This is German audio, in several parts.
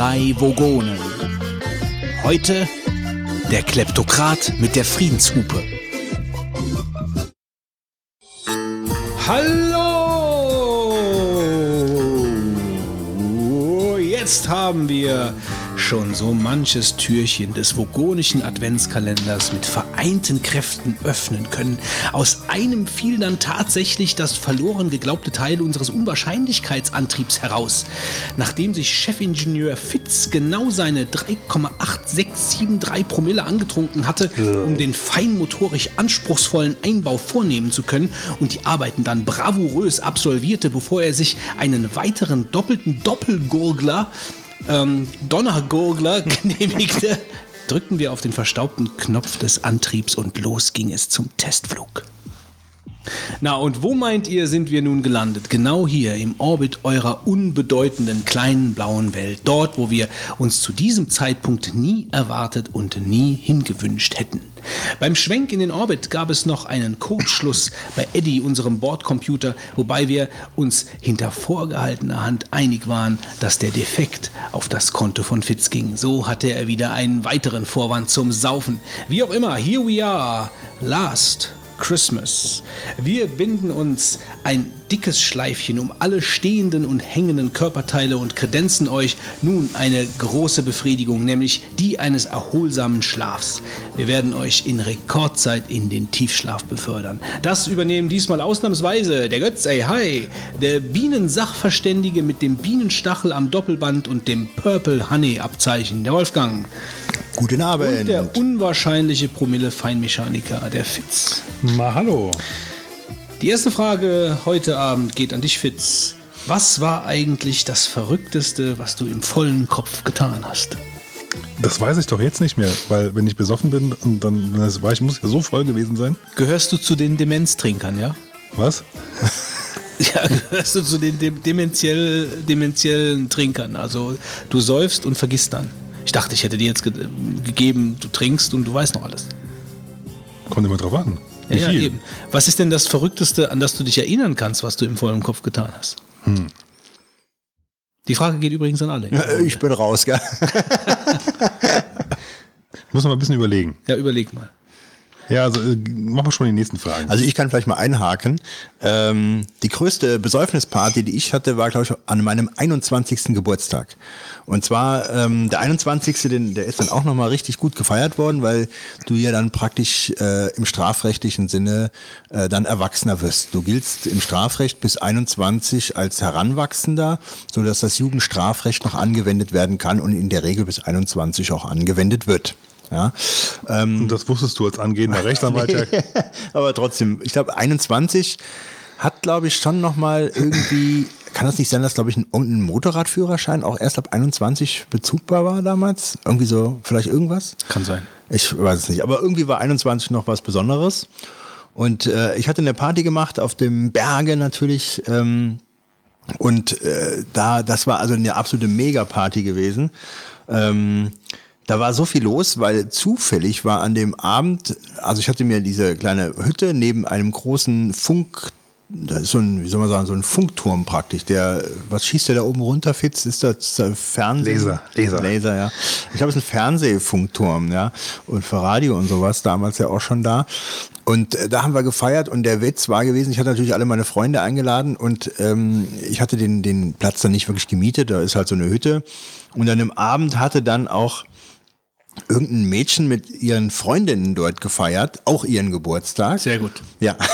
drei Vogonen. Heute der Kleptokrat mit der Friedenshupe. Hallo! Jetzt haben wir schon so manches Türchen des vogonischen Adventskalenders mit vereinten Kräften öffnen können. Aus einem fiel dann tatsächlich das verloren geglaubte Teil unseres Unwahrscheinlichkeitsantriebs heraus. Nachdem sich Chefingenieur Fitz genau seine 3,8673 Promille angetrunken hatte, um den feinmotorisch anspruchsvollen Einbau vornehmen zu können und die Arbeiten dann bravourös absolvierte, bevor er sich einen weiteren doppelten Doppelgurgler ähm, Donnergurgler genehmigte, drückten wir auf den verstaubten Knopf des Antriebs und los ging es zum Testflug. Na, und wo meint ihr, sind wir nun gelandet? Genau hier im Orbit eurer unbedeutenden kleinen blauen Welt. Dort, wo wir uns zu diesem Zeitpunkt nie erwartet und nie hingewünscht hätten. Beim Schwenk in den Orbit gab es noch einen Codeschluss bei Eddie, unserem Bordcomputer, wobei wir uns hinter vorgehaltener Hand einig waren, dass der Defekt auf das Konto von Fitz ging. So hatte er wieder einen weiteren Vorwand zum Saufen. Wie auch immer, here we are. Last Christmas. Wir binden uns ein dickes Schleifchen um alle stehenden und hängenden Körperteile und kredenzen euch nun eine große Befriedigung, nämlich die eines erholsamen Schlafs. Wir werden euch in Rekordzeit in den Tiefschlaf befördern. Das übernehmen diesmal ausnahmsweise der Götz, ey, hi, der Bienensachverständige mit dem Bienenstachel am Doppelband und dem Purple Honey Abzeichen, der Wolfgang. Guten Abend. Und der unwahrscheinliche Promille-Feinmechaniker, der Fitz. Ma hallo. Die erste Frage heute Abend geht an dich, Fitz. Was war eigentlich das Verrückteste, was du im vollen Kopf getan hast? Das weiß ich doch jetzt nicht mehr, weil wenn ich besoffen bin und dann wenn das war, ich muss ja so voll gewesen sein. Gehörst du zu den Demenztrinkern, ja? Was? Ja, gehörst du zu den dem dementiell, dementiellen Trinkern. Also du säufst und vergisst dann. Ich dachte, ich hätte dir jetzt ge gegeben, du trinkst und du weißt noch alles. Kommt immer drauf an. Ja, ja, eben. Was ist denn das Verrückteste, an das du dich erinnern kannst, was du im vollen Kopf getan hast? Hm. Die Frage geht übrigens an alle. Ja, ich bin raus, gell? ich muss noch mal ein bisschen überlegen. Ja, überleg mal. Ja, also äh, machen wir schon die nächsten Fragen. Also ich kann vielleicht mal einhaken. Ähm, die größte Besäufnisparty, die ich hatte, war, glaube ich, an meinem 21. Geburtstag. Und zwar ähm, der 21. Den, der ist dann auch nochmal richtig gut gefeiert worden, weil du ja dann praktisch äh, im strafrechtlichen Sinne äh, dann Erwachsener wirst. Du giltst im Strafrecht bis 21 als Heranwachsender, so dass das Jugendstrafrecht noch angewendet werden kann und in der Regel bis 21 auch angewendet wird. Ja, ähm, Und das wusstest du als angehender Rechtsanwalt. nee, aber trotzdem, ich glaube 21 hat, glaube ich, schon nochmal irgendwie, kann das nicht sein, dass, glaube ich, ein, ein Motorradführerschein auch erst ab 21 bezugbar war damals? Irgendwie so, vielleicht irgendwas? Kann sein. Ich weiß es nicht, aber irgendwie war 21 noch was Besonderes. Und äh, ich hatte eine Party gemacht auf dem Berge natürlich. Ähm, und äh, da, das war also eine absolute Mega-Party gewesen. Ähm, da war so viel los, weil zufällig war an dem Abend, also ich hatte mir diese kleine Hütte neben einem großen Funk da ist so ein, wie soll man sagen, so ein Funkturm praktisch. Der, was schießt der da oben runter, Fitz? Ist das Fernseh? Laser, Laser. Laser, ja. Ich glaube, es ist ein Fernsehfunkturm, ja. Und für Radio und sowas, damals ja auch schon da. Und äh, da haben wir gefeiert und der Witz war gewesen, ich hatte natürlich alle meine Freunde eingeladen und ähm, ich hatte den, den Platz dann nicht wirklich gemietet, da ist halt so eine Hütte. Und an dem Abend hatte dann auch irgendein Mädchen mit ihren Freundinnen dort gefeiert, auch ihren Geburtstag. Sehr gut. Ja.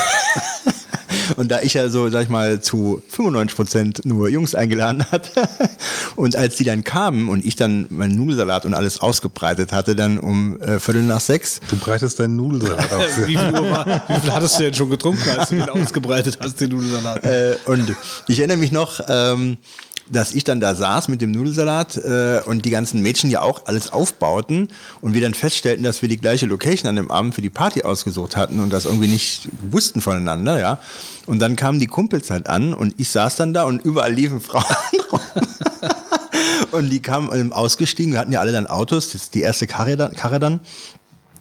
Und da ich ja so, sag ich mal, zu 95 Prozent nur Jungs eingeladen hatte und als die dann kamen und ich dann meinen Nudelsalat und alles ausgebreitet hatte, dann um äh, Viertel nach sechs. Du breitest deinen Nudelsalat aus. wie, viel Uhr war, wie viel hattest du denn schon getrunken, als du den ausgebreitet hast, den Nudelsalat? Äh, und ich erinnere mich noch, ähm, dass ich dann da saß mit dem Nudelsalat äh, und die ganzen Mädchen ja auch alles aufbauten und wir dann feststellten, dass wir die gleiche Location an dem Abend für die Party ausgesucht hatten und das irgendwie nicht wussten voneinander, ja. Und dann kamen die Kumpels halt an und ich saß dann da und überall liefen Frauen rum. und die kamen ähm, ausgestiegen, wir hatten ja alle dann Autos, das ist die erste Karre dann, Karre dann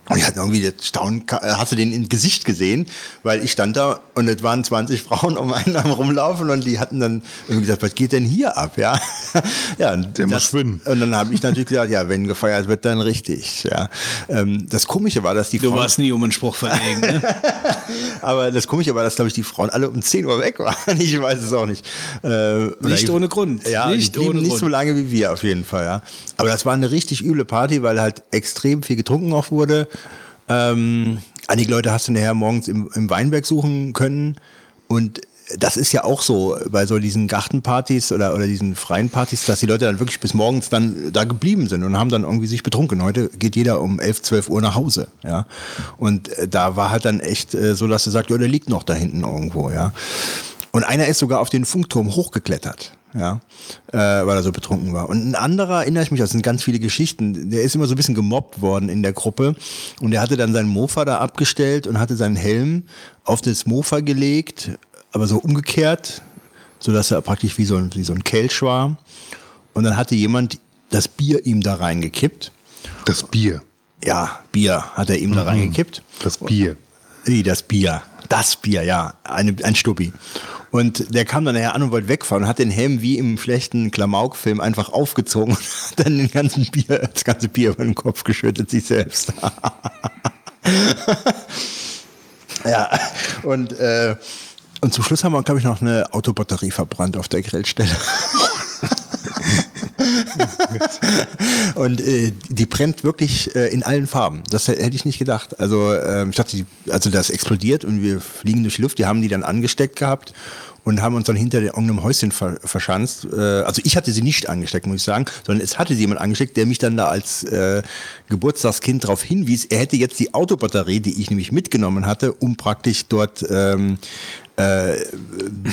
Und ich hatte irgendwie das Staunen, äh, hast du den ins Gesicht gesehen, weil ich stand da und es waren 20 Frauen um einen am rumlaufen und die hatten dann irgendwie gesagt, was geht denn hier ab, ja? ja, und Der muss das, schwimmen. Und dann habe ich natürlich gesagt, ja, wenn gefeiert wird, dann richtig, ja. Ähm, das Komische war, dass die Du Frauen, warst nie um einen Spruch verlegen. Ne? aber das Komische war, dass glaube ich die Frauen alle um 10 Uhr weg waren. Ich weiß es auch nicht. Äh, Nicht ich- ohne Grund. Ja, Nicht ohne nicht Grund. so lange wie wir auf jeden Fall, ja. Aber das war eine richtig üble Party, weil halt extrem viel getrunken auch wurde. Ähm, einige Leute hast du nachher morgens im, im Weinberg suchen können und das ist ja auch so bei so diesen Gartenpartys oder, oder diesen freien Partys, dass die Leute dann wirklich bis morgens dann da geblieben sind und haben dann irgendwie sich betrunken. Heute geht jeder um 11, 12 Uhr nach Hause, ja. Und äh, da war halt dann echt äh, so, dass du sagst, ja, der liegt noch da hinten irgendwo, ja. Und einer ist sogar auf den Funkturm hochgeklettert. Ja, äh, weil er so betrunken war. Und ein anderer, erinnere ich mich, das sind ganz viele Geschichten, der ist immer so ein bisschen gemobbt worden in der Gruppe und der hatte dann seinen Mofa da abgestellt und hatte seinen Helm auf das Mofa gelegt, aber so umgekehrt, so dass er praktisch wie so ein, wie so ein Kelch war. Und dann hatte jemand das Bier ihm da reingekippt. Das Bier. Ja, Bier hat er ihm da reingekippt. Das Bier. Wie, das Bier. Das Bier, ja. Eine, ein Stuppi. Und der kam dann nachher an und wollte wegfahren und hat den Helm wie im schlechten Klamauk-Film einfach aufgezogen und hat dann den ganzen Bier, das ganze Bier über den Kopf geschüttet, sich selbst. ja, und, äh, und zum Schluss haben wir, glaube ich, noch eine Autobatterie verbrannt auf der Grillstelle. Und äh, die brennt wirklich äh, in allen Farben. Das hätte ich nicht gedacht. Also ähm, ich dachte, die, also das explodiert und wir fliegen durch die Luft. Die haben die dann angesteckt gehabt und haben uns dann hinter irgendeinem Häuschen ver verschanzt. Äh, also ich hatte sie nicht angesteckt, muss ich sagen, sondern es hatte sie jemand angesteckt, der mich dann da als äh, Geburtstagskind darauf hinwies, er hätte jetzt die Autobatterie, die ich nämlich mitgenommen hatte, um praktisch dort ähm,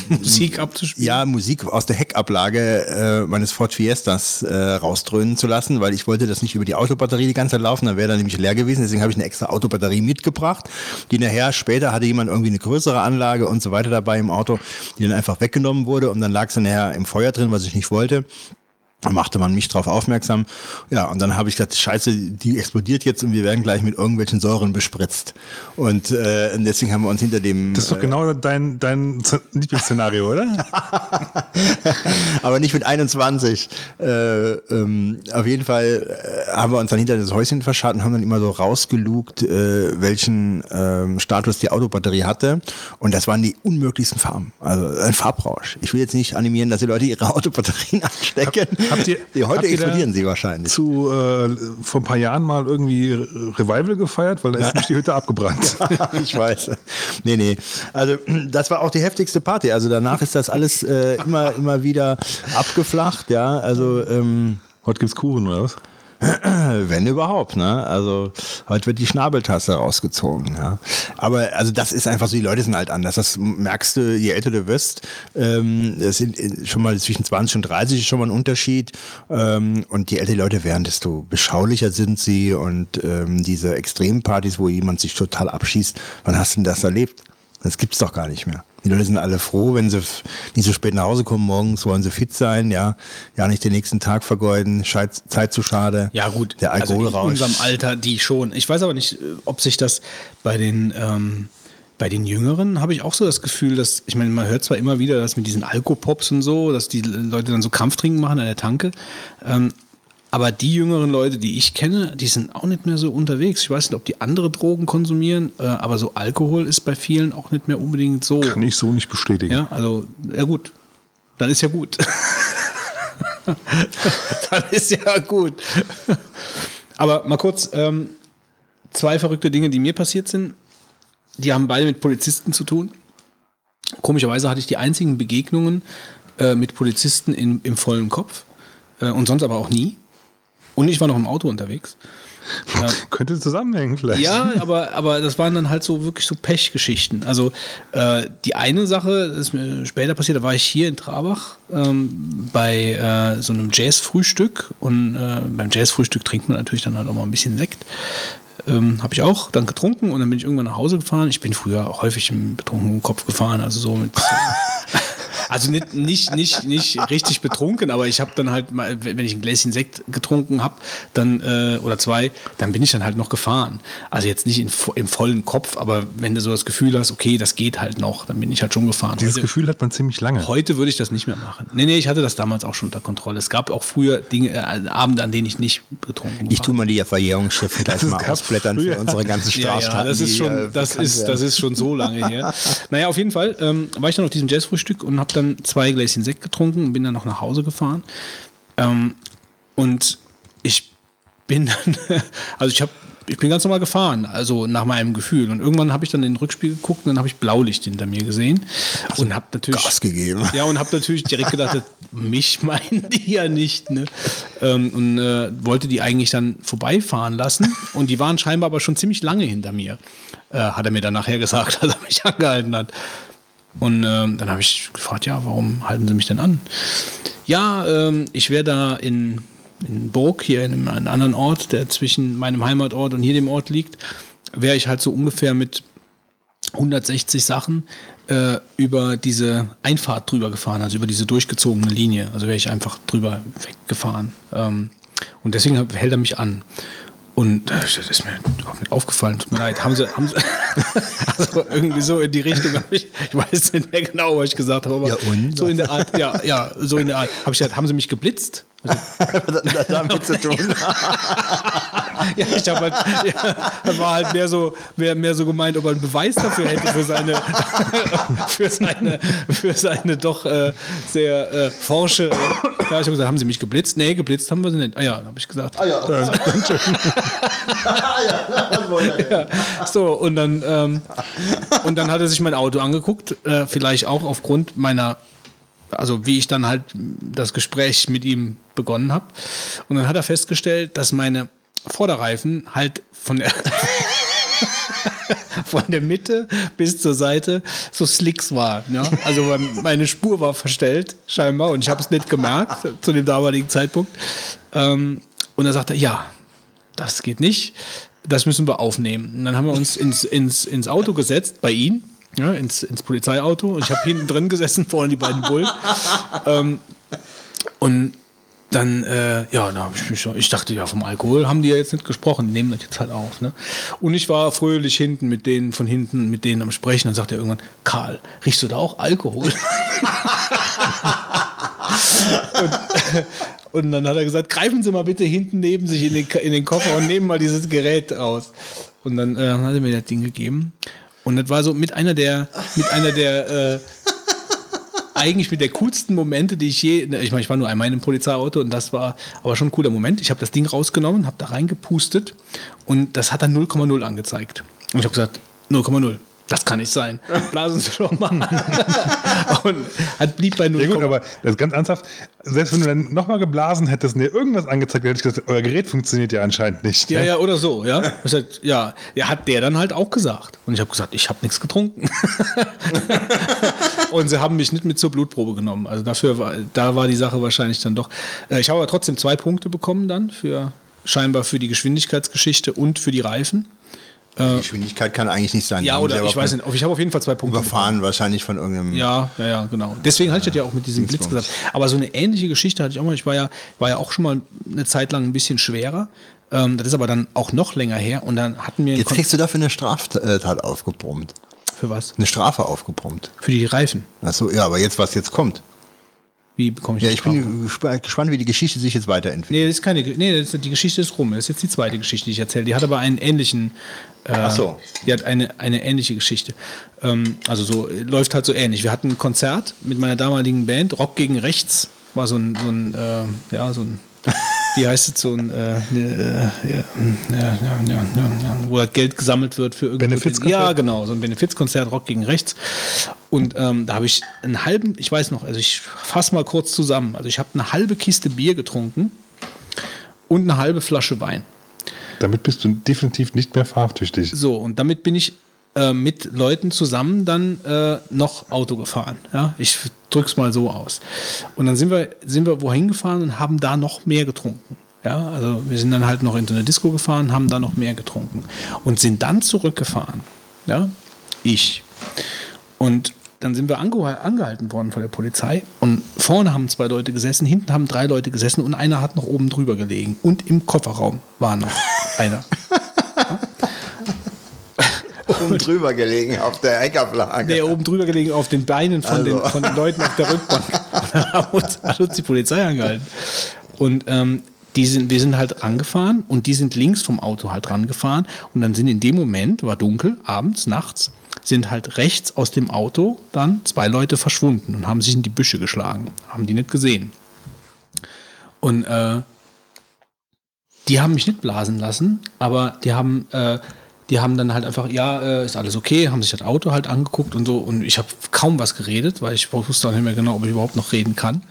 Musik abzuspielen. ja, Musik aus der Heckablage äh, meines Ford Fiestas äh, rausdröhnen zu lassen, weil ich wollte das nicht über die Autobatterie die ganze Zeit laufen, dann wäre dann nämlich leer gewesen. Deswegen habe ich eine extra Autobatterie mitgebracht, die nachher später hatte jemand irgendwie eine größere Anlage und so weiter dabei im Auto, die dann einfach weggenommen wurde und dann lag sie nachher im Feuer drin, was ich nicht wollte. Machte man mich darauf aufmerksam. Ja, und dann habe ich gesagt, scheiße, die explodiert jetzt und wir werden gleich mit irgendwelchen Säuren bespritzt. Und äh, deswegen haben wir uns hinter dem... Das ist doch genau dein, dein Lieblingsszenario, oder? aber nicht mit 21. Äh, ähm, auf jeden Fall äh, haben wir uns dann hinter das Häuschen verscharrt und haben dann immer so rausgelugt, äh, welchen ähm, Status die Autobatterie hatte. Und das waren die unmöglichsten Farben. Also ein Farbrausch. Ich will jetzt nicht animieren, dass die Leute ihre Autobatterien anstecken. Habt ihr- die, heute habt ihr explodieren sie wahrscheinlich. Zu äh, vor ein paar Jahren mal irgendwie Revival gefeiert, weil da ist nämlich die Hütte abgebrannt. ich weiß. Nee, nee. Also das war auch die heftigste Party. Also danach ist das alles äh, immer, immer wieder abgeflacht, ja. Also ähm, Heute gibt's Kuchen, oder was? Wenn überhaupt, ne? Also heute wird die Schnabeltasse rausgezogen, ja. Aber also das ist einfach so, die Leute sind halt anders. Das merkst du, je älter du wirst. Ähm, es sind äh, schon mal zwischen 20 und 30 ist schon mal ein Unterschied. Ähm, und je älter die Leute werden, desto beschaulicher sind sie. Und ähm, diese Extrempartys, wo jemand sich total abschießt, wann hast du denn das erlebt? Das gibt's doch gar nicht mehr. Die Leute sind alle froh, wenn sie nicht so spät nach Hause kommen morgens, wollen sie fit sein, ja, ja nicht den nächsten Tag vergeuden, Scheit- Zeit zu schade. Ja, gut. Der Also in Alkoholrausch. unserem Alter, die schon. Ich weiß aber nicht, äh, ob sich das bei den, ähm, bei den Jüngeren habe ich auch so das Gefühl, dass, ich meine, man hört zwar immer wieder, dass mit diesen Alkopops und so, dass die Leute dann so Kampftrinken machen an der Tanke. Ähm, aber die jüngeren Leute, die ich kenne, die sind auch nicht mehr so unterwegs. Ich weiß nicht, ob die andere Drogen konsumieren, äh, aber so Alkohol ist bei vielen auch nicht mehr unbedingt so. Kann ich so nicht bestätigen. Ja, also, ja gut. Dann ist ja gut. Dann ist ja gut. Aber mal kurz, ähm, zwei verrückte Dinge, die mir passiert sind. Die haben beide mit Polizisten zu tun. Komischerweise hatte ich die einzigen Begegnungen äh, mit Polizisten in, im vollen Kopf äh, und sonst aber auch nie. Und ich war noch im Auto unterwegs. Könnte zusammenhängen vielleicht. Ja, aber, aber das waren dann halt so wirklich so Pechgeschichten. Also äh, die eine Sache, das ist mir später passiert, da war ich hier in Trabach ähm, bei äh, so einem Jazzfrühstück und äh, beim Jazzfrühstück trinkt man natürlich dann halt auch mal ein bisschen Sekt. Ähm, habe ich auch dann getrunken und dann bin ich irgendwann nach Hause gefahren. Ich bin früher häufig im betrunkenen Kopf gefahren, also so mit Also nicht, nicht, nicht, nicht richtig betrunken, aber ich habe dann halt mal, wenn ich ein Gläschen Sekt getrunken habe, dann äh, oder zwei, dann bin ich dann halt noch gefahren. Also jetzt nicht in, im vollen Kopf, aber wenn du so das Gefühl hast, okay, das geht halt noch, dann bin ich halt schon gefahren. Dieses Heute- Gefühl hat man ziemlich lange. Heute würde ich das nicht mehr machen. Nee, nee, ich hatte das damals auch schon unter Kontrolle. Es gab auch früher Dinge, äh, Abende, an denen ich nicht betrunken war. Ich tue mal die Verjährungsschrift gleich mal ausblättern früher. für unsere ganzen ja, Straftaten. ja, das ist die, schon, äh, das ist, werden. das ist schon so lange her. naja, auf jeden Fall ähm, war ich dann auf diesem Jazzfrühstück und habe dann zwei Gläschen Sekt getrunken und bin dann noch nach Hause gefahren. Ähm, und ich bin dann, also ich habe ich bin ganz normal gefahren, also nach meinem Gefühl. Und irgendwann habe ich dann in den Rückspiegel geguckt und dann habe ich Blaulicht hinter mir gesehen und habe natürlich Gas gegeben. Ja, und habe natürlich direkt gedacht, mich meinen die ja nicht. Ne? Ähm, und äh, wollte die eigentlich dann vorbeifahren lassen. Und die waren scheinbar aber schon ziemlich lange hinter mir. Äh, hat er mir dann nachher gesagt, als er mich angehalten hat. Und ähm, dann habe ich gefragt, ja, warum halten Sie mich denn an? Ja, ähm, ich wäre da in, in Burg, hier in einem, einem anderen Ort, der zwischen meinem Heimatort und hier dem Ort liegt, wäre ich halt so ungefähr mit 160 Sachen äh, über diese Einfahrt drüber gefahren, also über diese durchgezogene Linie. Also wäre ich einfach drüber weggefahren. Ähm, und deswegen hält er mich an. Und äh, das ist mir aufgefallen, tut mir leid. Haben sie, haben sie also irgendwie so in die Richtung, hab ich, ich weiß nicht mehr genau, was ich gesagt habe, aber Ja, und? so in der Art, ja, ja, so in der Art. Habe ich gesagt, haben sie mich geblitzt? Also, damit zu tun. Ja, ich habe halt, ja, das war halt mehr so, mehr, mehr so gemeint, ob er einen Beweis dafür hätte für seine, für seine, für seine doch äh, sehr äh, forsche. Ja, ich habe gesagt, haben Sie mich geblitzt? Nee, geblitzt haben wir sie nicht. Ah ja, habe ich gesagt. Ah ja. Ja, so, und dann, ähm, und dann hat er sich mein Auto angeguckt, äh, vielleicht auch aufgrund meiner, also wie ich dann halt das Gespräch mit ihm begonnen habe. Und dann hat er festgestellt, dass meine Vorderreifen halt von der, von der Mitte bis zur Seite so Slicks war. Ja? Also mein- meine Spur war verstellt, scheinbar, und ich habe es nicht gemerkt zu dem damaligen Zeitpunkt. Ähm, und er sagte, ja, das geht nicht. Das müssen wir aufnehmen. Und dann haben wir uns ins, ins, ins Auto gesetzt, bei ihm, ja, ins, ins Polizeiauto. Und ich habe hinten drin gesessen, vorne die beiden Bullen. Ähm, und dann, äh, ja, da hab ich mich schon, ich dachte, ja, vom Alkohol haben die ja jetzt nicht gesprochen, die nehmen das jetzt halt auf. Ne? Und ich war fröhlich hinten mit denen, von hinten mit denen am Sprechen. Dann sagt er irgendwann, Karl, riechst du da auch Alkohol? Und dann hat er gesagt, greifen Sie mal bitte hinten neben sich in den, in den Koffer und nehmen mal dieses Gerät raus. Und dann äh, hat er mir das Ding gegeben. Und das war so mit einer der, mit einer der, äh, eigentlich mit der coolsten Momente, die ich je, ne, ich meine, ich war nur einmal in einem Polizeiauto und das war aber schon ein cooler Moment. Ich habe das Ding rausgenommen, habe da reingepustet und das hat dann 0,0 angezeigt. Und ich habe gesagt, 0,0. Das kann nicht sein. Blasen Sie doch mal. und hat blieb bei 0,0. Ja gut, aber das ist ganz ernsthaft, selbst wenn du dann nochmal geblasen hättest und dir irgendwas angezeigt hätte ich gesagt, euer Gerät funktioniert ja anscheinend nicht. Ja, ne? ja, oder so, ja. Sag, ja, ja, hat der dann halt auch gesagt. Und ich habe gesagt, ich habe nichts getrunken. und sie haben mich nicht mit zur Blutprobe genommen. Also dafür war, da war die Sache wahrscheinlich dann doch. Äh, Ich habe aber trotzdem zwei Punkte bekommen dann für scheinbar für die Geschwindigkeitsgeschichte und für die Reifen. Die Geschwindigkeit kann eigentlich nicht sein. Ja, oder ich weiß nicht, ich habe auf jeden Fall zwei Punkte. Überfahren wahrscheinlich von irgendeinem. Ja, ja, ja, genau. Deswegen hatte ich das ja auch mit diesem Blitz gesagt. Aber so eine ähnliche Geschichte hatte ich auch mal. Ich war ja, war ja auch schon mal eine Zeit lang ein bisschen schwerer. Ähm, das ist aber dann auch noch länger her. Und dann hatten wir Jetzt Kon- kriegst du dafür eine Straftat aufgebrummt. für was? Eine Strafe aufgebrummt. Für die Reifen. Achso, ja, aber jetzt, was jetzt kommt. Wie bekomme ich Ja, ich bin gespa- gespannt, wie die Geschichte sich jetzt weiterentwickelt. Nee, das ist keine. Nee, das ist, die Geschichte ist rum. Das ist jetzt die zweite Geschichte, die ich erzähle. Die hat aber einen ähnlichen. Äh, Ach so. Die hat eine, eine ähnliche Geschichte. Ähm, also so äh, läuft halt so ähnlich. Wir hatten ein Konzert mit meiner damaligen Band, Rock gegen Rechts. War so ein, so ein äh, ja, so ein. Wie heißt es so ein, äh, ne, äh, ja, ja, ja, ja, ja, ja, wo halt Geld gesammelt wird für irgendein Benefizkonzert? Ja, genau, so ein Benefizkonzert Rock gegen Rechts. Und ähm, da habe ich einen halben, ich weiß noch, also ich fasse mal kurz zusammen. Also ich habe eine halbe Kiste Bier getrunken und eine halbe Flasche Wein. Damit bist du definitiv nicht mehr fahrtüchtig. So, und damit bin ich äh, mit Leuten zusammen dann äh, noch Auto gefahren. Ja? Ich drück's mal so aus. Und dann sind wir, sind wir wohin gefahren und haben da noch mehr getrunken. Ja, also wir sind dann halt noch in so eine Disco gefahren, haben da noch mehr getrunken und sind dann zurückgefahren. Ja, ich. Und dann sind wir ange angehalten worden von der Polizei und vorne haben zwei Leute gesessen, hinten haben drei Leute gesessen und einer hat noch oben drüber gelegen und im Kofferraum war noch einer. Oben drüber gelegen auf der Heckerflagge. Der oben drüber gelegen auf den Beinen von, den, Also. von den Leuten auf der Rückbank. Da hat uns, hat uns die Polizei angehalten. Und ähm, die sind, wir sind halt rangefahren und die sind links vom Auto halt rangefahren. Und dann sind in dem Moment, war dunkel, abends, nachts, sind halt rechts aus dem Auto dann zwei Leute verschwunden und haben sich in die Büsche geschlagen. Haben die nicht gesehen. Und äh, die haben mich nicht blasen lassen, aber die haben, äh, die haben dann halt einfach, ja, äh, ist alles okay, haben sich das Auto halt angeguckt und so. Und ich habe kaum was geredet, weil ich wusste auch nicht mehr genau, ob ich überhaupt noch reden kann.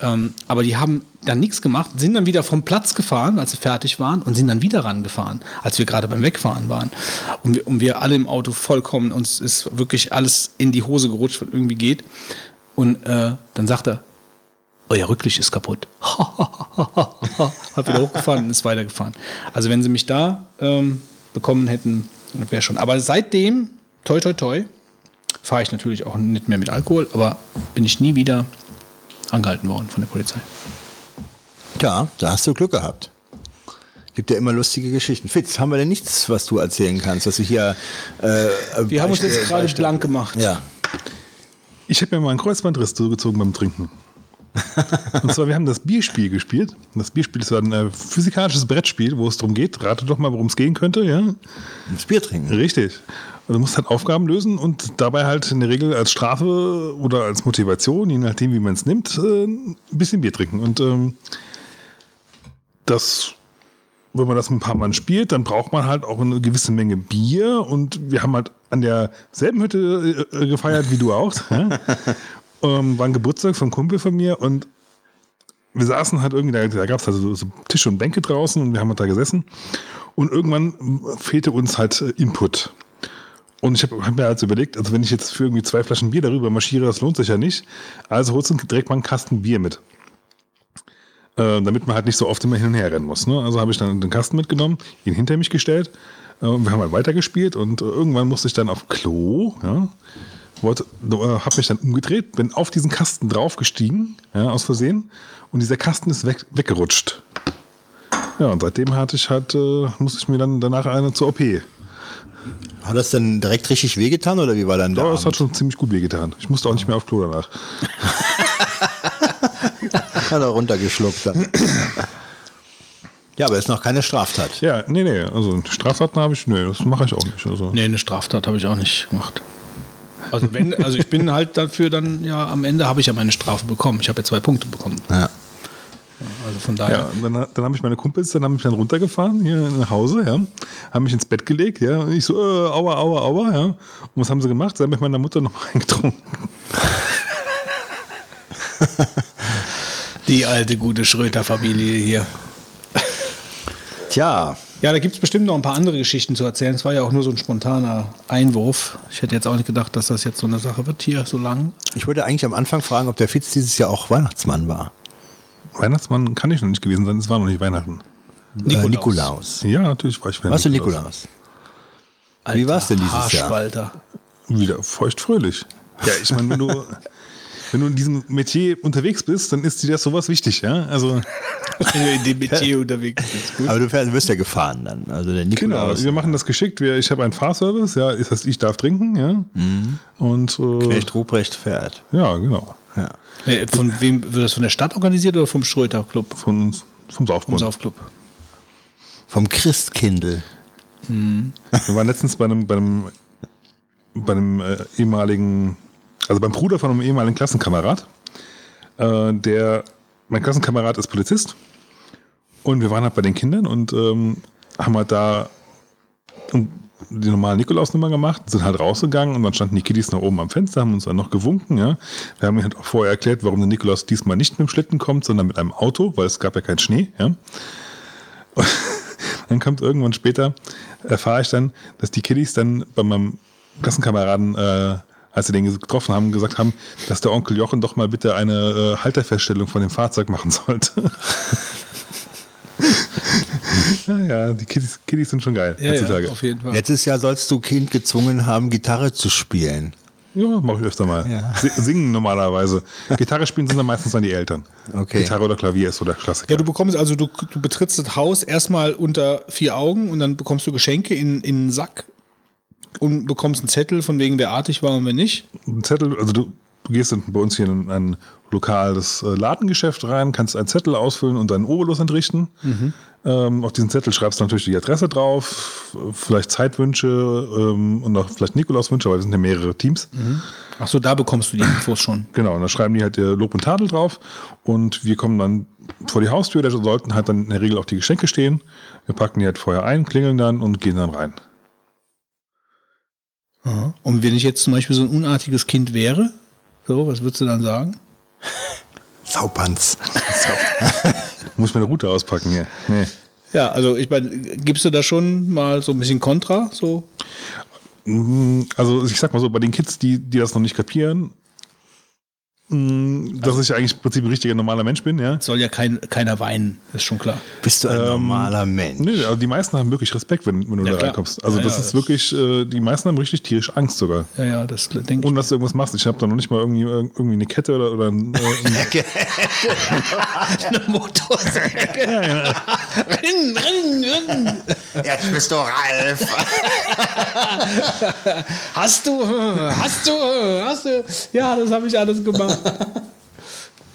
Ähm, aber die haben dann nichts gemacht, sind dann wieder vom Platz gefahren, als sie fertig waren, und sind dann wieder rangefahren, als wir gerade beim Wegfahren waren. Und wir, und wir alle im Auto vollkommen, uns ist wirklich alles in die Hose gerutscht, was irgendwie geht. Und äh, dann sagt er, euer Rücklicht ist kaputt. Hat wieder hochgefahren und ist weitergefahren. Also wenn sie mich da ähm, bekommen hätten, wäre schon. Aber seitdem, toi toi toi, fahre ich natürlich auch nicht mehr mit Alkohol, aber bin ich nie wieder angehalten worden von der Polizei. Tja, da hast du Glück gehabt. Gibt ja immer lustige Geschichten. Fitz, haben wir denn nichts, was du erzählen kannst, dass du hier. Äh, Wir haben uns jetzt gerade blank gemacht. Ja. Ich habe mir mal einen Kreuzbandriss zugezogen beim Trinken. Und zwar, wir haben das Bierspiel gespielt. Das Bierspiel ist ein äh, physikalisches Brettspiel, wo es darum geht. Rate doch mal, worum es gehen könnte, ja? Ins Bier trinken. Richtig. Und du musst halt Aufgaben lösen und dabei halt in der Regel als Strafe oder als Motivation, je nachdem, wie man es nimmt, äh, ein bisschen Bier trinken. Und ähm, das, wenn man das ein paar Mal spielt, dann braucht man halt auch eine gewisse Menge Bier. Und wir haben halt an derselben Hütte äh, gefeiert wie du auch. Ähm, war ein Geburtstag vom Kumpel von mir und wir saßen halt irgendwie, da, da gab es also so, Tische und Bänke draußen und wir haben halt da gesessen. Und irgendwann fehlte uns halt äh, Input. Und ich habe hab mir halt so überlegt, also wenn ich jetzt für irgendwie zwei Flaschen Bier darüber marschiere, das lohnt sich ja nicht. Also holst du direkt mal einen Kasten Bier mit. Äh, damit man halt nicht so oft immer hin und her rennen muss. Ne? Also habe ich dann den Kasten mitgenommen, ihn hinter mich gestellt äh, wir haben halt weitergespielt und äh, irgendwann musste ich dann auf Klo, ja, äh, habe mich dann umgedreht, bin auf diesen Kasten draufgestiegen, ja, aus Versehen und dieser Kasten ist weg, weggerutscht. Ja, und seitdem hatte ich halt, äh, musste ich mir dann danach eine zur OP. Hat das denn direkt richtig wehgetan oder wie war dann der Ja, es hat schon ziemlich gut wehgetan. Ich musste auch nicht mehr auf Klo danach. Hat er runtergeschluckt dann. ja, aber ist noch keine Straftat. Ja, nee, nee, also Straftaten habe ich, nee, das mache ich auch nicht. Also. Nee, eine Straftat habe ich auch nicht gemacht. Also, wenn, also ich bin halt dafür dann, ja, am Ende habe ich ja meine Strafe bekommen. Ich habe ja zwei Punkte bekommen. Ja. Also von daher. Ja, dann, dann habe ich meine Kumpels, dann haben mich dann runtergefahren hier nach Hause, ja, haben mich ins Bett gelegt, ja, und ich so, äh, aua, aua, aua, ja. Und was haben sie gemacht? Sie haben mit meiner Mutter noch eingetrunken. Die alte gute Schröter-Familie hier. Tja, Ja, da gibt es bestimmt noch ein paar andere Geschichten zu erzählen. Es war ja auch nur so ein spontaner Einwurf. Ich hätte jetzt auch nicht gedacht, dass das jetzt so eine Sache wird hier so lang. ich wollte eigentlich am Anfang fragen, ob der Fitz dieses Jahr auch Weihnachtsmann war. Weihnachtsmann kann ich noch nicht gewesen sein, es war noch nicht Weihnachten. Nikolaus. Äh, Nikolaus. Ja, natürlich war ich wieder Warst du Nikolaus? Wie war's denn dieses Jahr? Haarspalter. Wieder feuchtfröhlich. Ja, ich meine, wenn du, wenn du in diesem Metier unterwegs bist, dann ist dir das sowas wichtig, ja. Also, Wenn du in dem Metier unterwegs bist. Gut. Aber du fährst- wirst ja gefahren dann. Also der genau, Nikolaus. wir machen das geschickt. Wir, ich habe einen Fahrservice, ja, das heißt, ich darf trinken, ja. Und äh, Knecht Ruprecht fährt. ja, genau. Ja. Äh, Von wem wird das von der Stadt organisiert oder vom Schröter-Club? Von, vom Vom Saufgrund. Saufclub. Vom Christkindl. Wir waren letztens bei einem, bei einem, bei einem äh, ehemaligen, also beim Bruder von einem ehemaligen Klassenkamerad. Äh, der, mein Klassenkamerad ist Polizist. Und wir waren halt bei den Kindern und ähm, haben halt da die normale Nikolausnummer gemacht, sind halt rausgegangen und dann standen die Kiddies noch oben am Fenster, haben uns dann noch gewunken, ja. Wir haben ihnen halt auch vorher erklärt, warum der Nikolaus diesmal nicht mit dem Schlitten kommt, sondern mit einem Auto, weil es gab ja keinen Schnee, ja. Dann kommt irgendwann später, erfahre ich dann, dass die Kiddies dann bei meinem Klassenkameraden, äh, als sie den getroffen haben, gesagt haben, dass der Onkel Jochen doch mal bitte eine äh, Halterfeststellung von dem Fahrzeug machen sollte. naja, die Kiddies, Kiddies sind schon geil Ja, heutzutage. ja, auf jeden Fall. Letztes Jahr sollst du Kind gezwungen haben, Gitarre zu spielen. Ja, mache ich öfter mal. Ja. Si- Singen normalerweise. Gitarre spielen sind dann meistens dann die Eltern. Okay. Gitarre oder Klavier ist so der Klassiker. Ja, du bekommst also, du, du betrittst das Haus erstmal unter vier Augen und dann bekommst du Geschenke in, in einen Sack und bekommst einen Zettel, von wegen wer artig war und wer nicht. Ein Zettel, also du, du gehst in, bei uns hier in ein lokales äh, Ladengeschäft rein, kannst einen Zettel ausfüllen und deinen Obolus entrichten. Ähm, auf diesen Zettel schreibst du natürlich die Adresse drauf, vielleicht Zeitwünsche ähm, und auch vielleicht Nikolauswünsche, weil das sind ja mehrere Teams. Ach so, da bekommst du die Infos schon. Genau, und dann schreiben die halt ihr Lob und Tadel drauf und wir kommen dann vor die Haustür, da sollten halt dann in der Regel auch die Geschenke stehen. Wir packen die halt vorher ein, klingeln dann und gehen dann rein. Und wenn ich jetzt zum Beispiel so ein unartiges Kind wäre, so, was würdest du dann sagen? Saupanz. Muss ich meine Route auspacken hier. Nee. Ja, also ich meine, gibst du da schon mal so ein bisschen Kontra? So? Mm, Also ich sag mal so, bei den Kids, die, die das noch nicht kapieren, dass ich eigentlich im Prinzip ein richtiger normaler Mensch bin, ja. Soll ja kein, keiner weinen, ist schon klar. Bist du ein normaler Mensch? Nee, also die meisten haben wirklich Respekt, wenn, wenn du Ja, da klar. reinkommst. Also Ja, das ja, ist das- wirklich, äh, die meisten haben richtig tierisch Angst sogar. Ja, ja, das denke ich. Und dass du irgendwas machst. Ich habe da noch nicht mal irgendwie, irgendwie eine Kette oder, oder ein, äh, ein eine Motorsäge. Rin, rin, rin. Jetzt bist du Ralf. Hast du, hast du, hast du. Ja, das habe ich alles gemacht.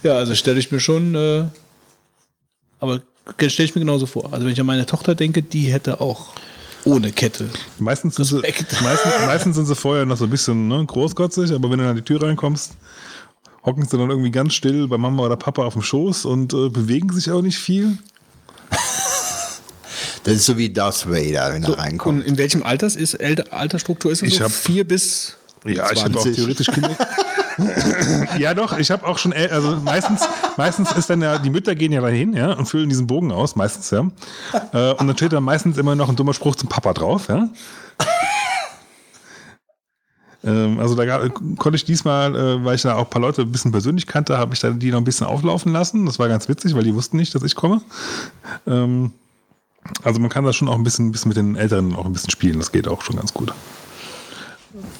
Ja, also stelle ich mir schon, äh, aber stelle ich mir genauso vor. Also wenn ich an meine Tochter denke, die hätte auch ohne Kette. Meistens sind, sie, meistens, meistens sind sie vorher noch so ein bisschen ne, großkotzig, aber wenn du an die Tür reinkommst, hocken sie dann irgendwie ganz still bei Mama oder Papa auf dem Schoß und äh, bewegen sich auch nicht viel. Das ist so wie Darth Vader, wenn er Und reinkommt. in welchem Alters ist, Alter, Altersstruktur ist es Ich so? hab- vier bis Ja, ich habe auch 20. theoretisch Kinder. Ja, doch, ich habe auch schon, äl- also meistens, meistens ist dann ja, die Mütter gehen ja dahin, ja, und füllen diesen Bogen aus, meistens, ja. Äh, und dann steht da meistens immer noch ein dummer Spruch zum Papa drauf, ja. Ähm, also da konnte ich diesmal, äh, weil ich da auch ein paar Leute ein bisschen persönlich kannte, habe ich da die noch ein bisschen auflaufen lassen. Das war ganz witzig, weil die wussten nicht, dass ich komme. Ähm, also man kann da schon auch ein bisschen, ein bisschen mit den Älteren auch ein bisschen spielen. Das geht auch schon ganz gut.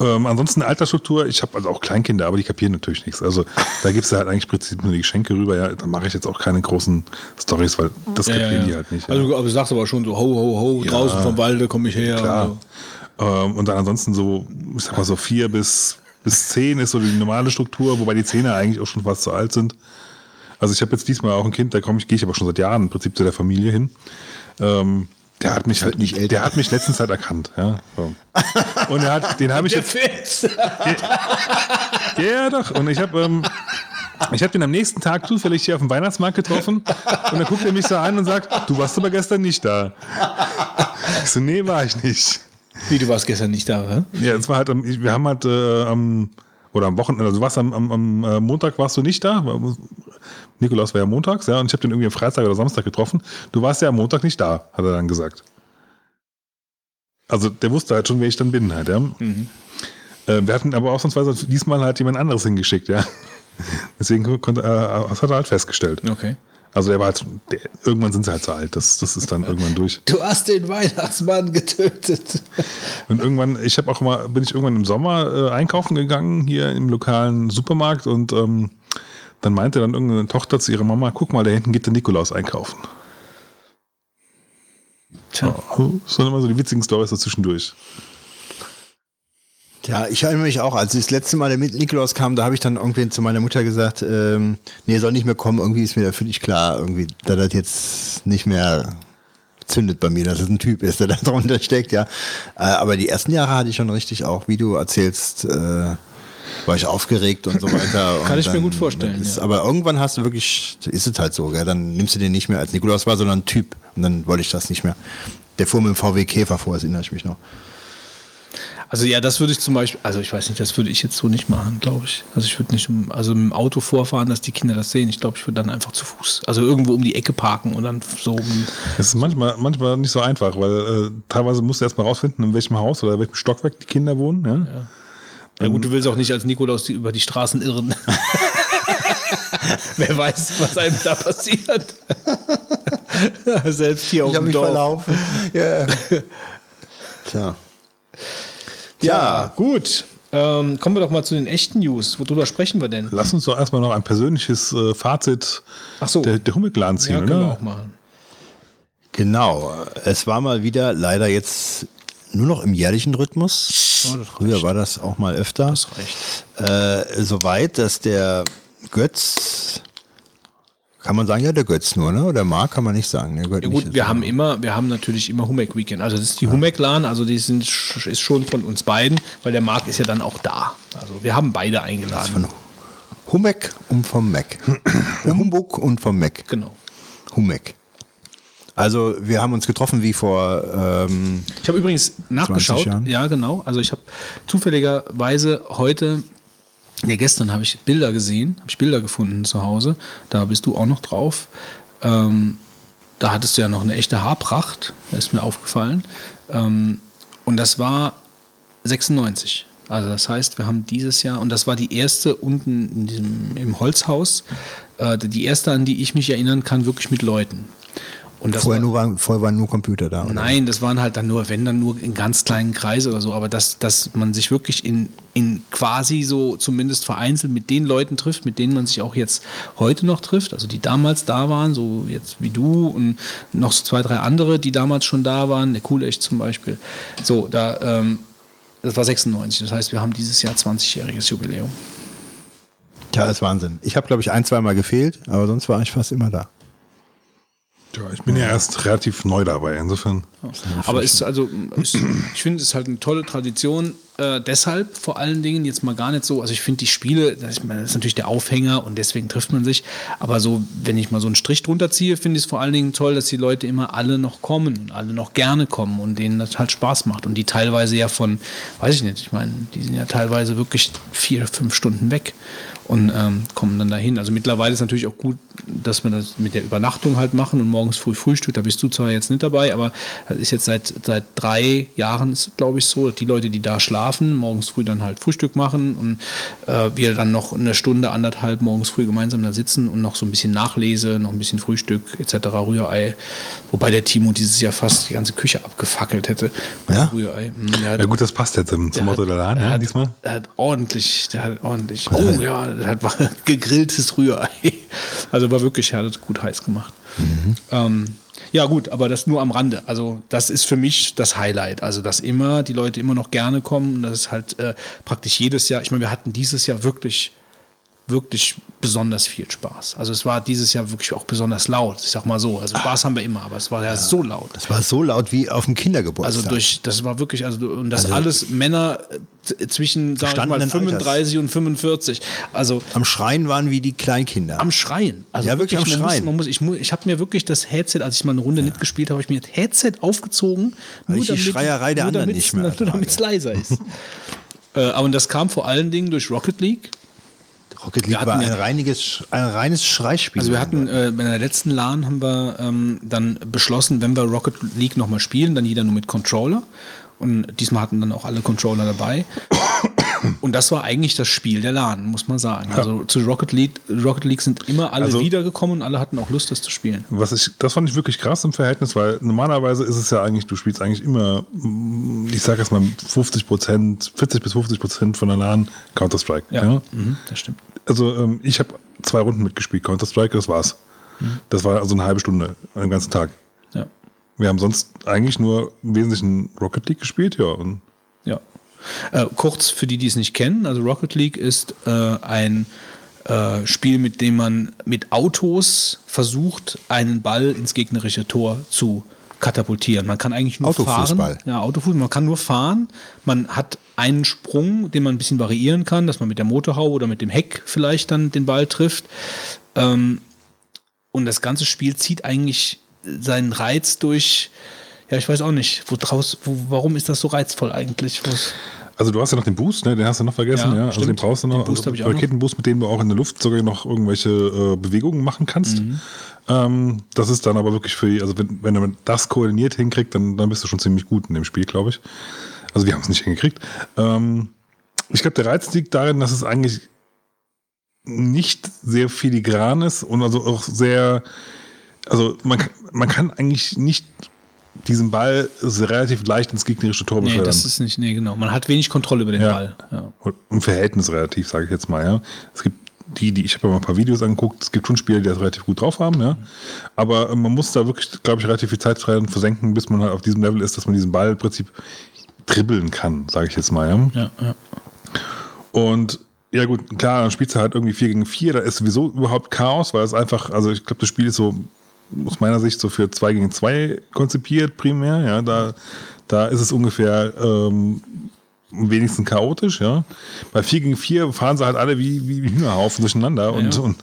Ähm, ansonsten Altersstruktur, ich habe also auch Kleinkinder, aber die kapieren natürlich nichts. Also da gibst du halt eigentlich Prinzip nur die Geschenke rüber. Ja, da mache ich jetzt auch keine großen Stories, weil das kapieren die halt nicht. ja. Also du sagst aber schon so, ho, ho, ho, draußen vom Walde komme ich her. Klar. Und so. Ähm, und dann ansonsten so, ich sag mal so vier bis, bis zehn ist so die normale Struktur, wobei die Zehner eigentlich auch schon fast zu alt sind. Also ich habe jetzt diesmal auch ein Kind, da komme ich, gehe ich aber schon seit Jahren im Prinzip zu der Familie hin. Ähm, der hat mich halt nicht älter. der hat mich letztens halt erkannt, ja. So. Und er hat, den habe ich Der jetzt, Fitz. ja, doch. Und ich habe ähm, ich habe den am nächsten Tag zufällig hier auf dem Weihnachtsmarkt getroffen und dann guckt er mich so an und sagt, du warst aber gestern nicht da. Ich so, nee, war ich nicht. Wie, du warst gestern nicht da, hä? Ja, es war halt, wir haben halt äh, am, oder am Wochenende, also du warst am, am, am äh, Montag warst du nicht da. Nikolaus war ja montags, ja, und ich habe den irgendwie am Freitag oder Samstag getroffen. Du warst ja am Montag nicht da, hat er dann gesagt. Also der wusste halt schon, wer ich dann bin halt, ja. Äh, wir hatten aber ausnahmsweise diesmal halt jemand anderes hingeschickt, ja. Deswegen konnte, äh, das hat er halt festgestellt. Okay. Also der war halt, der, irgendwann sind sie halt zu alt, das, das ist dann irgendwann durch. Du hast den Weihnachtsmann getötet. Und irgendwann, ich habe auch mal, bin ich irgendwann im Sommer äh, einkaufen gegangen, hier im lokalen Supermarkt und ähm, dann meinte dann irgendeine Tochter zu ihrer Mama, guck mal, da hinten geht der Nikolaus einkaufen. Tja. Das sind immer so die witzigen Storys so zwischendurch. Ja, ich erinnere mich auch, als das letzte Mal der Mit- Nikolaus kam, da habe ich dann irgendwie zu meiner Mutter gesagt, ähm, nee, soll nicht mehr kommen, irgendwie ist mir da völlig klar, irgendwie, da das jetzt nicht mehr zündet bei mir, dass es ein Typ ist, der da drunter steckt, ja. Äh, aber die ersten Jahre hatte ich schon richtig auch, wie du erzählst, äh, war ich aufgeregt und so weiter. Kann und ich mir dann gut vorstellen, Ist, ja. Aber irgendwann hast du wirklich, ist es halt so, gell? dann nimmst du den nicht mehr als Nikolaus war, sondern Typ. Und dann wollte ich das nicht mehr. Der fuhr mit dem VW Käfer vor, das erinnere ich mich noch. Also ja, das würde ich zum Beispiel, also ich weiß nicht, das würde ich jetzt so nicht machen, glaube ich. Also ich würde nicht, also mit dem Auto vorfahren, dass die Kinder das sehen. Ich glaube, ich würde dann einfach zu Fuß, also irgendwo um die Ecke parken und dann so. um- Es ist manchmal, manchmal nicht so einfach, weil äh, teilweise musst du erst mal rausfinden, in welchem Haus oder in welchem Stockwerk die Kinder wohnen. Ja? Ja gut, du willst auch nicht als Nikolaus die, über die Straßen irren. Wer weiß, was einem da passiert. Selbst hier auf dem Dorf. verlaufen. Ja. Tja. Ja, gut. Ähm, kommen wir doch mal zu den echten News. Worüber sprechen wir denn? Lass uns doch erstmal noch ein persönliches äh, Fazit Ach so. der, der Hummelclan ziehen, Ja, können wir oder? auch machen. Genau, es war mal wieder leider jetzt nur noch im jährlichen Rhythmus. Oh, Früher war das auch mal öfter. Das recht. Äh, Soweit, dass der Götz, kann man sagen, ja, der Götz nur, ne? Oder Marc kann man nicht sagen. Der Ja gut, wir haben immer, wir haben natürlich immer Humek Weekend. Also das ist die Humek LAN, also die sind ist schon von uns beiden, weil der Marc ist ja dann auch da. Also wir haben beide eingeladen. Humek und vom Mac. Humbug und vom Mac. Genau. Humek. Also wir haben uns getroffen wie vor ähm, Ich habe übrigens nachgeschaut. Ja, genau. Also ich habe zufälligerweise heute, ja gestern habe ich Bilder gesehen, habe ich Bilder gefunden zu Hause. Da bist du auch noch drauf. Ähm, da hattest du ja noch eine echte Haarpracht, das ist mir aufgefallen. Ähm, und das war 96. Also das heißt, wir haben dieses Jahr, und das war die erste unten in diesem, im Holzhaus, äh, die erste, an die ich mich erinnern kann, wirklich mit Leuten. Und das vorher war, nur waren, vorher waren nur Computer da. oder? Nein, das waren halt dann nur, wenn dann nur in ganz kleinen Kreise oder so, aber dass, dass man sich wirklich in, in quasi so zumindest vereinzelt mit den Leuten trifft, mit denen man sich auch jetzt heute noch trifft, also die damals da waren, so jetzt wie du und noch so zwei, drei andere, die damals schon da waren, der Cool Echt zum Beispiel. So, da, ähm, das war 96, das heißt, wir haben dieses Jahr 20-jähriges Jubiläum. Tja, das ist Wahnsinn. Ich habe, glaube ich, ein, zweimal gefehlt, aber sonst war ich fast immer da. Ja, ich bin ja erst relativ neu dabei, insofern. Aber ist also, ist, ich finde, es ist halt eine tolle Tradition. Äh, deshalb vor allen Dingen jetzt mal gar nicht so. Also ich finde die Spiele, das ist, das ist natürlich der Aufhänger und deswegen trifft man sich. Aber so, wenn ich mal so einen Strich drunter ziehe, finde ich es vor allen Dingen toll, dass die Leute immer alle noch kommen und alle noch gerne kommen und denen das halt Spaß macht. Und die teilweise ja von, weiß ich nicht, ich meine, die sind ja teilweise wirklich vier, fünf Stunden weg und ähm, kommen dann dahin. Also mittlerweile ist natürlich auch gut, dass wir das mit der Übernachtung halt machen und morgens früh Frühstück. Da bist du zwar jetzt nicht dabei, aber das ist jetzt seit, seit drei Jahren, glaube ich, so, dass die Leute, die da schlafen, morgens früh dann halt Frühstück machen und äh, wir dann noch eine Stunde, anderthalb morgens früh gemeinsam da sitzen und noch so ein bisschen Nachlese, noch ein bisschen Frühstück etc., Rührei. Wobei der Timo dieses Jahr fast die ganze Küche abgefackelt hätte. Ja? Rührei. Hm, der hat- Ja gut, das passt jetzt zum, zum Motto der Laden, ja, hat, diesmal. Der hat ordentlich, der hat ordentlich. Oh ja, hat war gegrilltes Rührei. Also war wirklich, er hat es gut heiß gemacht. Ähm, ja gut, aber das nur am Rande. Also das ist für mich das Highlight. Also dass immer die Leute immer noch gerne kommen und das ist halt äh, praktisch jedes Jahr. Ich meine, wir hatten dieses Jahr wirklich wirklich besonders viel Spaß. Also es war dieses Jahr wirklich auch besonders laut. Ich sag mal so. Also Spaß haben wir immer, aber es war ja so laut. Das war so laut wie auf dem Kindergeburtstag. Also durch, das war wirklich, also und das alles Männer äh, zwischen, sag ich mal, Gestandenen 35 und 45. Also am Schreien waren wie die Kleinkinder. am Schreien. Also Ja, wirklich am man Schreien. Muss, man muss, ich mu- ich habe mir wirklich das Headset, als ich mal eine Runde nicht gespielt habe, habe ich mir das Headset aufgezogen. Weil ich die Schreierei der nur anderen damit's- nicht mehr Nur damit es leiser ist. äh, aber das kam vor allen Dingen durch Rocket League. Rocket League war hatten ein, ja- reiniges, ein reines Schreispiel. Also wir hatten äh, bei der letzten LAN haben wir ähm, dann beschlossen, wenn wir Rocket League nochmal spielen, dann jeder nur mit Controller. Und diesmal hatten dann auch alle Controller dabei. Und das war eigentlich das Spiel der LAN, muss man sagen. Also zu Rocket League, Rocket League sind immer alle Also- wiedergekommen und alle hatten auch Lust, das zu spielen. Was ich, das fand ich wirklich krass im Verhältnis, weil normalerweise ist es ja eigentlich, du spielst eigentlich immer, mm, ich sag jetzt mal 50 Prozent, 40 bis 50 Prozent von der LAN Counter-Strike. Ja. Mhm, das stimmt. Also ähm, ich habe zwei Runden mitgespielt, Counter-Strike, das war's. Das war also eine halbe Stunde, einen ganzen Tag. Ja. Wir haben sonst eigentlich nur im Wesentlichen Rocket League gespielt, ja. Und Ja. Äh, kurz für die, die es nicht kennen, also Rocket League ist äh, ein äh, Spiel, mit dem man mit Autos versucht, einen Ball ins gegnerische Tor zu katapultieren. Man kann eigentlich nur Autofußball. fahren. Ja, Autofußball. Man kann nur fahren. Man hat einen Sprung, den man ein bisschen variieren kann, dass man mit der Motorhaube oder mit dem Heck vielleicht dann den Ball trifft. Ähm, und das ganze Spiel zieht eigentlich seinen Reiz durch. Ja, ich weiß auch nicht, wo draus, wo, warum ist das so reizvoll eigentlich? Wo's- Also du hast ja noch den Boost, ne? den hast du noch vergessen, Ja, ja. Also den brauchst du noch. Den Boost also ich auch. Raketenboost, mit dem du auch in der Luft sogar noch irgendwelche äh, Bewegungen machen kannst. Mhm. Ähm, das ist dann aber wirklich für, also wenn, wenn man das koordiniert hinkriegt, dann, dann bist du schon ziemlich gut in dem Spiel, glaube ich. Also wir haben es nicht hingekriegt. Ähm, ich glaube, der Reiz liegt darin, dass es eigentlich nicht sehr filigran ist und also auch sehr, also man, man kann eigentlich nicht diesen Ball relativ leicht ins gegnerische Tor Nee, befördern. das ist nicht, nee, genau. Man hat wenig Kontrolle über den Ja. Ball. Ja. Im Verhältnis relativ, sage ich jetzt mal, ja. Es gibt die, die, ich habe ja mal ein paar Videos angeguckt, es gibt schon Spieler, die das relativ gut drauf haben, ja. Aber äh, man muss da wirklich, glaube ich, relativ viel Zeit dran versenken, bis man halt auf diesem Level ist, dass man diesen Ball im Prinzip dribbeln kann, sage ich jetzt mal, ja. Ja, ja. Und ja gut, klar, dann spielst du halt irgendwie 4 gegen 4, da ist sowieso überhaupt Chaos, weil es einfach, also ich glaube, das Spiel ist so aus meiner Sicht so für 2 gegen 2 konzipiert primär, ja, da, da ist es ungefähr ähm, am wenigsten chaotisch, ja. Bei 4 gegen 4 fahren sie halt alle wie, wie Hühnerhaufen durcheinander und, Ja. und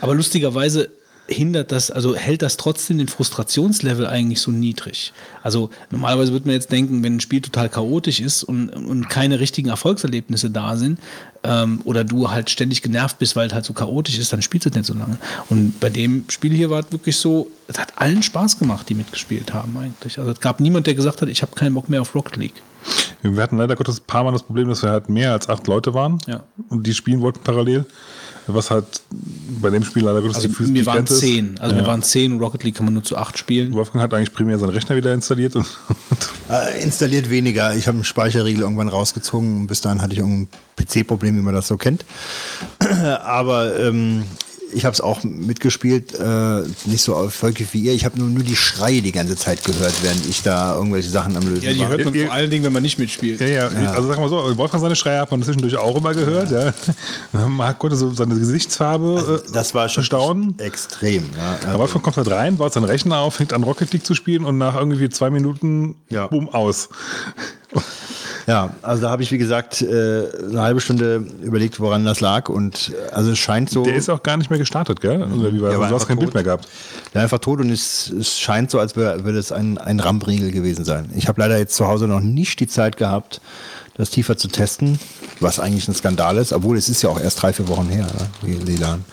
Aber lustigerweise hindert das, also hält das trotzdem den Frustrationslevel eigentlich so niedrig. Also normalerweise würde man jetzt denken, wenn ein Spiel total chaotisch ist und, und keine richtigen Erfolgserlebnisse da sind ähm, oder du halt ständig genervt bist, weil es halt so chaotisch ist, dann spielst du es nicht so lange. Und bei dem Spiel hier war es wirklich so, es hat allen Spaß gemacht, die mitgespielt haben eigentlich. Also es gab niemand, der gesagt hat, ich habe keinen Bock mehr auf Rocket League. wir hatten leider Gottes ein paar Mal das Problem, dass wir halt mehr als acht Leute waren Ja. und die spielen wollten parallel. Was halt bei dem Spiel leider Gottes Also die- die wir waren zehn. Also Ja. wir waren zehn und Rocket League kann man nur zu acht spielen. Wolfgang hat eigentlich primär seinen Rechner wieder installiert und, und Äh, installiert weniger. Ich habe einen Speicherriegel irgendwann rausgezogen. und Bis dahin hatte ich irgendein PC-Problem, wie man das so kennt. Aber ähm, ich habe es auch mitgespielt, äh, nicht so erfolgreich wie ihr. Ich habe nur, nur die Schreie die ganze Zeit gehört, während ich da irgendwelche Sachen am Lösen Ja, die war. hört man vor allen Dingen, wenn man nicht mitspielt. Ja, ja, also sag mal so, Wolfgang seine Schreie hat man zwischendurch auch immer gehört, ja. Man konnte so seine Gesichtsfarbe äh, Das war schon staunen. extrem. Ja. Aber Wolfgang kommt halt rein, baut seinen Rechner auf, fängt an Rocket League zu spielen und nach irgendwie zwei Minuten, Ja. boom, aus. Ja, also da habe ich, wie gesagt, äh, eine halbe Stunde überlegt, woran das lag. Und äh, also es scheint so. Der ist auch gar nicht mehr gestartet, gell? Oder wie war Der das? war Du hast einfach kein Bild tot. mehr gehabt. Der ist einfach tot und es, es scheint so, als würde es ein, ein Rampriegel gewesen sein. Ich habe leider jetzt zu Hause noch nicht die Zeit gehabt, das tiefer zu testen, was eigentlich ein Skandal ist, obwohl es ist ja auch erst drei, vier Wochen her, ne, wie Lelan.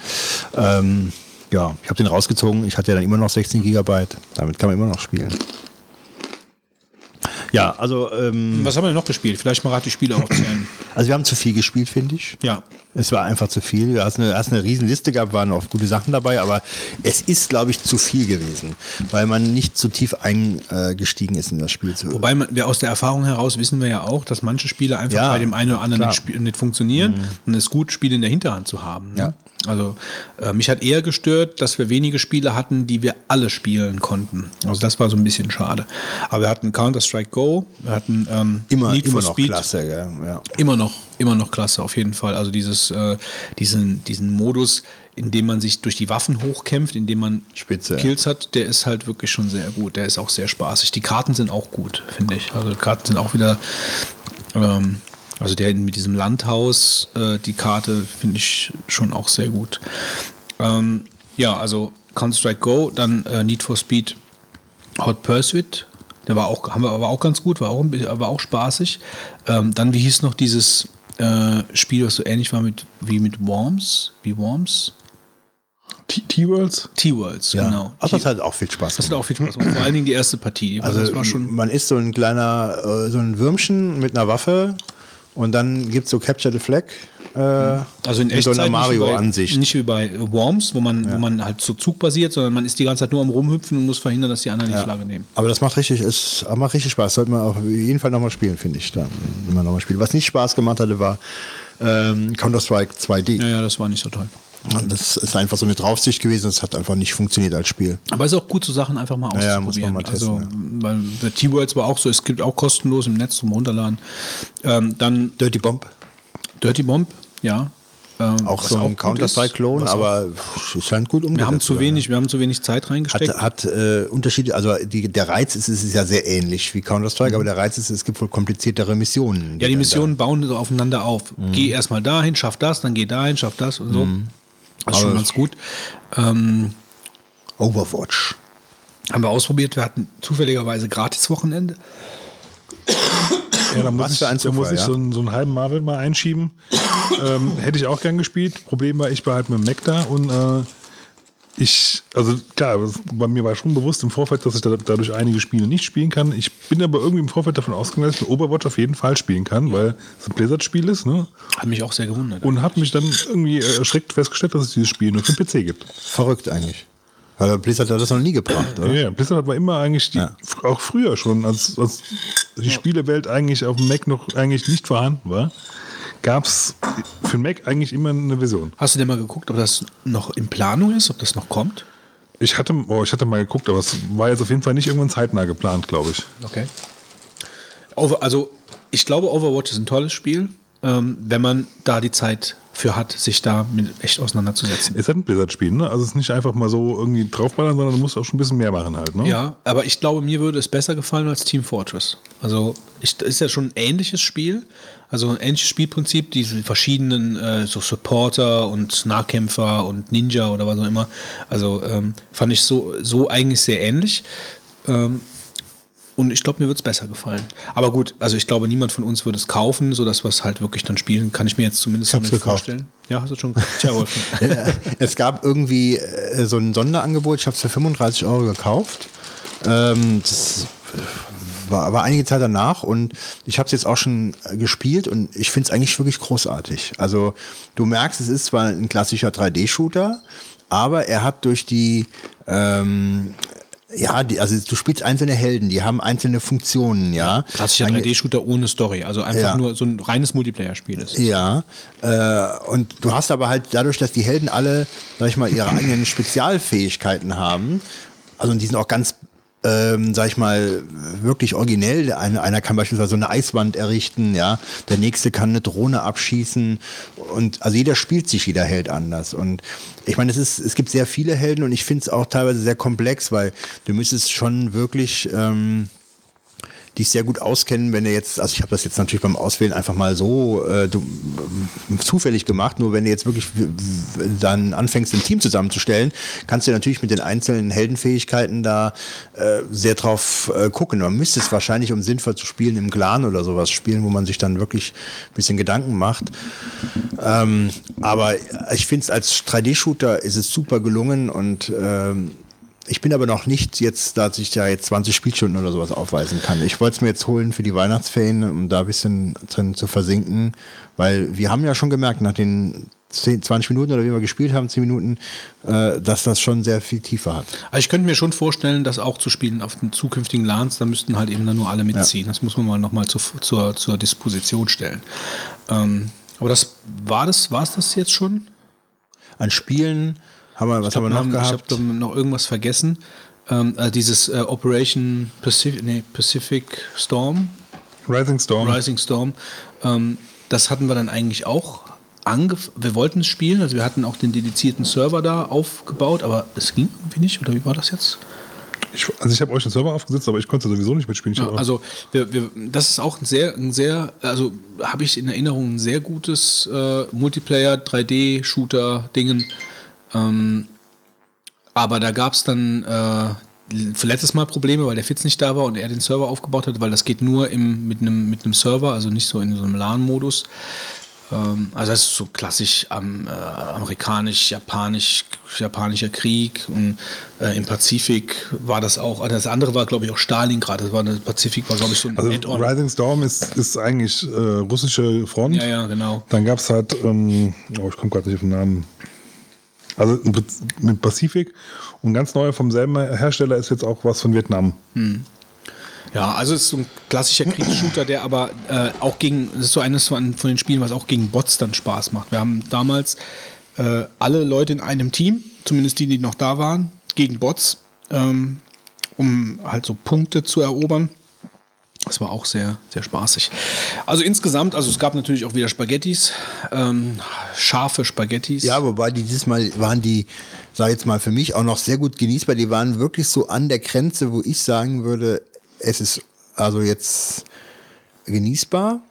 Ähm, ja, ich habe den rausgezogen. Ich hatte ja dann immer noch 16 Gigabyte. Damit kann man immer noch spielen. Ja, also, ähm, Was haben wir denn noch gespielt? Vielleicht mal gerade die Spiele aufzählen. also wir haben zu viel gespielt, finde ich. Ja. Es war einfach zu viel. Du hast eine, hast eine riesen Liste gehabt, waren auch gute Sachen dabei, aber es ist, glaube ich, zu viel gewesen, weil man nicht zu tief eingestiegen ist in das Spiel. Zu, Wobei man, wir aus der Erfahrung heraus wissen wir ja auch, dass manche Spiele einfach Ja, bei dem einen oder anderen nicht, nicht funktionieren und es ist gut, Spiele in der Hinterhand zu haben. Ne? Ja. Also äh, mich hat eher gestört, dass wir wenige Spiele hatten, die wir alle spielen konnten. Also das war so ein bisschen schade. Aber wir hatten Counter-Strike Go, wir hatten ähm, immer, Need immer for noch Speed. klasse. Gell? Ja. Immer noch, immer noch klasse, auf jeden Fall. Also dieses, äh, diesen, diesen Modus, in dem man sich durch die Waffen hochkämpft, in dem man Spitze. Kills hat, der ist halt wirklich schon sehr gut. Der ist auch sehr spaßig. Die Karten sind auch gut, finde ich. Also die Karten sind auch wieder, ähm, also der mit diesem Landhaus, äh, die Karte finde ich schon auch sehr gut. Ähm, ja, also Counter-Strike Go, dann äh, Need for Speed Hot Pursuit. Der war auch, haben wir aber auch ganz gut, war auch, war auch spaßig. Ähm, dann, wie hieß noch dieses äh, Spiel, was so ähnlich war mit, wie mit Worms? Wie Worms? T-Worlds? T-Worlds, Ja. genau. Ach, das hat auch viel Spaß Das hat gemacht. auch viel Spaß gemacht. Vor allen Dingen die erste Partie. Also das war schon. man ist so ein kleiner, äh, so ein Würmchen mit einer Waffe und dann gibt es so Capture the Flag. Äh, Also in so Echtzeit einer Mario-Ansicht. Nicht wie bei Worms, wo man, wo man halt so zugbasiert, sondern man ist die ganze Zeit nur am Rumhüpfen und muss verhindern, dass die anderen die Flagge nehmen. Aber das macht richtig, es macht richtig Spaß. Sollte man auf jeden Fall nochmal spielen, finde ich. Dann immer noch mal spielen. Was nicht Spaß gemacht hatte, war ähm, Counter-Strike 2D. Ja, ja, das war nicht so toll. Das ist einfach so eine Draufsicht gewesen. Das hat einfach nicht funktioniert als Spiel. Aber es ist auch gut, so Sachen einfach mal Ja, auszuprobieren. muss man mal testen, also, weil der T-Worlds war auch so, es gibt auch kostenlos im Netz zum Runterladen. Ähm, dann Dirty Bomb, Dirty Bomb, ja. Ähm, auch so ein Counter-Strike-Klon, aber es scheint gut umgesetzt. wir haben zu wenig, wir haben zu wenig Zeit reingesteckt. Hat, hat äh, Unterschiede, also die, der Reiz ist, es ist ja sehr ähnlich wie Counter-Strike, aber der Reiz ist, es gibt wohl kompliziertere Missionen. Mhm. ja, die Missionen bauen so aufeinander auf. Mhm. Geh erstmal dahin, schaff das, dann geh dahin, schaff das und so. Das ist schon ganz gut. Ähm. Overwatch. haben wir ausprobiert. Wir hatten zufälligerweise gratis Wochenende. Ja, da muss ich, da muss Zufall, ich ja. so, einen, so einen halben Marvel mal einschieben. ähm, hätte ich auch gern gespielt. Problem war, ich war halt mit dem Mac da und äh, ich, also klar, bei mir war schon bewusst im Vorfeld, dass ich da, dadurch einige Spiele nicht spielen kann. Ich bin aber irgendwie im Vorfeld davon ausgegangen, dass ich Overwatch auf jeden Fall spielen kann, weil es ein Blizzard-Spiel ist, ne? Hat mich auch sehr gewundert. Und habe mich dann irgendwie erschreckt festgestellt, dass es dieses Spiel nur für den PC gibt. Verrückt eigentlich. Aber Blizzard hat das noch nie gebracht, oder? Ja, Blizzard war immer eigentlich, die, Ja. auch früher schon, als, als die Spielewelt eigentlich auf dem Mac noch eigentlich nicht vorhanden war, gab es für Mac eigentlich immer eine Version. Hast du denn mal geguckt, ob das noch in Planung ist, ob das noch kommt? Ich hatte, oh, ich hatte mal geguckt, aber es war jetzt auf jeden Fall nicht irgendwann zeitnah geplant, glaube ich. Okay. Also, ich glaube, Overwatch ist ein tolles Spiel, ähm, wenn man da die Zeit für hat, sich da mit echt auseinanderzusetzen. Ist halt ein Blizzard-Spiel, ne? Also es ist nicht einfach mal so irgendwie draufballern, sondern du musst auch schon ein bisschen mehr machen halt, ne? Ja, aber ich glaube, mir würde es besser gefallen als Team Fortress. Also, ich, ist ja schon ein ähnliches Spiel. Also ein ähnliches Spielprinzip, diese verschiedenen äh, so Supporter und Nahkämpfer und Ninja oder was auch immer. Also ähm, fand ich so, so eigentlich sehr ähnlich. Ähm, und ich glaube, mir wird es besser gefallen. Aber gut, also ich glaube, niemand von uns würde es kaufen, sodass wir es halt wirklich dann spielen. Kann ich mir jetzt zumindest gekauft. vorstellen. Ja, hast du schon Tja, Wolf. es gab irgendwie äh, so ein Sonderangebot, ich habe es für 35 Euro gekauft. Ähm, das war, war einige Zeit danach und ich habe es jetzt auch schon äh, gespielt und ich finde es eigentlich wirklich großartig. Also du merkst, es ist zwar ein klassischer 3D-Shooter, aber er hat durch die ähm, ja, die, also du spielst einzelne Helden, die haben einzelne Funktionen, ja. Klassischer Ein- 3D-Shooter ohne Story. Also einfach Ja. nur so ein reines Multiplayer-Spiel ist. Ja, äh, und du hast aber halt dadurch, dass die Helden alle, sag ich mal, ihre eigenen Spezialfähigkeiten haben, also und die sind auch ganz, ähm, sag ich mal, wirklich originell. Der Eine, einer kann beispielsweise so eine Eiswand errichten, ja, der nächste kann eine Drohne abschießen und also jeder spielt sich, jeder Held anders. Und ich meine, es ist, es gibt sehr viele Helden und ich finde es auch teilweise sehr komplex, weil du müsstest schon wirklich ähm, dich sehr gut auskennen, wenn du jetzt, also ich habe das jetzt natürlich beim Auswählen einfach mal so äh, du, zufällig gemacht, nur wenn du jetzt wirklich dann anfängst, ein Team zusammenzustellen, kannst du natürlich mit den einzelnen Heldenfähigkeiten da äh, sehr drauf äh, gucken. Man müsste es wahrscheinlich, um sinnvoll zu spielen, im Clan oder sowas spielen, wo man sich dann wirklich ein bisschen Gedanken macht. Ähm, aber ich finde es als 3D-Shooter ist es super gelungen und ähm, ich bin aber noch nicht jetzt, dass ich da jetzt 20 Spielstunden oder sowas aufweisen kann. Ich wollte es mir jetzt holen für die Weihnachtsferien, um da ein bisschen drin zu versinken, weil wir haben ja schon gemerkt, nach den 10, 20 Minuten oder wie wir gespielt haben, 10 Minuten, äh, dass das schon sehr viel tiefer hat. Also ich könnte mir schon vorstellen, das auch zu spielen auf den zukünftigen LANs, da müssten halt eben dann nur alle mitziehen. Das muss man mal nochmal zu, zur, zur Disposition stellen. Ähm, aber das war das, war es das jetzt schon? An Spielen haben wir, was haben wir noch Ich gehabt? habe noch irgendwas vergessen. Ähm, äh, dieses äh, Operation Pacific, nee, Pacific Storm, Rising Storm. Rising Storm, ähm, das hatten wir dann eigentlich auch angef Wir wollten es spielen, also wir hatten auch den dedizierten Server da aufgebaut, aber es ging irgendwie nicht, oder wie war das jetzt? Ich, also ich habe euch den Server aufgesetzt, aber ich konnte sowieso nicht mitspielen. Ich Ja, also wir, wir, das ist auch ein sehr, ein sehr, also habe ich in Erinnerung ein sehr gutes äh, Multiplayer 3D-Shooter-Dingen. Ähm, aber da gab es dann äh, für letztes Mal Probleme, weil der Fitz nicht da war und er den Server aufgebaut hat, weil das geht nur im, mit einem mit Server, also nicht so in so einem LAN-Modus. Ähm, also das ist so klassisch am, äh, amerikanisch, japanisch, japanischer Krieg und äh, im Pazifik war das auch. also Das andere war, glaube ich, auch Stalingrad. Das war der Pazifik war, glaube ich, so ein also. Rising Storm ist, ist eigentlich äh, russische Front. Ja, ja, genau. Dann gab es halt, ähm, oh, ich komme gerade nicht auf den Namen. Also mit Pazifik und ganz neu vom selben Hersteller ist jetzt auch was von Vietnam. Ja, also es ist so ein klassischer Kriegsshooter, der aber äh, auch gegen, das ist so eines von, von den Spielen, was auch gegen Bots dann Spaß macht. Wir haben damals äh, alle Leute in einem Team, zumindest die, die noch da waren, gegen Bots, ähm, um halt so Punkte zu erobern. Das war auch sehr, sehr spaßig. Also insgesamt, also es gab natürlich auch wieder Spaghettis, ähm, scharfe Spaghettis. Ja, wobei die dieses Mal waren die, sag jetzt mal für mich auch noch sehr gut genießbar. Die waren wirklich so an der Grenze, wo ich sagen würde, es ist also jetzt genießbar.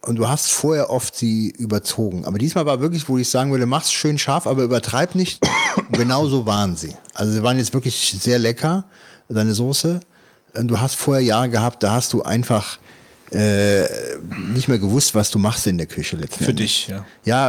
Und du hast vorher oft sie überzogen. Aber diesmal war wirklich, wo ich sagen würde, mach's schön scharf, aber übertreib nicht. Und genau so waren sie. Also sie waren jetzt wirklich sehr lecker, deine Soße. Und Du hast vorher Jahre gehabt, da hast du einfach äh, nicht mehr gewusst, was du machst in der Küche letztendlich. Für dich, ja.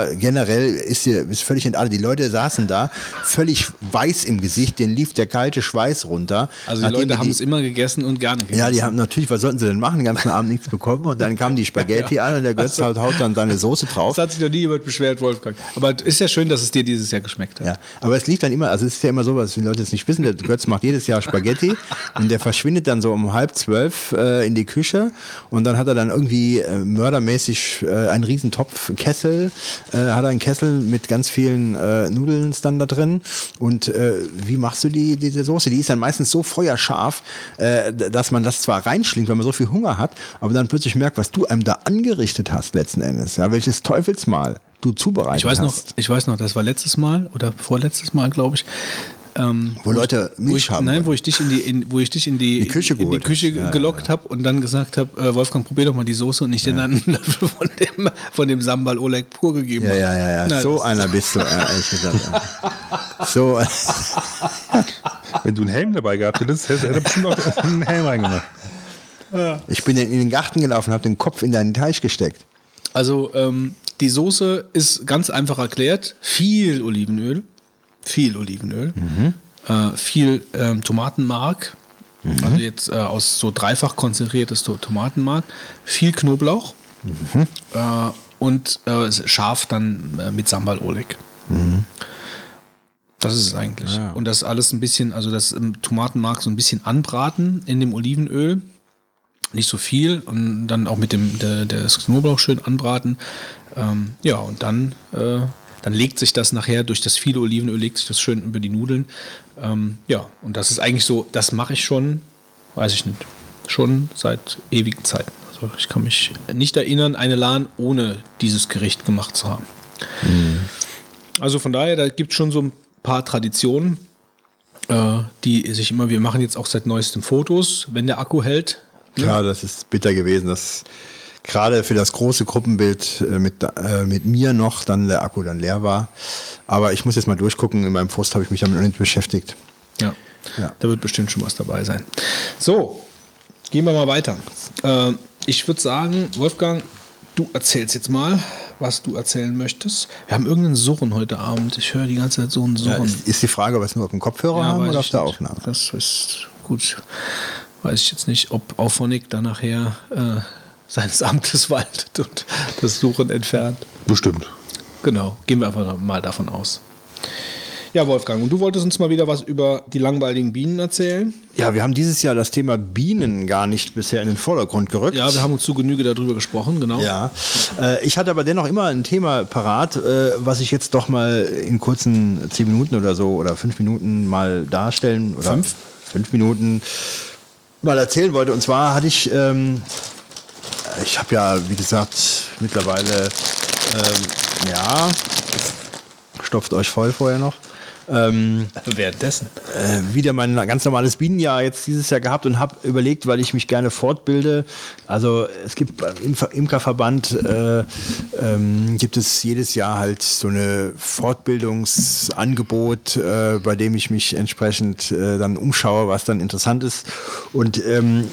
Ja, generell ist dir ist völlig entartet. Die Leute saßen da, völlig weiß im Gesicht, denen lief der kalte Schweiß runter. Also die Leute die- haben es immer gegessen und gerne gegessen. ja, die haben natürlich, was sollten sie denn machen? Den ganzen Abend nichts bekommen und dann kamen die Spaghetti an und der Götz haut, haut dann seine Soße drauf. Das hat sich noch nie jemand beschwert, Wolfgang. Aber es ist ja schön, dass es dir dieses Jahr geschmeckt hat. Ja, aber es lief dann immer, also es ist ja immer so, was die Leute jetzt nicht wissen, der Götz macht jedes Jahr Spaghetti und der verschwindet dann so um halb zwölf äh, in die Küche und dann hat er dann irgendwie äh, mördermäßig äh, einen riesen Topf Kessel, äh, hat er einen Kessel mit ganz vielen äh, Nudeln dann da drin und äh, wie machst du die, diese Soße? Die ist dann meistens so feuerscharf, äh, dass man das zwar reinschlingt, wenn man so viel Hunger hat, aber dann plötzlich merkt, was du einem da angerichtet hast letzten Endes, ja, welches Teufelsmal du zubereitet Ich weiß noch, hast. ich weiß noch, das war letztes Mal oder vorletztes Mal, glaube ich. Ähm, Wo Leute wo Milch ich, haben nein, wo ich dich in die, in, wo ich dich in die, Die Küche in die Küche. Ja, gelockt habe und dann gesagt habe, äh, Wolfgang, probier doch mal die Soße und ich dir dann einen Löffel von dem, von dem Sambal Oleg pur gegeben Ja, habe. ja, ja, ja. Na, so einer bist du, ja, ehrlich gesagt. Ja. So, Wenn du einen Helm dabei gehabt hättest, hätte er bestimmt auch einen Helm reingemacht. ich bin in den Garten gelaufen, habe den Kopf in deinen Teich gesteckt. Also ähm, die Soße ist ganz einfach erklärt. Viel Olivenöl, viel Olivenöl, äh, viel ähm, Tomatenmark, also jetzt äh, aus so dreifach konzentriertes To- Tomatenmark, viel Knoblauch äh, und äh, scharf dann äh, mit Sambal Oleg. Das ist es eigentlich. Und das alles ein bisschen, also das ähm, Tomatenmark so ein bisschen anbraten in dem Olivenöl nicht so viel und dann auch mit dem der, der Knoblauch schön anbraten. Ähm, ja, und dann, äh, dann legt sich das nachher durch das viele Olivenöl, legt sich das schön über die Nudeln. Ähm, ja, und das ist eigentlich so, das mache ich schon, weiß ich nicht, schon seit ewigen Zeiten. Also ich kann mich nicht erinnern, eine Lahn ohne dieses Gericht gemacht zu haben. Also von daher, da gibt es schon so ein paar Traditionen, äh, die sich immer, wir machen jetzt auch seit neuestem Fotos, wenn der Akku hält, Klar, das ist bitter gewesen, dass gerade für das große Gruppenbild äh, mit, äh, mit mir noch dann der Akku dann leer war. Aber ich muss jetzt mal durchgucken. In meinem Post habe ich mich damit noch nicht beschäftigt. Ja. Ja. Da wird bestimmt schon was dabei sein. So, gehen wir mal weiter. Äh, ich würde sagen, Wolfgang, du erzählst jetzt mal, was du erzählen möchtest. Wir haben irgendeinen Surren heute Abend. Ich höre die ganze Zeit so einen Ja, Surren. ist, ist die Frage, ob wir es nur auf dem Kopfhörer haben weiß oder auf der. Aufnahme? Das ist gut. Weiß ich jetzt nicht, ob Auphonic da nachher äh, seines Amtes waltet und das Suchen entfernt. Bestimmt. Genau, gehen wir einfach mal davon aus. Ja, Wolfgang, und du wolltest uns mal wieder was über die langweiligen Bienen erzählen? Ja, wir haben dieses Jahr das Thema Bienen gar nicht bisher in den Vordergrund gerückt. Ja, wir haben uns zu Genüge darüber gesprochen, genau. Ja, äh, ich hatte aber dennoch immer ein Thema parat, äh, was ich jetzt doch mal in kurzen zehn Minuten oder so oder fünf Minuten mal darstellen oder Fünf? fünf Minuten mal erzählen wollte. Und zwar hatte ich, ähm, ich habe ja, wie gesagt, mittlerweile, ähm, ja, stopft euch voll vorher noch. Ähm, Währenddessen. äh, wieder mein ganz normales Bienenjahr jetzt dieses Jahr gehabt und habe überlegt, weil ich mich gerne fortbilde. Also es gibt Imfer- Imkerverband äh, ähm, gibt es jedes Jahr halt so eine Fortbildungsangebot, äh, bei dem ich mich entsprechend äh, dann umschaue, was dann interessant ist. Und ähm,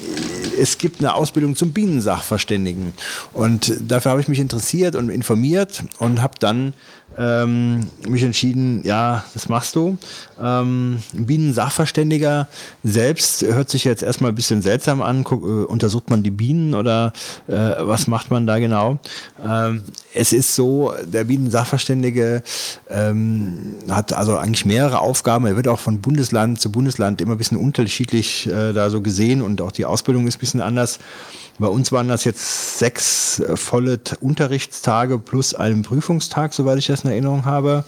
es gibt eine Ausbildung zum Bienensachverständigen und dafür habe ich mich interessiert und informiert und habe dann ähm, mich entschieden, ja, das machst du. Ähm, Bienensachverständiger selbst hört sich jetzt erstmal ein bisschen seltsam an. Guck, äh, untersucht man die Bienen oder äh, was macht man da genau? Ähm, es ist so, der Bienensachverständige ähm, hat also eigentlich mehrere Aufgaben. Er wird auch von Bundesland zu Bundesland immer ein bisschen unterschiedlich äh, da so gesehen und auch die Ausbildung ist ein bisschen anders. Bei uns waren das jetzt sechs äh, volle Unterrichtstage plus einen Prüfungstag, soweit ich das in Erinnerung habe.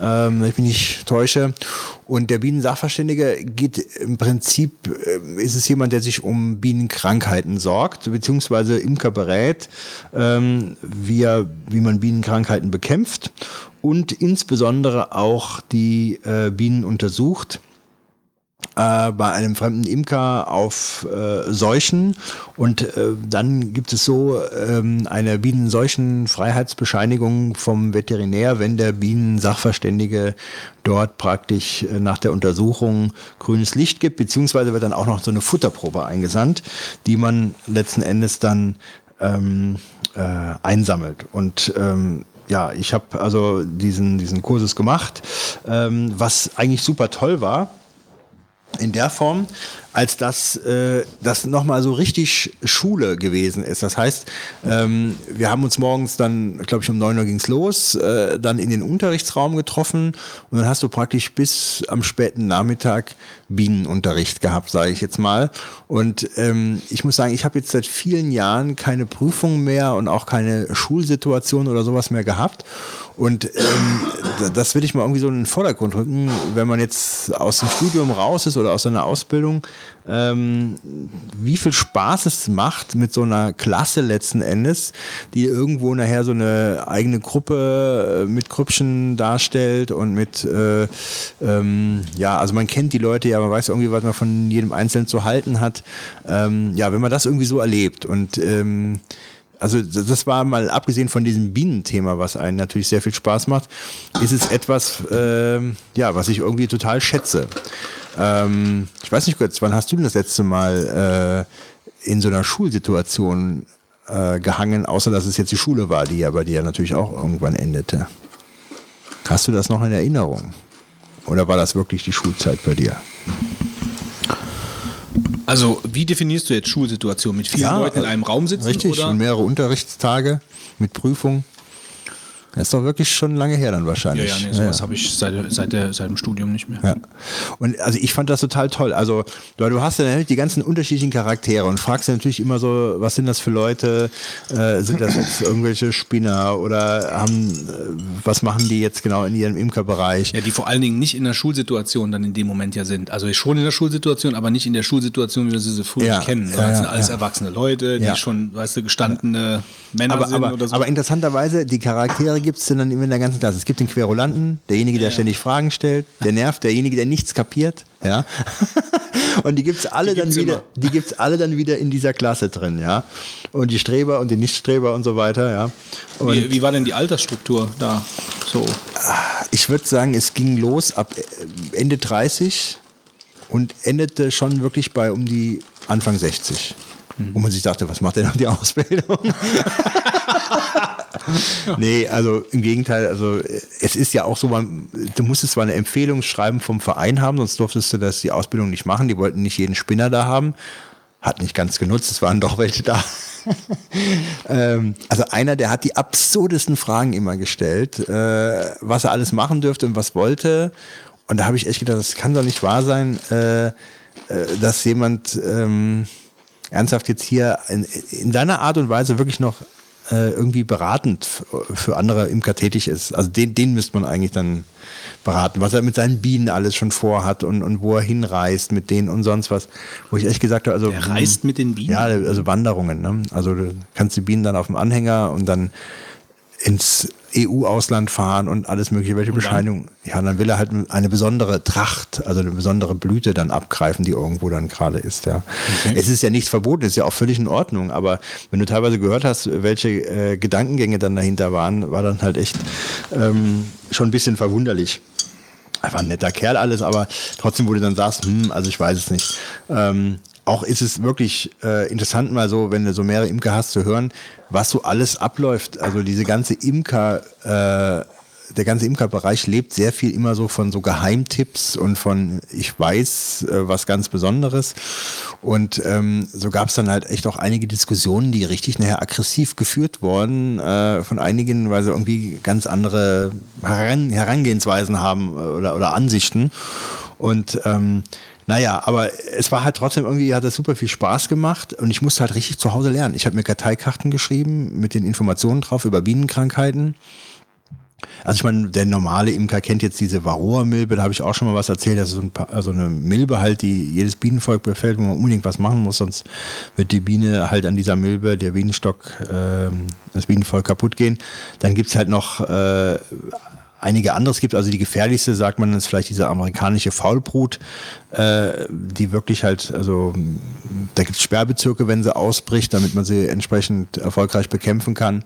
Ähm, ich mich nicht täusche. Und der Bienensachverständige geht im Prinzip, äh, ist es jemand, der sich um Bienenkrankheiten sorgt, beziehungsweise Imker berät, ähm, wie, er, wie man Bienenkrankheiten bekämpft und insbesondere auch die äh, Bienen untersucht äh, bei einem fremden Imker auf äh, Seuchen und äh, dann gibt es so ähm, eine Bienenseuchenfreiheitsbescheinigung vom Veterinär, wenn der Bienensachverständige dort praktisch äh, nach der Untersuchung grünes Licht gibt, beziehungsweise wird dann auch noch so eine Futterprobe eingesandt, die man letzten Endes dann ähm, äh, einsammelt. Und ähm, ja, ich habe also diesen, diesen Kurses gemacht, ähm, was eigentlich super toll war in der Form, als dass äh, das nochmal so richtig Schule gewesen ist. Das heißt, ähm, wir haben uns morgens dann, glaube ich, um neun Uhr ging's los, äh, dann in den Unterrichtsraum getroffen und dann hast du praktisch bis am späten Nachmittag Bienenunterricht gehabt, sage ich jetzt mal. Und ähm, ich muss sagen, ich habe jetzt seit vielen Jahren keine Prüfung mehr und auch keine Schulsituation oder sowas mehr gehabt. Und ähm, das will ich mal irgendwie so in den Vordergrund rücken, wenn man jetzt aus dem Studium raus ist oder aus seiner Ausbildung, ähm, wie viel Spaß es macht mit so einer Klasse letzten Endes, die irgendwo nachher so eine eigene Gruppe äh, mit Grüppchen darstellt und mit, äh, ähm, ja, also man kennt die Leute ja, man weiß irgendwie, was man von jedem Einzelnen zu halten hat. Ähm, ja, wenn man das irgendwie so erlebt und ähm, also das war mal abgesehen von diesem Bienenthema, was einen natürlich sehr viel Spaß macht, ist es etwas, äh, ja, was ich irgendwie total schätze. Ähm, ich weiß nicht kurz, wann hast du denn das letzte Mal äh, in so einer Schulsituation äh, gehangen, außer dass es jetzt die Schule war, die ja bei dir natürlich auch irgendwann endete. Hast du das noch in Erinnerung? Oder war das wirklich die Schulzeit bei dir? Also, wie definierst du jetzt Schulsituation? Mit vielen Ja, Leuten in einem Raum sitzen? Richtig, Oder? und mehrere Unterrichtstage mit Prüfung. Das ist doch wirklich schon lange her dann Ja, wahrscheinlich. ja, nee, sowas habe ich seit, seit, der, seit dem Studium nicht mehr. Ja. Und also ich fand das total toll. Also du hast ja natürlich die ganzen unterschiedlichen Charaktere und fragst ja natürlich immer so, was sind das für Leute? Äh, sind das jetzt irgendwelche Spinner oder haben, äh, was machen die jetzt genau in ihrem Imkerbereich? Ja, die vor allen Dingen nicht in der Schulsituation dann in dem Moment ja sind. Also schon in der Schulsituation, aber nicht in der Schulsituation, wie wir sie früher Ja, kennen. ja, das sind ja, alles ja. erwachsene Leute, die Ja. schon, weißt du, gestandene Männer Aber, sind aber, oder so. aber interessanterweise, die Charaktere gibt es dann immer in der ganzen Klasse. Es gibt den Querulanten, derjenige, der ständig Fragen stellt, der nervt, derjenige, der nichts kapiert. Ja. Und die gibt's alle Die dann gibt's wieder, immer. die gibt's alle dann wieder in dieser Klasse drin, ja. Und die Streber und die Nichtstreber und so weiter, ja. Und wie, wie war denn die Altersstruktur da? So. ich würde sagen, es ging los ab äh, Ende 30 und endete schon wirklich bei um die Anfang 60. Mhm. Wo man sich dachte, was macht denn noch die Ausbildung? Nee, also im Gegenteil, also äh, es ist ja auch so, man, du musstest zwar eine Empfehlungsschreiben vom Verein haben, sonst durftest du das die Ausbildung nicht machen. Die wollten nicht jeden Spinner da haben. Hat nicht ganz genutzt, es waren doch welche da. ähm, also einer, der hat die absurdesten Fragen immer gestellt, äh, was er alles machen dürfte und was wollte. Und da habe ich echt gedacht, das kann doch nicht wahr sein, äh, äh, dass jemand ähm, ernsthaft jetzt hier in, in seiner Art und Weise wirklich noch äh, irgendwie beratend für andere Imker tätig ist. Also den, den müsste man eigentlich dann beraten, was er mit seinen Bienen alles schon vorhat und, und wo er hinreist mit denen und sonst was. Wo ich echt gesagt habe, also Der reist mit den Bienen? Ja, also Wanderungen. Ne? Also du kannst die Bienen dann auf dem Anhänger und dann ins EU-Ausland fahren und alles mögliche, welche Bescheinigung. Ja, dann will er halt eine besondere Tracht, also eine besondere Blüte dann abgreifen, die irgendwo dann gerade ist. Ja. Es ist ja nichts verboten, ist ja auch völlig in Ordnung, aber wenn du teilweise gehört hast, welche äh, Gedankengänge dann dahinter waren, war dann halt echt ähm, schon ein bisschen verwunderlich. Er war ein netter Kerl alles, aber trotzdem, wo du dann sagst, hm, also ich weiß es nicht. Ähm, auch ist es wirklich äh, interessant, mal so, wenn du so mehrere Imker hast, zu hören, was so alles abläuft. Also diese ganze Imker, äh, der ganze Imkerbereich lebt sehr viel immer so von so Geheimtipps und von ich weiß äh, was ganz Besonderes. Und ähm, so gab es dann halt echt auch einige Diskussionen, die richtig nachher aggressiv geführt wurden äh, von einigen, weil sie irgendwie ganz andere Heran Herangehensweisen haben äh, oder, oder Ansichten. Und ähm, naja, aber es war halt trotzdem irgendwie, hat es super viel Spaß gemacht und ich musste halt richtig zu Hause lernen. Ich habe mir Karteikarten geschrieben mit den Informationen drauf über Bienenkrankheiten. Also ich meine, der normale Imker kennt jetzt diese Varroa-Milbe, da habe ich auch schon mal was erzählt. Das ist so ein also eine Milbe halt, die jedes Bienenvolk befällt, wo man unbedingt was machen muss, sonst wird die Biene halt an dieser Milbe, der Bienenstock, ähm, das Bienenvolk kaputt gehen. Dann gibt's halt noch äh, einige andere es gibt. Also die gefährlichste, sagt man, ist vielleicht diese amerikanische Faulbrut, äh, die wirklich halt, also da gibt es Sperrbezirke, wenn sie ausbricht, damit man sie entsprechend erfolgreich bekämpfen kann.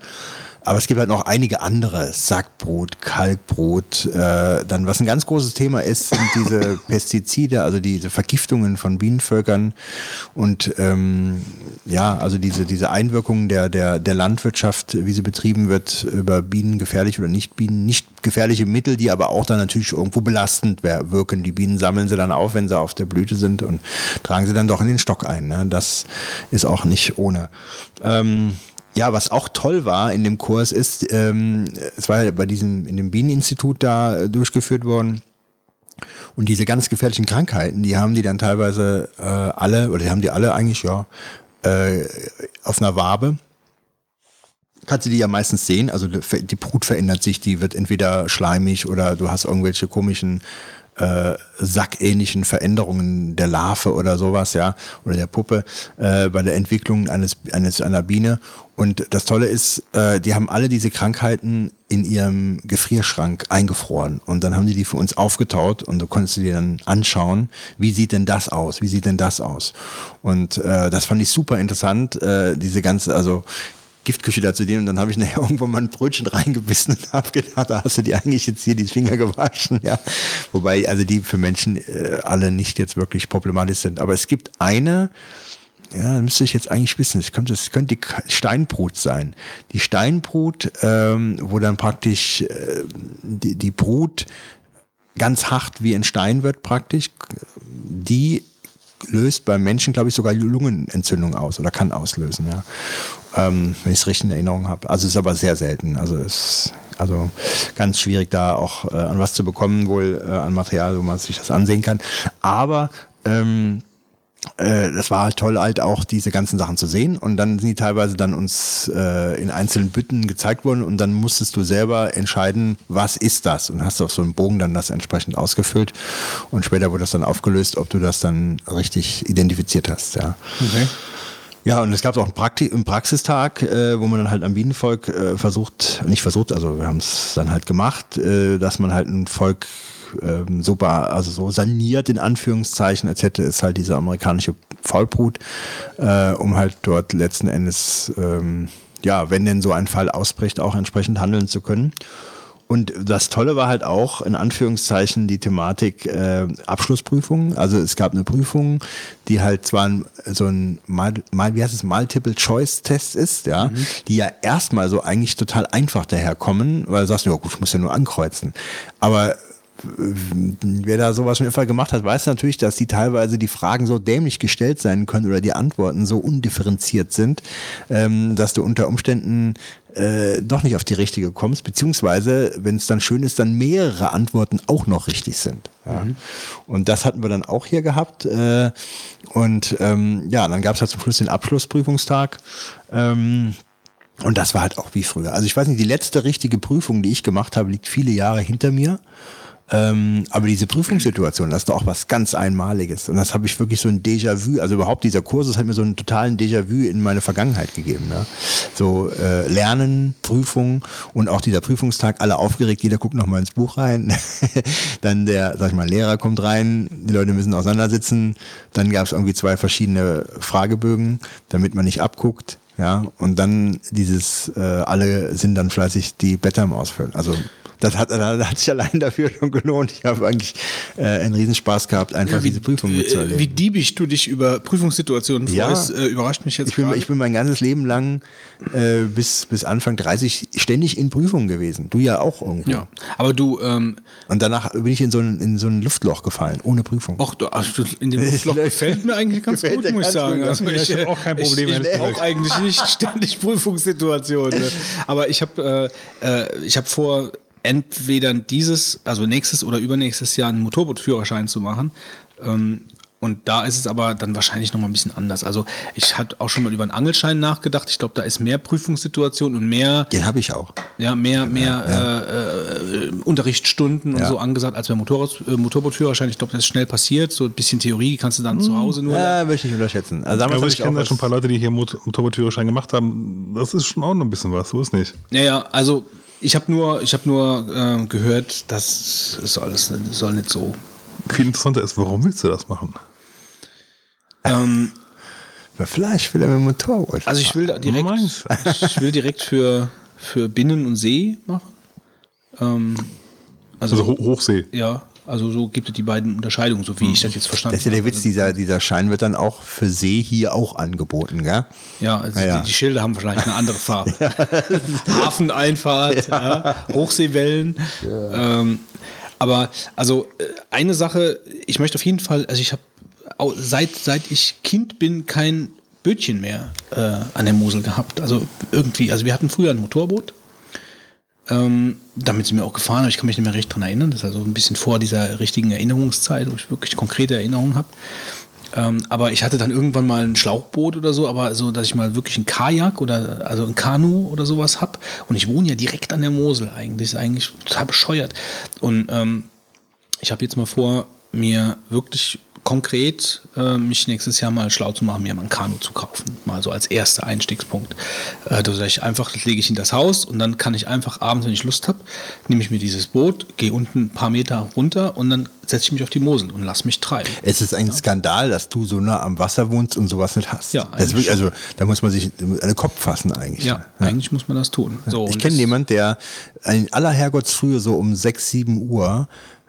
Aber es gibt halt noch einige andere, Sackbrot, Kalkbrot. Äh, dann, was ein ganz großes Thema ist, sind diese Pestizide, also diese Vergiftungen von Bienenvölkern und ähm, ja, also diese, diese Einwirkungen der, der, der Landwirtschaft, wie sie betrieben wird, über Bienen gefährlich oder nicht Bienen, nicht gefährliche Mittel, die aber auch dann natürlich irgendwo belastend wirken. Die Bienen sammeln sie dann auf, wenn sie auf der Blüte sind und tragen sie dann doch in den Stock ein. Ne? Das ist auch nicht ohne. Ähm, ja, was auch toll war in dem Kurs ist, ähm, es war ja bei diesem, in dem Bieneninstitut da äh, durchgeführt worden. Und diese ganz gefährlichen Krankheiten, die haben die dann teilweise äh, alle, oder die haben die alle eigentlich, ja, äh, auf einer Wabe. Kannst du die ja meistens sehen, also die Brut verändert sich, die wird entweder schleimig oder du hast irgendwelche komischen äh, sackähnlichen Veränderungen der Larve oder sowas, ja, oder der Puppe äh, bei der Entwicklung eines, eines einer Biene. Und das Tolle ist, äh, die haben alle diese Krankheiten in ihrem Gefrierschrank eingefroren und dann haben die die für uns aufgetaut und du konntest dir dann anschauen, wie sieht denn das aus, wie sieht denn das aus. Und äh, das fand ich super interessant, äh, diese ganze, also Giftküche da zu denen und dann habe ich nachher irgendwo mal ein Brötchen reingebissen und habe gedacht, da hast du dir eigentlich jetzt hier die Finger gewaschen, ja. Wobei also die für Menschen äh, alle nicht jetzt wirklich problematisch sind. Aber es gibt eine, ja, müsste ich jetzt eigentlich wissen, das könnte, das könnte die Steinbrut sein. Die Steinbrut, ähm, wo dann praktisch äh, die, die Brut ganz hart wie ein Stein wird praktisch, die löst beim Menschen, glaube ich, sogar Lungenentzündung aus oder kann auslösen, ja ähm, wenn ich es richtig in Erinnerung habe. Also ist aber sehr selten. Also es also ganz schwierig da auch äh, an was zu bekommen, wohl äh, an Material, wo man sich das ansehen kann. Aber ähm, äh, das war halt toll, halt auch diese ganzen Sachen zu sehen. Und dann sind die teilweise dann uns äh, in einzelnen Bütten gezeigt worden und dann musstest du selber entscheiden, was ist das? Und hast auf so einem Bogen dann das entsprechend ausgefüllt. Und später wurde das dann aufgelöst, ob du das dann richtig identifiziert hast. Ja. Okay. Ja, und es gab auch einen, Prakti einen Praxistag, äh, wo man dann halt am Bienenvolk äh, versucht, nicht versucht, also wir haben es dann halt gemacht, äh, dass man halt ein Volk ähm, super, also so saniert in Anführungszeichen, etc. ist halt diese amerikanische Vollbrut, äh, um halt dort letzten Endes, ähm, ja, wenn denn so ein Fall ausbricht, auch entsprechend handeln zu können. Und das Tolle war halt auch, in Anführungszeichen, die Thematik äh, Abschlussprüfung. Also es gab eine Prüfung, die halt zwar ein, so ein mal, mal, wie heißt es, Multiple-Choice-Test ist, ja, mhm. die ja erstmal so eigentlich total einfach daherkommen, weil du sagst, ja gut, ich muss ja nur ankreuzen. Aber wer da sowas schon immer gemacht hat, weiß natürlich, dass die teilweise die Fragen so dämlich gestellt sein können oder die Antworten so undifferenziert sind, ähm, dass du unter Umständen äh, doch nicht auf die richtige kommst, beziehungsweise, wenn es dann schön ist, dann mehrere Antworten auch noch richtig sind. Ja. Mhm. Und das hatten wir dann auch hier gehabt. Äh, und ähm, ja, dann gab es halt zum Schluss den Abschlussprüfungstag. Ähm, und das war halt auch wie früher. Also ich weiß nicht, die letzte richtige Prüfung, die ich gemacht habe, liegt viele Jahre hinter mir. Ähm, aber diese Prüfungssituation, das ist doch auch was ganz Einmaliges. Und das habe ich wirklich so ein Déjà-vu, also überhaupt dieser Kurs, das hat mir so einen totalen Déjà-vu in meine Vergangenheit gegeben. Ne? So äh, Lernen, Prüfung und auch dieser Prüfungstag, alle aufgeregt, jeder guckt nochmal ins Buch rein. dann der, sag ich mal, Lehrer kommt rein, die Leute müssen auseinandersitzen. Dann gab es irgendwie zwei verschiedene Fragebögen, damit man nicht abguckt. Ja, und dann dieses, äh, alle sind dann fleißig die Blätter ausfüllen. Also das hat, das hat sich allein dafür schon gelohnt. Ich habe eigentlich äh, einen Riesenspaß gehabt, einfach ja, wie, diese Prüfung äh, mitzuerleben. Wie diebig du dich über Prüfungssituationen freust, ja, äh, überrascht mich jetzt ich bin, ich bin mein ganzes Leben lang äh, bis, bis Anfang 30 ständig in Prüfungen gewesen. Du ja auch irgendwie. Ja, aber du... Ähm, Und danach bin ich in so ein, in so ein Luftloch gefallen, ohne Prüfung. Ach, du, also in dem Luftloch gefällt mir eigentlich ganz gut, muss ich sagen. Gut. Also ich, ich auch kein Problem. Ich, ich auch eigentlich nicht ständig Prüfungssituationen. Ne? Aber ich habe äh, äh, ich hab vor entweder dieses, also nächstes oder übernächstes Jahr einen Motorbootführerschein zu machen. Ähm, und da ist es aber dann wahrscheinlich noch mal ein bisschen anders. Also ich hatte auch schon mal über einen Angelschein nachgedacht. Ich glaube, da ist mehr Prüfungssituation und mehr. Den habe ich auch. Ja, mehr, mehr ja, Äh, äh, Unterrichtsstunden ja. und so angesagt als beim Motorrad, äh, Motorbootführerschein. Ich glaube, das ist schnell passiert. So ein bisschen Theorie kannst du dann hm. zu Hause nur. Ja, möchte ich unterschätzen. Also damals aber ich, ich kenne da schon ein paar Leute, die hier Motorbootführerschein gemacht haben. Das ist schon auch noch ein bisschen was, so ist nicht. Ja, ja, also Ich habe nur, ich hab nur äh, gehört, das soll, das soll nicht so. Viel interessanter ist, warum willst du das machen? Ähm, vielleicht will er mit dem Motorrad. also ich will da direkt, ich will direkt für, für Binnen und See machen. Ähm, also, Also Ho Hochsee. ja, also so gibt es die beiden Unterscheidungen, so wie ich das jetzt verstanden Das ist ja der habe. Witz, dieser, dieser Schein wird dann auch für See hier auch angeboten, gell? Ja, also Ja, ja. Die, die Schilder haben vielleicht eine andere Farbe. Hafeneinfahrt, ja. Hochseewellen. Ähm, aber also äh, eine Sache, ich möchte auf jeden Fall, also ich habe seit, seit ich Kind bin kein Bötchen mehr äh, an der Mosel gehabt. Also irgendwie, also wir hatten früher ein Motorboot. Ähm, damit sind wir auch gefahren, aber ich kann mich nicht mehr recht dran erinnern. Das ist also ein bisschen vor dieser richtigen Erinnerungszeit, wo ich wirklich konkrete Erinnerungen habe. Ähm, aber ich hatte dann irgendwann mal ein Schlauchboot oder so, aber so, dass ich mal wirklich ein Kajak oder also ein Kanu oder sowas hab. Und ich wohne ja direkt an der Mosel eigentlich. Das ist eigentlich total bescheuert. Und ähm, ich habe jetzt mal vor, mir wirklich konkret äh, mich nächstes Jahr mal schlau zu machen, mir mal ein Kanu zu kaufen. Mal so als erster Einstiegspunkt. Äh, dass ich einfach, das lege ich in das Haus und dann kann ich einfach abends, wenn ich Lust habe, nehme ich mir dieses Boot, gehe unten ein paar Meter runter und dann setze ich mich auf die Mosel und lass mich treiben. Es ist ein Skandal, dass du so nah am Wasser wohnst und sowas nicht hast. Ja, das wirklich, also da muss man sich an den Kopf fassen eigentlich. Ja, eigentlich muss man das tun. So, ich kenne jemanden, der in aller Herrgottsfrühe so um 6, 7 Uhr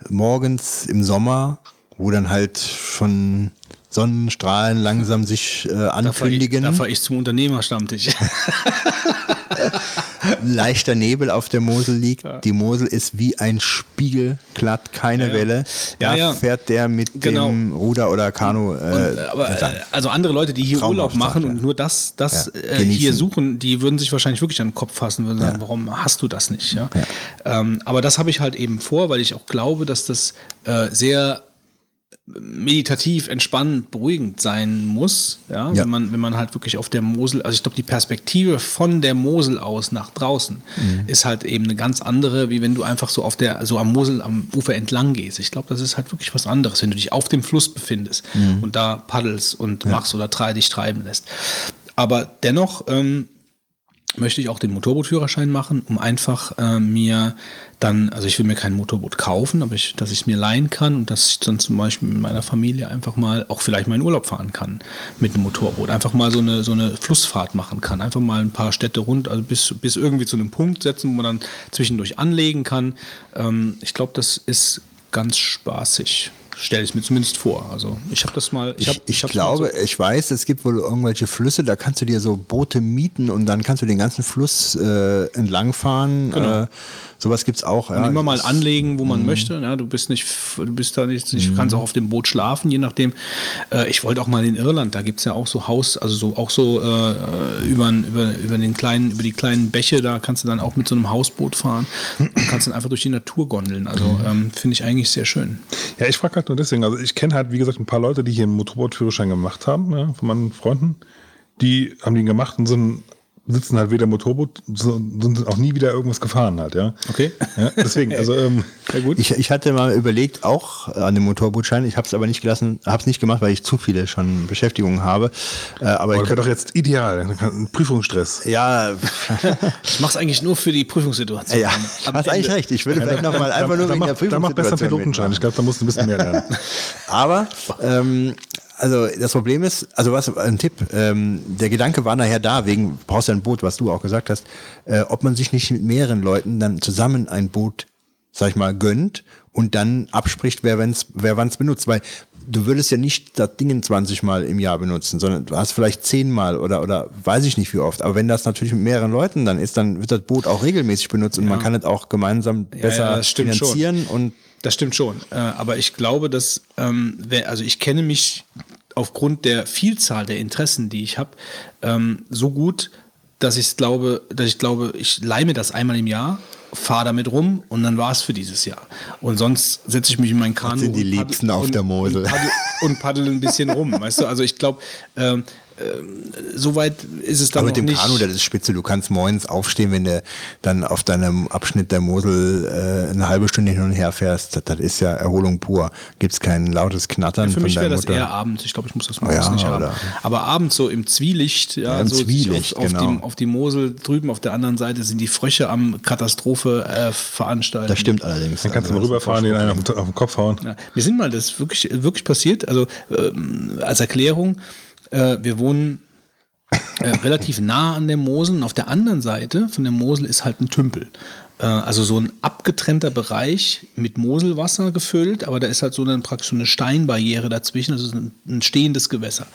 morgens im Sommer, wo dann halt schon Sonnenstrahlen langsam sich äh, Da fahre ich, ankündigen, da fahr ich zum Unternehmerstammtisch. leichter Nebel auf der Mosel liegt. Die Mosel ist wie ein Spiegel, glatt, keine Ja, ja. Welle. Ja, da ja. fährt der mit Genau. dem Ruder oder Kanu. Äh, Und, aber äh, also andere Leute, die hier Traumhaft, Urlaub machen und nur das, das Ja, äh, hier suchen, die würden sich wahrscheinlich wirklich an den Kopf fassen und sagen, warum hast du das nicht? Ja? Ähm, aber das habe ich halt eben vor, weil ich auch glaube, dass das äh, sehr meditativ, entspannend, beruhigend sein muss, ja, Ja. wenn man wenn man halt wirklich auf der Mosel, also ich glaube die Perspektive von der Mosel aus nach draußen ist halt eben eine ganz andere, wie wenn du einfach so auf der so am Mosel am Ufer entlang gehst. Ich glaube, das ist halt wirklich was anderes, wenn du dich auf dem Fluss befindest und da paddelst und machst oder dich treiben lässt. Aber dennoch ähm, möchte ich auch den Motorbootführerschein machen, um einfach äh, mir dann, also ich will mir kein Motorboot kaufen, aber ich, dass ich es mir leihen kann und dass ich dann zum Beispiel mit meiner Familie einfach mal auch vielleicht in Urlaub fahren kann mit einem Motorboot. Einfach mal so eine, so eine Flussfahrt machen kann. Einfach mal ein paar Städte rund, also bis, bis irgendwie zu einem Punkt setzen, wo man dann zwischendurch anlegen kann. Ähm, ich glaube, das ist ganz spaßig. Stelle ich mir zumindest vor. Also ich habe das mal. Ich, hab- ich, mal glaube, so- ich weiß, es gibt wohl irgendwelche Flüsse, da kannst du dir so Boote mieten und dann kannst du den ganzen Fluss äh, entlangfahren. Genau. Äh, sowas gibt's auch. Und ja. immer mal anlegen, wo man Mhm. möchte. Ja, du bist nicht, du bist da nicht, nicht kannst auch auf dem Boot schlafen, je nachdem. Äh, ich wollte auch mal in Irland, da gibt's ja auch so Haus, also so auch so äh, über, über, über den kleinen, über die kleinen Bäche, da kannst du dann auch mit so einem Hausboot fahren und kannst dann einfach durch die Natur gondeln. Also Mhm. ähm, finde ich eigentlich sehr schön. Ja, ich frage halt nur deswegen. Also ich kenne halt, wie gesagt, ein paar Leute, die hier einen Motorbootführerschein gemacht haben, ja, von meinen Freunden. Die haben den gemacht und sind, sitzen halt weder Motorboot, sind auch nie wieder irgendwas gefahren halt, ja. Okay. ja deswegen, also ähm, Sehr gut. Ich, ich hatte mal überlegt, auch an dem Motorbootschein, ich habe es aber nicht gelassen, habe es nicht gemacht, weil ich zu viele schon Beschäftigungen habe. Äh, aber aber ich das wäre doch jetzt ideal. Prüfungsstress. ja, Ich mache es eigentlich nur für die Prüfungssituation. ja, Am hast eigentlich recht. Ich würde vielleicht noch mal einfach nur wegen mach, der da mach besser Prüfungssituation Pilotenschein. Ich glaube, da musst du ein bisschen mehr lernen. Aber ähm, also das Problem ist, also was ein Tipp, ähm, der Gedanke war nachher da, wegen brauchst du ein Boot, was du auch gesagt hast, äh, ob man sich nicht mit mehreren Leuten dann zusammen ein Boot, sag ich mal, gönnt und dann abspricht, wer wenn's, wer wann's benutzt, weil du würdest ja nicht das Ding 20 Mal im Jahr benutzen, sondern du hast vielleicht 10 Mal oder oder weiß ich nicht wie oft. Aber wenn das natürlich mit mehreren Leuten dann ist, dann wird das Boot auch regelmäßig benutzt und man kann es auch gemeinsam besser ja, das stimmt schon. finanzieren und Das stimmt schon. Äh, aber ich glaube, dass, ähm, wer, also ich kenne mich aufgrund der Vielzahl der Interessen, die ich habe, ähm, so gut, dass ich glaube, dass ich glaube, ich leih mir das einmal im Jahr, fahre damit rum und dann war es für dieses Jahr. Und sonst setze ich mich in mein Kanu sind die Liebsten auf der Mosel. Und paddel, und paddel ein bisschen rum, weißt du? Also ich glaube, ähm, soweit ist es dann Aber noch mit dem nicht. Kanu, das ist spitze. Du kannst morgens aufstehen, wenn du dann auf deinem Abschnitt der Mosel äh, eine halbe Stunde hin und her fährst. Das, das ist ja Erholung pur. Gibt's kein lautes Knattern Für von mich wäre das eher abends. Ich glaube, ich muss das morgens Ja, nicht haben. Aber abends so im Zwielicht, ja, Ja, im so Zwielicht, auf, genau. die, auf die Mosel drüben auf der anderen Seite sind die Frösche am Katastrophe äh, veranstalten. Das stimmt allerdings. Dann kannst du mal Also, rüberfahren, den einen auf den, auf den Kopf hauen. Ja, wir sind mal das ist wirklich, wirklich passiert. Also ähm, als Erklärung, äh, wir wohnen äh, relativ nah an der Mosel und auf der anderen Seite von der Mosel ist halt ein Tümpel. Äh, also so ein abgetrennter Bereich mit Moselwasser gefüllt, aber da ist halt so dann praktisch so eine Steinbarriere dazwischen, also ein, ein stehendes Gewässer.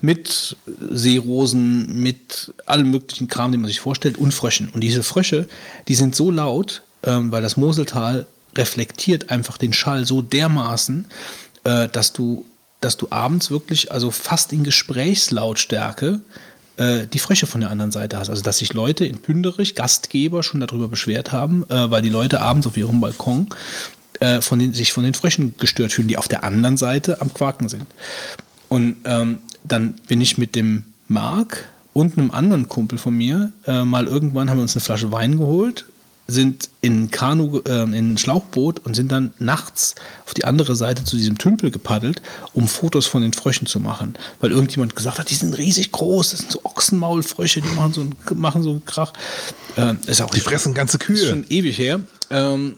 Mit Seerosen, mit allem möglichen Kram, den man sich vorstellt, und Fröschen. Und diese Frösche, die sind so laut, ähm, weil das Moseltal reflektiert einfach den Schall so dermaßen, äh, dass du, dass du abends wirklich, also fast in Gesprächslautstärke, äh, die Frösche von der anderen Seite hast. Also dass sich Leute in Pünderich, Gastgeber, schon darüber beschwert haben, äh, weil die Leute abends auf ihrem Balkon äh, von den, sich von den Fröschen gestört fühlen, die auf der anderen Seite am Quaken sind. Und ähm, dann bin ich mit dem Marc und einem anderen Kumpel von mir äh, mal irgendwann haben wir uns eine Flasche Wein geholt, sind in Kanu, äh, in Schlauchboot und sind dann nachts auf die andere Seite zu diesem Tümpel gepaddelt, um Fotos von den Fröschen zu machen. Weil irgendjemand gesagt hat, die sind riesig groß, das sind so Ochsenmaulfrösche, die machen so einen, machen so einen Krach. Äh, ist auch Die fressen ganze ist Kühe. schon ewig her. Ähm,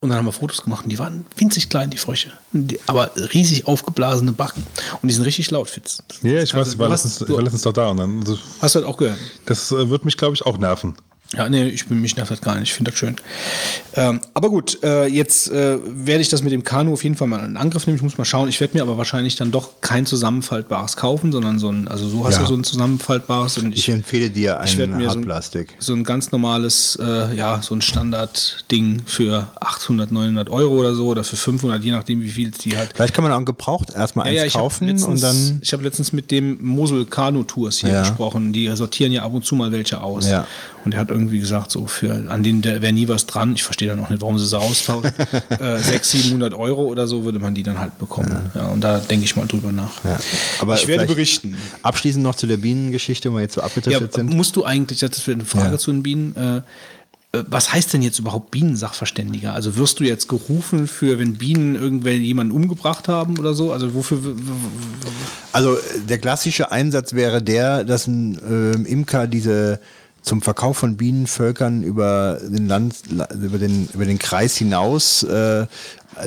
und dann haben wir Fotos gemacht und die waren winzig klein, die Frösche. Die, aber riesig aufgeblasene Backen. Und die sind richtig laut, Fitz. Ja, ich weiß, ich war, letztens, ich war letztens doch da und dann, also, hast du das auch gehört? das äh, wird mich, glaube ich, auch nerven. Ja, nee, ich bin mich nervt das gar nicht. Ich finde das schön. Ähm, aber gut, äh, jetzt äh, werde ich das mit dem Kanu auf jeden Fall mal in Angriff nehmen. Ich muss mal schauen. Ich werde mir aber wahrscheinlich dann doch kein zusammenfaltbares kaufen, sondern so ein, also so hast Ja. du so ein zusammenfaltbares und Ich ich, empfehle dir ein mir so ein- Hartplastik. so ein ganz normales, äh, ja, so ein Standardding für 800, 900 Euro oder so oder für 500, je nachdem, wie viel die halt. Vielleicht kann man auch gebraucht erstmal eins ich hab kaufen letztens, und dann. Ich habe letztens mit dem Mosel Kanu Tours hier Ja. gesprochen. Die sortieren ja ab und zu mal welche aus. Ja. Und er hat irgendwie gesagt, so für, an denen wäre nie was dran. Ich verstehe dann auch nicht, warum sie sie austauschen. äh, 600, 700 Euro oder so würde man die dann halt bekommen. Ja. und da denke ich mal drüber nach. Ja. Aber ich werde berichten. Abschließend noch zu der Bienengeschichte, wo wir jetzt so Ja, abgetestet sind. musst du eigentlich, das wäre eine Frage Ja. zu den Bienen, äh, äh, was heißt denn jetzt überhaupt Bienensachverständiger? Also wirst du jetzt gerufen für, wenn Bienen irgendwer jemanden umgebracht haben oder so? Also wofür? Also äh, der klassische Einsatz wäre der, dass ein ähm, Imker diese zum Verkauf von Bienenvölkern über den Land, la- über den, über den Kreis hinaus äh,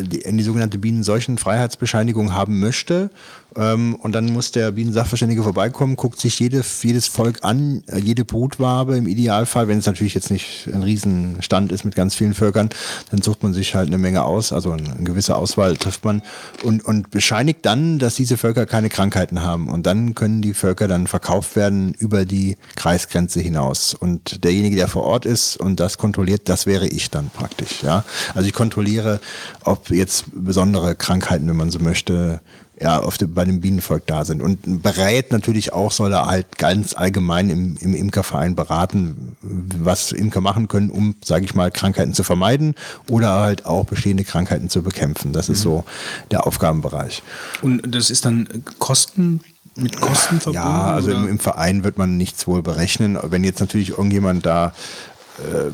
die, in die sogenannte Bienenseuchenfreiheitsbescheinigung haben möchte. Ähm, und dann muss der Bienensachverständige vorbeikommen, guckt sich jede, jedes Volk an, äh, jede Brutwabe im Idealfall, wenn es natürlich jetzt nicht ein Riesenstand ist mit ganz vielen Völkern, dann sucht man sich halt eine Menge aus, also eine, eine gewisse Auswahl trifft man und, und bescheinigt dann, dass diese Völker keine Krankheiten haben. Und dann können die Völker dann verkauft werden über die Kreisgrenze hinaus. Und derjenige, der vor Ort ist und das kontrolliert, das wäre ich dann praktisch. Ja? Also ich kontrolliere, ob jetzt besondere Krankheiten, wenn man so möchte, ja, auf dem, bei dem Bienenvolk da sind. Und berät natürlich auch, soll er halt ganz allgemein im, im Imkerverein beraten, was Imker machen können, um, sage ich mal, Krankheiten zu vermeiden oder halt auch bestehende Krankheiten zu bekämpfen. Das ist so der Aufgabenbereich. Und das ist dann Kosten mit Kosten verbunden? Ja, also im, im Verein wird man nichts wohl berechnen. Wenn jetzt natürlich irgendjemand da, äh,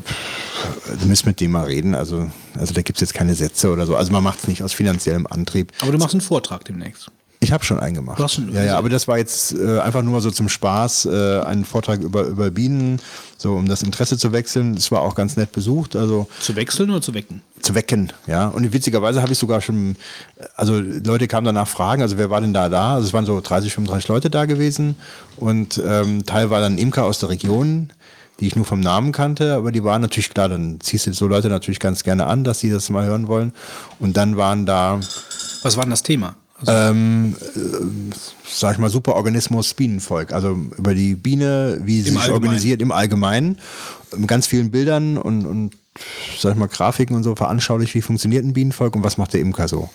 du müsst mit dem mal reden. Also, also da gibt's jetzt keine Sätze oder so. Also man macht es nicht aus finanziellem Antrieb. Aber du machst einen Vortrag demnächst. Ich habe schon einen gemacht. Du hast schon- ja, ja, aber das war jetzt äh, einfach nur so zum Spaß, äh, ein Vortrag über, über Bienen, so um das Interesse zu wechseln. Das war auch ganz nett besucht, also Zu wechseln oder zu wecken? zu wecken, ja. Und witzigerweise habe ich sogar schon, also Leute kamen danach fragen, also wer war denn da da? Also es waren so 30, 35 Leute da gewesen und ähm, Teil war dann Imker aus der Region, die ich nur vom Namen kannte, aber die waren natürlich klar, dann ziehst du so Leute natürlich ganz gerne an, dass sie das mal hören wollen. Und dann waren da Was war denn das Thema? Also, ähm, äh, sag ich mal, Superorganismus Bienenvolk. Also über die Biene, wie sie Im sich Allgemeinen. organisiert im Allgemeinen, mit ganz vielen Bildern und, und sag ich mal, Grafiken und so veranschaulich, wie funktioniert ein Bienenvolk und was macht der Imker so.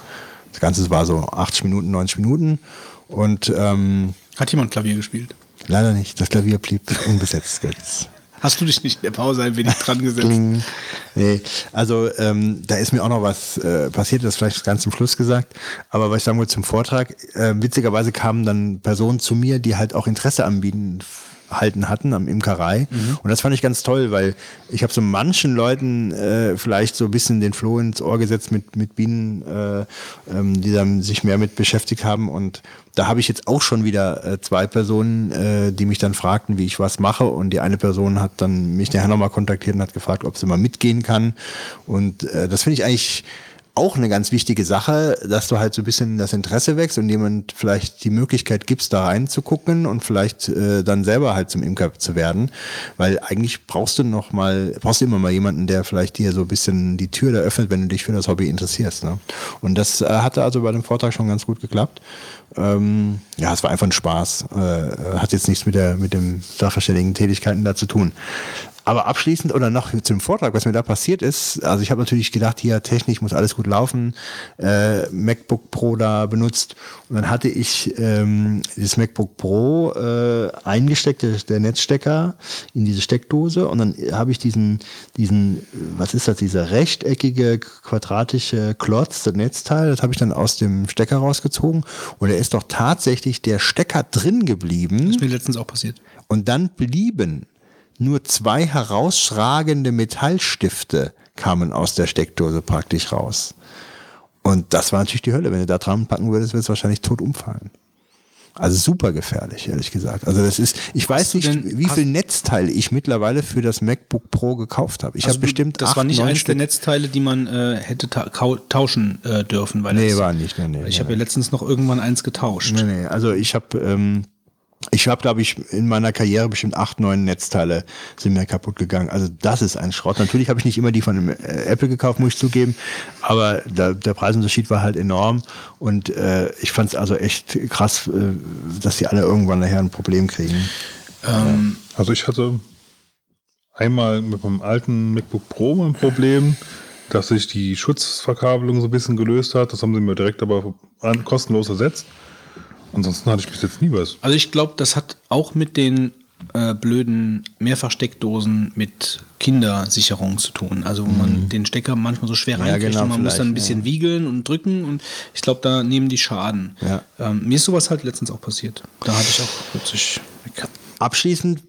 Das Ganze war so 80 Minuten, 90 Minuten und ähm, hat jemand Klavier gespielt? leider nicht. Das Klavier blieb unbesetzt. Hast du dich nicht in der Pause ein wenig dran gesetzt? nee, also ähm, da ist mir auch noch was äh, passiert, das vielleicht ganz zum Schluss gesagt. Aber was ich sagen wollte zum Vortrag, äh, witzigerweise kamen dann Personen zu mir, die halt auch Interesse anbieten halten hatten am Imkerei. Mhm. Und das fand ich ganz toll, weil ich habe so manchen Leuten äh, vielleicht so ein bisschen den Floh ins Ohr gesetzt mit, mit Bienen, äh, ähm, die dann sich mehr mit beschäftigt haben. Und da habe ich jetzt auch schon wieder äh, zwei Personen, äh, die mich dann fragten, wie ich was mache. Und die eine Person hat dann mich nachher nochmal kontaktiert und hat gefragt, ob sie mal mitgehen kann. Und äh, das finde ich eigentlich auch eine ganz wichtige Sache, dass du halt so ein bisschen das Interesse wächst und jemand vielleicht die Möglichkeit gibst, da reinzugucken und vielleicht äh, dann selber halt zum Imker zu werden. Weil eigentlich brauchst du noch mal, brauchst du immer mal jemanden, der vielleicht dir so ein bisschen die Tür da öffnet, wenn du dich für das Hobby interessierst. Ne? Und das äh, hatte also bei dem Vortrag schon ganz gut geklappt. Ähm, ja, es war einfach ein Spaß. Äh, hat jetzt nichts mit der mit dem sachverständigen Tätigkeiten da zu tun. Aber abschließend oder noch zum Vortrag, was mir da passiert ist, also ich habe natürlich gedacht, hier technisch muss alles gut laufen, äh, MacBook Pro da benutzt und dann hatte ich ähm, das MacBook Pro äh, eingesteckt, der, Netzstecker in diese Steckdose und dann habe ich diesen, diesen, was ist das, dieser rechteckige, quadratische Klotz, das Netzteil, das habe ich dann aus dem Stecker rausgezogen und da ist doch tatsächlich der Stecker drin geblieben. Das ist mir letztens auch passiert. Und dann blieben nur zwei herausragende Metallstifte kamen aus der Steckdose praktisch raus. Und das war natürlich die Hölle. Wenn du da dran packen würdest, wird es wahrscheinlich tot umfallen. Also super gefährlich, ehrlich gesagt. Also das ist, ich weiß nicht, denn, wie viel Netzteile ich mittlerweile für das MacBook Pro gekauft habe. Ich habe bestimmt Das acht, war nicht eins Stück. der Netzteile, die man äh, hätte ta tauschen äh, dürfen. Weil nee, das, war nicht. Nee, nee, ich nee, habe ja letztens noch irgendwann eins getauscht. Nee, nee, also ich habe ähm, ich habe, glaube ich, in meiner Karriere bestimmt acht, neun Netzteile sind mir kaputt gegangen. Also das ist ein Schrott. Natürlich habe ich nicht immer die von äh, Apple gekauft, muss ich zugeben. Aber der, der Preisunterschied war halt enorm. Und äh, ich fand es also echt krass, äh, dass die alle irgendwann nachher ein Problem kriegen. Ähm, also ich hatte einmal mit meinem alten MacBook Pro ein Problem, dass sich die Schutzverkabelung so ein bisschen gelöst hat. Das haben sie mir direkt aber kostenlos ersetzt. Ansonsten hatte ich bis jetzt nie was. Also ich glaube, das hat auch mit den äh, blöden Mehrfachsteckdosen mit Kindersicherung zu tun. Also wo mhm. man den Stecker manchmal so schwer reinkriegt ja, genau, und man muss dann ein bisschen ja. wiegeln und drücken und ich glaube, da nehmen die Schaden. Ja. Ähm, mir ist sowas halt letztens auch passiert. Da hatte ich auch plötzlich Abschließend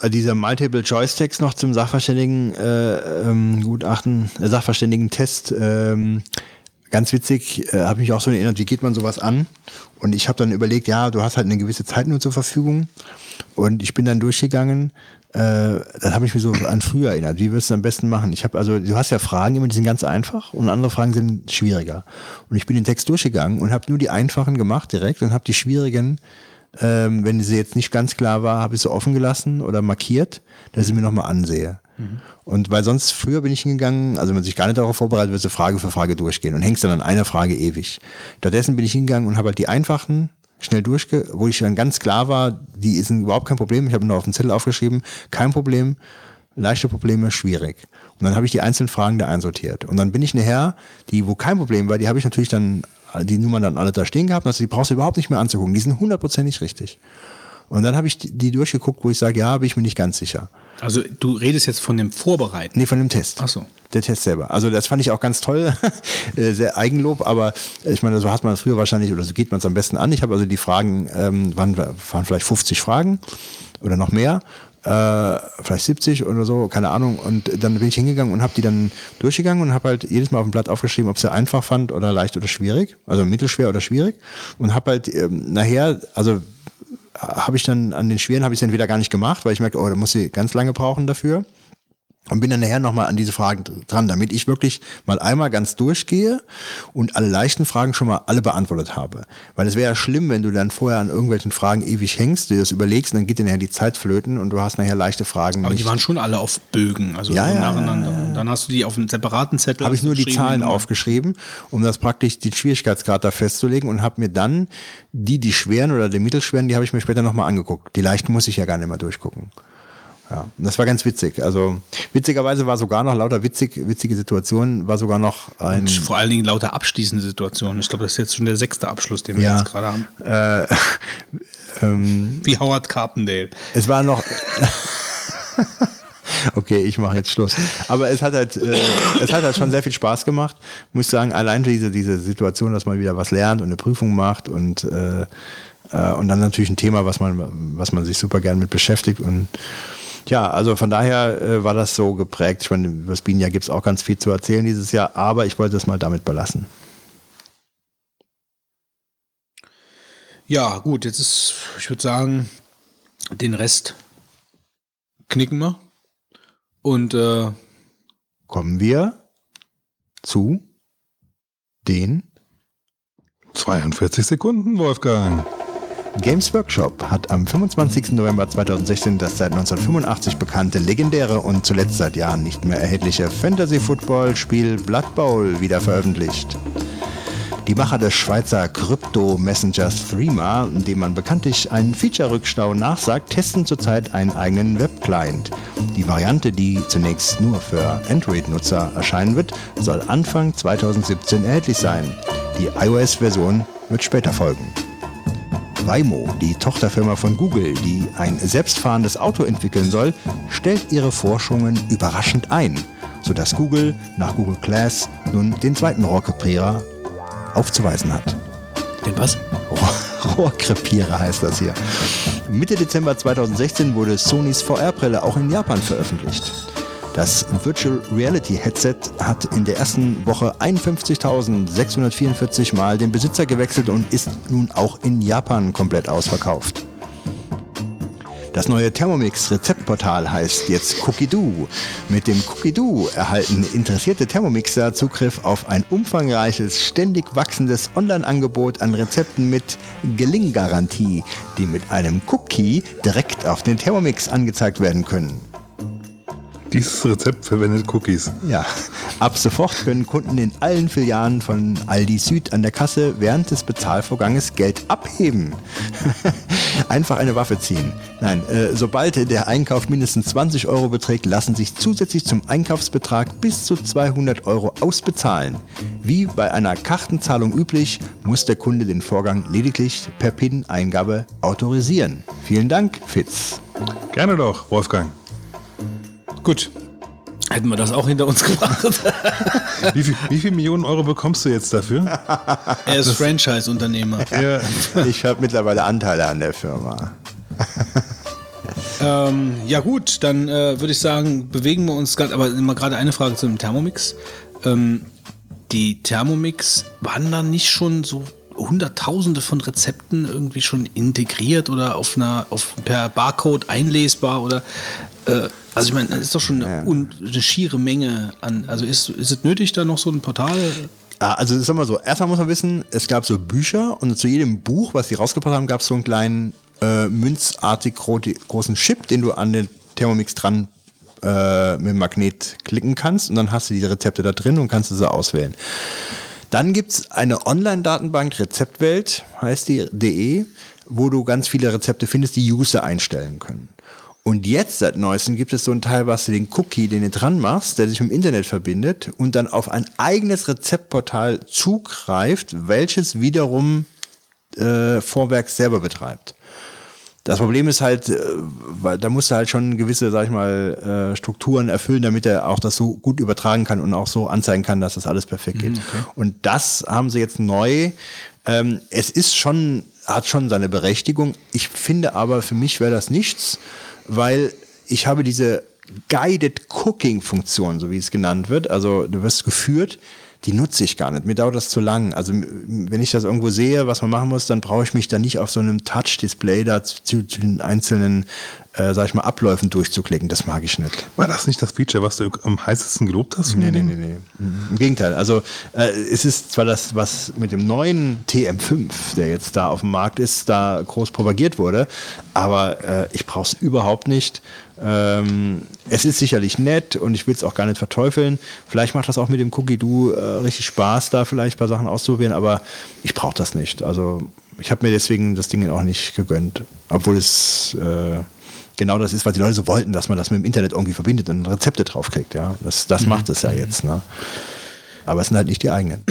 äh, dieser Multiple Choice Text noch zum Sachverständigen äh, ähm, Gutachten, äh, Sachverständigen Test. Ähm, ganz witzig, äh, habe mich auch so erinnert, wie geht man sowas an? Und ich habe dann überlegt, ja, du hast halt eine gewisse Zeit nur zur Verfügung. Und ich bin dann durchgegangen. Äh, dann habe ich mich so an früher erinnert. Wie wirst du es am besten machen? Ich habe also, du hast ja Fragen immer, die sind ganz einfach und andere Fragen sind schwieriger. Und ich bin den Text durchgegangen und habe nur die einfachen gemacht direkt und habe die schwierigen, ähm, wenn sie jetzt nicht ganz klar war, habe ich sie offen gelassen oder markiert, dass ich mir nochmal ansehe. Und weil sonst früher bin ich hingegangen, also wenn man sich gar nicht darauf vorbereitet, wird du Frage für Frage durchgehen und hängst dann an einer Frage ewig. Stattdessen bin ich hingegangen und habe halt die einfachen schnell durchge, wo ich dann ganz klar war, die sind überhaupt kein Problem. Ich habe nur auf den Zettel aufgeschrieben, kein Problem, leichte Probleme, schwierig. Und dann habe ich die einzelnen Fragen da einsortiert. Und dann bin ich nachher, die, wo kein Problem war, die habe ich natürlich dann, die Nummern dann alle da stehen gehabt, also die brauchst du überhaupt nicht mehr anzugucken. Die sind hundertprozentig richtig. Und dann habe ich die durchgeguckt, wo ich sage, ja, bin ich mir nicht ganz sicher. Also du redest jetzt von dem Vorbereiten? Nee, von dem Test. Ach so. Der Test selber. Also das fand ich auch ganz toll, äh, sehr Eigenlob, aber ich meine, so hat man es früher wahrscheinlich, oder so geht man es am besten an. Ich habe also die Fragen, ähm, waren, waren vielleicht 50 Fragen oder noch mehr, äh, vielleicht 70 oder so, keine Ahnung. Und dann bin ich hingegangen und habe die dann durchgegangen und habe halt jedes Mal auf dem Blatt aufgeschrieben, ob sie einfach fand oder leicht oder schwierig, also mittelschwer oder schwierig. Und habe halt ähm, nachher, also habe ich dann an den schweren habe ich es entweder gar nicht gemacht, weil ich merke, oh, da muss sie ganz lange brauchen dafür. Und bin dann nachher nochmal an diese Fragen dran, damit ich wirklich mal einmal ganz durchgehe und alle leichten Fragen schon mal alle beantwortet habe. Weil es wäre ja schlimm, wenn du dann vorher an irgendwelchen Fragen ewig hängst, dir das überlegst und dann geht dir nachher die Zeit flöten und du hast nachher leichte Fragen. Aber nicht. die waren schon alle auf Bögen, also ja, ja, nacheinander. Und dann hast du die auf einem separaten Zettel. Habe ich nur die Zahlen aufgeschrieben, um das praktisch den Schwierigkeitsgrad da festzulegen und habe mir dann die, die schweren oder die mittelschweren, die habe ich mir später nochmal angeguckt. Die leichten muss ich ja gar nicht mehr durchgucken. Ja, das war ganz witzig. Also witzigerweise war sogar noch lauter witzig, witzige Situationen, war sogar noch ein. Und vor allen Dingen lauter abschließende Situationen. Ich glaube, das ist jetzt schon der sechste Abschluss, den wir ja, jetzt gerade haben. Äh, ähm, Wie Howard Carpendale. Es war noch. okay, ich mache jetzt Schluss. Aber es hat halt, äh, es hat halt schon sehr viel Spaß gemacht. Muss sagen, allein diese, diese Situation, dass man wieder was lernt und eine Prüfung macht und, äh, äh, und dann natürlich ein Thema, was man, was man sich super gern mit beschäftigt und ja, also von daher äh, war das so geprägt. Ich meine, über das Bienenjahr gibt es auch ganz viel zu erzählen dieses Jahr, aber ich wollte es mal damit belassen. Ja, gut, jetzt ist, ich würde sagen, den Rest knicken wir. Und äh, kommen wir zu den 42 Sekunden, Wolfgang. Games Workshop hat am 25. November 2016 das seit 1985 bekannte, legendäre und zuletzt seit Jahren nicht mehr erhältliche Fantasy-Football-Spiel Blood Bowl wieder veröffentlicht. Die Macher des Schweizer Krypto-Messengers Threema, dem man bekanntlich einen Feature-Rückstau nachsagt, testen zurzeit einen eigenen Web-Client. Die Variante, die zunächst nur für Android-Nutzer erscheinen wird, soll Anfang 2017 erhältlich sein. Die iOS-Version wird später folgen. Waymo, die Tochterfirma von Google, die ein selbstfahrendes Auto entwickeln soll, stellt ihre Forschungen überraschend ein, sodass Google nach Google Glass nun den zweiten Rohrkrepierer aufzuweisen hat. Den was? Rohrkrepierer heißt das hier. Mitte Dezember 2016 wurde Sonys VR-Brille auch in Japan veröffentlicht. Das Virtual Reality Headset hat in der ersten Woche 51.644 Mal den Besitzer gewechselt und ist nun auch in Japan komplett ausverkauft. Das neue Thermomix Rezeptportal heißt jetzt Cookie-Doo. Mit dem Cookie-Doo erhalten interessierte Thermomixer Zugriff auf ein umfangreiches, ständig wachsendes Online-Angebot an Rezepten mit Gelinggarantie, die mit einem Cookie direkt auf den Thermomix angezeigt werden können. Dieses Rezept verwendet Cookies. Ja, ab sofort können Kunden in allen Filialen von Aldi Süd an der Kasse während des Bezahlvorganges Geld abheben. Einfach eine Waffe ziehen. Nein, äh, sobald der Einkauf mindestens 20 Euro beträgt, lassen sich zusätzlich zum Einkaufsbetrag bis zu 200 Euro ausbezahlen. Wie bei einer Kartenzahlung üblich, muss der Kunde den Vorgang lediglich per PIN-Eingabe autorisieren. Vielen Dank, Fitz. Gerne doch, Wolfgang. Gut. Hätten wir das auch hinter uns gebracht. wie, viel, wie viel Millionen Euro bekommst du jetzt dafür? er ist Franchise-Unternehmer. Ja. Ich habe mittlerweile Anteile an der Firma. ähm, ja gut, dann äh, würde ich sagen, bewegen wir uns gerade, aber immer gerade eine Frage zu dem Thermomix. Ähm, die Thermomix waren da nicht schon so hunderttausende von Rezepten irgendwie schon integriert oder auf einer auf per Barcode einlesbar oder äh, also ich meine, das ist doch schon eine, eine schiere Menge an. Also ist, ist es nötig, da noch so ein Portal? Also sag mal so, erstmal muss man wissen, es gab so Bücher und zu jedem Buch, was sie rausgebracht haben, gab es so einen kleinen äh, münzartig großen Chip, den du an den Thermomix dran äh, mit dem Magnet klicken kannst und dann hast du die Rezepte da drin und kannst sie auswählen. Dann gibt es eine Online-Datenbank, Rezeptwelt heißt die, de, wo du ganz viele Rezepte findest, die User einstellen können. Und jetzt seit neuestem gibt es so einen Teil, was du den Cookie, den du dran machst, der sich mit dem Internet verbindet und dann auf ein eigenes Rezeptportal zugreift, welches wiederum äh, Vorwerk selber betreibt. Das Problem ist halt, äh, weil da musst du halt schon gewisse, sag ich mal, äh, Strukturen erfüllen, damit er auch das so gut übertragen kann und auch so anzeigen kann, dass das alles perfekt geht. Mhm, okay. Und das haben sie jetzt neu. Ähm, es ist schon, hat schon seine Berechtigung. Ich finde aber, für mich wäre das nichts weil ich habe diese Guided Cooking Funktion, so wie es genannt wird. Also du wirst geführt, die nutze ich gar nicht. Mir dauert das zu lang. Also wenn ich das irgendwo sehe, was man machen muss, dann brauche ich mich da nicht auf so einem Touch-Display da zu, zu, den einzelnen äh, sag ich mal, Abläufen durchzuklicken. Das mag ich nicht. War das nicht das Feature, was du am heißesten gelobt hast? Nee, nee, nee, nee. Im Gegenteil. Also äh, es ist zwar das, was mit dem neuen TM5, der jetzt da auf dem Markt ist, da groß propagiert wurde, aber äh, ich brauche es überhaupt nicht. Ähm, es ist sicherlich nett und ich will es auch gar nicht verteufeln. Vielleicht macht das auch mit dem Cookie-Do äh, richtig Spaß, da vielleicht ein paar Sachen auszuprobieren, aber ich brauche das nicht. Also ich habe mir deswegen das Ding auch nicht gegönnt, obwohl es äh, genau das ist, was die Leute so wollten, dass man das mit dem Internet irgendwie verbindet und Rezepte draufkriegt. Ja, das, das mhm. macht es ja jetzt. Ne? Aber es sind halt nicht die eigenen.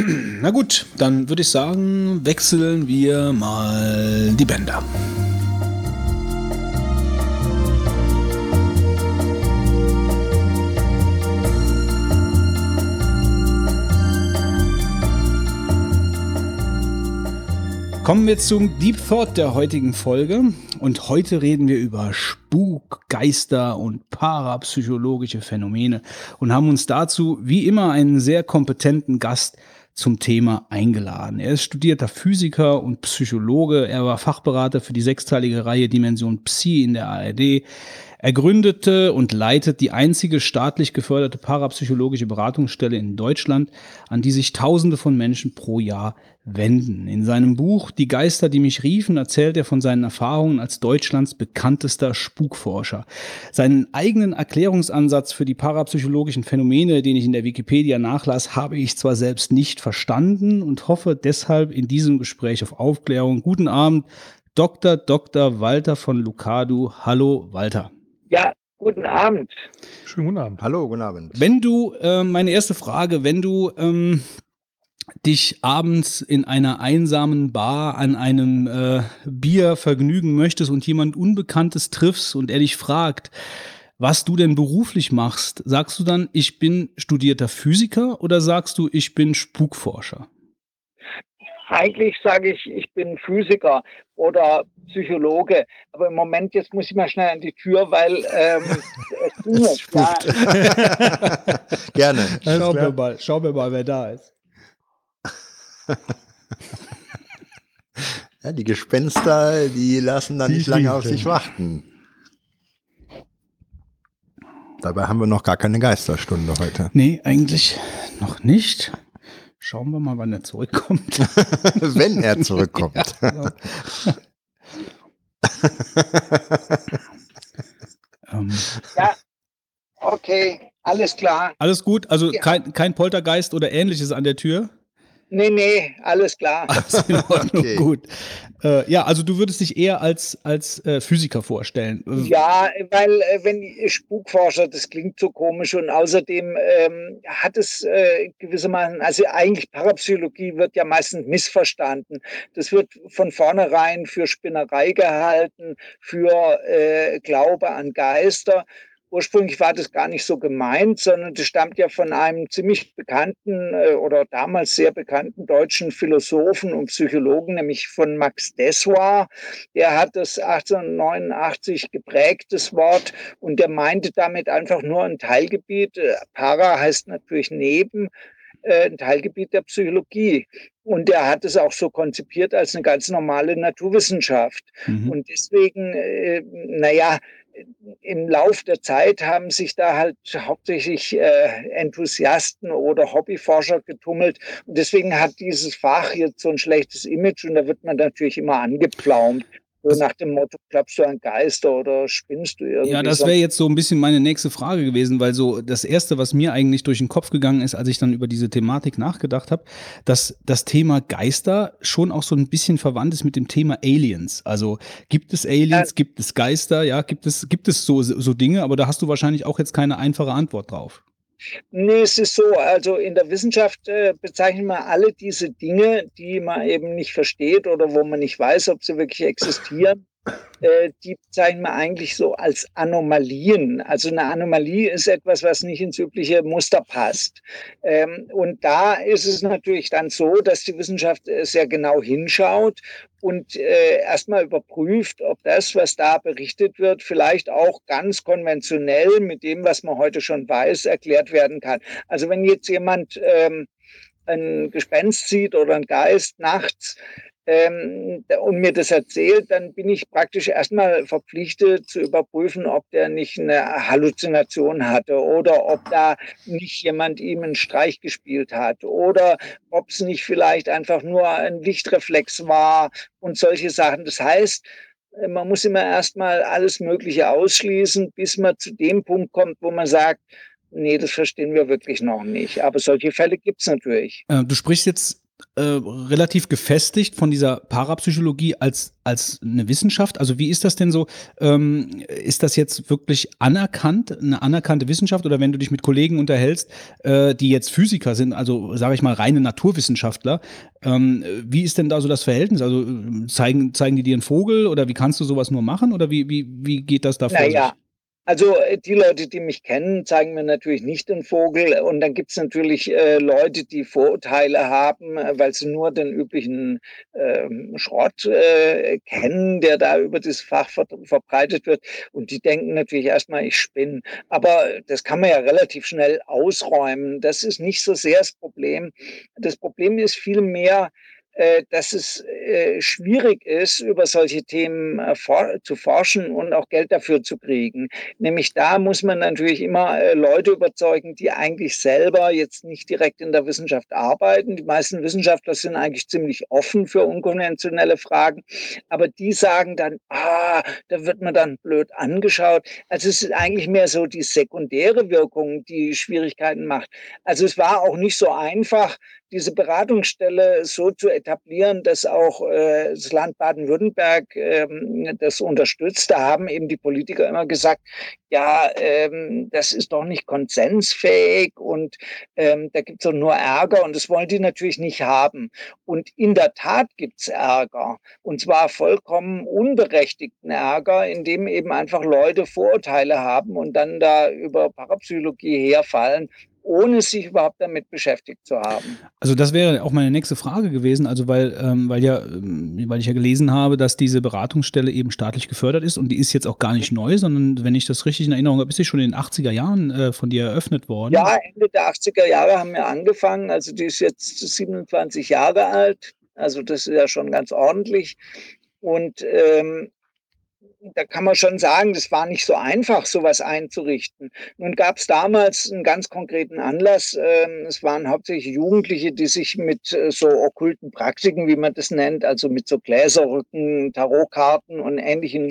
Na gut, dann würde ich sagen, wechseln wir mal die Bänder. Kommen wir zum Deep Thought der heutigen Folge. Und heute reden wir über Spuk, Geister und parapsychologische Phänomene und haben uns dazu wie immer einen sehr kompetenten Gast zum Thema eingeladen. Er ist studierter Physiker und Psychologe. Er war Fachberater für die sechsteilige Reihe Dimension Psi in der ARD. Er gründete und leitet die einzige staatlich geförderte parapsychologische Beratungsstelle in Deutschland, an die sich Tausende von Menschen pro Jahr wenden. In seinem Buch Die Geister, die mich riefen, erzählt er von seinen Erfahrungen als Deutschlands bekanntester Spukforscher. Seinen eigenen Erklärungsansatz für die parapsychologischen Phänomene, den ich in der Wikipedia nachlas, habe ich zwar selbst nicht verstanden und hoffe deshalb in diesem Gespräch auf Aufklärung. Guten Abend, Dr. Dr. Walter von Lucadu. Hallo, Walter. Ja, guten Abend. Schönen guten Abend. Hallo, guten Abend. Wenn du, äh, meine erste Frage, wenn du ähm, dich abends in einer einsamen Bar an einem äh, Bier vergnügen möchtest und jemand Unbekanntes triffst und er dich fragt, was du denn beruflich machst, sagst du dann, ich bin studierter Physiker oder sagst du, ich bin Spukforscher? Eigentlich sage ich, ich bin Physiker oder Psychologe. Aber im Moment, jetzt muss ich mal schnell an die Tür, weil ähm, es klingelt. Ja. Gerne. Schauen wir, mal, schauen wir mal, wer da ist. ja, die Gespenster, die lassen dann nicht lange auf sich warten. Dabei haben wir noch gar keine Geisterstunde heute. Nee, eigentlich noch nicht. Schauen wir mal, wann er zurückkommt. Wenn er zurückkommt. Ja, genau. ähm. ja, okay, alles klar. Alles gut, also ja. kein, kein Poltergeist oder ähnliches an der Tür? Nee, nee, alles klar. Alles in Ordnung, okay. gut. Äh, ja, also du würdest dich eher als, als äh, Physiker vorstellen. Ja, weil äh, wenn Spukforscher, das klingt so komisch und außerdem ähm, hat es äh, gewissermaßen, also eigentlich Parapsychologie wird ja meistens missverstanden. Das wird von vornherein für Spinnerei gehalten, für äh, Glaube an Geister ursprünglich war das gar nicht so gemeint, sondern das stammt ja von einem ziemlich bekannten äh, oder damals sehr bekannten deutschen Philosophen und Psychologen, nämlich von Max Dessoir. Der hat das 1889 geprägt, das Wort, und der meinte damit einfach nur ein Teilgebiet. Äh, Para heißt natürlich neben, äh, ein Teilgebiet der Psychologie. Und er hat es auch so konzipiert als eine ganz normale Naturwissenschaft. Mhm. Und deswegen, äh, naja, im Lauf der Zeit haben sich da halt hauptsächlich äh, Enthusiasten oder Hobbyforscher getummelt. Und deswegen hat dieses Fach jetzt so ein schlechtes Image und da wird man natürlich immer angepflaumt. So nach dem Motto, glaubst du an Geister oder spinnst du irgendwie? Ja, das wäre jetzt so ein bisschen meine nächste Frage gewesen, weil so das Erste, was mir eigentlich durch den Kopf gegangen ist, als ich dann über diese Thematik nachgedacht habe, dass das Thema Geister schon auch so ein bisschen verwandt ist mit dem Thema Aliens. Also gibt es Aliens, ja. gibt es Geister, ja, gibt es, gibt es so, so Dinge, aber da hast du wahrscheinlich auch jetzt keine einfache Antwort drauf. Nee, es ist so, also in der Wissenschaft äh, bezeichnen wir alle diese Dinge, die man eben nicht versteht oder wo man nicht weiß, ob sie wirklich existieren, äh, die bezeichnen wir eigentlich so als Anomalien. Also eine Anomalie ist etwas, was nicht ins übliche Muster passt. Ähm, und da ist es natürlich dann so, dass die Wissenschaft äh, sehr genau hinschaut und äh, erstmal überprüft, ob das, was da berichtet wird, vielleicht auch ganz konventionell mit dem, was man heute schon weiß, erklärt werden kann. Also wenn jetzt jemand ähm, ein Gespenst sieht oder ein Geist nachts, ähm, und mir das erzählt, dann bin ich praktisch erstmal verpflichtet zu überprüfen, ob der nicht eine Halluzination hatte oder ob da nicht jemand ihm einen Streich gespielt hat oder ob es nicht vielleicht einfach nur ein Lichtreflex war und solche Sachen. Das heißt, man muss immer erstmal alles Mögliche ausschließen, bis man zu dem Punkt kommt, wo man sagt, nee, das verstehen wir wirklich noch nicht. Aber solche Fälle gibt es natürlich. Äh, du sprichst jetzt äh, relativ gefestigt von dieser Parapsychologie als, als eine Wissenschaft. Also wie ist das denn so? Ähm, ist das jetzt wirklich anerkannt, eine anerkannte Wissenschaft? Oder wenn du dich mit Kollegen unterhältst, äh, die jetzt Physiker sind, also sage ich mal reine Naturwissenschaftler, ähm, wie ist denn da so das Verhältnis? Also zeigen, zeigen die dir einen Vogel oder wie kannst du sowas nur machen? Oder wie, wie, wie geht das da vor naja. sich? Also äh, die Leute, die mich kennen, zeigen mir natürlich nicht den Vogel. Und dann gibt es natürlich äh, Leute, die Vorurteile haben, äh, weil sie nur den üblichen äh, Schrott äh, kennen, der da über das Fach ver verbreitet wird. Und die denken natürlich erstmal, ich spinne. Aber das kann man ja relativ schnell ausräumen. Das ist nicht so sehr das Problem. Das Problem ist vielmehr, dass es äh, schwierig ist, über solche Themen äh, zu forschen und auch Geld dafür zu kriegen. Nämlich da muss man natürlich immer Leute überzeugen, die eigentlich selber jetzt nicht direkt in der Wissenschaft arbeiten. Die meisten Wissenschaftler sind eigentlich ziemlich offen für unkonventionelle Fragen, aber die sagen dann, ah, da wird man dann blöd angeschaut. Also es ist eigentlich mehr so die sekundäre Wirkung, die Schwierigkeiten macht. Also es war auch nicht so einfach, diese Beratungsstelle so zu etablieren, dass auch äh, das Land Baden-Württemberg ähm, das unterstützt. Da haben eben die Politiker immer gesagt, ja, ähm, das ist doch nicht konsensfähig und ähm, da gibt es doch nur Ärger und das wollen die natürlich nicht haben. Und in der Tat gibt es Ärger und zwar vollkommen unberechtigten Ärger, indem eben einfach Leute Vorurteile haben und dann da über Parapsychologie herfallen ohne sich überhaupt damit beschäftigt zu haben. Also das wäre auch meine nächste Frage gewesen, also weil, ähm, weil ja, ähm, weil ich ja gelesen habe, dass diese Beratungsstelle eben staatlich gefördert ist und die ist jetzt auch gar nicht neu, sondern wenn ich das richtig in Erinnerung habe, ist sie schon in den 80er Jahren äh, von dir eröffnet worden. Ja, Ende der 80er Jahre haben wir angefangen, also die ist jetzt 27 Jahre alt, also das ist ja schon ganz ordentlich. Und ähm, da kann man schon sagen, das war nicht so einfach, sowas einzurichten. Nun gab es damals einen ganz konkreten Anlass. Ähm, es waren hauptsächlich Jugendliche, die sich mit äh, so okkulten Praktiken, wie man das nennt, also mit so Gläserrücken, Tarotkarten und ähnlichen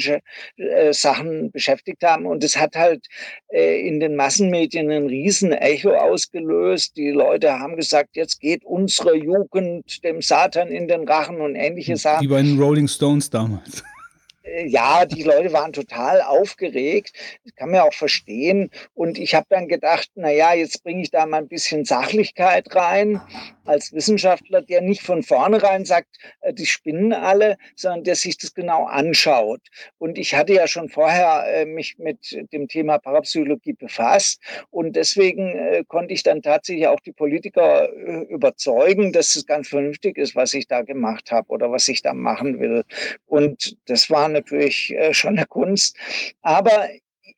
äh, Sachen beschäftigt haben. Und es hat halt äh, in den Massenmedien ein riesen Echo ausgelöst. Die Leute haben gesagt, jetzt geht unsere Jugend dem Satan in den Rachen und ähnliche Sachen. Wie bei den Rolling Stones damals. Äh, ja, die Leute waren total aufgeregt. Das kann man auch verstehen. Und ich habe dann gedacht, na ja, jetzt bringe ich da mal ein bisschen Sachlichkeit rein als Wissenschaftler, der nicht von vornherein sagt, äh, die spinnen alle, sondern der sich das genau anschaut. Und ich hatte ja schon vorher äh, mich mit dem Thema Parapsychologie befasst und deswegen konnte ich dann tatsächlich auch die Politiker überzeugen, dass es ganz vernünftig ist, was ich da gemacht habe oder was ich da machen will. Und das war natürlich äh, schon eine Kunst. Aber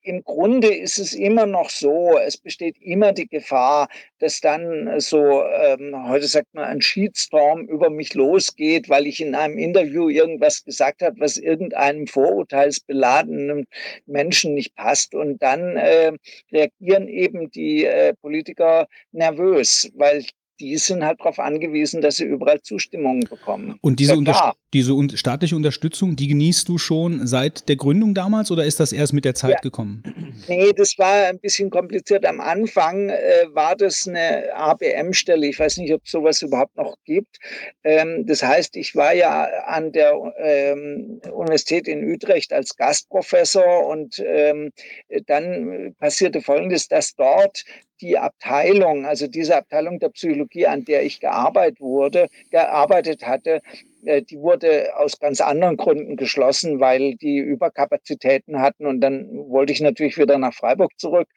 im Grunde ist es immer noch so, es besteht immer die Gefahr, dass dann so, ähm, heute sagt man, ein Sheetstorm über mich losgeht, weil ich in einem Interview irgendwas gesagt habe, was irgendeinem vorurteilsbeladenen Menschen nicht passt. Und dann äh, reagieren eben die äh, Politiker nervös, weil die sind halt darauf angewiesen, dass sie überall Zustimmung bekommen. Und diese, ja, diese un staatliche Unterstützung, die genießt du schon seit der Gründung damals oder ist das erst mit der Zeit ja. gekommen? Nee, das war ein bisschen kompliziert. Am Anfang äh, war das eine ABM-Stelle. Ich weiß nicht, ob es sowas überhaupt noch gibt. Ähm, das heißt, ich war ja an der ähm, Universität in Utrecht als Gastprofessor und ähm, dann passierte Folgendes, dass dort die Abteilung, also diese Abteilung der Psychologie, an der ich gearbeitet wurde, gearbeitet hatte, die wurde aus ganz anderen Gründen geschlossen, weil die Überkapazitäten hatten. Und dann wollte ich natürlich wieder nach Freiburg zurück.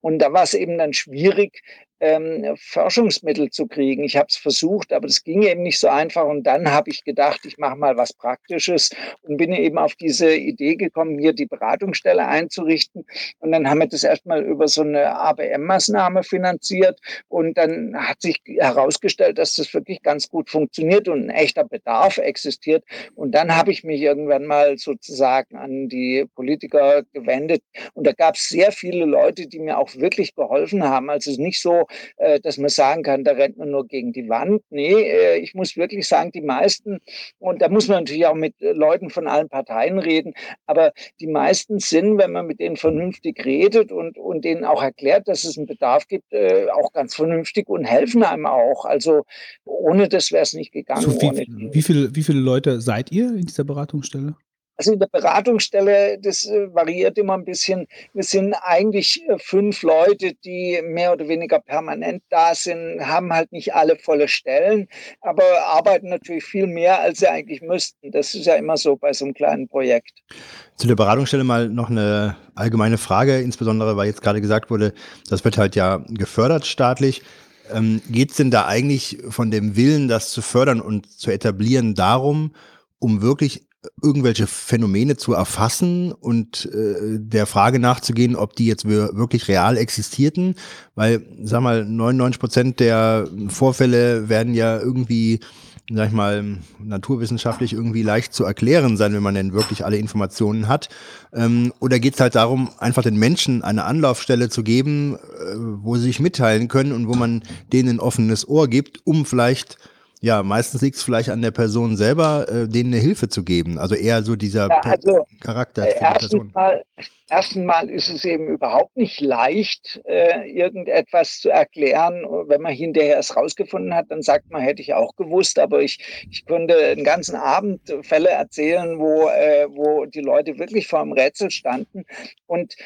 Und da war es eben dann schwierig, ähm, Forschungsmittel zu kriegen. Ich habe es versucht, aber das ging eben nicht so einfach. Und dann habe ich gedacht, ich mache mal was Praktisches und bin eben auf diese Idee gekommen, hier die Beratungsstelle einzurichten. Und dann haben wir das erstmal über so eine ABM-Maßnahme finanziert. Und dann hat sich herausgestellt, dass das wirklich ganz gut funktioniert und ein echter Bedarf existiert. Und dann habe ich mich irgendwann mal sozusagen an die Politiker gewendet. Und da gab es sehr viele Leute, die mir auch wirklich geholfen haben. Also es ist nicht so, äh, dass man sagen kann, da rennt man nur gegen die Wand. Nee, äh, ich muss wirklich sagen, die meisten, und da muss man natürlich auch mit äh, Leuten von allen Parteien reden, aber die meisten sind, wenn man mit denen vernünftig redet und, und denen auch erklärt, dass es einen Bedarf gibt, auch ganz vernünftig und helfen einem auch. Also ohne das wäre es nicht gegangen. So, wie, wie, viele, wie viele Leute seid ihr in dieser Beratungsstelle? Also in der Beratungsstelle, das äh, variiert immer ein bisschen. Wir sind eigentlich äh, fünf Leute, die mehr oder weniger permanent da sind, haben halt nicht alle volle Stellen, aber arbeiten natürlich viel mehr, als sie eigentlich müssten. Das ist ja immer so bei so einem kleinen Projekt. Zu der Beratungsstelle mal noch eine allgemeine Frage, insbesondere weil jetzt gerade gesagt wurde, das wird halt ja gefördert staatlich. Ähm, Geht es denn da eigentlich von dem Willen, das zu fördern und zu etablieren, darum, um wirklich irgendwelche Phänomene zu erfassen und äh, der Frage nachzugehen, ob die jetzt wirklich real existierten, weil, sag mal, 99 Prozent der Vorfälle werden ja irgendwie, sag ich mal, naturwissenschaftlich irgendwie leicht zu erklären sein, wenn man denn wirklich alle Informationen hat. Ähm, oder geht es halt darum, einfach den Menschen eine Anlaufstelle zu geben, äh, wo sie sich mitteilen können und wo man denen ein offenes Ohr gibt, um vielleicht ja, meistens liegt es vielleicht an der Person selber, äh, denen eine Hilfe zu geben. Also eher so dieser ja, also, Charakter. Äh, mal, erstens mal ist es eben überhaupt nicht leicht, äh, irgendetwas zu erklären. Wenn man hinterher es rausgefunden hat, dann sagt man, hätte ich auch gewusst. Aber ich, ich könnte einen ganzen Abend Fälle erzählen, wo, äh, wo die Leute wirklich vor einem Rätsel standen. Und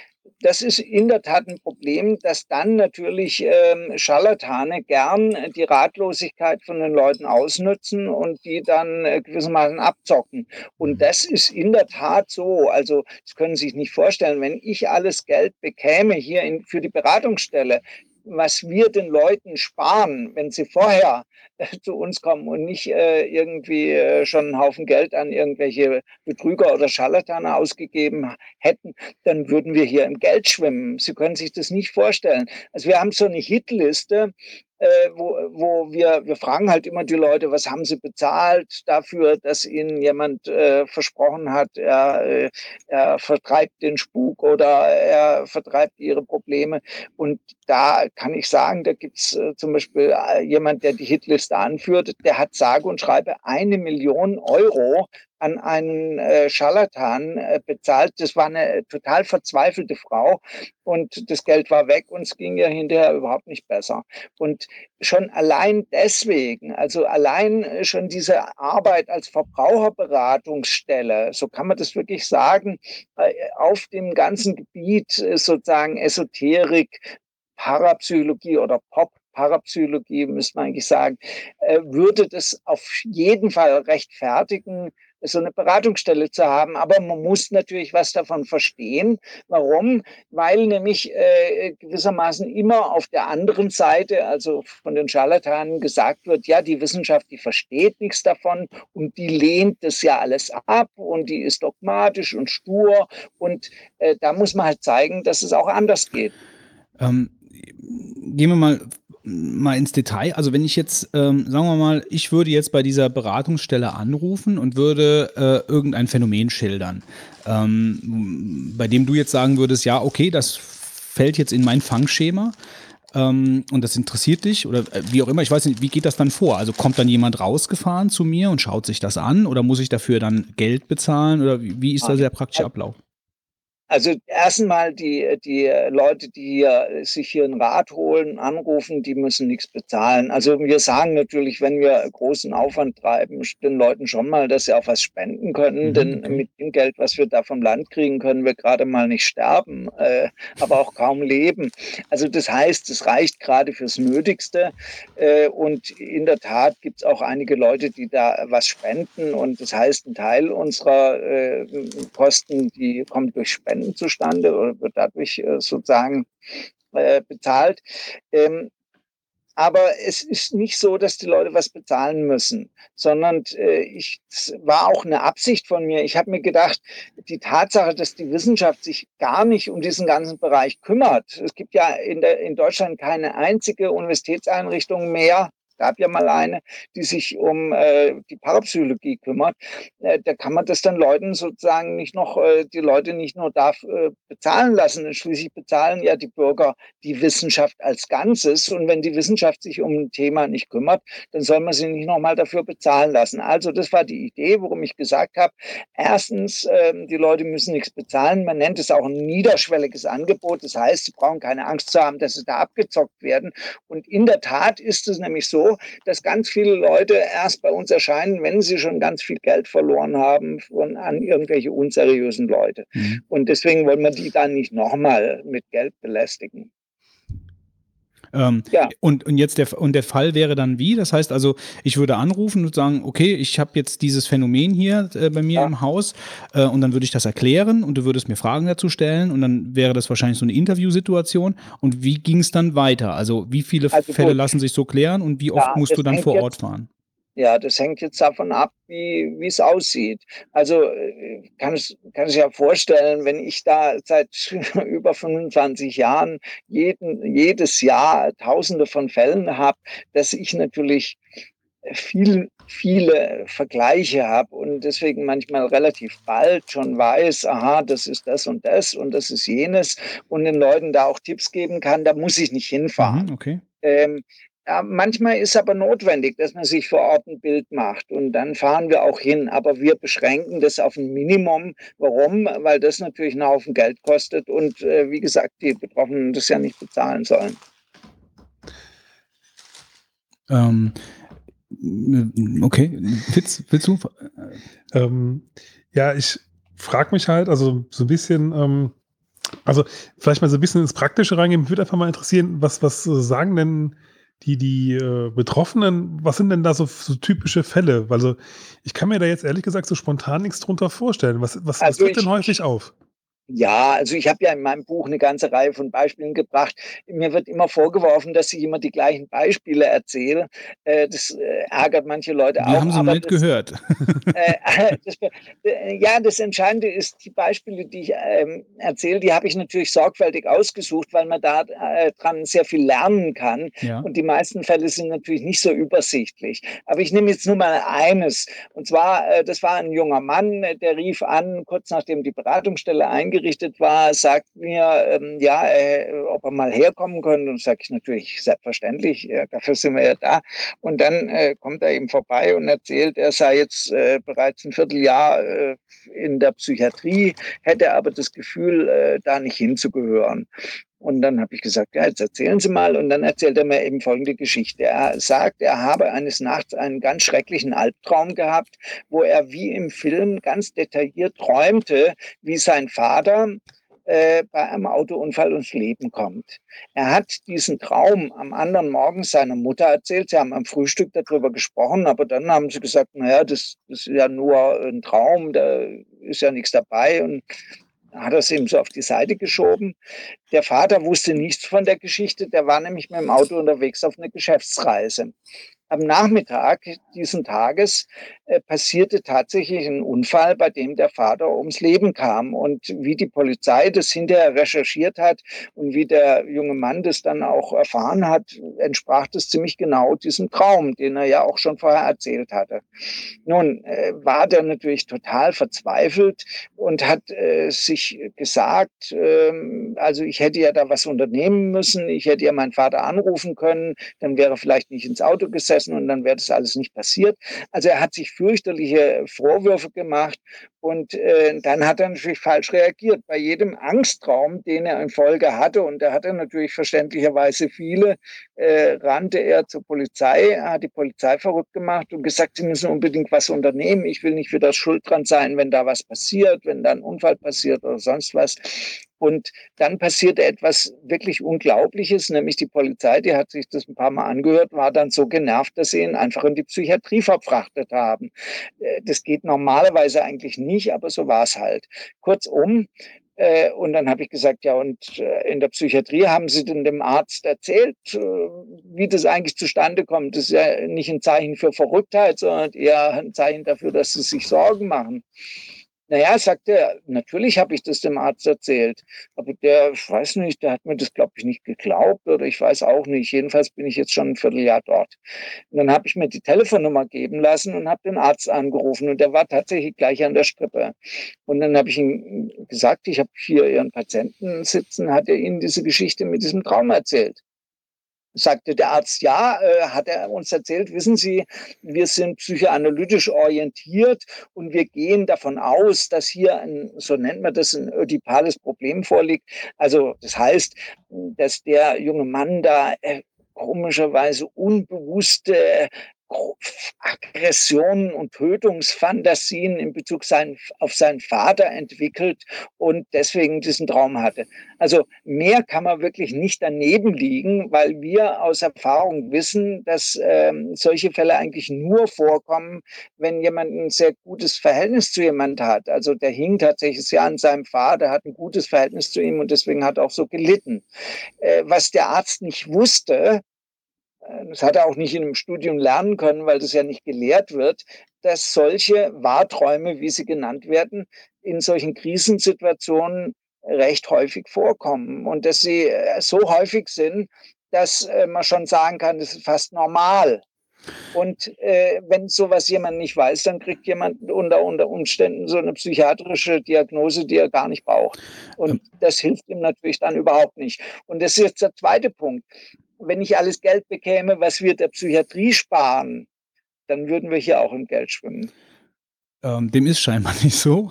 das ist in der Tat ein Problem, dass dann natürlich ähm, Scharlatane gern die Ratlosigkeit von den Leuten ausnutzen und die dann äh, gewissermaßen abzocken. Und mhm. das ist in der Tat so. Also, das können Sie sich nicht vorstellen, wenn ich alles Geld bekäme hier in, für die Beratungsstelle, was wir den Leuten sparen, wenn sie vorher zu uns kommen und nicht äh, irgendwie äh, schon einen Haufen Geld an irgendwelche Betrüger oder Scharlatane ausgegeben hätten, dann würden wir hier im Geld schwimmen. Sie können sich das nicht vorstellen. Also wir haben so eine Hitliste äh, wo, wo wir, wir fragen halt immer die Leute, was haben sie bezahlt dafür, dass ihnen jemand äh, versprochen hat, er, äh, er vertreibt den Spuk oder er vertreibt ihre Probleme. Und da kann ich sagen, da gibt's äh, zum Beispiel äh, jemand, der die Hitliste anführt, der hat sage und schreibe eine Million Euro an einen äh, Scharlatan äh, bezahlt. Das war eine total verzweifelte Frau und das Geld war weg und es ging ja hinterher überhaupt nicht besser. Und schon allein deswegen, also allein äh, schon diese Arbeit als Verbraucherberatungsstelle, so kann man das wirklich sagen, äh, auf dem ganzen Gebiet äh, sozusagen Esoterik, Parapsychologie oder Pop Parapsychologie, müsste man eigentlich sagen, würde das auf jeden Fall rechtfertigen, so eine Beratungsstelle zu haben. Aber man muss natürlich was davon verstehen. Warum? Weil nämlich äh, gewissermaßen immer auf der anderen Seite, also von den Scharlatanen gesagt wird, ja, die Wissenschaft, die versteht nichts davon und die lehnt das ja alles ab und die ist dogmatisch und stur. Und äh, da muss man halt zeigen, dass es auch anders geht. Ähm, gehen wir mal mal ins Detail. Also wenn ich jetzt, ähm, sagen wir mal, ich würde jetzt bei dieser Beratungsstelle anrufen und würde äh, irgendein Phänomen schildern, ähm, bei dem du jetzt sagen würdest, ja, okay, das fällt jetzt in mein Fangschema. Ähm, und das interessiert dich oder äh, wie auch immer, ich weiß nicht, wie geht das dann vor? Also kommt dann jemand rausgefahren zu mir und schaut sich das an oder muss ich dafür dann Geld bezahlen oder wie, wie ist da der praktische Ablauf? Also erstmal die, die Leute, die hier, sich hier einen Rat holen, anrufen, die müssen nichts bezahlen. Also wir sagen natürlich, wenn wir großen Aufwand treiben, den Leuten schon mal, dass sie auch was spenden können. Mhm, denn mit dem Geld, was wir da vom Land kriegen, können wir gerade mal nicht sterben, äh, aber auch kaum leben. Also das heißt, es reicht gerade fürs Nötigste. Äh, und in der Tat gibt es auch einige Leute, die da was spenden. Und das heißt, ein Teil unserer äh, Kosten, die kommt durch Spenden. Spenden zustande oder wird dadurch äh, sozusagen äh, bezahlt. Ähm, aber es ist nicht so, dass die Leute was bezahlen müssen, sondern äh, ich, es war auch eine Absicht von mir. Ich habe mir gedacht, die Tatsache, dass die Wissenschaft sich gar nicht um diesen ganzen Bereich kümmert. Es gibt ja in, der, in Deutschland keine einzige Universitätseinrichtung mehr, gab ja mal eine, die sich um äh, die Parapsychologie kümmert. Äh, da kann man das dann Leuten sozusagen nicht noch, äh, die Leute nicht nur darf äh, bezahlen lassen. Schließlich bezahlen ja die Bürger die Wissenschaft als Ganzes. Und wenn die Wissenschaft sich um ein Thema nicht kümmert, dann soll man sie nicht nochmal dafür bezahlen lassen. Also das war die Idee, worum ich gesagt habe. Erstens, äh, die Leute müssen nichts bezahlen. Man nennt es auch ein niederschwelliges Angebot. Das heißt, sie brauchen keine Angst zu haben, dass sie da abgezockt werden. Und in der Tat ist es nämlich so, so, dass ganz viele Leute erst bei uns erscheinen, wenn sie schon ganz viel Geld verloren haben von, an irgendwelche unseriösen Leute. Mhm. Und deswegen wollen wir die dann nicht nochmal mit Geld belästigen. Ähm, ja. und, und jetzt der, und der Fall wäre dann wie? Das heißt also, ich würde anrufen und sagen, okay, ich habe jetzt dieses Phänomen hier äh, bei mir ja. im Haus äh, und dann würde ich das erklären und du würdest mir Fragen dazu stellen und dann wäre das wahrscheinlich so eine Interviewsituation. Und wie ging es dann weiter? Also wie viele also, Fälle lassen sich so klären und wie oft ja, musst du dann vor Ort fahren? Ja, das hängt jetzt davon ab, wie wie es aussieht. Also äh, kann es kann es ja vorstellen, wenn ich da seit über 25 Jahren jeden, jedes Jahr Tausende von Fällen habe, dass ich natürlich viel, viele Vergleiche habe und deswegen manchmal relativ bald schon weiß, aha, das ist das und das und das ist jenes und den Leuten da auch Tipps geben kann, da muss ich nicht hinfahren. Mhm, okay. Ähm, ja, manchmal ist aber notwendig, dass man sich vor Ort ein Bild macht und dann fahren wir auch hin. Aber wir beschränken das auf ein Minimum. Warum? Weil das natürlich einen Haufen Geld kostet und äh, wie gesagt, die Betroffenen das ja nicht bezahlen sollen. Ähm, okay, Fitz, willst du? Ähm, ja, ich frage mich halt, also so ein bisschen, ähm, also vielleicht mal so ein bisschen ins Praktische reingehen. Mich würde einfach mal interessieren, was, was sagen denn die, die äh, Betroffenen, was sind denn da so, so, typische Fälle? Also ich kann mir da jetzt ehrlich gesagt so spontan nichts drunter vorstellen. Was, was, also was tritt denn häufig auf? Ja, also ich habe ja in meinem Buch eine ganze Reihe von Beispielen gebracht. Mir wird immer vorgeworfen, dass ich immer die gleichen Beispiele erzähle. Äh, das äh, ärgert manche Leute Wir auch. Haben sie noch nicht das, gehört. Äh, das, ja, das Entscheidende ist, die Beispiele, die ich ähm, erzähle, die habe ich natürlich sorgfältig ausgesucht, weil man da dran sehr viel lernen kann. Ja. Und die meisten Fälle sind natürlich nicht so übersichtlich. Aber ich nehme jetzt nur mal eines. Und zwar, das war ein junger Mann, der rief an, kurz nachdem die Beratungsstelle eingerichtet eingerichtet war, sagt mir, ähm, ja, äh, ob er mal herkommen könnte. Und sage ich natürlich, selbstverständlich, äh, dafür sind wir ja da. Und dann äh, kommt er eben vorbei und erzählt, er sei jetzt äh, bereits ein Vierteljahr äh, in der Psychiatrie, hätte aber das Gefühl, äh, da nicht hinzugehören. Und dann habe ich gesagt, ja, jetzt erzählen Sie mal. Und dann erzählt er mir eben folgende Geschichte. Er sagt, er habe eines Nachts einen ganz schrecklichen Albtraum gehabt, wo er wie im Film ganz detailliert träumte, wie sein Vater äh, bei einem Autounfall ums Leben kommt. Er hat diesen Traum am anderen Morgen seiner Mutter erzählt. Sie haben am Frühstück darüber gesprochen, aber dann haben sie gesagt, naja, das, das ist ja nur ein Traum, da ist ja nichts dabei. Und hat er es eben so auf die Seite geschoben. Der Vater wusste nichts von der Geschichte, der war nämlich mit dem Auto unterwegs auf eine Geschäftsreise am Nachmittag diesen Tages äh, passierte tatsächlich ein Unfall, bei dem der Vater ums Leben kam. Und wie die Polizei das hinterher recherchiert hat und wie der junge Mann das dann auch erfahren hat, entsprach das ziemlich genau diesem Traum, den er ja auch schon vorher erzählt hatte. Nun äh, war der natürlich total verzweifelt und hat äh, sich gesagt, ähm, also ich hätte ja da was unternehmen müssen, ich hätte ja meinen Vater anrufen können, dann wäre vielleicht nicht ins Auto gesetzt gesessen und dann wäre das alles nicht passiert. Also er hat sich fürchterliche Vorwürfe gemacht und äh, dann hat er natürlich falsch reagiert. Bei jedem Angsttraum, den er in Folge hatte, und er hatte natürlich verständlicherweise viele, äh, rannte er zur Polizei, hat die Polizei verrückt gemacht und gesagt, sie müssen unbedingt was unternehmen. Ich will nicht wieder schuld dran sein, wenn da was passiert, wenn da ein Unfall passiert oder sonst was. Und dann passierte etwas wirklich Unglaubliches, nämlich die Polizei, die hat sich das ein paar Mal angehört, war dann so genervt, dass sie ihn einfach in die Psychiatrie verfrachtet haben. Äh, das geht normalerweise eigentlich nicht, aber so war es halt. Kurzum, äh, und dann habe ich gesagt, ja, und äh, in der Psychiatrie haben Sie denn dem Arzt erzählt, wie das eigentlich zustande kommt? Das ist ja nicht ein Zeichen für Verrücktheit, sondern eher ein Zeichen dafür, dass Sie sich Sorgen machen. Naja, sagt er, natürlich habe ich das dem Arzt erzählt. Aber der, ich weiß nicht, der hat mir das, glaube ich, nicht geglaubt oder ich weiß auch nicht. Jedenfalls bin ich jetzt schon ein Vierteljahr dort. Und dann habe ich mir die Telefonnummer geben lassen und habe den Arzt angerufen und der war tatsächlich gleich an der Strippe. Und dann habe ich ihm gesagt, ich habe hier Ihren Patienten sitzen, hat er Ihnen diese Geschichte mit diesem Traum erzählt sagte der Arzt, ja, äh, hat er uns erzählt, wissen Sie, wir sind psychoanalytisch orientiert und wir gehen davon aus, dass hier ein, so nennt man das, ein ödipales Problem vorliegt. Also das heißt, dass der junge Mann da äh, komischerweise unbewusste Aggressionen und Tötungsfantasien in Bezug sein, auf seinen Vater entwickelt und deswegen diesen Traum hatte. Also mehr kann man wirklich nicht daneben liegen, weil wir aus Erfahrung wissen, dass ähm, solche Fälle eigentlich nur vorkommen, wenn jemand ein sehr gutes Verhältnis zu jemand hat. Also der hing tatsächlich sehr an seinem Vater, hat ein gutes Verhältnis zu ihm und deswegen hat auch so gelitten. Äh, was der Arzt nicht wusste, das hat er auch nicht in einem Studium lernen können, weil das ja nicht gelehrt wird, dass solche Wahrträume, wie sie genannt werden, in solchen Krisensituationen recht häufig vorkommen und dass sie äh, so häufig sind, dass äh, man schon sagen kann, das ist fast normal. Und äh, wenn sowas jemand nicht weiß, dann kriegt jemand unter, unter Umständen so eine psychiatrische Diagnose, die er gar nicht braucht. Und das hilft ihm natürlich dann überhaupt nicht. Und das ist jetzt der zweite Punkt wenn ich alles Geld bekäme, was wir der Psychiatrie sparen, dann würden wir hier auch im Geld schwimmen. Ähm, dem ist scheinbar nicht so.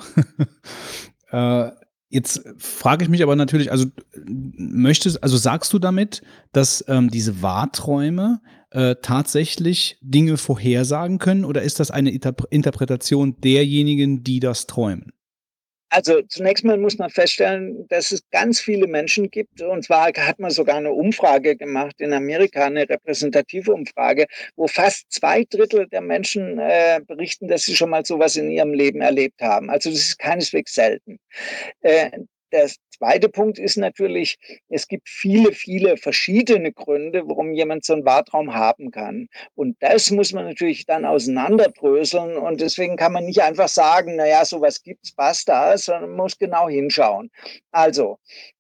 äh, jetzt frage ich mich aber natürlich, also möchtest, also sagst du damit, dass ähm, diese Wahrträume äh, tatsächlich Dinge vorhersagen können oder ist das eine Interpretation derjenigen, die das träumen? Also zunächst mal muss man feststellen, dass es ganz viele Menschen gibt. Und zwar hat man sogar eine Umfrage gemacht in Amerika, eine repräsentative Umfrage, wo fast zwei Drittel der Menschen äh, berichten, dass sie schon mal sowas in ihrem Leben erlebt haben. Also das ist keineswegs selten. Äh, der zweite Punkt ist natürlich, es gibt viele, viele verschiedene Gründe, warum jemand so einen Wartraum haben kann. Und das muss man natürlich dann auseinanderdröseln. Und deswegen kann man nicht einfach sagen, naja, sowas gibt's, passt da, sondern man muss genau hinschauen. Also,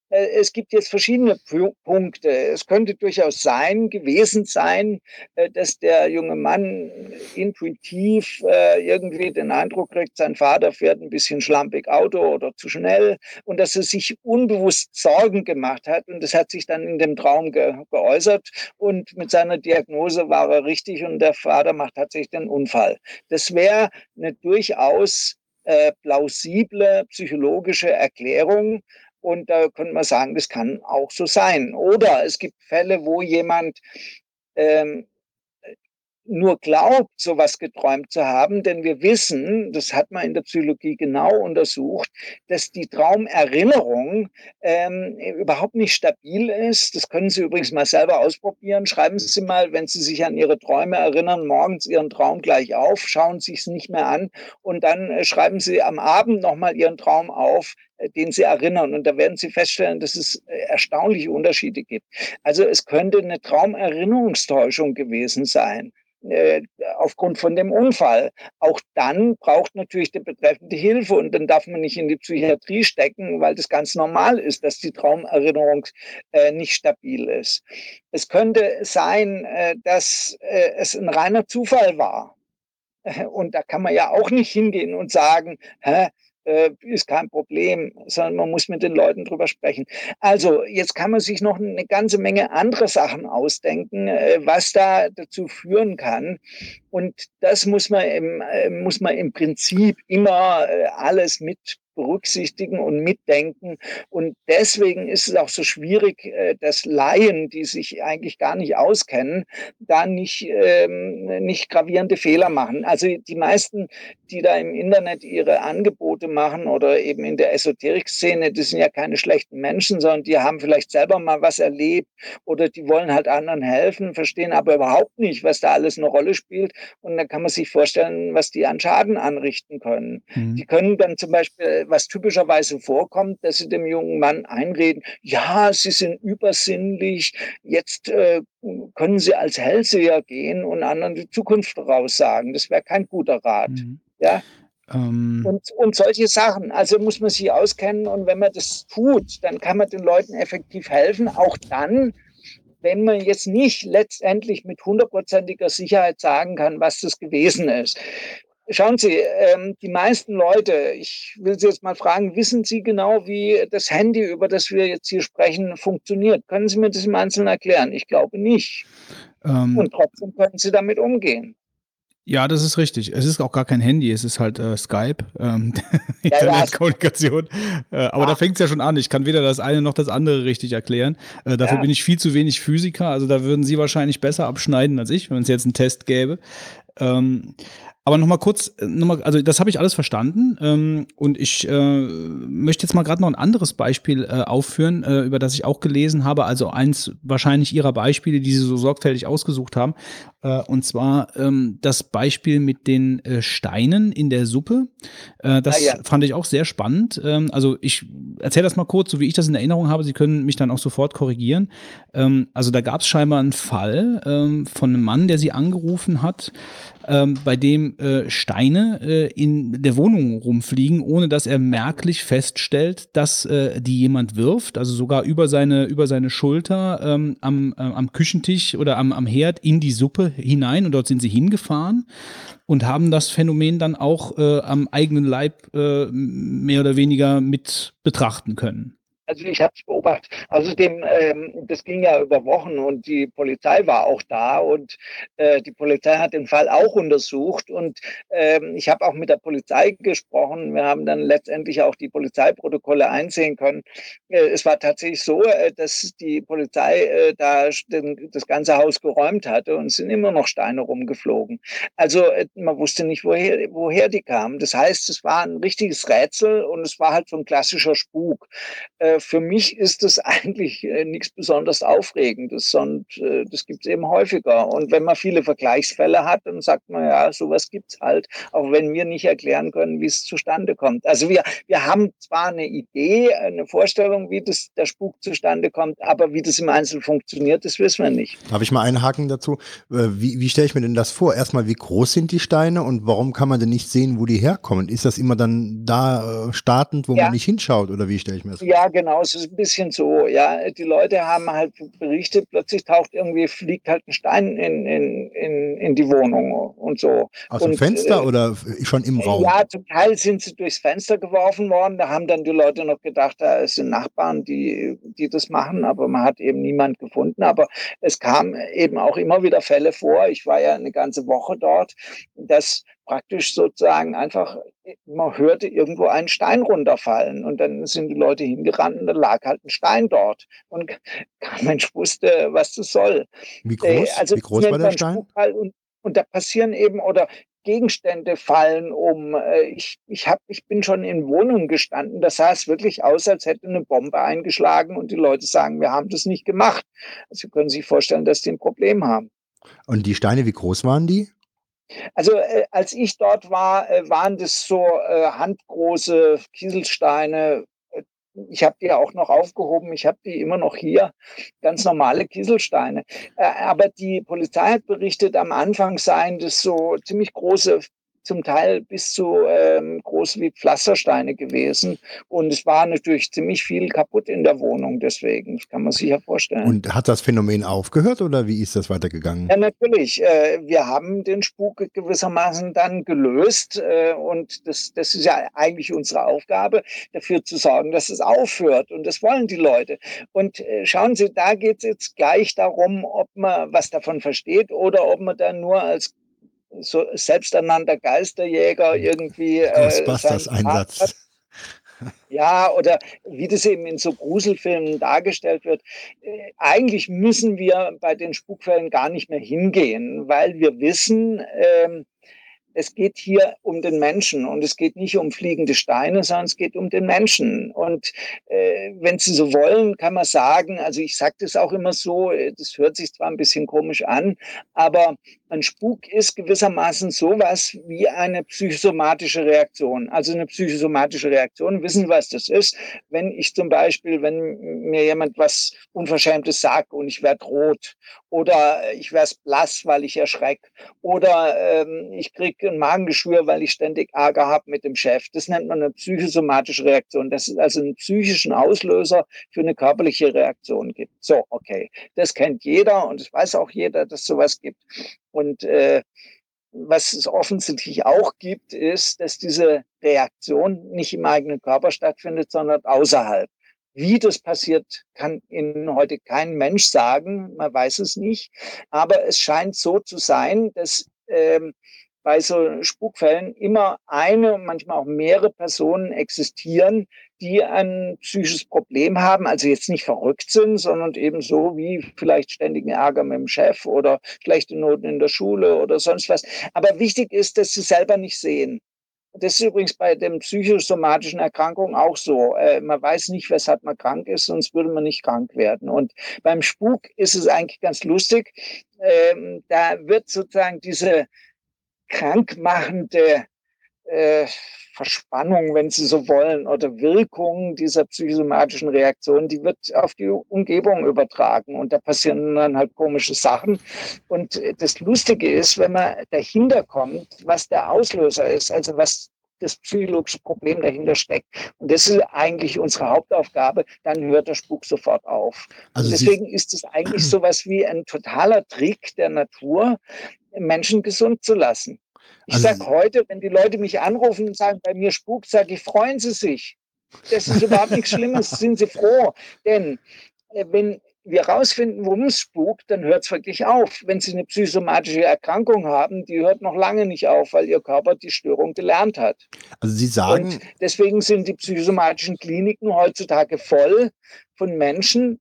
es gibt jetzt verschiedene Punkte. Es könnte durchaus sein, gewesen sein, äh, dass der junge Mann intuitiv äh, irgendwie den Eindruck kriegt, sein Vater fährt ein bisschen schlampig Auto oder zu schnell und dass er sich unbewusst Sorgen gemacht hat und das hat sich dann in dem Traum ge geäußert und mit seiner Diagnose war er richtig und der Vater macht tatsächlich den Unfall. Das wäre eine durchaus plausible psychologische Erklärung, und da könnte man sagen, das kann auch so sein. Oder es gibt Fälle, wo jemand ähm, nur glaubt, sowas geträumt zu haben, denn wir wissen, das hat man in der Psychologie genau untersucht, dass die Traumerinnerung ähm, überhaupt nicht stabil ist. Das können Sie übrigens mal selber ausprobieren. Schreiben Sie mal, wenn Sie sich an Ihre Träume erinnern, morgens Ihren Traum gleich auf, schauen Sie es nicht mehr an und dann äh, schreiben Sie am Abend nochmal Ihren Traum auf, den Sie erinnern. Und da werden Sie feststellen, dass es äh, erstaunliche Unterschiede gibt. Also es könnte eine Traumerinnerungstäuschung gewesen sein. Äh, aufgrund von dem Unfall. Auch dann braucht natürlich der Betreffende Hilfe und dann darf man nicht in die Psychiatrie stecken, weil das ganz normal ist, dass die Traumerinnerung äh, nicht stabil ist. Es könnte sein, äh, dass äh, es ein reiner Zufall war. Und da kann man ja auch nicht hingehen und sagen, hä, äh, ist kein Problem, sondern man muss mit den Leuten drüber sprechen. Also jetzt kann man sich noch eine ganze Menge andere Sachen ausdenken, äh, was da dazu führen kann. Und das muss man im, äh, muss man im Prinzip immer äh, alles mit berücksichtigen und mitdenken. Und deswegen ist es auch so schwierig, äh, dass Laien, die sich eigentlich gar nicht auskennen, da nicht, ähm, nicht gravierende Fehler machen. Also die meisten, die da im Internet ihre Angebote machen oder eben in der Esoterik-Szene, die sind ja keine schlechten Menschen, sondern die haben vielleicht selber mal was erlebt oder die wollen halt anderen helfen, verstehen aber überhaupt nicht, was da alles eine Rolle spielt. Und dann kann man sich vorstellen, was die an Schaden anrichten können. Mhm. Die können dann zum Beispiel was typischerweise vorkommt, dass sie dem jungen Mann einreden, ja, sie sind übersinnlich, jetzt äh, können sie als Hellseher gehen und anderen die Zukunft voraussagen. Das wäre kein guter Rat. Mhm. Ja. Ähm. Und, und solche Sachen. Also muss man sich auskennen und wenn man das tut, dann kann man den Leuten effektiv helfen, auch dann, wenn man jetzt nicht letztendlich mit hundertprozentiger Sicherheit sagen kann, was das gewesen ist. Schauen Sie, ähm, die meisten Leute, ich will Sie jetzt mal fragen, wissen Sie genau, wie das Handy, über das wir jetzt hier sprechen, funktioniert? Können Sie mir das im Einzelnen erklären? Ich glaube nicht. Ähm, Und trotzdem können Sie damit umgehen. Ja, das ist richtig. Es ist auch gar kein Handy, es ist halt äh, Skype, ähm, Internetkommunikation. Äh, aber ah. da fängt es ja schon an. Ich kann weder das eine noch das andere richtig erklären. Äh, dafür ja. bin ich viel zu wenig Physiker. Also da würden Sie wahrscheinlich besser abschneiden als ich, wenn es jetzt einen Test gäbe. Ähm, aber nochmal kurz, äh, noch mal, also das habe ich alles verstanden ähm, und ich äh, möchte jetzt mal gerade noch ein anderes Beispiel äh, aufführen, äh, über das ich auch gelesen habe. Also eins wahrscheinlich Ihrer Beispiele, die Sie so sorgfältig ausgesucht haben. Äh, und zwar ähm, das Beispiel mit den äh, Steinen in der Suppe. das ah, ja. fand ich auch sehr spannend. Ähm, also ich erzähle das mal kurz, so wie ich das in Erinnerung habe. Sie können mich dann auch sofort korrigieren. Ähm, also da gab es scheinbar einen Fall ähm, von einem Mann, der Sie angerufen hat ähm, bei dem äh, Steine äh, in der Wohnung rumfliegen, ohne dass er merklich feststellt, dass äh, die jemand wirft, also sogar über seine, über seine Schulter ähm, am, äh, am Küchentisch oder am, am Herd in die Suppe hinein und dort sind sie hingefahren und haben das Phänomen dann auch äh, am eigenen Leib äh, mehr oder weniger mit betrachten können. Also ich habe es beobachtet. Außerdem, ähm, das ging ja über Wochen und die Polizei war auch da und äh, die Polizei hat den Fall auch untersucht und ähm, ich habe auch mit der Polizei gesprochen. Wir haben dann letztendlich auch die Polizeiprotokolle einsehen können. Äh, es war tatsächlich so, äh, dass die Polizei äh, da den, das ganze Haus geräumt hatte und sind immer noch Steine rumgeflogen. Also äh, man wusste nicht, woher, woher die kamen. Das heißt, es war ein richtiges Rätsel und es war halt so ein klassischer Spuk. Äh, für mich ist das eigentlich äh, nichts besonders Aufregendes, sondern äh, das gibt es eben häufiger. Und wenn man viele Vergleichsfälle hat, dann sagt man, ja, sowas gibt es halt, auch wenn wir nicht erklären können, wie es zustande kommt. Also wir, wir haben zwar eine Idee, eine Vorstellung, wie das, der Spuk zustande kommt, aber wie das im Einzelnen funktioniert, das wissen wir nicht. Habe ich mal einen Haken dazu? Äh, wie, wie stelle ich mir denn das vor? Erstmal, wie groß sind die Steine und warum kann man denn nicht sehen, wo die herkommen? Ist das immer dann da startend, wo ja. man nicht hinschaut oder wie stelle ich mir das vor? Ja, genau genau, es ist ein bisschen so, ja, die Leute haben halt berichtet, plötzlich taucht irgendwie, fliegt halt ein Stein in, in, in, in die Wohnung und so. Aus dem Fenster äh, oder schon im Raum? Ja, zum Teil sind sie durchs Fenster geworfen worden, da haben dann die Leute noch gedacht, da sind Nachbarn, die, die das machen, aber man hat eben niemand gefunden, aber es kam eben auch immer wieder Fälle vor, ich war ja eine ganze Woche dort, dass praktisch sozusagen einfach, man hörte irgendwo einen Stein runterfallen und dann sind die Leute hingerannt und da lag halt ein Stein dort und kein Mensch wusste, was das soll. Wie äh, groß, also Wie groß war der Stein? Und, und da passieren eben oder Gegenstände fallen um. Äh, ich, ich, hab, ich bin schon in Wohnungen gestanden, das sah es wirklich aus, als hätte eine Bombe eingeschlagen und die Leute sagen, wir haben das nicht gemacht. Also Sie können sich vorstellen, dass die ein Problem haben. Und die Steine, wie groß waren die? Also äh, als ich dort war, äh, waren das so äh, handgroße Kieselsteine. Äh, ich habe die auch noch aufgehoben. Ich habe die immer noch hier, ganz normale Kieselsteine. Äh, aber die Polizei hat berichtet, am Anfang seien das so ziemlich große zum Teil bis zu ähm, groß wie Pflastersteine gewesen. Und es war natürlich ziemlich viel kaputt in der Wohnung deswegen. Das kann man sich ja vorstellen. Und hat das Phänomen aufgehört oder wie ist das weitergegangen? Ja, natürlich. Äh, wir haben den Spuk gewissermaßen dann gelöst. Äh, und das, das ist ja eigentlich unsere Aufgabe, dafür zu sorgen, dass es aufhört. Und das wollen die Leute. Und äh, schauen Sie, da geht es jetzt gleich darum, ob man was davon versteht oder ob man dann nur als so selbsternannter Geisterjäger irgendwie. Äh, Ghostbusters-Einsatz. Ja, oder wie das eben in so Gruselfilmen dargestellt wird. Äh, eigentlich müssen wir bei den Spukfällen gar nicht mehr hingehen, weil wir wissen, ähm, es geht hier um den Menschen und es geht nicht um fliegende Steine, sondern es geht um den Menschen. Und äh, wenn Sie so wollen, kann man sagen, also ich sage das auch immer so, äh, das hört sich zwar ein bisschen komisch an, aber ein Spuk ist gewissermaßen sowas wie eine psychosomatische Reaktion. Also eine psychosomatische Reaktion, wissen was das ist? Wenn ich zum Beispiel, wenn mir jemand was Unverschämtes sagt und ich werde rot oder ich werde blass, weil ich erschrecke oder ähm, ich kriege ein Magengeschwür, weil ich ständig Ärger habe mit dem Chef. Das nennt man eine psychosomatische Reaktion. Das ist also einen psychischen Auslöser für eine körperliche Reaktion gibt. So, okay. Das kennt jeder und es weiß auch jeder, dass sowas gibt. Und äh, was es offensichtlich auch gibt, ist, dass diese Reaktion nicht im eigenen Körper stattfindet, sondern außerhalb. Wie das passiert, kann Ihnen heute kein Mensch sagen. Man weiß es nicht. Aber es scheint so zu sein, dass ähm, bei so Spukfällen immer eine und manchmal auch mehrere Personen existieren, die ein psychisches Problem haben, also jetzt nicht verrückt sind, sondern eben so wie vielleicht ständigen Ärger mit dem Chef oder schlechte Noten in der Schule oder sonst was. Aber wichtig ist, dass sie selber nicht sehen. Das ist übrigens bei den psychosomatischen Erkrankungen auch so. Äh, man weiß nicht, weshalb man krank ist, sonst würde man nicht krank werden. Und beim Spuk ist es eigentlich ganz lustig. Ähm, da wird sozusagen diese krankmachende äh, Verspannung, wenn Sie so wollen, oder Wirkung dieser psychosomatischen Reaktion, die wird auf die Umgebung übertragen und da passieren dann halt komische Sachen. Und das Lustige ist, wenn man dahinter kommt, was der Auslöser ist, also was das psychologische Problem dahinter steckt. Und das ist eigentlich unsere Hauptaufgabe. Dann hört der Spuk sofort auf. Also deswegen ist es eigentlich sowas wie ein totaler Trick der Natur, Menschen gesund zu lassen. Ich also, sage heute, wenn die Leute mich anrufen und sagen, bei mir spukt, sage ich, freuen Sie sich. Das ist überhaupt nichts Schlimmes, sind Sie froh. Denn äh, wenn wir herausfinden, worum es spukt, dann hört es wirklich auf. Wenn Sie eine psychosomatische Erkrankung haben, die hört noch lange nicht auf, weil Ihr Körper die Störung gelernt hat. Also Sie sagen. Und deswegen sind die psychosomatischen Kliniken heutzutage voll von Menschen,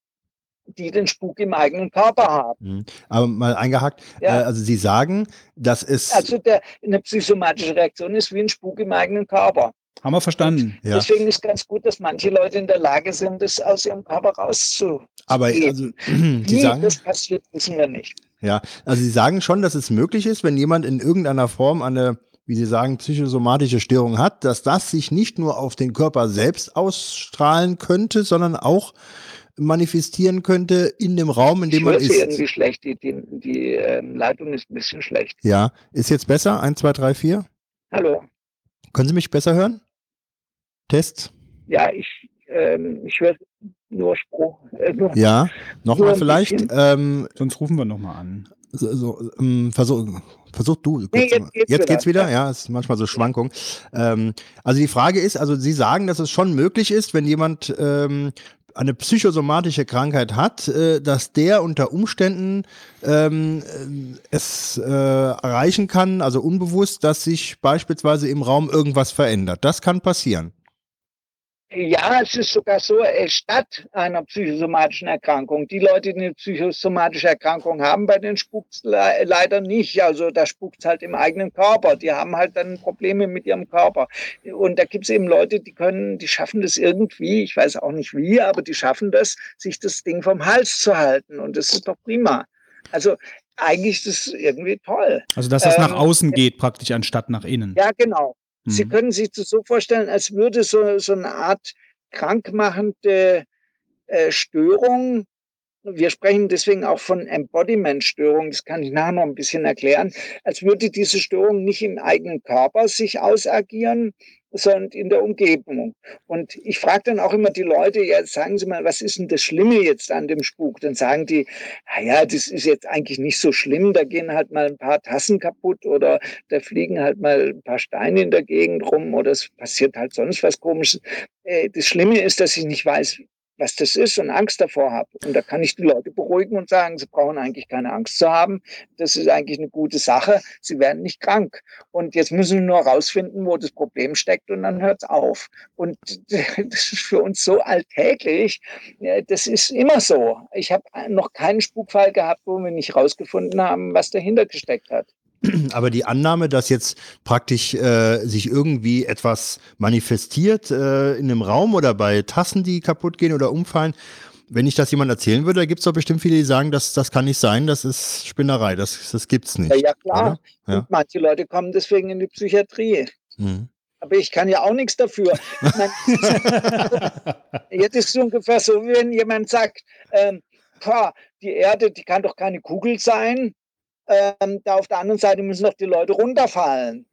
die den Spuk im eigenen Körper haben. Mhm. Aber mal eingehakt, ja. äh, also Sie sagen, dass es. Also der, eine psychosomatische Reaktion ist wie ein Spuk im eigenen Körper. Haben wir verstanden. Ja. Deswegen ist ganz gut, dass manche Leute in der Lage sind, das aus ihrem Körper rauszugeben. Aber also, Sie sagen, das passiert, wissen wir nicht. Ja, also Sie sagen schon, dass es möglich ist, wenn jemand in irgendeiner Form eine wie Sie sagen, psychosomatische Störung hat, dass das sich nicht nur auf den Körper selbst ausstrahlen könnte, sondern auch manifestieren könnte in dem Raum, in dem man ist. irgendwie schlecht, die, die, die ähm, Leitung ist ein bisschen schlecht. Ja, ist jetzt besser? 1, 2, 3, 4? Hallo. Können Sie mich besser hören? Test? Ja, ich, ähm, ich höre nur Spruch. Äh, nur, ja, nochmal vielleicht. Ähm, Sonst rufen wir nochmal an. So, so, ähm, versuch, versuch du. Nee, jetzt, geht's, jetzt wieder. geht's wieder. Ja, ist manchmal so Schwankung. Ähm, also die Frage ist, also Sie sagen, dass es schon möglich ist, wenn jemand ähm, eine psychosomatische Krankheit hat, äh, dass der unter Umständen ähm, äh, es äh, erreichen kann, also unbewusst, dass sich beispielsweise im Raum irgendwas verändert. Das kann passieren. Ja, es ist sogar so, statt einer psychosomatischen Erkrankung. Die Leute, die eine psychosomatische Erkrankung haben, bei denen spukt es le leider nicht. Also da spukt es halt im eigenen Körper. Die haben halt dann Probleme mit ihrem Körper. Und da gibt es eben Leute, die können, die schaffen das irgendwie, ich weiß auch nicht wie, aber die schaffen das, sich das Ding vom Hals zu halten. Und das ist doch prima. Also eigentlich ist das irgendwie toll. Also dass das ähm, nach außen geht, praktisch anstatt nach innen. Ja, genau. Sie mhm. können sich das so vorstellen, als würde so, so eine Art krankmachende äh, Störung, wir sprechen deswegen auch von Embodiment-Störung, das kann ich nachher noch ein bisschen erklären, als würde diese Störung nicht im eigenen Körper sich ausagieren, sondern in der Umgebung. Und ich frage dann auch immer die Leute, ja, sagen Sie mal, was ist denn das Schlimme jetzt an dem Spuk? Dann sagen die, naja, das ist jetzt eigentlich nicht so schlimm, da gehen halt mal ein paar Tassen kaputt oder da fliegen halt mal ein paar Steine in der Gegend rum oder es passiert halt sonst was komisches. Äh, das Schlimme ist, dass ich nicht weiß, was das ist und Angst davor habe. Und da kann ich die Leute beruhigen und sagen, sie brauchen eigentlich keine Angst zu haben. Das ist eigentlich eine gute Sache. Sie werden nicht krank. Und jetzt müssen wir nur herausfinden, wo das Problem steckt und dann hört es auf. Und das ist für uns so alltäglich. Das ist immer so. Ich habe noch keinen Spukfall gehabt, wo wir nicht herausgefunden haben, was dahinter gesteckt hat. Aber die Annahme, dass jetzt praktisch äh, sich irgendwie etwas manifestiert äh, in einem Raum oder bei Tassen, die kaputt gehen oder umfallen, wenn ich das jemand erzählen würde, da gibt es doch bestimmt viele, die sagen, das, das kann nicht sein, das ist Spinnerei, das, das es nicht. Ja, ja klar. Ja? Und manche Leute kommen deswegen in die Psychiatrie. Hm. Aber ich kann ja auch nichts dafür. Meine, jetzt ist es ungefähr so, wie wenn jemand sagt, ähm, die Erde, die kann doch keine Kugel sein ähm, da auf der anderen Seite müssen doch die Leute runterfallen.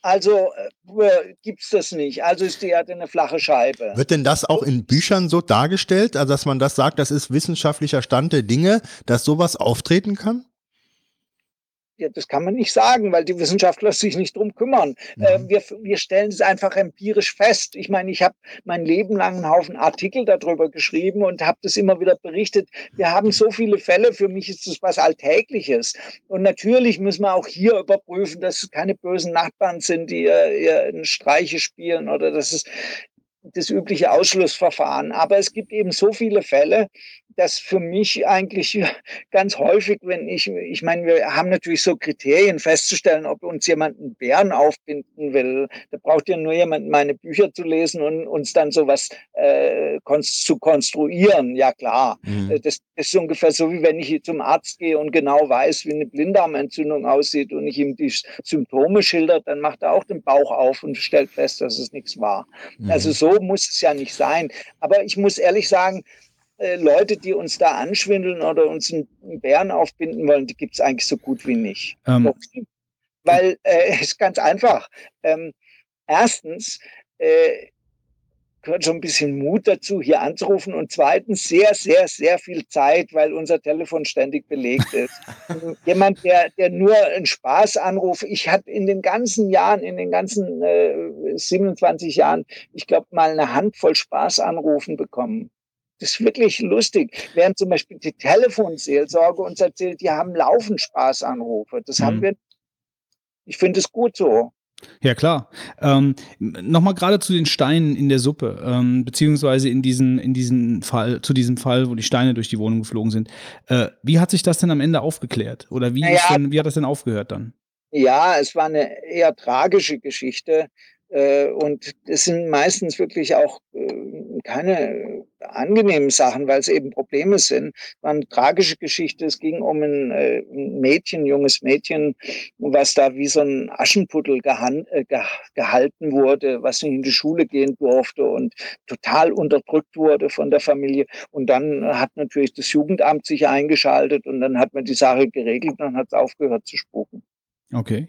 Also äh, gibt es das nicht. Also ist die Erde eine flache Scheibe. Wird denn das auch in Büchern so dargestellt, also dass man das sagt, das ist wissenschaftlicher Stand der Dinge, dass sowas auftreten kann? Ja, das kann man nicht sagen, weil die Wissenschaftler sich nicht drum kümmern. Mhm. Äh, wir, wir stellen es einfach empirisch fest. Ich meine, ich habe mein Leben lang einen Haufen Artikel darüber geschrieben und habe das immer wieder berichtet. Wir haben so viele Fälle, für mich ist das was Alltägliches. Und natürlich müssen wir auch hier überprüfen, dass es keine bösen Nachbarn sind, die ihr, ihr Streiche spielen oder dass es das übliche Ausschlussverfahren. Aber es gibt eben so viele Fälle, dass für mich eigentlich ganz häufig, wenn ich, ich meine, wir haben natürlich so Kriterien festzustellen, ob uns jemand einen Bären aufbinden will. Da braucht ja nur jemand meine Bücher zu lesen und uns dann sowas äh, zu konstruieren. Ja klar, mhm. Das, das, ist ungefähr so, wie wenn ich zum Arzt gehe und genau weiß, wie eine Blinddarmentzündung aussieht und ich ihm die Symptome schildert, dann macht er auch den Bauch auf und stellt fest, dass es nichts war. Mhm. Also so muss es ja nicht sein. Aber ich muss ehrlich sagen, äh, Leute, die uns da anschwindeln oder uns einen Bären aufbinden wollen, die gibt es eigentlich so gut wie nicht. Ähm. Weil äh, es äh, ist ganz einfach. Ähm, erstens äh, gehört schon ein bisschen Mut dazu, hier anzurufen und zweitens sehr, sehr, sehr viel Zeit, weil unser Telefon ständig belegt ist. Jemand, der, der nur einen Spaß anruft, ich hatte in den ganzen Jahren, in den ganzen äh, 27 Jahren, ich glaube, mal eine Handvoll Spaßanrufen bekommen. Das ist wirklich lustig. Während zum Beispiel die Telefonseelsorge uns erzählt, die haben laufend Spaßanrufe. Das mhm. haben wir. Ich finde es gut so. Ja, klar. Ähm, Nochmal gerade zu den Steinen in der Suppe, ähm, beziehungsweise in diesen, in diesen Fall, zu diesem Fall, wo die Steine durch die Wohnung geflogen sind. Äh, wie hat sich das denn am Ende aufgeklärt? Oder wie, naja, denn, wie hat das denn aufgehört dann? Ja, es war eine eher tragische Geschichte. Äh, und es sind meistens wirklich auch äh, keine angenehmen Sachen, weil es eben Probleme sind. Es war eine tragische Geschichte. Es ging um ein, äh, Mädchen, junges Mädchen, was da wie so ein Aschenputtel gehalten wurde, was nicht in die Schule gehen durfte und total unterdrückt wurde von der Familie. Und dann hat natürlich das Jugendamt sich eingeschaltet und dann hat man die Sache geregelt und dann hat es aufgehört zu spuken. Okay.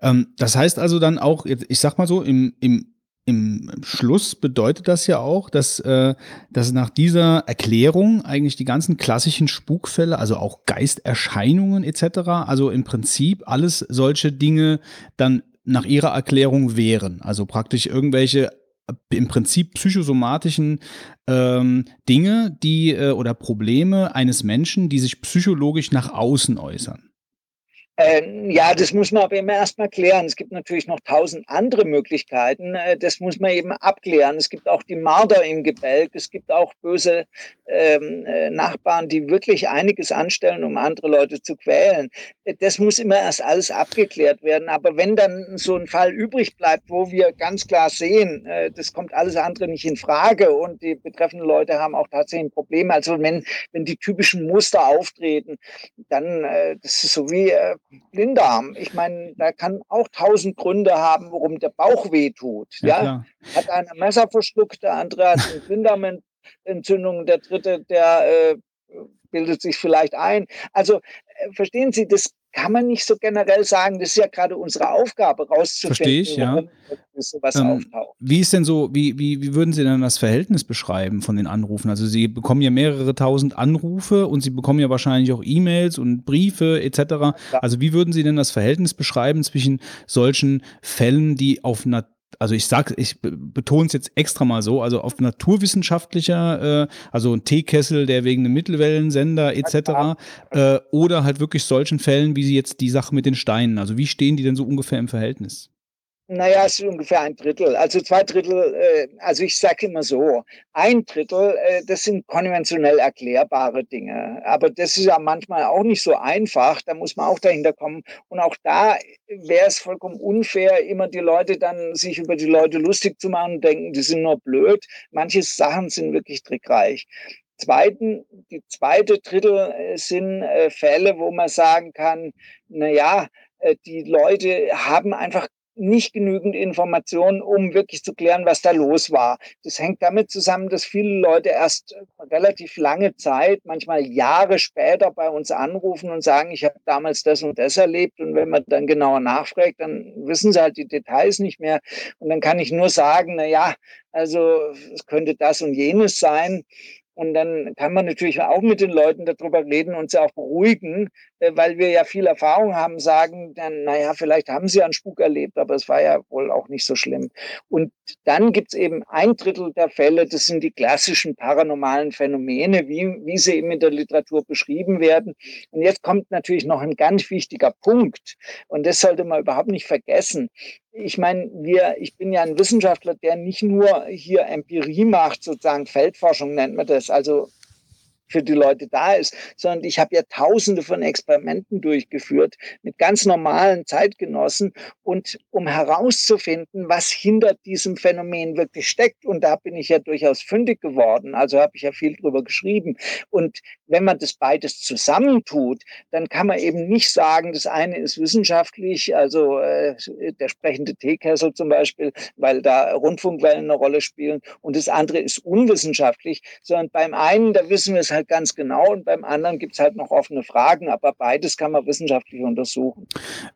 Ähm, das heißt also dann auch, ich sag mal so, im, im, im Schluss bedeutet das ja auch, dass, äh, dass nach dieser Erklärung eigentlich die ganzen klassischen Spukfälle, also auch Geisterscheinungen etc., also im Prinzip alles solche Dinge dann nach ihrer Erklärung wären. Also praktisch irgendwelche im Prinzip psychosomatischen ähm, Dinge, die äh, oder Probleme eines Menschen, die sich psychologisch nach außen äußern. Ähm, ja, das muss man aber immer erstmal klären. Es gibt natürlich noch tausend andere Möglichkeiten. Äh, das muss man eben abklären. Es gibt auch die Marder im Gebälk. Es gibt auch böse ähm, äh, Nachbarn, die wirklich einiges anstellen, um andere Leute zu quälen. Äh, das muss immer erst alles abgeklärt werden. Aber wenn dann so ein Fall übrig bleibt, wo wir ganz klar sehen, äh, das kommt alles andere nicht in Frage und die betreffenden Leute haben auch tatsächlich ein Problem. Also wenn, wenn die typischen Muster auftreten, dann, äh, das ist so wie, äh, Blinddarm. Ich meine, da kann auch tausend Gründe haben, warum der Bauch weh tut. Ja, ja? Hat einer Messer verschluckt, der andere hat eine Blinddarmentzündung, der dritte, der äh, bildet sich vielleicht ein. Also äh, verstehen Sie, das kann man nicht so generell sagen. Das ist ja gerade unsere Aufgabe, rauszufinden, Verstehe ich, ja. sowas ähm, auftaucht. Wie ist denn so, wie, wie, wie würden Sie denn das Verhältnis beschreiben von den Anrufen? Also Sie bekommen ja mehrere tausend Anrufe und Sie bekommen ja wahrscheinlich auch E-Mails und Briefe etc. Ja. Also wie würden Sie denn das Verhältnis beschreiben zwischen solchen Fällen, die auf einer also ich sage, ich betone es jetzt extra mal so, also auf naturwissenschaftlicher, äh, also ein Teekessel, der wegen einem Mittelwellensender etc. Äh, oder halt wirklich solchen Fällen, wie sie jetzt die Sache mit den Steinen. Also wie stehen die denn so ungefähr im Verhältnis? Naja, es ist ungefähr ein Drittel. Also zwei Drittel, äh, also ich sage immer so, ein Drittel, äh, das sind konventionell erklärbare Dinge. Aber das ist ja manchmal auch nicht so einfach. Da muss man auch dahinter kommen. Und auch da wäre es vollkommen unfair, immer die Leute dann sich über die Leute lustig zu machen und denken, die sind nur blöd. Manche Sachen sind wirklich trickreich. Zweiten, die zweite Drittel äh, sind äh, Fälle, wo man sagen kann, na ja, äh, die Leute haben einfach nicht genügend Informationen, um wirklich zu klären, was da los war. Das hängt damit zusammen, dass viele Leute erst relativ lange Zeit, manchmal Jahre später bei uns anrufen und sagen, ich habe damals das und das erlebt. Und wenn man dann genauer nachfragt, dann wissen sie halt die Details nicht mehr. Und dann kann ich nur sagen, na ja, also es könnte das und jenes sein. Und dann kann man natürlich auch mit den Leuten darüber reden und sie auch beruhigen. Äh, weil wir ja viel Erfahrung haben, sagen dann, naja, vielleicht haben sie einen Spuk erlebt, aber es war ja wohl auch nicht so schlimm. Und dann gibt es eben ein Drittel der Fälle, das sind die klassischen paranormalen Phänomene, wie, wie sie eben in der Literatur beschrieben werden. Und jetzt kommt natürlich noch ein ganz wichtiger Punkt, und das sollte man überhaupt nicht vergessen ich meine, wir, ich bin ja ein Wissenschaftler, der nicht nur hier Empirie macht, sozusagen Feldforschung nennt man das, also für die Leute da ist, sondern ich habe ja tausende von Experimenten durchgeführt mit ganz normalen Zeitgenossen und um herauszufinden, was hinter diesem Phänomen wirklich steckt. Und da bin ich ja durchaus fündig geworden. Also habe ich ja viel drüber geschrieben. Und wenn man das beides zusammentut, dann kann man eben nicht sagen, das eine ist wissenschaftlich, also äh, der sprechende Teekessel zum Beispiel, weil da Rundfunkwellen eine Rolle spielen, und das andere ist unwissenschaftlich, sondern beim einen, da wissen wir es halt ganz genau und beim anderen gibt es halt noch offene Fragen, aber beides kann man wissenschaftlich untersuchen.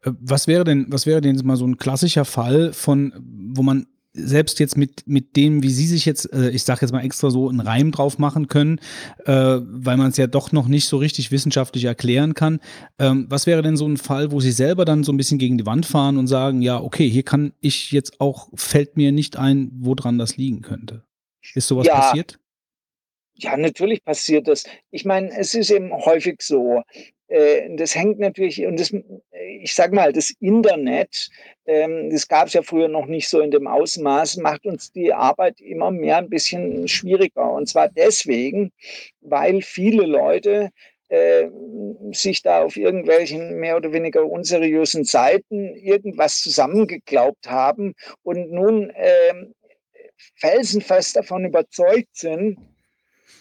Äh, was wäre denn, was wäre denn mal so ein klassischer Fall von, wo man selbst jetzt mit, mit dem, wie Sie sich jetzt, äh, ich sage jetzt mal extra so, einen Reim drauf machen können, äh, weil man es ja doch noch nicht so richtig wissenschaftlich erklären kann. Ähm, was wäre denn so ein Fall, wo Sie selber dann so ein bisschen gegen die Wand fahren und sagen, ja, okay, hier kann ich jetzt auch, fällt mir nicht ein, woran das liegen könnte? Ist sowas ja, passiert? Ja, natürlich passiert das. Ich meine, es ist eben häufig so. Äh, das hängt natürlich, und das, ich sage mal, das Internet, ähm, das gab es ja früher noch nicht so in dem Ausmaß, macht uns die Arbeit immer mehr ein bisschen schwieriger. Und zwar deswegen, weil viele Leute äh, sich da auf irgendwelchen mehr oder weniger unseriösen Seiten irgendwas zusammengeglaubt haben und nun äh, felsenfest davon überzeugt sind,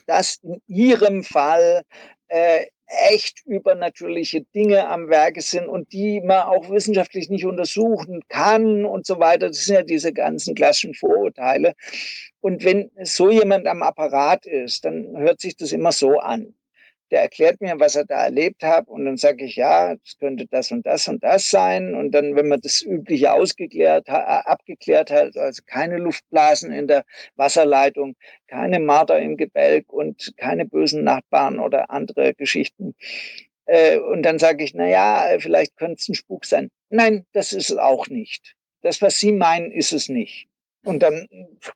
dass in ihrem Fall äh, echt übernatürliche Dinge am Werke sind und die man auch wissenschaftlich nicht untersuchen kann und so weiter. Das sind ja diese ganzen klassischen Vorurteile. Und wenn so jemand am Apparat ist, dann hört sich das immer so an der erklärt mir, was er da erlebt hat und dann sage ich, ja, es könnte das und das und das sein und dann, wenn man das Übliche ausgeklärt, abgeklärt hat, also keine Luftblasen in der Wasserleitung, keine Marder im Gebälk und keine bösen Nachbarn oder andere Geschichten. Äh, und dann sage ich, na ja, vielleicht könnte es ein Spuk sein. Nein, das ist es auch nicht. Das, was Sie meinen, ist es nicht. Und dann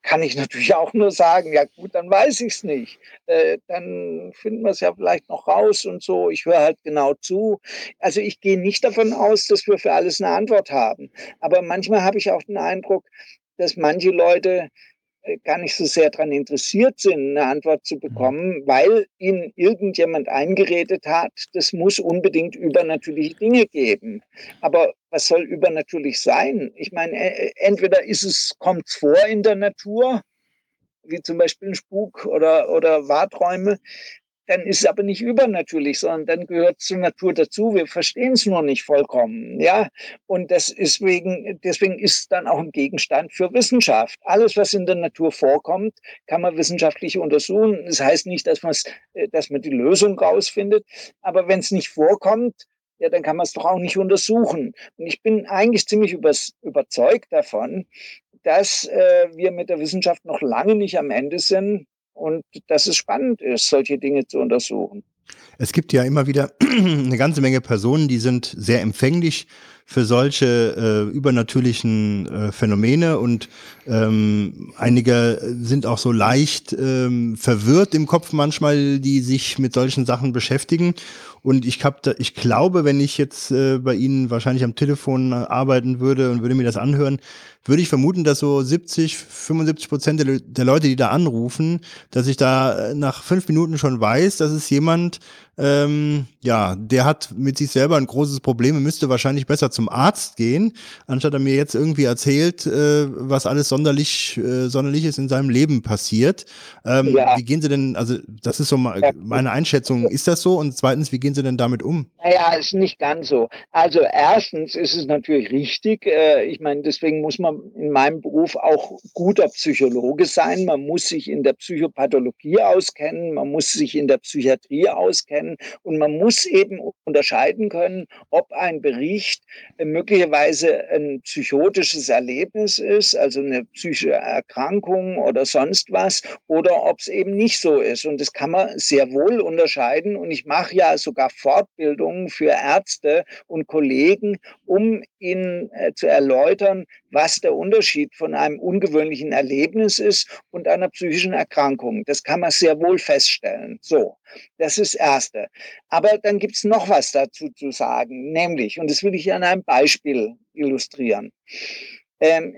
kann ich natürlich auch nur sagen, ja gut, dann weiß ich es nicht. Äh, dann finden wir es ja vielleicht noch raus und so. Ich höre halt genau zu. Also ich gehe nicht davon aus, dass wir für alles eine Antwort haben. Aber manchmal habe ich auch den Eindruck, dass manche Leute gar nicht so sehr daran interessiert sind, eine Antwort zu mhm. bekommen, weil ihnen irgendjemand eingeredet hat, das muss unbedingt übernatürliche Dinge geben. Aber was soll übernatürlich sein? Ich meine, äh, entweder ist es, kommt es vor in der Natur, wie zum Beispiel ein Spuk oder, oder Wahrträume, dann ist es aber nicht übernatürlich, sondern dann gehört es zur Natur dazu. Wir verstehen es nur nicht vollkommen, ja. Und das ist wegen, deswegen ist es dann auch ein Gegenstand für Wissenschaft. Alles, was in der Natur vorkommt, kann man wissenschaftlich untersuchen. Das heißt nicht, dass, äh, dass man die Lösung rausfindet, aber wenn es nicht vorkommt, ja, dann kann man es doch auch nicht untersuchen. Und ich bin eigentlich ziemlich übers, überzeugt davon, dass äh, wir mit der Wissenschaft noch lange nicht am Ende sind und dass es spannend ist, solche Dinge zu untersuchen. Es gibt ja immer wieder eine ganze Menge Personen, die sind sehr empfänglich für solche äh, übernatürlichen äh, Phänomene und ähm, einige sind auch so leicht ähm, verwirrt im Kopf manchmal, die sich mit solchen Sachen beschäftigen. Und ich, hab da, ich glaube, wenn ich jetzt äh, bei Ihnen wahrscheinlich am Telefon arbeiten würde und würde mir das anhören, würde ich vermuten, dass so 70, 75 Prozent der, der Leute, die da anrufen, dass ich da äh, nach fünf Minuten schon weiß, dass es jemand, ähm, ja, der hat mit sich selber ein großes Problem und müsste wahrscheinlich besser zum Arzt gehen, anstatt er mir jetzt irgendwie erzählt, äh, was alles sonderlich, äh, sonderliches in seinem Leben passiert. Ähm, ja. Wie gehen Sie denn, also das ist so meine Einschätzung, ist das so? Und zweitens, wie gehen Sie denn damit um? Naja, ist nicht ganz so. Also erstens ist es natürlich richtig, äh, ich meine, deswegen muss man in meinem Beruf auch guter Psychologe sein, man muss sich in der Psychopathologie auskennen, man muss sich in der Psychiatrie auskennen, kennen. Und man muss eben unterscheiden können, ob ein Bericht äh, möglicherweise ein psychotisches Erlebnis ist, also eine psychische Erkrankung oder sonst was, oder ob es eben nicht so ist. Und das kann man sehr wohl unterscheiden. Und ich mache ja sogar Fortbildungen für Ärzte und Kollegen, um ihnen äh, zu erläutern, was der Unterschied von einem ungewöhnlichen Erlebnis ist und einer psychischen Erkrankung. Das kann man sehr wohl feststellen. So, das ist das Erste. Aber dann gibt es noch was dazu zu sagen, nämlich, und das will ich an einem Beispiel illustrieren. Ähm,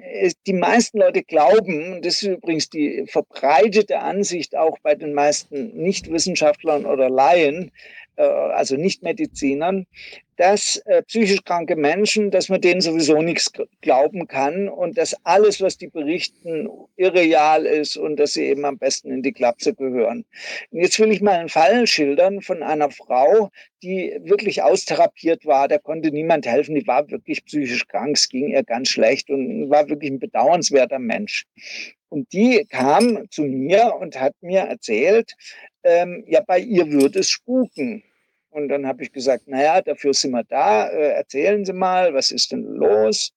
die meisten Leute glauben, das ist übrigens die verbreitete Ansicht auch bei den meisten Nichtwissenschaftlern oder Laien, also Nichtmedizinern, dass äh, psychisch kranke Menschen, dass man denen sowieso nichts glauben kann und dass alles, was die berichten, irreal ist und dass sie eben am besten in die Klapse gehören. Und jetzt will ich mal einen Fall schildern von einer Frau, die wirklich austherapiert war. Da konnte niemand helfen. Die war wirklich psychisch krank. Es ging ihr ganz schlecht und war wirklich ein bedauernswerter Mensch. Und die kam zu mir und hat mir erzählt, ähm, ja, bei ihr würde es spuken. Und dann habe ich gesagt, naja, dafür sind wir da. Äh, erzählen Sie mal, was ist denn los?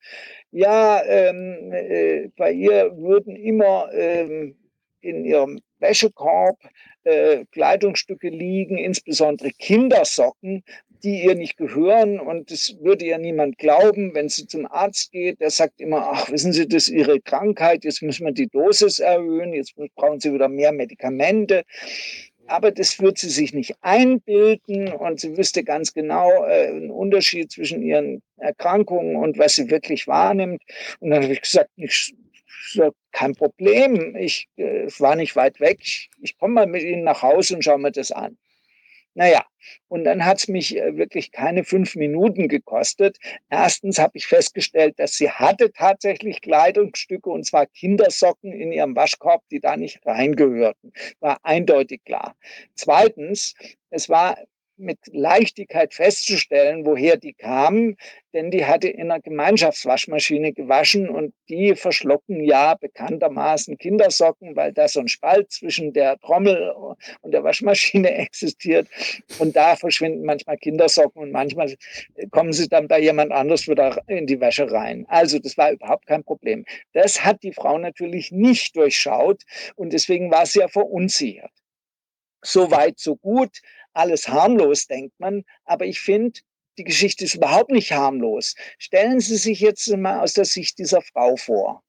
Ja, ähm, äh, bei ihr würden immer ähm, in ihrem Wäschekorb äh, Kleidungsstücke liegen, insbesondere Kindersocken, die ihr nicht gehören. Und das würde ja niemand glauben, wenn sie zum Arzt geht. Der sagt immer, ach, wissen Sie, das ist Ihre Krankheit, jetzt müssen wir die Dosis erhöhen, jetzt brauchen Sie wieder mehr Medikamente aber das wird sie sich nicht einbilden und sie wüsste ganz genau äh, einen Unterschied zwischen ihren Erkrankungen und was sie wirklich wahrnimmt. Und dann habe ich gesagt, ich, kein Problem, ich äh, war nicht weit weg, ich, ich komme mal mit Ihnen nach Hause und schaue mir das an. Naja, und dann hat es mich äh, wirklich keine fünf Minuten gekostet. Erstens habe ich festgestellt, dass sie hatte tatsächlich Kleidungsstücke und zwar Kindersocken in ihrem Waschkorb, die da nicht reingehörten. War eindeutig klar. Zweitens, es war mit Leichtigkeit festzustellen, woher die kamen, denn die hatte in einer Gemeinschaftswaschmaschine gewaschen und die verschlucken ja bekanntermaßen Kindersocken, weil da so ein Spalt zwischen der Trommel und der Waschmaschine existiert und da verschwinden manchmal Kindersocken und manchmal kommen sie dann bei jemand anders wieder in die Wäsche rein. Also das war überhaupt kein Problem. Das hat die Frau natürlich nicht durchschaut und deswegen war sie ja verunsichert. So weit, so gut alles harmlos, denkt man. Aber ich finde, die Geschichte ist überhaupt nicht harmlos. Stellen Sie sich jetzt mal aus der Sicht dieser Frau vor.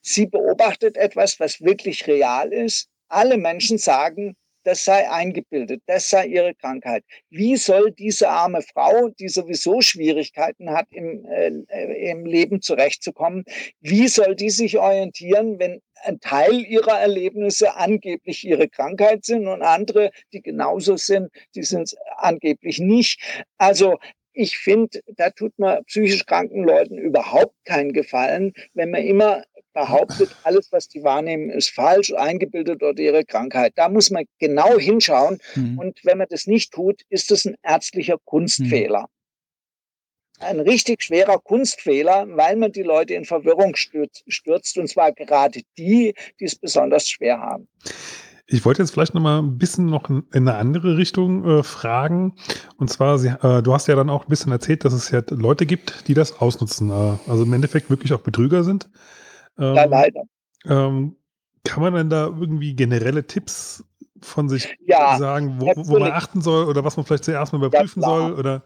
Sie beobachtet etwas, was wirklich real ist. Alle Menschen sagen, das sei eingebildet, das sei ihre Krankheit. Wie soll diese arme Frau, die sowieso Schwierigkeiten hat, im, äh, im Leben zurechtzukommen, wie soll die sich orientieren, wenn ein Teil ihrer Erlebnisse angeblich ihre Krankheit sind und andere, die genauso sind, die sind angeblich nicht. Also ich finde, da tut man psychisch kranken Leuten überhaupt keinen Gefallen, wenn man immer behauptet, alles, was die wahrnehmen, ist falsch, eingebildet oder ihre Krankheit. Da muss man genau hinschauen. Mhm. Und wenn man das nicht tut, ist das ein ärztlicher Kunstfehler. Mhm ein richtig schwerer Kunstfehler, weil man die Leute in Verwirrung stürzt, stürzt und zwar gerade die, die es besonders schwer haben. Ich wollte jetzt vielleicht noch mal ein bisschen noch in eine andere Richtung äh, fragen. Und zwar, Sie, äh, du hast ja dann auch ein bisschen erzählt, dass es ja Leute gibt, die das ausnutzen. Äh, also im Endeffekt wirklich auch Betrüger sind. Ähm, ja, leider. Ähm, kann man denn da irgendwie generelle Tipps von sich ja, sagen, wo, wo, man achten soll oder was man vielleicht zuerst mal überprüfen ja, soll? Oder?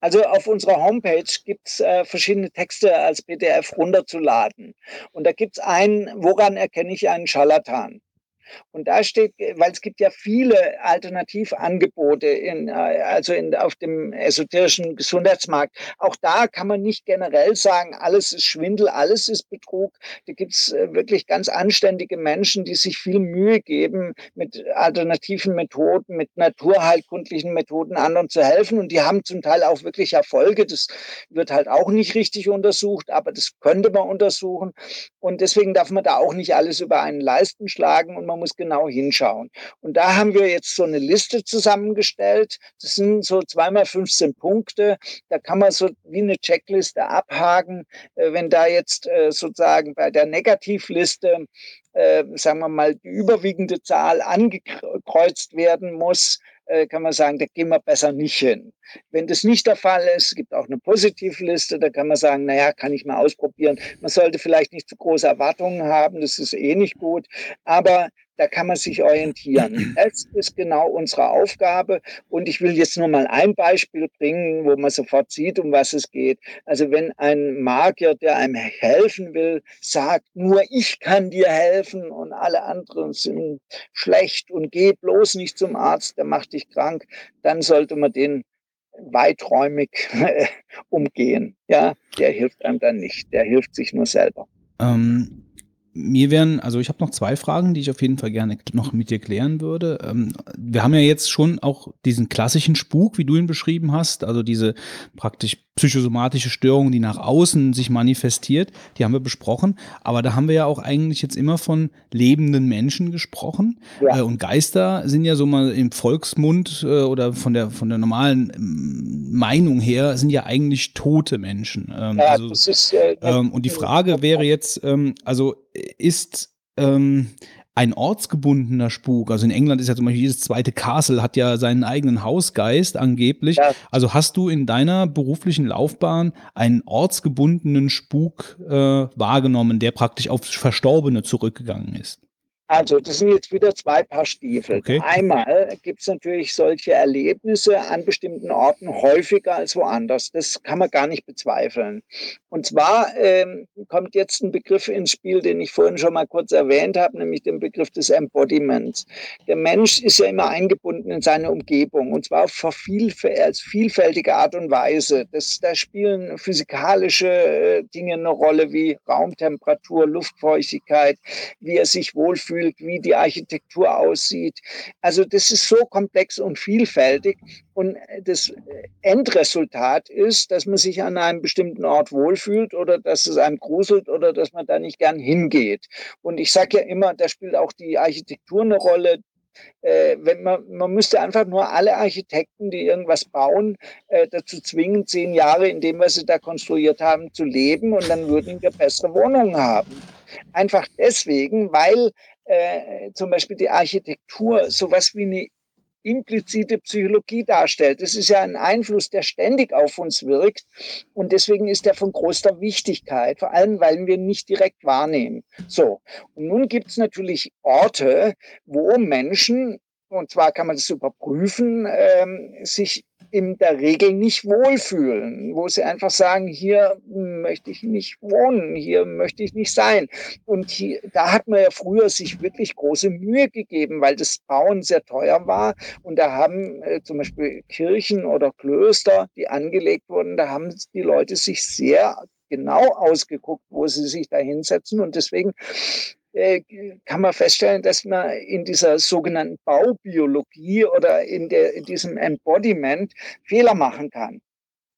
Also auf unserer Homepage gibt es äh, verschiedene Texte als PDF runterzuladen. Und da gibt es einen, woran erkenne ich einen Scharlatan? Und da steht, weil es gibt ja viele Alternativangebote in, äh, also in, auf dem esoterischen Gesundheitsmarkt. Auch da kann man nicht generell sagen, alles ist Schwindel, alles ist Betrug. Da gibt es äh, wirklich ganz anständige Menschen, die sich viel Mühe geben, mit alternativen Methoden, mit naturheilkundlichen Methoden anderen zu helfen. Und die haben zum Teil auch wirklich Erfolge. Das wird halt auch nicht richtig untersucht, aber das könnte man untersuchen. Und deswegen darf man da auch nicht alles über einen Leisten schlagen und man muss genau hinschauen. Und da haben wir jetzt so eine Liste zusammengestellt. Das sind so zweimal 15 Punkte. Da kann man so wie eine Checkliste abhaken. Äh, wenn da jetzt äh, sozusagen bei der Negativliste äh, sagen wir mal, die überwiegende Zahl angekreuzt werden muss, kann man sagen, da gehen wir besser nicht hin. Wenn das nicht der Fall ist, gibt auch eine Positivliste, da kann man sagen, naja, kann ich mal ausprobieren. Man sollte vielleicht nicht zu große Erwartungen haben, das ist eh nicht gut, aber da kann man sich orientieren. Das ist genau unsere Aufgabe. Und ich will jetzt nur mal ein Beispiel bringen, wo man sofort sieht, um was es geht. Also wenn ein Magier, der einem helfen will, sagt, nur ich kann dir helfen und alle anderen sind schlecht und geh bloß nicht zum Arzt, der macht dich krank, dann sollte man den weiträumig umgehen. Ja, der hilft einem dann nicht. Der hilft sich nur selber. Ähm, mir wären, also ich habe noch zwei Fragen, die ich auf jeden Fall gerne noch mit dir klären würde. Ähm, wir haben ja jetzt schon auch diesen klassischen Spuk, wie du ihn beschrieben hast, also diese praktisch psychosomatische Störung, die nach außen sich manifestiert, die haben wir besprochen. Aber da haben wir ja auch eigentlich jetzt immer von lebenden Menschen gesprochen. Ja. Äh, und Geister sind ja so mal im Volksmund äh, oder von der, von der normalen ähm, Meinung her, sind ja eigentlich tote Menschen. Ähm, ja, also, ist, äh, ähm, und die Frage wäre jetzt, also ist ähm, ein ortsgebundener Spuk. Also in England ist ja zum Beispiel jedes zweite Castle hat ja seinen eigenen Hausgeist angeblich. Ja. Also hast du in deiner beruflichen Laufbahn einen ortsgebundenen Spuk äh, wahrgenommen, der praktisch auf Verstorbene zurückgegangen ist? Also, das sind jetzt wieder zwei Paar Stiefel. Okay. Einmal gibt es natürlich solche Erlebnisse an bestimmten Orten häufiger als woanders. Das kann man gar nicht bezweifeln. Und zwar ähm, kommt jetzt ein Begriff ins Spiel, den ich vorhin schon mal kurz erwähnt habe, nämlich den Begriff des Embodiments. Der Mensch ist ja immer eingebunden in seine Umgebung und zwar auf als vielfältige Art und Weise. Das, da spielen physikalische äh, Dinge eine Rolle wie Raumtemperatur, Luftfeuchtigkeit, wie er sich wohlfühlt fühlt, wie die Architektur aussieht. Also das ist so komplex und vielfältig. Und das Endresultat ist, dass man sich an einem bestimmten Ort wohlfühlt oder dass es einem gruselt oder dass man da nicht gern hingeht. Und ich sage ja immer, da spielt auch die Architektur eine Rolle, äh, wenn man, man müsste einfach nur alle Architekten, die irgendwas bauen, äh, dazu zwingen, zehn Jahre in dem, was sie da konstruiert haben, zu leben und dann würden wir bessere Wohnungen haben. Einfach deswegen, weil äh, zum Beispiel die Architektur sowas wie eine implizite Psychologie darstellt. Das ist ja ein Einfluss, der ständig auf uns wirkt. Und deswegen ist er von großer Wichtigkeit, vor allem weil wir ihn nicht direkt wahrnehmen. So, und nun gibt es natürlich Orte, wo Menschen, und zwar kann man das überprüfen, ähm, sich in der Regel nicht wohlfühlen, wo sie einfach sagen, hier möchte ich nicht wohnen, hier möchte ich nicht sein. Und hier, da hat man ja früher sich wirklich große Mühe gegeben, weil das Bauen sehr teuer war. Und da haben äh, zum Beispiel Kirchen oder Klöster, die angelegt wurden, da haben die Leute sich sehr genau ausgeguckt, wo sie sich da hinsetzen. Und deswegen kann man feststellen, dass man in dieser sogenannten Baubiologie oder in, der, in diesem Embodiment Fehler machen kann.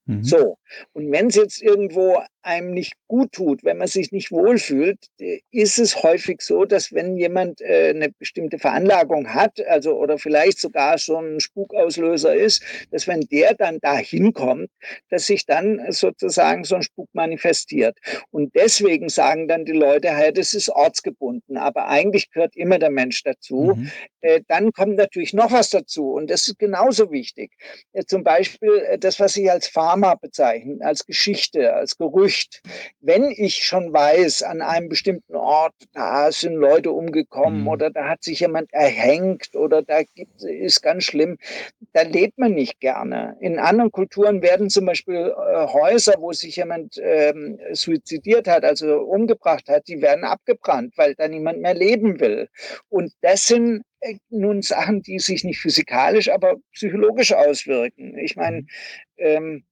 Mhm. So, und wenn es jetzt irgendwo einem nicht gut tut, wenn man sich nicht wohlfühlt, äh, ist es häufig so, dass wenn jemand äh, eine bestimmte Veranlagung hat, also oder vielleicht sogar so ein Spukauslöser ist, dass wenn der dann da hinkommt, dass sich dann sozusagen so ein Spuk manifestiert. Und deswegen sagen dann die Leute, hey, das ist ortsgebunden, aber eigentlich gehört immer der Mensch dazu. Mhm. Äh, dann kommt natürlich noch was dazu und das ist genauso wichtig. Äh, zum Beispiel äh, das, was ich als Pharma bezeichne, als Geschichte, als Gerücht Gerücht, wenn ich schon weiß, an einem bestimmten Ort, da sind Leute umgekommen mhm. oder da hat sich jemand erhängt oder da gibt, ist ganz schlimm, da lebt man nicht gerne. In anderen Kulturen werden zum Beispiel äh, Häuser, wo sich jemand ähm, suizidiert hat, also umgebracht hat, die werden abgebrannt, weil da niemand mehr leben will. Und das sind äh, nun Sachen, die sich nicht physikalisch, aber psychologisch auswirken. Ich meine, mhm. ähm,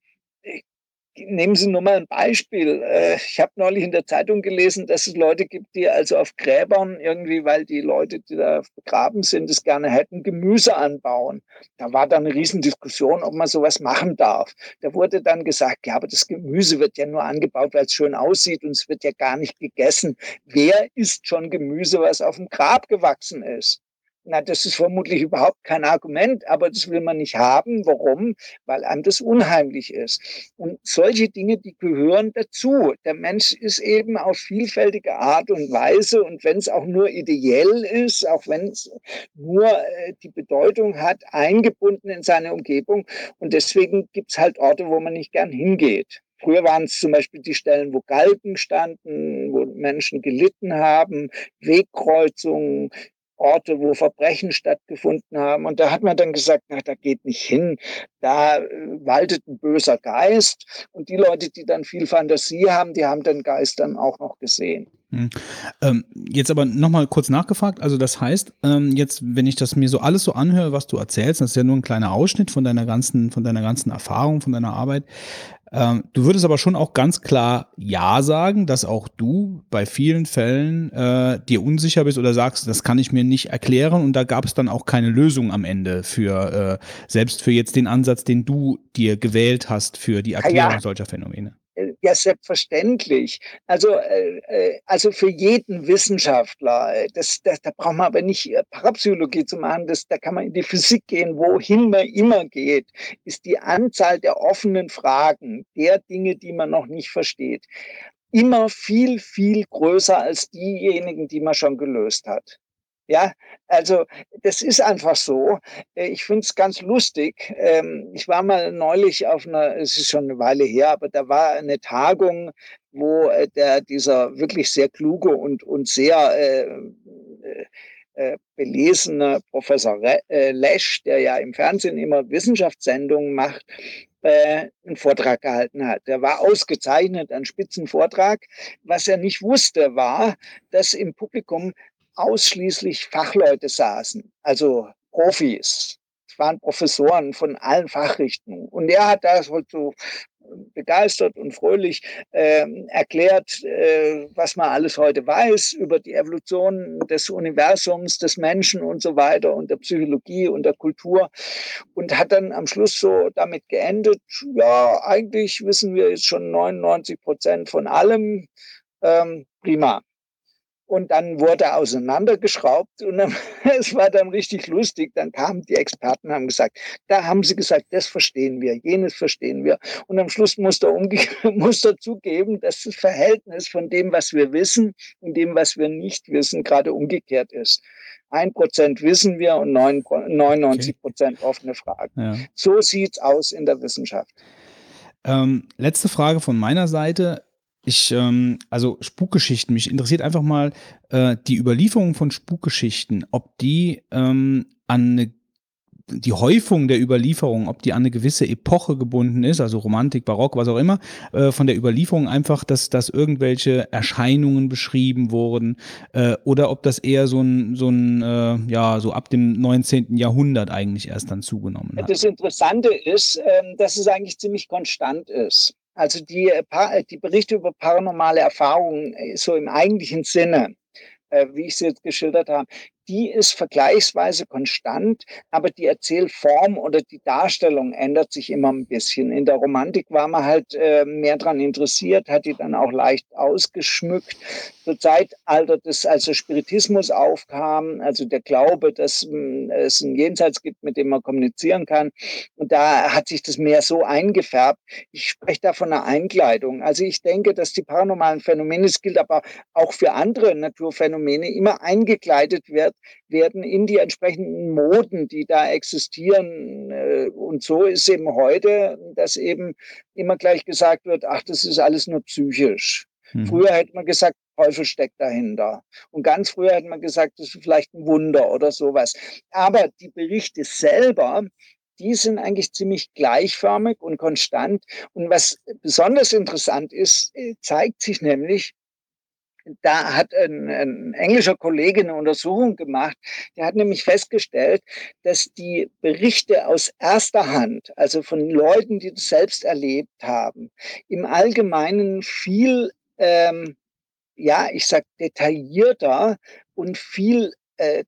Nehmen Sie nur mal ein Beispiel. Äh, ich habe neulich in der Zeitung gelesen, dass es Leute gibt, die also auf Gräbern irgendwie, weil die Leute, die da begraben sind, es gerne hätten, Gemüse anbauen. Da war dann eine Riesendiskussion, ob man sowas machen darf. Da wurde dann gesagt, ja, aber das Gemüse wird ja nur angebaut, weil es schön aussieht und es wird ja gar nicht gegessen. Wer isst schon Gemüse, was auf dem Grab gewachsen ist? Na, das ist vermutlich überhaupt kein Argument, aber das will man nicht haben. Warum? Weil einem das unheimlich ist. Und solche Dinge, die gehören dazu. Der Mensch ist eben auf vielfältige Art und Weise und wenn es auch nur ideell ist, auch wenn es nur äh, die Bedeutung hat, eingebunden in seine Umgebung. Und deswegen gibt es halt Orte, wo man nicht gern hingeht. Früher waren es zum Beispiel die Stellen, wo Galgen standen, wo Menschen gelitten haben, Wegkreuzungen, Orte, wo Verbrechen stattgefunden haben. Und da hat man dann gesagt, na, da geht nicht hin. Da äh, waltet ein böser Geist. Und die Leute, die dann viel Fantasie haben, die haben den Geist dann auch noch gesehen. Hm. Ähm, jetzt aber nochmal kurz nachgefragt. Also das heißt, ähm, jetzt, wenn ich das mir so alles so anhöre, was du erzählst, das ist ja nur ein kleiner Ausschnitt von deiner ganzen, von deiner ganzen Erfahrung, von deiner Arbeit. Ähm, du würdest aber schon auch ganz klar Ja sagen, dass auch du bei vielen Fällen äh, dir unsicher bist oder sagst, das kann ich mir nicht erklären und da gab es dann auch keine Lösung am Ende für, äh, selbst für jetzt den Ansatz, den du dir gewählt hast für die Erklärung ja. solcher Phänomene. Ja, selbstverständlich. Also, äh, äh, also für jeden Wissenschaftler, äh, das, das, da braucht man aber nicht äh, Parapsychologie zu machen, das, da kann man in die Physik gehen, wohin man immer geht, ist die Anzahl der offenen Fragen, der Dinge, die man noch nicht versteht, immer viel, viel größer als diejenigen, die man schon gelöst hat. Ja, also das ist einfach so. Äh, ich finde es ganz lustig. Ähm, ich war mal neulich auf einer, es ist schon eine Weile her, aber da war eine Tagung, wo äh, der, dieser wirklich sehr kluge und, und sehr äh, äh, belesene Professor Lesch, der ja im Fernsehen immer Wissenschaftssendungen macht, einen Vortrag gehalten hat. Der war ausgezeichnet, ein Spitzenvortrag. Was er nicht wusste, war, dass im Publikum ausschließlich Fachleute saßen, also Profis. Es waren Professoren von allen Fachrichtungen. Und er hat halt so begeistert und fröhlich äh, erklärt, äh, was man alles heute weiß über die Evolution des Universums, des Menschen und so weiter und der Psychologie und der Kultur und hat dann am Schluss so damit geendet, ja, eigentlich wissen wir jetzt schon 99 Prozent von allem. Ähm, prima. Und dann wurde auseinandergeschraubt und dann, es war dann richtig lustig. Dann kamen die Experten und haben gesagt, da haben sie gesagt, das verstehen wir, jenes verstehen wir. Und am Schluss muss er, muss er zugeben, dass das Verhältnis von dem, was wir wissen und dem, was wir nicht wissen, gerade umgekehrt ist. Ein Prozent wissen wir und 99 Prozent offene Fragen. Ja. So sieht's aus in der Wissenschaft. Ähm, letzte Frage von meiner Seite. Ich, ähm, also Spukgeschichten, mich interessiert einfach mal äh, die Überlieferung von Spukgeschichten, ob die ähm, an eine die Häufung der Überlieferung, ob die an eine gewisse Epoche gebunden ist, also Romantik, Barock, was auch immer, äh, von der Überlieferung einfach, dass, dass irgendwelche Erscheinungen beschrieben wurden, äh, oder ob das eher so ein, so ein äh, ja, so ab dem 19. Jahrhundert eigentlich erst dann zugenommen hat. Das Interessante ist, ähm, dass es eigentlich ziemlich konstant ist. Also die, äh, äh, die Berichte über paranormale Erfahrungen äh, so im eigentlichen Sinne, wie ich sie jetzt geschildert habe, die ist vergleichsweise konstant, aber die Erzählform oder die Darstellung ändert sich immer ein bisschen. In der Romantik war man halt äh, mehr daran interessiert, hat die dann auch leicht ausgeschmückt. Zur Zeitalter des also Spiritismus aufkam, also der Glaube, dass mh, hm, es ein Jenseits gibt, mit dem man kommunizieren kann. Und da hat sich das mehr so eingefärbt. Ich spreche da von einer Einkleidung. Also ich denke, dass die paranormalen Phänomene, es gilt aber auch für andere Naturphänomene, immer eingekleidet werden werden in die entsprechenden Moden, die da existieren. Äh, und so ist eben heute, dass eben immer gleich gesagt wird, ach, das ist alles nur psychisch. Mhm. Früher hätte man gesagt, Teufel steckt dahinter. Und ganz früher hätte man gesagt, das ist vielleicht ein Wunder oder sowas. Aber die Berichte selber, die sind eigentlich ziemlich gleichförmig und konstant. Und was besonders interessant ist, äh, zeigt sich nämlich, da hat ein, ein, englischer Kollege eine Untersuchung gemacht. Der hat nämlich festgestellt, dass die Berichte aus erster Hand, also von Leuten, die das selbst erlebt haben, im Allgemeinen viel, ähm, ja, ich sag detaillierter und viel äh,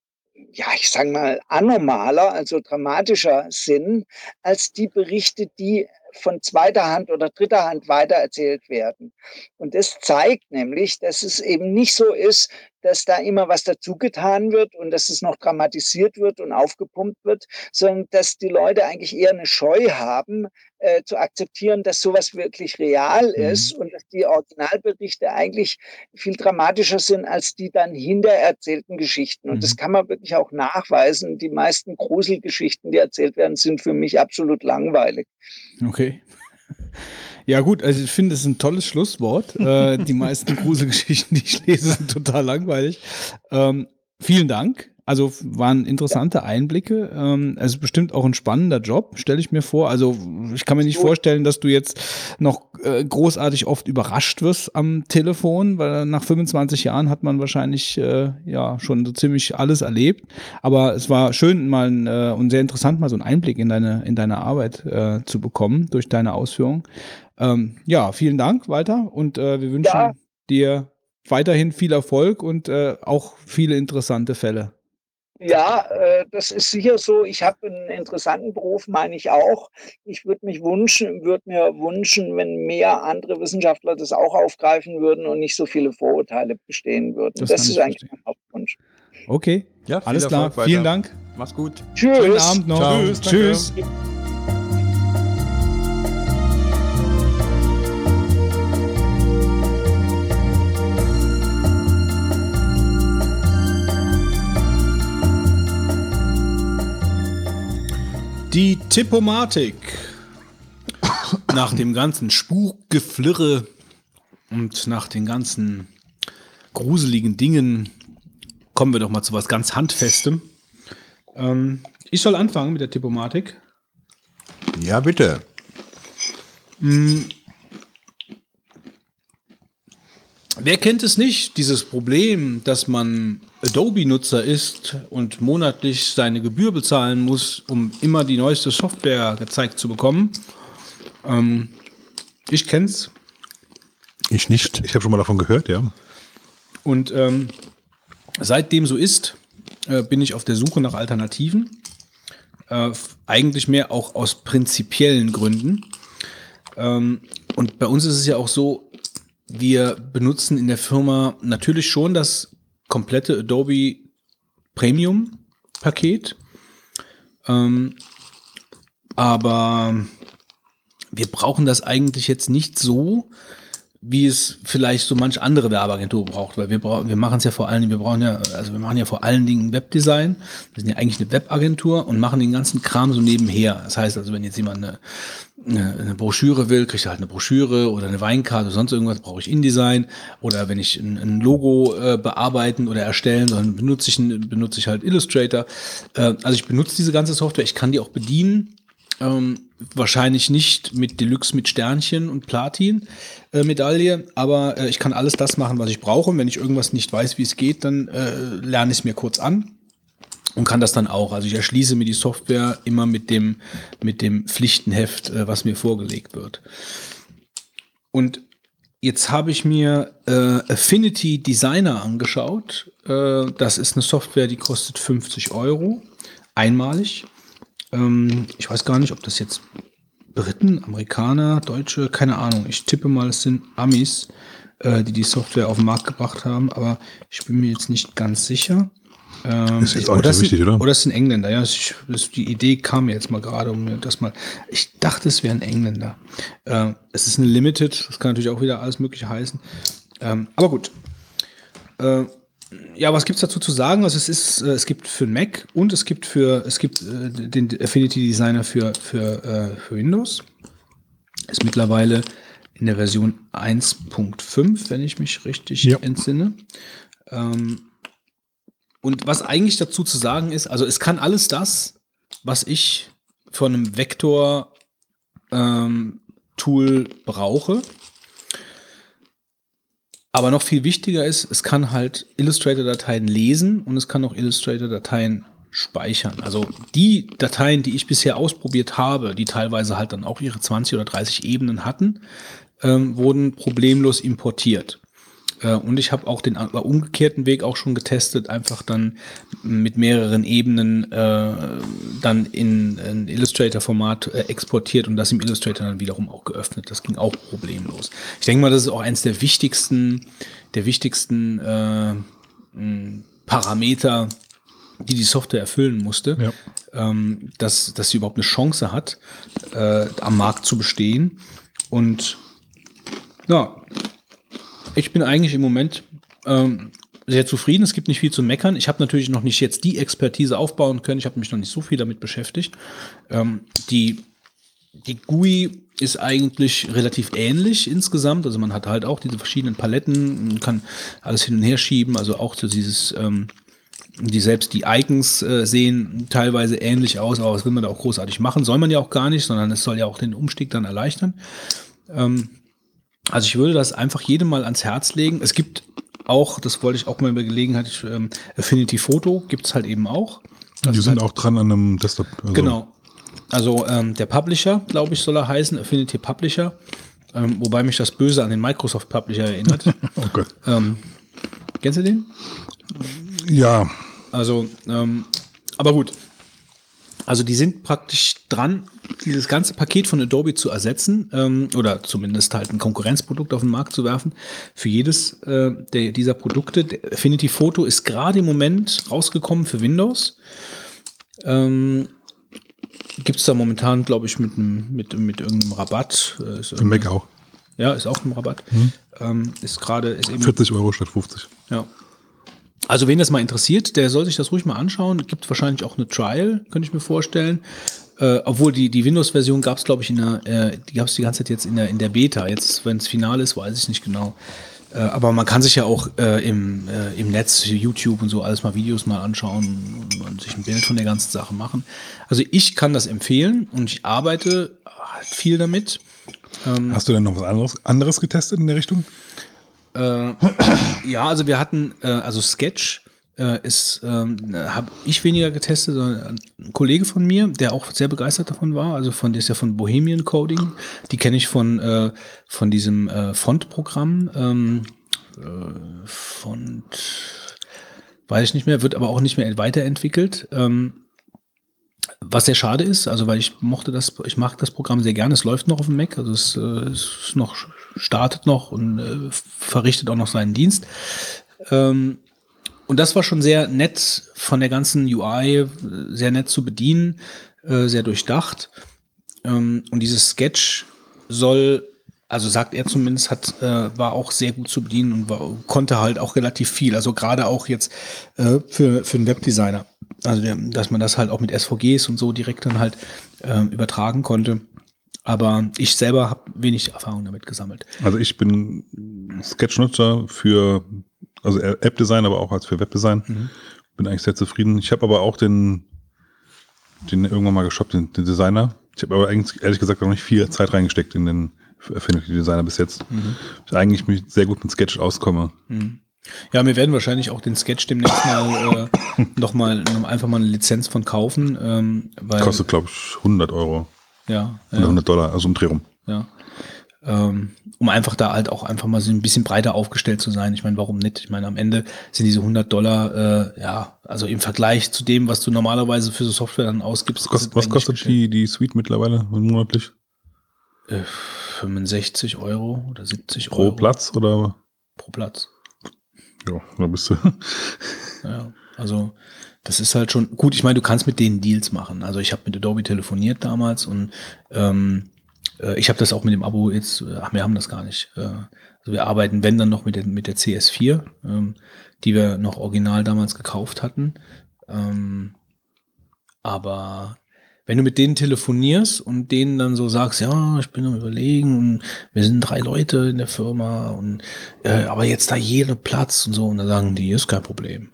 ja, ich sage mal, anormaler, also dramatischer sind, als die Berichte, die von zweiter Hand oder dritter Hand weitererzählt werden. Und das zeigt nämlich, dass es eben nicht so ist, dass da immer was dazu getan wird und dass es noch dramatisiert wird und aufgepumpt wird, sondern dass die Leute eigentlich eher eine Scheu haben, äh, zu akzeptieren, dass sowas wirklich real Mhm. ist und dass die Originalberichte eigentlich viel dramatischer sind als die dann hinter erzählten Geschichten. Und das Mhm. kann man wirklich auch nachweisen. Die meisten Gruselgeschichten, die erzählt werden, sind für mich absolut langweilig. Okay. Ja, gut, also ich finde, es ist ein tolles Schlusswort. Äh, die meisten Gruselgeschichten, die ich lese, sind total langweilig. Ähm, vielen Dank. Also waren interessante Einblicke. Ähm, es ist bestimmt auch ein spannender Job, stelle ich mir vor. Also ich kann mir nicht vorstellen, dass du jetzt noch äh, großartig oft überrascht wirst am Telefon, weil nach 25 Jahren hat man wahrscheinlich äh, ja schon so ziemlich alles erlebt. Aber es war schön mal ein, äh, und sehr interessant, mal so einen Einblick in deine, in deine Arbeit äh, zu bekommen durch deine Ausführungen. Ähm, ja, vielen Dank, Walter, und äh, wir wünschen Ja. dir weiterhin viel Erfolg und äh, auch viele interessante Fälle. Ja, äh, das ist sicher so. Ich habe einen interessanten Beruf, meine ich auch. Ich würde mich wünschen, würde mir wünschen, wenn mehr andere Wissenschaftler das auch aufgreifen würden und nicht so viele Vorurteile bestehen würden. Das Das, ist ich eigentlich verstehen. mein Hauptwunsch. Okay, Ja, alles klar. Vielen Dank. Mach's gut. Tschüss. Schönen Abend noch. Ciao. Tschüss. Tschüss. Die Tippomatik. Nach dem ganzen Spukgeflirre und nach den ganzen gruseligen Dingen kommen wir doch mal zu was ganz Handfestem. Ähm, ich soll anfangen mit der Tippomatik. Ja, bitte. Wer kennt es nicht, dieses Problem, dass man Adobe-Nutzer ist und monatlich seine Gebühr bezahlen muss, um immer die neueste Software gezeigt zu bekommen? Ähm, ich kenn's. Ich nicht. Ich habe schon mal davon gehört, ja. Und ähm, seitdem so ist, äh, bin ich auf der Suche nach Alternativen. Äh, eigentlich mehr auch aus prinzipiellen Gründen. Ähm, und bei uns ist es ja auch so, wir benutzen in der Firma natürlich schon das komplette Adobe Premium Paket. Ähm, aber wir brauchen das eigentlich jetzt nicht so, wie es vielleicht so manch andere Werbeagentur braucht, weil wir brauchen, wir machen es ja vor allen Dingen, wir brauchen ja, also wir machen ja vor allen Dingen Webdesign. Wir sind ja eigentlich eine Webagentur und machen den ganzen Kram so nebenher. Das heißt also, wenn jetzt jemand eine, eine, eine Broschüre will, kriegt er halt eine Broschüre oder eine Weinkarte oder sonst irgendwas, brauche ich InDesign. Oder wenn ich ein, ein Logo äh, bearbeiten oder erstellen, dann benutze ich, benutze ich halt Illustrator. Äh, also ich benutze diese ganze Software, ich kann die auch bedienen. Ähm, wahrscheinlich nicht mit Deluxe mit Sternchen und Platin äh, aber äh, ich kann alles das machen, was ich brauche. Und wenn ich irgendwas nicht weiß, wie es geht, dann äh, lerne ich es mir kurz an und kann das dann auch. Also ich erschließe mir die Software immer mit dem, mit dem Pflichtenheft, äh, was mir vorgelegt wird. Und jetzt habe ich mir äh, Affinity Designer angeschaut. Äh, das ist eine Software, die kostet 50 Euro einmalig. Ähm, ich weiß gar nicht, ob das jetzt Briten, Amerikaner, Deutsche, keine Ahnung. Ich tippe mal, es sind Amis, äh, die die Software auf den Markt gebracht haben, aber ich bin mir jetzt nicht ganz sicher. Ähm, Ist jetzt auch oder nicht so es sind- wichtig, oder? Oder es sind Engländer, ja. Das, die Idee kam mir jetzt mal gerade, um das mal. Ich dachte, es wären Engländer. Ähm, es ist eine Limited, das kann natürlich auch wieder alles Mögliche heißen. Ähm, aber gut. Äh, ja, was gibt's dazu zu sagen? Also es ist, äh, es gibt für Mac und es gibt für, es gibt äh, den Affinity Designer für, für, äh, für Windows. Ist mittlerweile in der Version 1.5, wenn ich mich richtig Ja. entsinne. Ähm, und was eigentlich dazu zu sagen ist, also es kann alles das, was ich von einem Vektor ähm, Tool brauche. Aber noch viel wichtiger ist, es kann halt Illustrator-Dateien lesen und es kann auch Illustrator-Dateien speichern. Also die Dateien, die ich bisher ausprobiert habe, die teilweise halt dann auch ihre 20 oder 30 Ebenen hatten, ähm, wurden problemlos importiert. Äh, und ich habe auch den äh, umgekehrten Weg auch schon getestet, einfach dann mit mehreren Ebenen äh, dann in ein Illustrator-Format äh, exportiert und das im Illustrator dann wiederum auch geöffnet. Das ging auch problemlos. Ich denke mal, das ist auch eines der wichtigsten, der wichtigsten äh, Parameter, die die Software erfüllen musste, Ja. ähm, dass, dass sie überhaupt eine Chance hat, äh, am Markt zu bestehen. Und ja, ich bin eigentlich im Moment ähm, sehr zufrieden. Es gibt nicht viel zu meckern. Ich habe natürlich noch nicht jetzt die Expertise aufbauen können. Ich habe mich noch nicht so viel damit beschäftigt. Ähm, die, die GUI ist eigentlich relativ ähnlich insgesamt. Also man hat halt auch diese verschiedenen Paletten, kann alles hin und her schieben. Also auch so dieses, ähm, die selbst die Icons äh, sehen teilweise ähnlich aus, aber das will man da auch großartig machen. Soll man ja auch gar nicht, sondern es soll ja auch den Umstieg dann erleichtern. Ähm, also ich würde das einfach jedem mal ans Herz legen. Es gibt auch, das wollte ich auch mal bei Gelegenheit, ähm, Affinity Photo gibt's halt eben auch. Das die sind halt, auch dran an einem Desktop. Also Genau. Also ähm, der Publisher, glaube ich, soll er heißen, Affinity Publisher. Ähm, wobei mich das böse an den Microsoft Publisher erinnert. Oh Gott. ähm, kennst du den? Ja, Also, ähm, aber gut. Also die sind praktisch dran, dieses ganze Paket von Adobe zu ersetzen ähm, oder zumindest halt ein Konkurrenzprodukt auf den Markt zu werfen. Für jedes äh, der, dieser Produkte. Der Affinity Photo ist gerade im Moment rausgekommen für Windows. Ähm, Gibt es da momentan, glaube ich, mit, einem- mit, mit irgendeinem Rabatt. Äh, ist für Mac auch. ja, ist auch ein Rabatt. Ähm, ist gerade, ist eben 40 Euro statt 50. ja. Also wen das mal interessiert, der soll sich das ruhig mal anschauen. Gibt wahrscheinlich auch eine Trial, könnte ich mir vorstellen. Äh, obwohl die, die Windows-Version gab es, glaube ich, in der, äh, die gab es die ganze Zeit jetzt in der, in der Beta. Jetzt, wenn es final ist, weiß ich nicht genau. Äh, aber man kann sich ja auch äh, im, äh, im Netz, YouTube und so alles mal Videos mal anschauen und sich ein Bild von der ganzen Sache machen. Also ich kann das empfehlen und ich arbeite halt viel damit. Hast du denn noch was anderes, anderes getestet in der Richtung? Äh, ja, also wir hatten, äh, also Sketch äh, ist, ähm, habe ich weniger getestet, sondern ein Kollege von mir, der auch sehr begeistert davon war, also von, der ist ja von Bohemian Coding, die kenne ich von, äh, von diesem äh, Font-Programm, ähm, äh, Font, weiß ich nicht mehr, wird aber auch nicht mehr weiterentwickelt. Ähm, was sehr schade ist, also weil ich mochte das, ich mag das Programm sehr gerne. Es läuft noch auf dem Mac, also es, äh, ist noch startet noch und äh, verrichtet auch noch seinen Dienst. Ähm, und das war schon sehr nett von der ganzen UI, äh, sehr nett zu bedienen, äh, sehr durchdacht. Ähm, und dieses Sketch soll, also sagt er zumindest, hat, äh, war auch sehr gut zu bedienen und war, konnte halt auch relativ viel. Also gerade auch jetzt äh, für, für einen Webdesigner. Also, dass man das halt auch mit SVGs und so direkt dann halt äh, übertragen konnte. Aber ich selber habe wenig Erfahrung damit gesammelt. Also ich bin Sketch-Nutzer für, also App-Design, aber auch als für Webdesign. Bin eigentlich sehr zufrieden. Ich habe aber auch den, den irgendwann mal geshoppt, den, den Designer. Ich habe aber eigentlich ehrlich gesagt auch nicht viel Zeit reingesteckt in den Affinity Designer bis jetzt. Ich eigentlich mich sehr gut mit Sketch auskomme. Ja, wir werden wahrscheinlich auch den Sketch demnächst mal äh, nochmal noch einfach mal eine Lizenz von kaufen. Ähm, weil, Kostet, glaube ich, 100 Euro ja, oder ja, 100 Dollar, also um Dreh rum. ja. Ähm, um einfach da halt auch einfach mal so ein bisschen breiter aufgestellt zu sein. Ich meine, warum nicht? Ich meine, am Ende sind diese 100 Dollar, äh, ja, also im Vergleich zu dem, was du normalerweise für so Software dann ausgibst. Was, kost, ist was kostet die, die Suite mittlerweile monatlich? Äh, 65 Euro oder 70 Pro Euro Platz oder? pro Platz. Ja, da bist du. Ja, also das ist halt schon gut. Ich meine, du kannst mit denen Deals machen. Also ich habe mit Adobe telefoniert damals und ähm, äh, ich habe das auch mit dem Abo jetzt. äh, Ach, wir haben das gar nicht. Äh, also wir arbeiten, wenn dann noch mit der mit der CS4, ähm, die wir noch original damals gekauft hatten. Ähm, aber wenn du mit denen telefonierst und denen dann so sagst, ja, ich bin am überlegen und wir sind drei Leute in der Firma und äh, aber jetzt da jeder Platz und so und dann sagen die, ist kein Problem.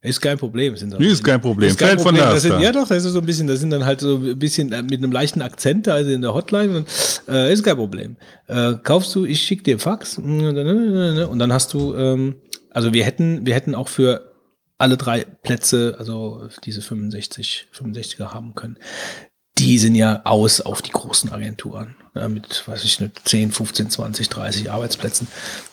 Ist kein Problem. Sind Nee, ist kein Problem. Ist kein Fällt von Problem. der Das sind, ja doch, das ist so ein bisschen, das sind dann halt so ein bisschen äh, mit einem leichten Akzent, also in der Hotline. Und, äh, ist kein Problem. Äh, kaufst du, ich schick dir Fax und dann hast du, ähm, also wir hätten, wir hätten auch für alle drei Plätze, also diese 65, 65er haben können. Die sind ja aus auf die großen Agenturen ja, mit, weiß ich nicht, 10, 15, 20, 30 Arbeitsplätzen.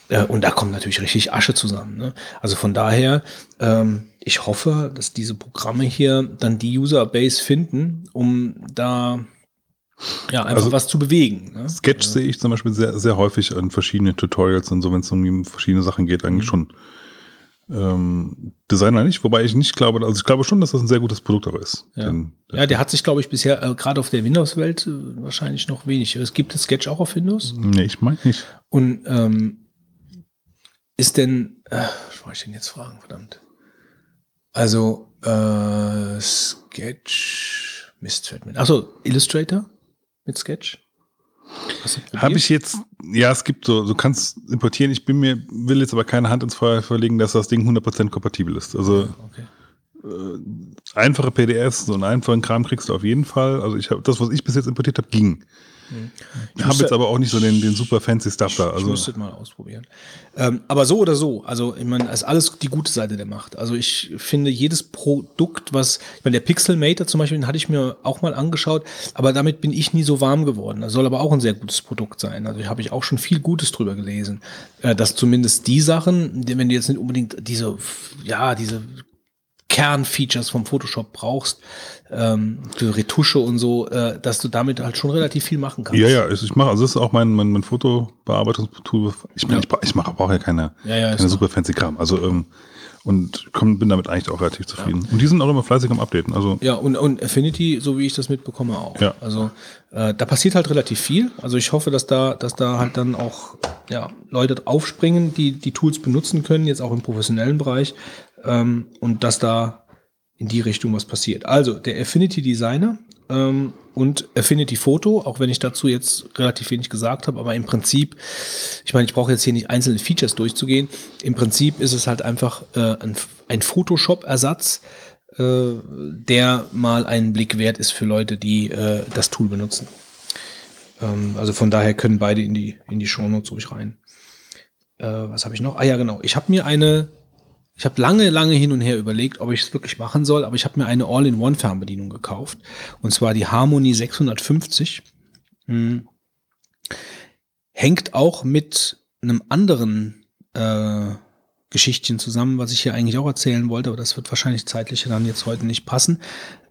Äh, und da kommt natürlich richtig Asche zusammen. Ne? Also von daher, ähm, ich hoffe, dass diese Programme hier dann die Userbase finden, um da ja einfach Also- was zu bewegen. Ne? Sketch sehe ich zum Beispiel sehr, sehr häufig in verschiedenen Tutorials und so, wenn es um verschiedene Sachen geht, Mhm. eigentlich schon ähm, Designer nicht, wobei ich nicht glaube, also ich glaube schon, dass das ein sehr gutes Produkt aber ist. Ja, Den- ja der hat sich, glaube ich, bisher äh, gerade auf der Windows-Welt äh, wahrscheinlich noch wenig. Es gibt Sketch auch auf Windows. Nee, ich meine nicht. Und ähm, ist denn, äh, was wollte ich denn jetzt fragen, verdammt? Also, äh, Sketch, Mist fällt mir. Achso, Illustrator mit Sketch? Habe ich jetzt, ja, es gibt so, du kannst importieren, ich bin mir, will jetzt aber keine Hand ins Feuer verlegen, dass das Ding 100% kompatibel ist. Also Okay. einfache PDFs, so einen einfachen Kram kriegst du auf jeden Fall. Also ich habe das, was ich bis jetzt importiert habe, ging. Ich habe müsste- jetzt aber auch nicht so den, den super fancy Stuff da. ich Also müsste es mal ausprobieren. Ähm, aber so oder so, also ich meine, das ist alles die gute Seite der Macht. Also ich finde jedes Produkt, was, ich meine, der Pixelmator zum Beispiel, den hatte ich mir auch mal angeschaut, aber damit bin ich nie so warm geworden. Das soll aber auch ein sehr gutes Produkt sein. Also habe ich auch schon viel Gutes drüber gelesen. Äh, dass zumindest die Sachen, wenn du jetzt nicht unbedingt diese, ja, diese Kernfeatures vom Photoshop brauchst, ähm, für Retusche und so, äh, dass du damit halt schon relativ viel machen kannst. ja, ja, ich, ich mache, also das ist auch mein, mein, mein Fotobearbeitungstool. Ich, meine, Ja. ich, ich mache, brauche ja keine, Ja, ja, keine super fancy Kram. Also ähm, und komm, bin damit eigentlich auch relativ zufrieden. Und die sind auch immer fleißig am Updaten. Also Ja, und, und Affinity, so wie ich das mitbekomme, auch. Ja. Also äh, da passiert halt relativ viel. Also ich hoffe, dass da, dass da halt dann auch ja, Leute aufspringen, die die Tools benutzen können, jetzt auch im professionellen Bereich, ähm, und dass da in die Richtung was passiert. Also der Affinity Designer ähm, und Affinity Photo, auch wenn ich dazu jetzt relativ wenig gesagt habe, aber im Prinzip, ich meine, ich brauche jetzt hier nicht einzelne Features durchzugehen. Im Prinzip ist es halt einfach äh, ein, ein Photoshop-Ersatz, äh, der mal einen Blick wert ist für Leute, die äh, das Tool benutzen. Ähm, also von daher können beide in die, in die Shownotes ruhig rein. Äh, was habe ich noch? Ah ja, genau. Ich habe mir eine, ich habe lange, lange hin und her überlegt, ob ich es wirklich machen soll, aber ich habe mir eine All-in-One-Fernbedienung gekauft. Und zwar die Harmony 650. Hm. Hängt auch mit einem anderen äh, Geschichtchen zusammen, was ich hier eigentlich auch erzählen wollte, aber das wird wahrscheinlich zeitlich dann jetzt heute nicht passen.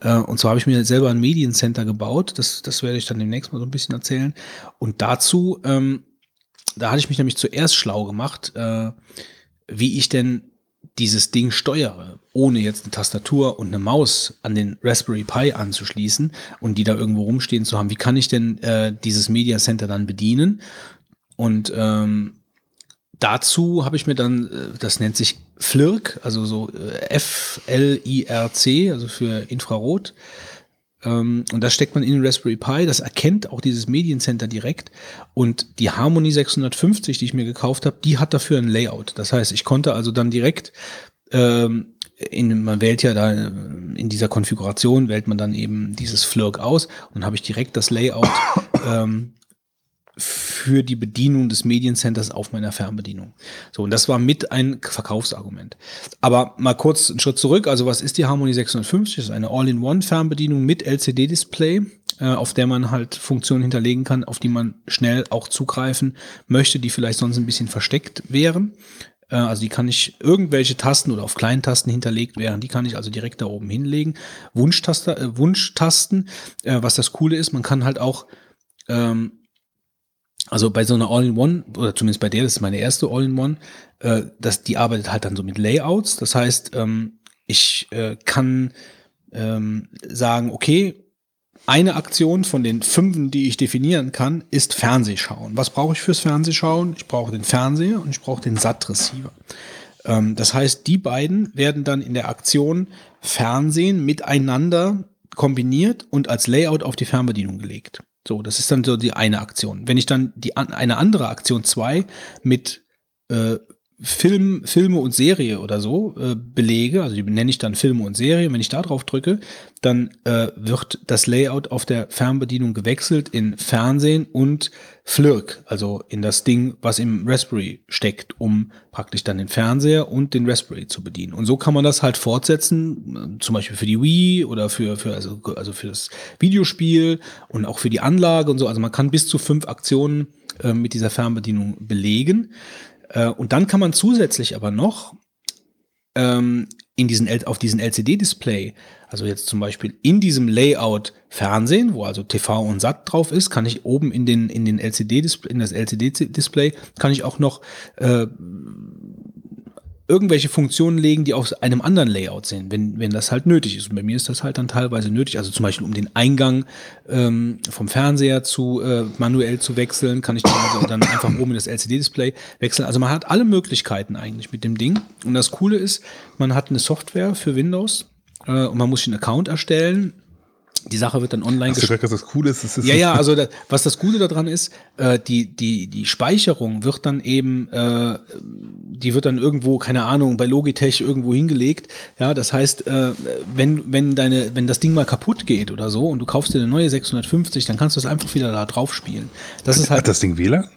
Äh, und zwar habe ich mir selber ein Mediencenter gebaut. Das, das werde ich dann demnächst mal so ein bisschen erzählen. Und dazu, ähm, da hatte ich mich nämlich zuerst schlau gemacht, äh, wie ich denn dieses Ding steuere, ohne jetzt eine Tastatur und eine Maus an den Raspberry Pi anzuschließen und die da irgendwo rumstehen zu haben. Wie kann ich denn äh, dieses Media Center dann bedienen? Und ähm, dazu habe ich mir dann, äh, das nennt sich FLIRC, also so äh, F-L-I-R-C, also für Infrarot. Ähm, und das steckt man in den Raspberry Pi, das erkennt auch dieses Mediencenter direkt. Und die Harmony 650, die ich mir gekauft habe, die hat dafür ein Layout. Das heißt, ich konnte also dann direkt ähm, in, man wählt ja da äh, in dieser Konfiguration, wählt man dann eben dieses FLIRC aus und habe ich direkt das Layout ähm, für die Bedienung des Mediencenters auf meiner Fernbedienung. So, und das war mit ein Verkaufsargument. Aber mal kurz einen Schritt zurück. Also, was ist die Harmony 650? Das ist eine All-in-One-Fernbedienung mit LCD-Display, äh, auf der man halt Funktionen hinterlegen kann, auf die man schnell auch zugreifen möchte, die vielleicht sonst ein bisschen versteckt wären. Äh, Also die kann ich irgendwelche Tasten oder auf kleinen Tasten hinterlegt wären, die kann ich also direkt da oben hinlegen. Wunschtaster, äh, Wunschtasten, äh, was das Coole ist, man kann halt auch ähm, also bei so einer All-in-One, oder zumindest bei der, das ist meine erste All-in-One, äh, das, die arbeitet halt dann so mit Layouts. Das heißt, ähm, ich äh, kann ähm, sagen, okay, eine Aktion von den fünf, die ich definieren kann, ist Fernsehschauen. Was brauche ich fürs Fernsehschauen? Ich brauche den Fernseher und ich brauche den SAT-Receiver. Ähm, das heißt, die beiden werden dann in der Aktion Fernsehen miteinander kombiniert und als Layout auf die Fernbedienung gelegt. So, das ist dann so die eine Aktion. Wenn ich dann die eine andere Aktion 2 mit äh, Film, Filme und Serie oder so äh, belege, also die nenne ich dann Filme und Serie, wenn ich da drauf drücke, dann äh, wird das Layout auf der Fernbedienung gewechselt in Fernsehen und FLIRC, also in das Ding, was im Raspberry steckt, um praktisch dann den Fernseher und den Raspberry zu bedienen. Und so kann man das halt fortsetzen, äh, zum Beispiel für die Wii oder für, für also, also für das Videospiel und auch für die Anlage und so. Also man kann bis zu fünf Aktionen äh, mit dieser Fernbedienung belegen. Äh, und dann kann man zusätzlich aber noch ähm, in diesen, auf diesen LCD-Display, also jetzt zum Beispiel in diesem Layout Fernsehen, wo also TV und SAT drauf ist, kann ich oben in den, in den LCD-Display, in das LCD-Display, kann ich auch noch äh, irgendwelche Funktionen legen, die auf einem anderen Layout sind, wenn, wenn das halt nötig ist. Und bei mir ist das halt dann teilweise nötig. Also zum Beispiel, um den Eingang ähm, vom Fernseher zu äh, manuell zu wechseln, kann ich dann, also dann einfach oben in das LCD-Display wechseln. Also man hat alle Möglichkeiten eigentlich mit dem Ding. Und das Coole ist, man hat eine Software für Windows äh, und man muss sich einen Account erstellen die Sache wird dann online Hast du gesagt, dass das cool ist? Das ist ja, ja, also das, was das Gute daran ist, äh, die, die, die Speicherung wird dann eben, äh, die wird dann irgendwo, keine Ahnung, bei Logitech irgendwo hingelegt. Ja, das heißt, äh, wenn, wenn deine, wenn das Ding mal kaputt geht oder so und du kaufst dir eine neue 650, dann kannst du es einfach wieder da drauf spielen. Das ist halt. Hat das Ding WLAN?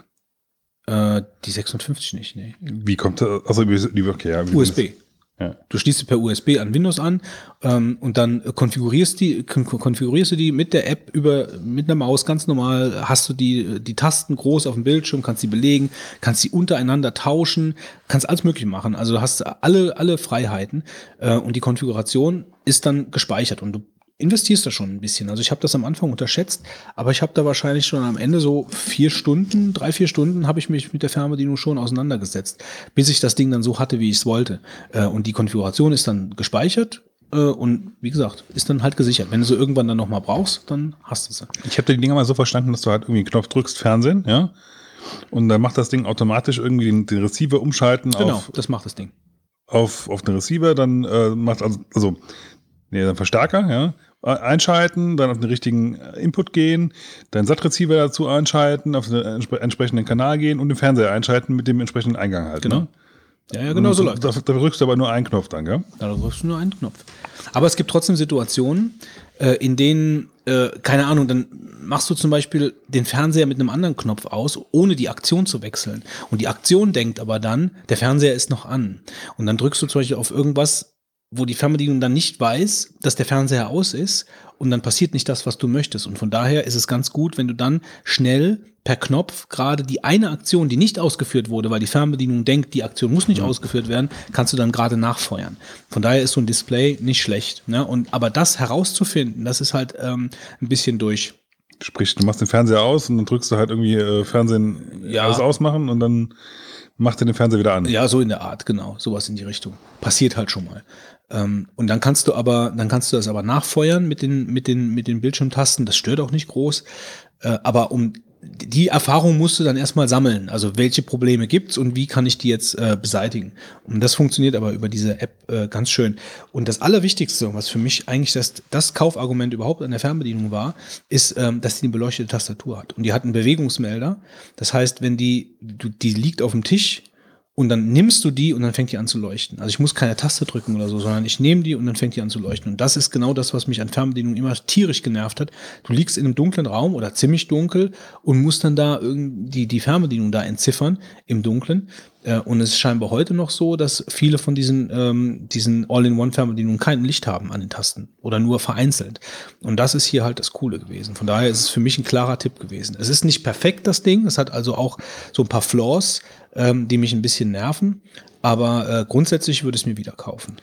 Äh, die 650 nicht, nee. Wie kommt das? Also, die, okay, ja, USB. Ja. Du schließt sie per USB an Windows an ähm, und dann konfigurierst, die, konfigurierst du die mit der App über mit einer Maus ganz normal. Hast du die, die Tasten groß auf dem Bildschirm, kannst sie belegen, kannst sie untereinander tauschen, kannst alles Mögliche machen. Also du hast alle, alle Freiheiten äh, und die Konfiguration ist dann gespeichert und du investierst da schon ein bisschen. Also ich habe das am Anfang unterschätzt, aber ich habe da wahrscheinlich schon am Ende so vier Stunden, drei, vier Stunden habe ich mich mit der Fernbedienung schon auseinandergesetzt, bis ich das Ding dann so hatte, wie ich es wollte. Äh, und die Konfiguration ist dann gespeichert äh, und wie gesagt, ist dann halt gesichert. Wenn du so irgendwann dann nochmal brauchst, dann hast du sie. Ich habe die Dinger mal so verstanden, dass du halt irgendwie einen Knopf drückst, Fernsehen, ja. Und dann macht das Ding automatisch irgendwie den, den Receiver umschalten genau, auf. Genau, das macht das Ding. Auf, auf den Receiver, dann äh, macht also, also nee, dann Verstärker, ja einschalten, dann auf den richtigen äh, Input gehen, deinen SAT-Receiver dazu einschalten, auf den entsprechenden Kanal gehen und den Fernseher einschalten mit dem entsprechenden Eingang halt. Genau. Ne? Ja, ja, genau so läuft das. Da drückst du aber nur einen Knopf dann, gell? Ja, da drückst du nur einen Knopf. Aber es gibt trotzdem Situationen, äh, in denen, äh, keine Ahnung, dann machst du zum Beispiel den Fernseher mit einem anderen Knopf aus, ohne die Aktion zu wechseln. Und die Aktion denkt aber dann, der Fernseher ist noch an. Und dann drückst du zum Beispiel auf irgendwas, wo die Fernbedienung dann nicht weiß, dass der Fernseher aus ist und dann passiert nicht das, was du möchtest. Und von daher ist es ganz gut, wenn du dann schnell per Knopf gerade die eine Aktion, die nicht ausgeführt wurde, weil die Fernbedienung denkt, die Aktion muss nicht ausgeführt werden, kannst du dann gerade nachfeuern. Von daher ist so ein Display nicht schlecht. Ne? Und aber das herauszufinden, das ist halt ähm, ein bisschen durch. Sprich, du machst den Fernseher aus und dann drückst du halt irgendwie äh, Fernsehen ja. alles ausmachen und dann macht er den Fernseher wieder an. Ja, so in der Art, genau. Sowas in die Richtung. Passiert halt schon mal. Ähm, und dann kannst du aber, dann kannst du das aber nachfeuern mit den, mit den, mit den Bildschirmtasten. Das stört auch nicht groß. Äh, aber um die Erfahrung musst du dann erstmal sammeln. Also welche Probleme gibt's und wie kann ich die jetzt äh, beseitigen? Und das funktioniert aber über diese App äh, ganz schön. Und das Allerwichtigste, was für mich eigentlich das, das Kaufargument überhaupt an der Fernbedienung war, ist, ähm, dass die eine beleuchtete Tastatur hat. Und die hat einen Bewegungsmelder. Das heißt, wenn die, die liegt auf dem Tisch, und dann nimmst du die und dann fängt die an zu leuchten. Also ich muss keine Taste drücken oder so, sondern ich nehme die und dann fängt die an zu leuchten. Und das ist genau das, was mich an Fernbedienungen immer tierisch genervt hat. Du liegst in einem dunklen Raum oder ziemlich dunkel und musst dann da irgendwie die Fernbedienung da entziffern im Dunkeln. Äh, und es ist scheinbar heute noch so, dass viele von diesen, ähm, diesen All-in-One-Fernbedienungen kein Licht haben an den Tasten oder nur vereinzelt. Und das ist hier halt das Coole gewesen. Von daher ist es für mich ein klarer Tipp gewesen. Es ist nicht perfekt, das Ding. Es hat also auch so ein paar Flaws, ähm, die mich ein bisschen nerven. Aber äh, grundsätzlich würde ich es mir wieder kaufen.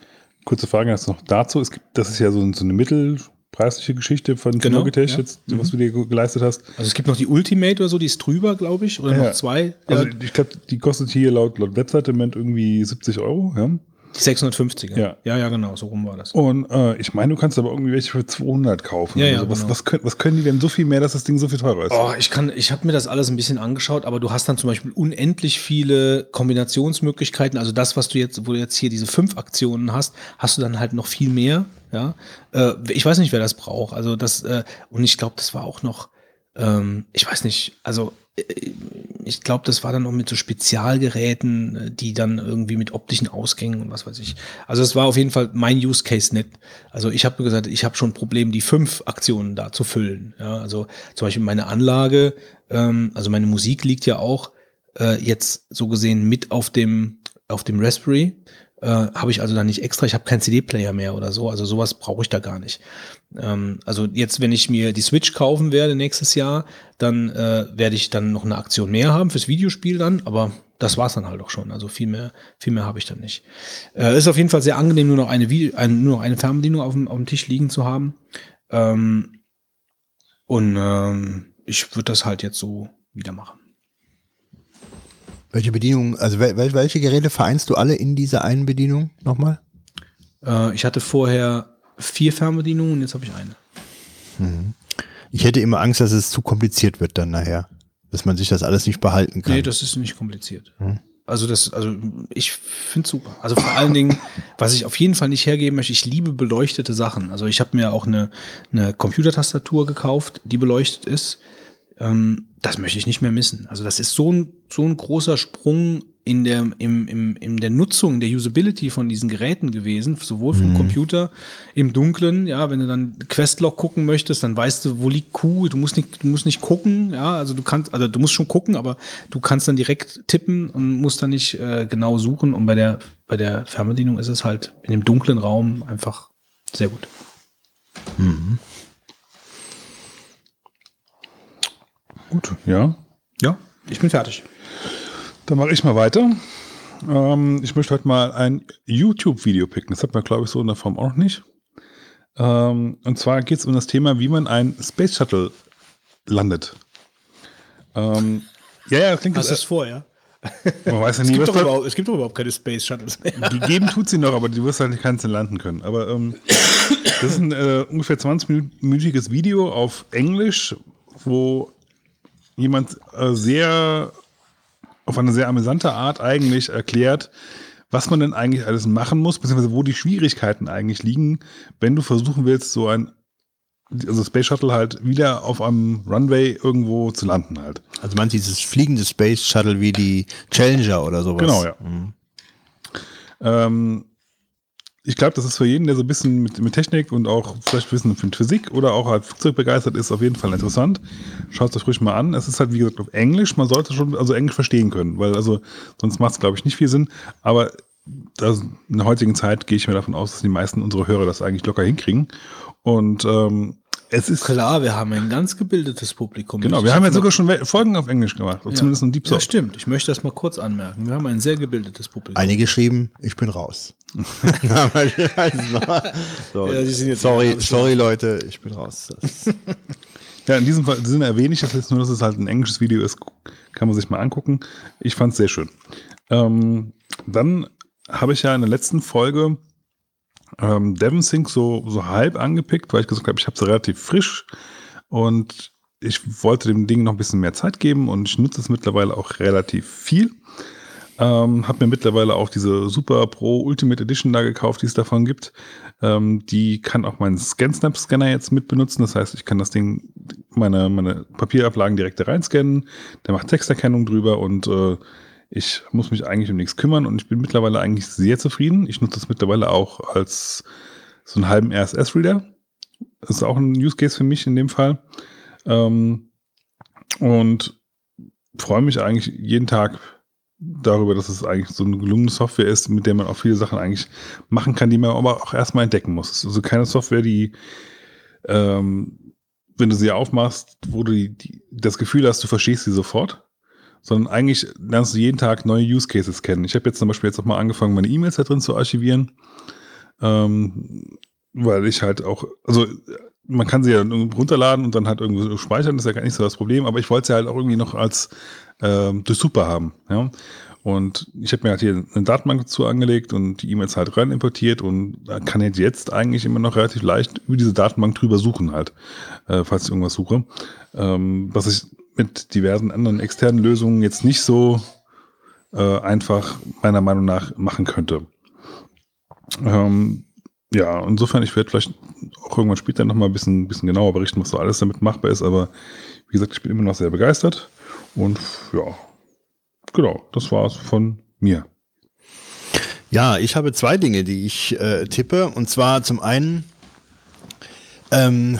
Kurze Frage jetzt noch dazu. Es gibt, das ist ja so, so eine mittelpreisliche Geschichte von genau, Logitech, ja. jetzt, was mhm. du dir geleistet hast. Also es gibt noch die Ultimate oder so, die ist drüber, glaube ich, oder ja. noch zwei. Also ich glaube, die kostet hier laut, laut Webseite im Moment irgendwie 70 Euro. Ja. Die 650er. Ja. ja, ja, genau, so rum war das. Und äh, ich meine, du kannst aber irgendwie welche für 200 kaufen. Ja, ja, also was, genau. was, können, was können die denn so viel mehr, dass das Ding so viel teurer ist? Oh, ich kann, ich habe mir das alles ein bisschen angeschaut, aber du hast dann zum Beispiel unendlich viele Kombinationsmöglichkeiten. Also das, was du jetzt, wo du jetzt hier diese fünf Aktionen hast, hast du dann halt noch viel mehr. Ja, äh, ich weiß nicht, wer das braucht. Also das äh, und ich glaube, das war auch noch, ähm, ich weiß nicht, also ich glaube, das war dann noch mit so Spezialgeräten, die dann irgendwie mit optischen Ausgängen und was weiß ich. Also es war auf jeden Fall mein Use Case nicht. Also ich habe gesagt, ich habe schon ein Problem, die fünf Aktionen da zu füllen. Ja, also zum Beispiel meine Anlage, ähm, also meine Musik liegt ja auch äh, jetzt so gesehen mit auf dem auf dem Raspberry äh, habe ich also dann nicht extra, ich habe keinen CD-Player mehr oder so, also sowas brauche ich da gar nicht. Ähm, also jetzt, wenn ich mir die Switch kaufen werde nächstes Jahr, dann äh, werde ich dann noch eine Aktion mehr haben fürs Videospiel dann, aber das war's dann halt auch schon. Also viel mehr, viel mehr habe ich dann nicht. Äh, ist auf jeden Fall sehr angenehm, nur noch eine, Video, ein, nur noch eine Fernbedienung auf dem, auf dem Tisch liegen zu haben. Ähm, und ähm, ich würde das halt jetzt so wieder machen. Welche Bedienung, also wel, wel- welche Geräte vereinst du alle in dieser einen Bedienung nochmal? Äh, ich hatte vorher vier Fernbedienungen und jetzt habe ich eine. Ich hätte immer Angst, dass es zu kompliziert wird dann nachher. Dass man sich das alles nicht behalten kann. Nee, das ist nicht kompliziert. Also das, also ich finde super. Also vor allen Dingen, was ich auf jeden Fall nicht hergeben möchte, ich liebe beleuchtete Sachen. Also ich habe mir auch eine, eine Computertastatur gekauft, die beleuchtet ist. Ähm, das möchte ich nicht mehr missen. Also das ist so ein, so ein großer Sprung in der, im, im, in der Nutzung, der Usability von diesen Geräten gewesen, sowohl vom Computer im Dunkeln, ja, wenn du dann Questlog gucken möchtest, dann weißt du, wo liegt Q, du musst nicht, du musst nicht gucken, ja, also du kannst, also du musst schon gucken, aber du kannst dann direkt tippen und musst dann nicht äh, genau suchen und bei der, bei der Fernbedienung ist es halt in dem dunklen Raum einfach sehr gut. Gut, ja. Ja, ich bin fertig. Dann mache ich mal weiter. Ähm, ich möchte heute mal ein YouTube-Video picken. Das hat man, glaube ich, so in der Form auch nicht. Ähm, und zwar geht es um das Thema, wie man ein Space Shuttle landet. Ähm, ja, ja, das klingt Hast du jetzt, es vor, ja? man weiß ja Es nie, gibt, was da, überhaupt, es gibt doch überhaupt keine Space Shuttles mehr. gegeben tut sie noch, aber du wirst halt nicht keins landen können. Aber ähm, das ist ein äh, ungefähr 20-minütiges Video auf Englisch, wo jemand äh, sehr auf eine sehr amüsante Art eigentlich erklärt, was man denn eigentlich alles machen muss, beziehungsweise wo die Schwierigkeiten eigentlich liegen, wenn du versuchen willst, so ein also Space Shuttle halt wieder auf einem Runway irgendwo zu landen halt. Also man dieses fliegende Space Shuttle wie die Challenger oder sowas. Genau, ja. Ähm, ich glaube, das ist für jeden, der so ein bisschen mit, mit Technik und auch vielleicht bisschen mit Physik oder auch halt Flugzeug begeistert ist, auf jeden Fall interessant. Schaut es euch ruhig mal an. Es ist halt, wie gesagt, auf Englisch. Man sollte schon also Englisch verstehen können, weil also sonst macht es, glaube ich, nicht viel Sinn. Aber das, in der heutigen Zeit gehe ich mir davon aus, dass die meisten unserer Hörer das eigentlich locker hinkriegen. Und ähm, es ist Klar, wir haben ein ganz gebildetes Publikum. genau, wir haben hab ja sogar schon Folgen auf Englisch gemacht, Ja. zumindest in Deep Ja, Soft. stimmt. Ich möchte das mal kurz anmerken. Wir haben ein sehr gebildetes Publikum. Einige geschrieben, ich bin raus. so, Ja, sind jetzt- sorry, sorry Leute, ich bin raus. Ja, in diesem Fall Sinne erwähne ich das jetzt nur, dass es halt ein englisches Video ist. Kann man sich mal angucken. Ich fand es sehr schön. Ähm, dann habe ich ja in der letzten Folge ähm, Devon Sync so, so halb angepickt, weil ich gesagt habe, ich habe es relativ frisch und ich wollte dem Ding noch ein bisschen mehr Zeit geben und ich nutze es mittlerweile auch relativ viel. Ähm, habe mir mittlerweile auch diese Super Pro Ultimate Edition da gekauft, die es davon gibt. Ähm, die kann auch meinen ScanSnap-Scanner jetzt mit benutzen. Das heißt, ich kann das Ding, meine, meine Papierablagen direkt da reinscannen. Der macht Texterkennung drüber und äh, ich muss mich eigentlich um nichts kümmern und ich bin mittlerweile eigentlich sehr zufrieden. Ich nutze das mittlerweile auch als so einen halben RSS-Reader. Das ist auch ein Use Case für mich in dem Fall. Ähm, und freue mich eigentlich jeden Tag darüber, dass es eigentlich so eine gelungene Software ist, mit der man auch viele Sachen eigentlich machen kann, die man aber auch erstmal entdecken muss. Es ist also keine Software, die, ähm, wenn du sie aufmachst, wo du die, die, das Gefühl hast, du verstehst sie sofort, sondern eigentlich lernst du jeden Tag neue Use Cases kennen. Ich habe jetzt zum Beispiel jetzt auch mal angefangen, meine E-Mails da drin zu archivieren, ähm, weil ich halt auch, also man kann sie ja runterladen und dann halt irgendwo speichern, das ist ja gar nicht so das Problem, aber ich wollte sie halt auch irgendwie noch als ähm, durch Super haben. Ja? Und ich habe mir halt hier eine Datenbank dazu angelegt und die E-Mails halt rein importiert und kann ich jetzt eigentlich immer noch relativ leicht über diese Datenbank drüber suchen halt, äh, falls ich irgendwas suche. Ähm, was ich mit diversen anderen externen Lösungen jetzt nicht so äh, einfach meiner Meinung nach machen könnte. Ähm, ja, insofern, ich werde vielleicht auch irgendwann später nochmal ein bisschen, bisschen genauer berichten, was so alles damit machbar ist, aber wie gesagt, ich bin immer noch sehr begeistert und ja, genau, das war es von mir. Ja, ich habe zwei Dinge, die ich äh, tippe. Und zwar zum einen, ähm,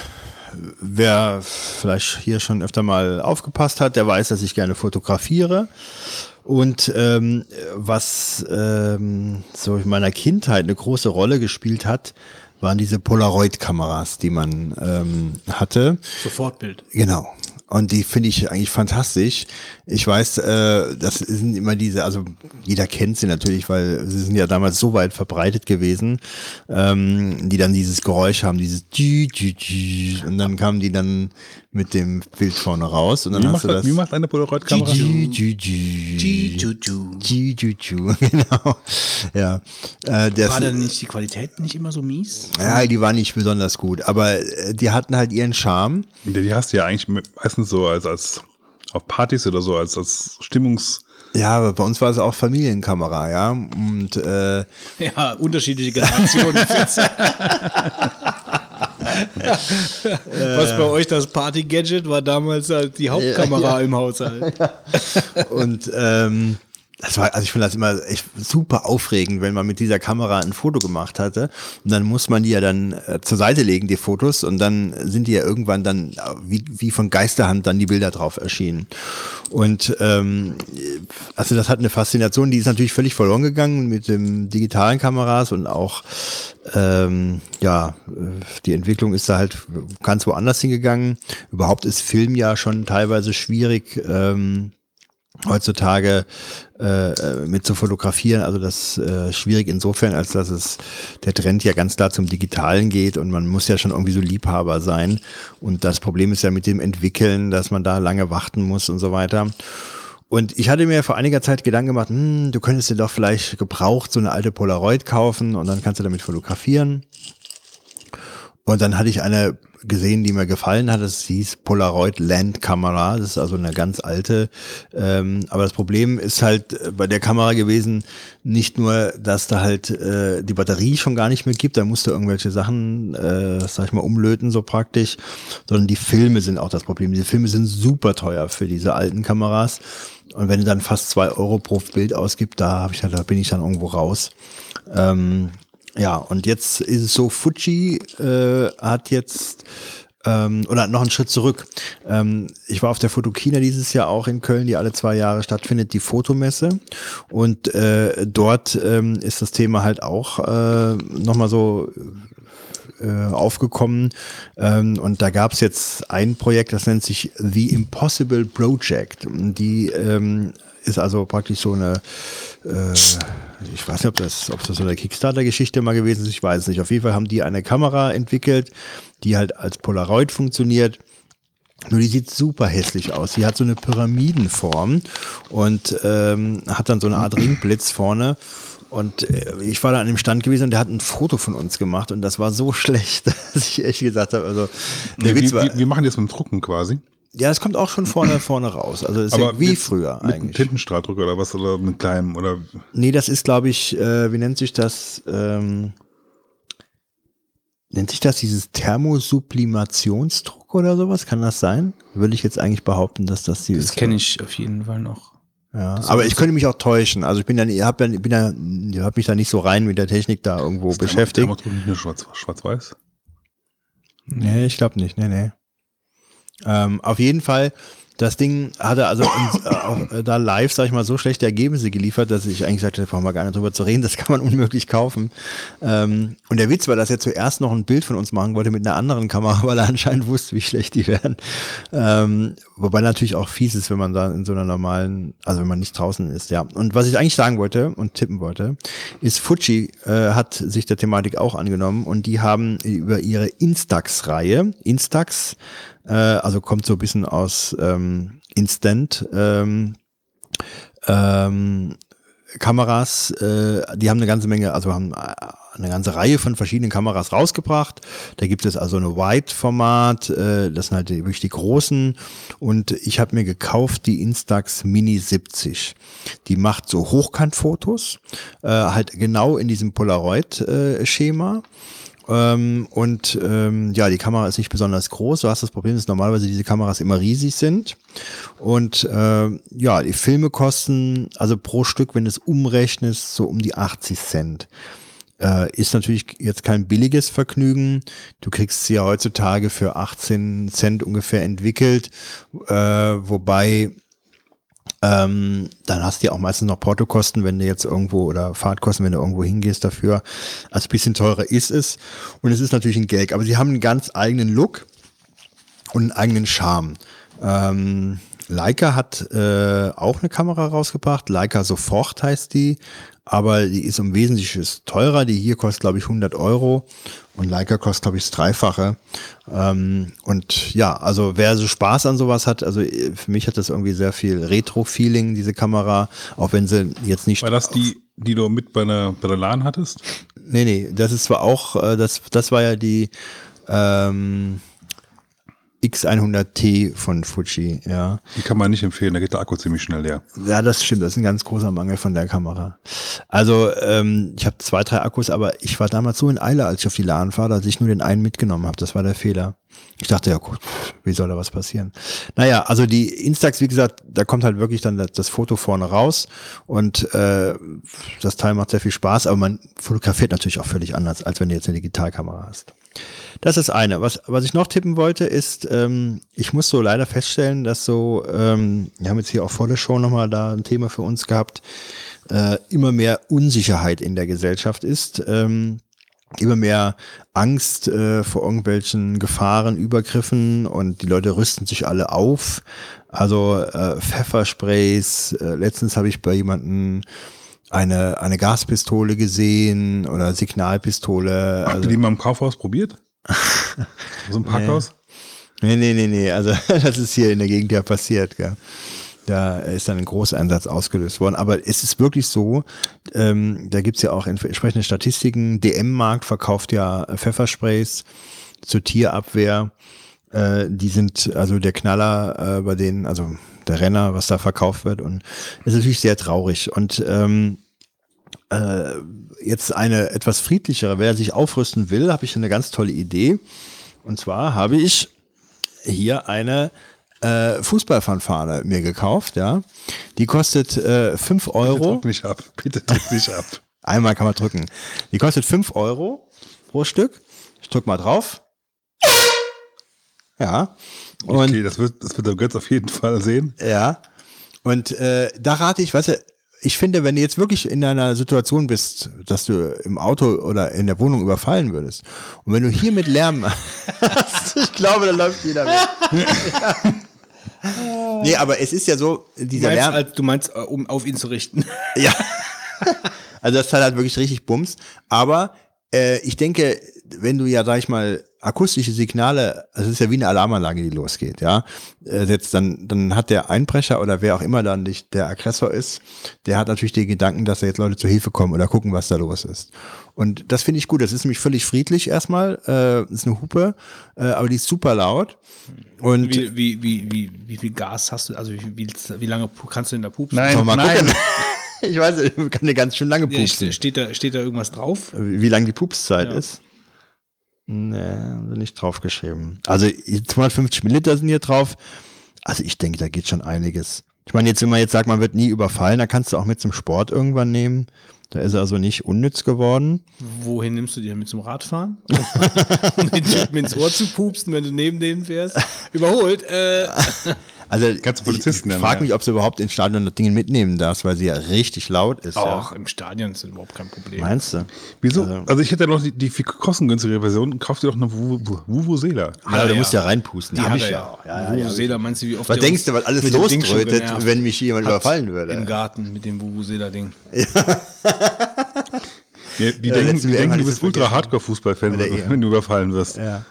wer vielleicht hier schon öfter mal aufgepasst hat, der weiß, dass ich gerne fotografiere. Und ähm, was ähm, so in meiner Kindheit eine große Rolle gespielt hat, waren diese Polaroid-Kameras, die man ähm, hatte. Sofortbild. Genau. Und die finde ich eigentlich fantastisch. Ich weiß, äh, das sind immer diese, also jeder kennt sie natürlich, weil sie sind ja damals so weit verbreitet gewesen, ähm, die dann dieses Geräusch haben, dieses Dü, Dü, Dü, und dann kamen die dann mit dem Bild vorne raus und dann Wie hast macht, du das. wie macht eine Polaroid-Kamera? Genau. Ja, äh, das, War dann nicht die Qualität nicht immer so mies? ja, die war nicht besonders gut, aber äh, die hatten halt ihren Charme. Die hast du ja eigentlich meistens so als, als auf Partys oder so, als, als Stimmungs... Ja, aber bei uns war es auch Familienkamera, ja. Und äh, Ja, unterschiedliche Generationen. Was bei euch das Party-Gadget war damals halt die Hauptkamera im Haushalt. Und ähm, das war, also ich finde das immer echt super aufregend, wenn man mit dieser Kamera ein Foto gemacht hatte. Und dann muss man die ja dann äh, zur Seite legen, die Fotos, und dann sind die ja irgendwann dann äh, wie, wie von Geisterhand dann die Bilder drauf erschienen. Und ähm, also das hat eine Faszination, die ist natürlich völlig verloren gegangen mit den digitalen Kameras und auch ähm, ja, äh, die Entwicklung ist da halt ganz woanders hingegangen. Überhaupt ist Film ja schon teilweise schwierig. Ähm, heutzutage äh, äh, mit zu fotografieren. Also das äh, schwierig insofern, als dass es der Trend ja ganz klar zum Digitalen geht und man muss ja schon irgendwie so Liebhaber sein. Und das Problem ist ja mit dem Entwickeln, dass man da lange warten muss und so weiter. Und ich hatte mir vor einiger Zeit Gedanken gemacht, hm, du könntest dir doch vielleicht gebraucht so eine alte Polaroid kaufen und dann kannst du damit fotografieren. Und dann hatte ich eine gesehen, die mir gefallen hat. Das hieß Polaroid Land Kamera. Das ist also eine ganz alte. Ähm, aber das Problem ist halt äh, bei der Kamera gewesen, nicht nur, dass da halt äh, die Batterie schon gar nicht mehr gibt, da musst du irgendwelche Sachen, äh, sag ich mal, umlöten so praktisch, sondern die Filme sind auch das Problem. Diese Filme sind super teuer für diese alten Kameras. Und wenn du dann fast zwei Euro pro Bild ausgibst, da, hab ich, da bin ich dann irgendwo raus. Ähm, ja, und jetzt ist es so, Fuji äh, hat jetzt ähm, oder noch einen Schritt zurück. Ähm, ich war auf der Fotokina dieses Jahr auch in Köln, die alle zwei Jahre stattfindet, die Fotomesse. Und äh, dort ähm, ist das Thema halt auch äh, nochmal so äh, aufgekommen. Ähm, und da gab es jetzt ein Projekt, das nennt sich The Impossible Project. Die ähm, ist also praktisch so eine, äh, ich weiß nicht, ob das, ob das so eine Kickstarter-Geschichte mal gewesen ist, ich weiß es nicht. Auf jeden Fall haben die eine Kamera entwickelt, die halt als Polaroid funktioniert. Nur die sieht super hässlich aus. Die hat so eine Pyramidenform und ähm, hat dann so eine Art Ringblitz vorne. Und äh, ich war da an dem Stand gewesen und der hat ein Foto von uns gemacht und das war so schlecht, dass ich echt gesagt habe, also Witz war, wie, wir machen jetzt mit dem Drucken quasi. Ja, es kommt auch schon vorne vorne raus. Also es ist ja wie mit- früher Mit einem eigentlich. Tintenstrahldrucker oder was oder mit kleinem oder Nee, das ist, glaube ich, äh, wie nennt sich das? Ähm, nennt sich das dieses Thermosublimationsdruck oder sowas? Kann das sein? Würde ich jetzt eigentlich behaupten, dass das die Das ist. kenne ich auf jeden Fall noch. Ja, aber ich könnte mich auch täuschen. Also ich bin ja, ich hab ja, bin ja, ich hab mich da nicht so rein mit der Technik da irgendwo beschäftigt. Thermodruck nicht nur schwarz- schwarz-weiß. Nee, ich glaube nicht. Nee, nee. Ähm, auf jeden Fall, das Ding hatte also uns, äh, auch, äh, da live, sag ich mal, so schlechte Ergebnisse geliefert, dass ich eigentlich sagte, da brauchen wir gar nicht drüber zu reden, das kann man unmöglich kaufen. Ähm, und der Witz war, dass er zuerst noch ein Bild von uns machen wollte mit einer anderen Kamera, weil er anscheinend wusste, wie schlecht die wären. Ähm, wobei natürlich auch fies ist, wenn man da in so einer normalen, also wenn man nicht draußen ist, ja. Und was ich eigentlich sagen wollte und tippen wollte, ist Fuji äh, hat sich der Thematik auch angenommen und die haben über ihre Instax-Reihe, Instax, äh, also kommt so ein bisschen aus ähm, Instant, ähm, ähm, Kameras, äh, die haben eine ganze Menge, also haben äh, eine ganze Reihe von verschiedenen Kameras rausgebracht. Da gibt es also eine Wide-Format, äh, das sind halt wirklich die großen. Und ich habe mir gekauft die Instax Mini 70. Die macht so Hochkantfotos, äh, halt genau in diesem Polaroid-Schema. Ähm, und ähm, ja, die Kamera ist nicht besonders groß. Du hast das Problem, dass normalerweise diese Kameras immer riesig sind. Und ähm, ja, die Filme kosten also pro Stück, wenn du es umrechnest, so um die 80 Cent. Äh, ist natürlich jetzt kein billiges Vergnügen. Du kriegst sie ja heutzutage für 18 Cent ungefähr entwickelt, äh, wobei ähm, dann hast du ja auch meistens noch Portokosten, wenn du jetzt irgendwo oder Fahrtkosten, wenn du irgendwo hingehst dafür. Also ein bisschen teurer ist es. Und es ist natürlich ein Gag, aber sie haben einen ganz eigenen Look und einen eigenen Charme. Ähm, Leica hat äh, auch eine Kamera rausgebracht. Leica Sofort heißt die, aber die ist um Wesentliches teurer. Die hier kostet, glaube ich, 100 Euro und Leica kostet, glaube ich, das Dreifache. Ähm, und ja, also wer so Spaß an sowas hat, also äh, für mich hat das irgendwie sehr viel Retro-Feeling, diese Kamera, auch wenn sie jetzt nicht War das die, die du mit bei der, bei der LAN hattest? Nee, nee, das ist zwar auch, äh, das, das war ja die ähm, X100T von Fuji, ja. Die kann man nicht empfehlen, da geht der Akku ziemlich schnell leer. Ja, das stimmt, das ist ein ganz großer Mangel von der Kamera. Also, ähm, ich habe zwei, drei Akkus, aber ich war damals so in Eile, als ich auf die LAN war, dass ich nur den einen mitgenommen habe. Das war der Fehler. Ich dachte, ja gut, wie soll da was passieren? Naja, also die Instax, wie gesagt, da kommt halt wirklich dann das, das Foto vorne raus und äh, das Teil macht sehr viel Spaß, aber man fotografiert natürlich auch völlig anders, als wenn du jetzt eine Digitalkamera hast. Das ist eine. Was, was ich noch tippen wollte, ist, ähm, ich muss so leider feststellen, dass so, ähm, wir haben jetzt hier auch vor der Show nochmal da ein Thema für uns gehabt, äh, immer mehr Unsicherheit in der Gesellschaft ist. Ähm, immer mehr Angst äh, vor irgendwelchen Gefahren, Übergriffen und die Leute rüsten sich alle auf. Also äh, Pfeffersprays. Äh, letztens habe ich bei jemandem eine, eine Gaspistole gesehen oder Signalpistole. Habt Also, ihr die mal im Kaufhaus probiert? So ein Parkhaus? nee, nee, nee, nee. Also das ist hier in der Gegend ja passiert. Gell. Da ist dann ein Großeinsatz ausgelöst worden. Aber es ist wirklich so, ähm, da gibt's ja auch entsprechende Statistiken. DM-Markt verkauft ja Pfeffersprays zur Tierabwehr. Äh, die sind also der Knaller äh, bei denen, also der Renner, was da verkauft wird. Und es ist natürlich sehr traurig. Und ähm, äh, jetzt eine etwas friedlichere, wer sich aufrüsten will, habe ich eine ganz tolle Idee. Und zwar habe ich hier eine äh, Fußballfanfare mir gekauft, ja. Die kostet äh, 5 Bitte Euro. drück nicht ab. Bitte drück nicht ab. Einmal kann man drücken. Die kostet 5 Euro pro Stück. Ich drück mal drauf. Ja. Und okay, das wird, das wird der Götz auf jeden Fall sehen. Ja. Und äh, da rate ich, weißt du, ich finde, wenn du jetzt wirklich in einer Situation bist, dass du im Auto oder in der Wohnung überfallen würdest, und wenn du hier mit Lärm hast, ich glaube, da läuft jeder weg. nee, aber es ist ja so, Du dieser meinst, Lärm. als, du meinst, äh, um auf ihn zu richten. Ja. also das Teil hat wirklich richtig Bums. Aber äh, ich denke, wenn du ja, sag ich mal, akustische Signale, also es ist ja wie eine Alarmanlage, die losgeht, ja, äh, setzt, dann, dann hat der Einbrecher oder wer auch immer dann nicht der Aggressor ist, der hat natürlich den Gedanken, dass da jetzt Leute zur Hilfe kommen oder gucken, was da los ist. Und das finde ich gut. Das ist nämlich völlig friedlich erstmal. Äh, ist eine Hupe, äh, aber die ist super laut. Und Wie, wie, wie, wie, wie viel Gas hast du? Also wie, wie, wie lange kannst du denn da pupsen? Nein, mal nein. gucken. ich weiß, ich kann dir ganz schön lange Ja, pupsen. steht, da, steht da irgendwas drauf? wie lang die Pupszeit Ja. ist. Nee, nicht draufgeschrieben. Also 250 Milliliter sind hier drauf. Also ich denke, da geht schon einiges. Ich meine, jetzt, wenn man jetzt sagt, man wird nie überfallen, dann kannst du auch mit zum Sport irgendwann nehmen. Da ist er also nicht unnütz geworden. Wohin nimmst du die denn mit zum Radfahren? um den Typen ins Ohr zu pupsen, wenn du neben denen fährst? Überholt. Äh, Also Kannst du Polizisten ich nennen, frage mich, ob sie überhaupt ins Stadion das Ding mitnehmen darfst, weil sie ja richtig laut ist. auch Ja. im Stadion ist überhaupt kein Problem. Meinst du? Wieso? Also, ich hätte ja noch die, die viel kostengünstigere Version. Kauf dir doch eine Vuvuzela. Ja, du ja. musst ja reinpusten. Die Hab hat ich ja. ja. Ja, ja, Vuvuzela, meinst du, wie oft Was der denkst du, was alles genervt wenn mich jemand überfallen würde? Im Garten mit dem Vuvuzela-Ding. Ja, die Ja, denken, letzten die denken du bist das ultra vergessen. Hardcore-Fußballfan, Mit der wenn, du überfallen wirst. Ja.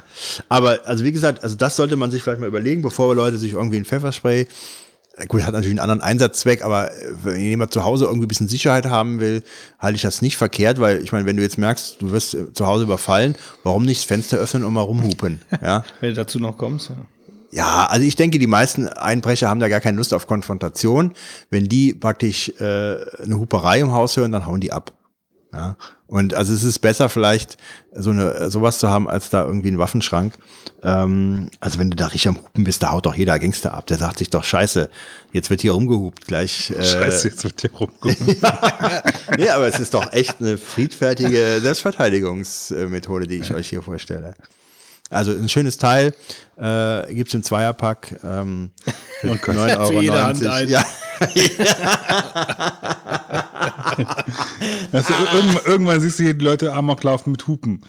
Aber, also wie gesagt, also das sollte man sich vielleicht mal überlegen, bevor Leute sich irgendwie ein Pfefferspray, äh, gut, hat natürlich einen anderen Einsatzzweck, aber äh, wenn jemand zu Hause irgendwie ein bisschen Sicherheit haben will, halte ich das nicht verkehrt, weil ich meine, wenn du jetzt merkst, du wirst äh, zu Hause überfallen, warum nicht das Fenster öffnen und mal rumhupen, ja? Wenn du dazu noch kommst. Ja. Ja, also ich denke, die meisten Einbrecher haben da gar keine Lust auf Konfrontation. Wenn die praktisch äh, eine Huperei im Haus hören, dann hauen die ab. Ja. Und also es ist besser vielleicht so eine sowas zu haben, als da irgendwie einen Waffenschrank. Ähm, also wenn du da richtig am Hupen bist, da haut doch jeder Gangster ab. Der sagt sich doch, scheiße, jetzt wird hier rumgehupt gleich. Äh, Scheiße, jetzt wird dir rumgucken. nee, aber es ist doch echt eine friedfertige Selbstverteidigungsmethode, die ich euch hier vorstelle. Also ein schönes Teil, äh, gibt's im Zweierpack. Ähm, für 9,90 Euro. Für jede Hand ein. Ja, Also, irgendwann, irgendwann siehst du hier die Leute Amok laufen mit Hupen.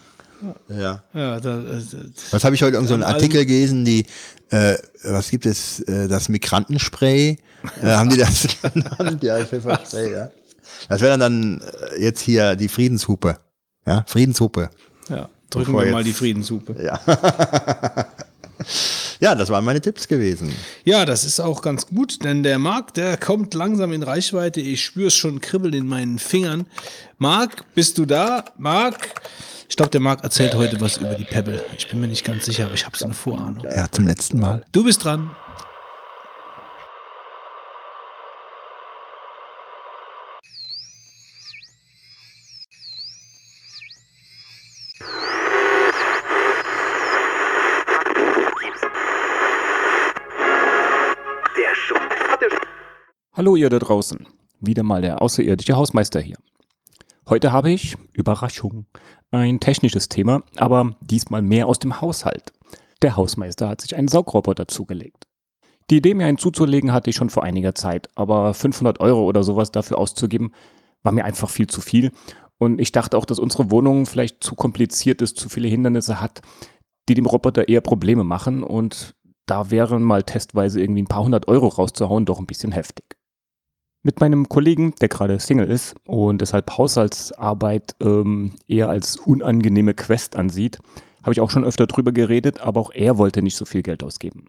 Ja. Ja, da, äh, Was habe ich heute irgend so allem- Artikel gelesen, die, äh, was gibt es, äh, das Migrantenspray, äh, haben die das genannt? Ja, Pfefferspray, ja. Das wäre dann, dann äh, jetzt hier die Friedenshupe. Ja, Friedenshupe. ja, drücken Bevor wir mal jetzt- die Friedenshupe. Ja. ja, das waren meine Tipps gewesen. Ja, das ist auch ganz gut, denn der Marc, der kommt langsam in Reichweite. Ich spüre es schon kribbeln in meinen Fingern. Marc, bist du da? Marc? Ich glaube, der Marc erzählt heute was über die Pebble. Ich bin mir nicht ganz sicher, aber ich habe so eine Vorahnung. Ja, zum letzten Mal. Du bist dran. Hallo ihr da draußen. Wieder mal der außerirdische Hausmeister hier. Heute habe ich, Überraschung, ein technisches Thema, aber diesmal mehr aus dem Haushalt. Der Hausmeister hat sich einen Saugroboter zugelegt. Die Idee, mir einen zuzulegen, hatte ich schon vor einiger Zeit, aber 500 Euro oder sowas dafür auszugeben, war mir einfach viel zu viel. Und ich dachte auch, dass unsere Wohnung vielleicht zu kompliziert ist, zu viele Hindernisse hat, die dem Roboter eher Probleme machen. Und da wären mal testweise irgendwie ein paar hundert Euro rauszuhauen doch ein bisschen heftig. Mit meinem Kollegen, der gerade Single ist und deshalb Haushaltsarbeit ähm, eher als unangenehme Quest ansieht, habe ich auch schon öfter drüber geredet, aber auch er wollte nicht so viel Geld ausgeben.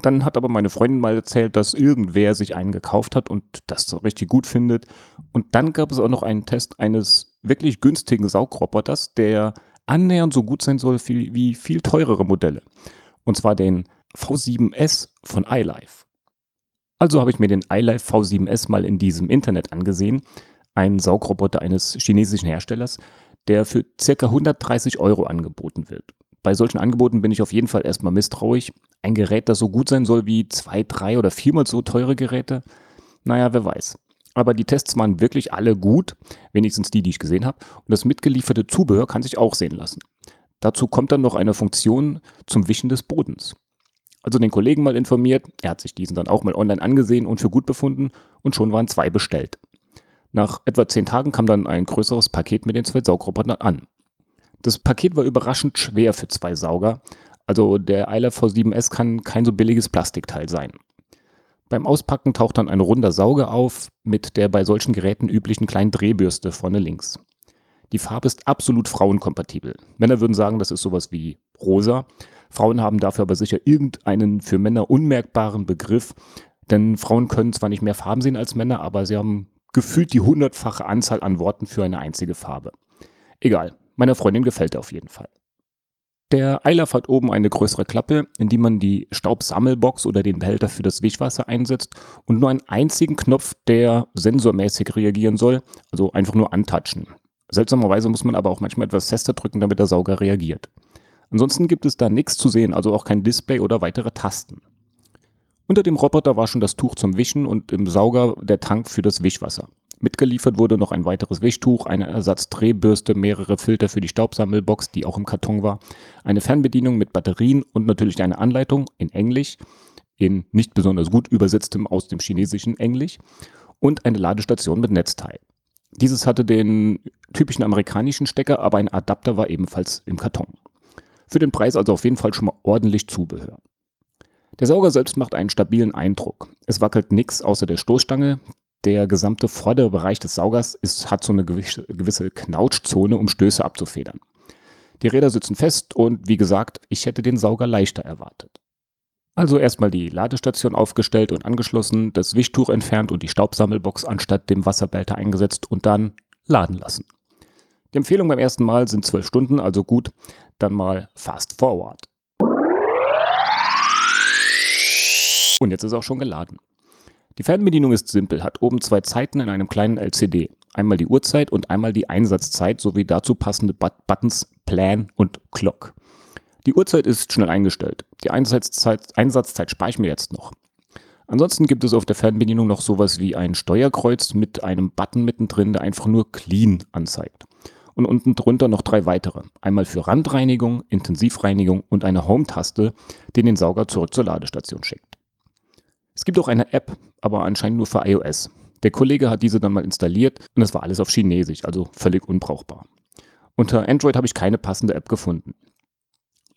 Dann hat aber meine Freundin mal erzählt, dass irgendwer sich einen gekauft hat und das so richtig gut findet. Und dann gab es auch noch einen Test eines wirklich günstigen Saugroboters, der annähernd so gut sein soll wie, wie viel teurere Modelle. Und zwar den V7S von iLife. Also habe ich mir den iLife V7S mal in diesem Internet angesehen, ein Saugroboter eines chinesischen Herstellers, der für circa 130 Euro angeboten wird. Bei solchen Angeboten bin ich auf jeden Fall erstmal misstrauisch. Ein Gerät, das so gut sein soll wie zwei, drei oder viermal so teure Geräte, naja, wer weiß. Aber die Tests waren wirklich alle gut, wenigstens die, die ich gesehen habe. Und das mitgelieferte Zubehör kann sich auch sehen lassen. Dazu kommt dann noch eine Funktion zum Wischen des Bodens. Also den Kollegen mal informiert, er hat sich diesen dann auch mal online angesehen und für gut befunden und schon waren zwei bestellt. Nach etwa zehn Tagen kam dann ein größeres Paket mit den zwei Saugrobotern an. Das Paket war überraschend schwer für zwei Sauger, also der Eiler V7S kann kein so billiges Plastikteil sein. Beim Auspacken taucht dann ein runder Sauger auf mit der bei solchen Geräten üblichen kleinen Drehbürste vorne links. Die Farbe ist absolut frauenkompatibel. Männer würden sagen, das ist sowas wie rosa. Frauen haben dafür aber sicher irgendeinen für Männer unmerkbaren Begriff, denn Frauen können zwar nicht mehr Farben sehen als Männer, aber sie haben gefühlt die hundertfache Anzahl an Worten für eine einzige Farbe. Egal, meiner Freundin gefällt er auf jeden Fall. Der Eilaf hat oben eine größere Klappe, in die man die Staubsammelbox oder den Behälter für das Wischwasser einsetzt und nur einen einzigen Knopf, der sensormäßig reagieren soll, also einfach nur antatschen. Seltsamerweise muss man aber auch manchmal etwas fester drücken, damit der Sauger reagiert. Ansonsten gibt es da nichts zu sehen, also auch kein Display oder weitere Tasten. Unter dem Roboter war schon das Tuch zum Wischen und im Sauger der Tank für das Wischwasser. Mitgeliefert wurde noch ein weiteres Wischtuch, eine Ersatzdrehbürste, mehrere Filter für die Staubsammelbox, die auch im Karton war, eine Fernbedienung mit Batterien und natürlich eine Anleitung in Englisch, in nicht besonders gut übersetztem aus dem chinesischen Englisch und eine Ladestation mit Netzteil. Dieses hatte den typischen amerikanischen Stecker, aber ein Adapter war ebenfalls im Karton. Für den Preis also auf jeden Fall schon mal ordentlich Zubehör. Der Sauger selbst macht einen stabilen Eindruck. Es wackelt nichts außer der Stoßstange. Der gesamte vordere Bereich des Saugers ist, hat so eine gewisse, Knautschzone, um Stöße abzufedern. Die Räder sitzen fest und wie gesagt, ich hätte den Sauger leichter erwartet. Also erstmal die Ladestation aufgestellt und angeschlossen, das Wischtuch entfernt und die Staubsammelbox anstatt dem Wasserbehälter eingesetzt und dann laden lassen. Die Empfehlung beim ersten Mal sind 12 Stunden, also gut, dann mal fast forward. Und jetzt ist auch schon geladen. Die Fernbedienung ist simpel, hat oben zwei Zeiten in einem kleinen LCD. Einmal die Uhrzeit und einmal die Einsatzzeit sowie dazu passende But Buttons Plan und Clock. Die Uhrzeit ist schnell eingestellt. Die Einsatzzeit, Einsatzzeit spare ich mir jetzt noch. Ansonsten gibt es auf der Fernbedienung noch sowas wie ein Steuerkreuz mit einem Button mittendrin, der einfach nur Clean anzeigt. Und unten drunter noch drei weitere. Einmal für Randreinigung, Intensivreinigung und eine Home-Taste, die den Sauger zurück zur Ladestation schickt. Es gibt auch eine App, aber anscheinend nur für iOS. Der Kollege hat diese dann mal installiert und es war alles auf Chinesisch, also völlig unbrauchbar. Unter Android habe ich keine passende App gefunden.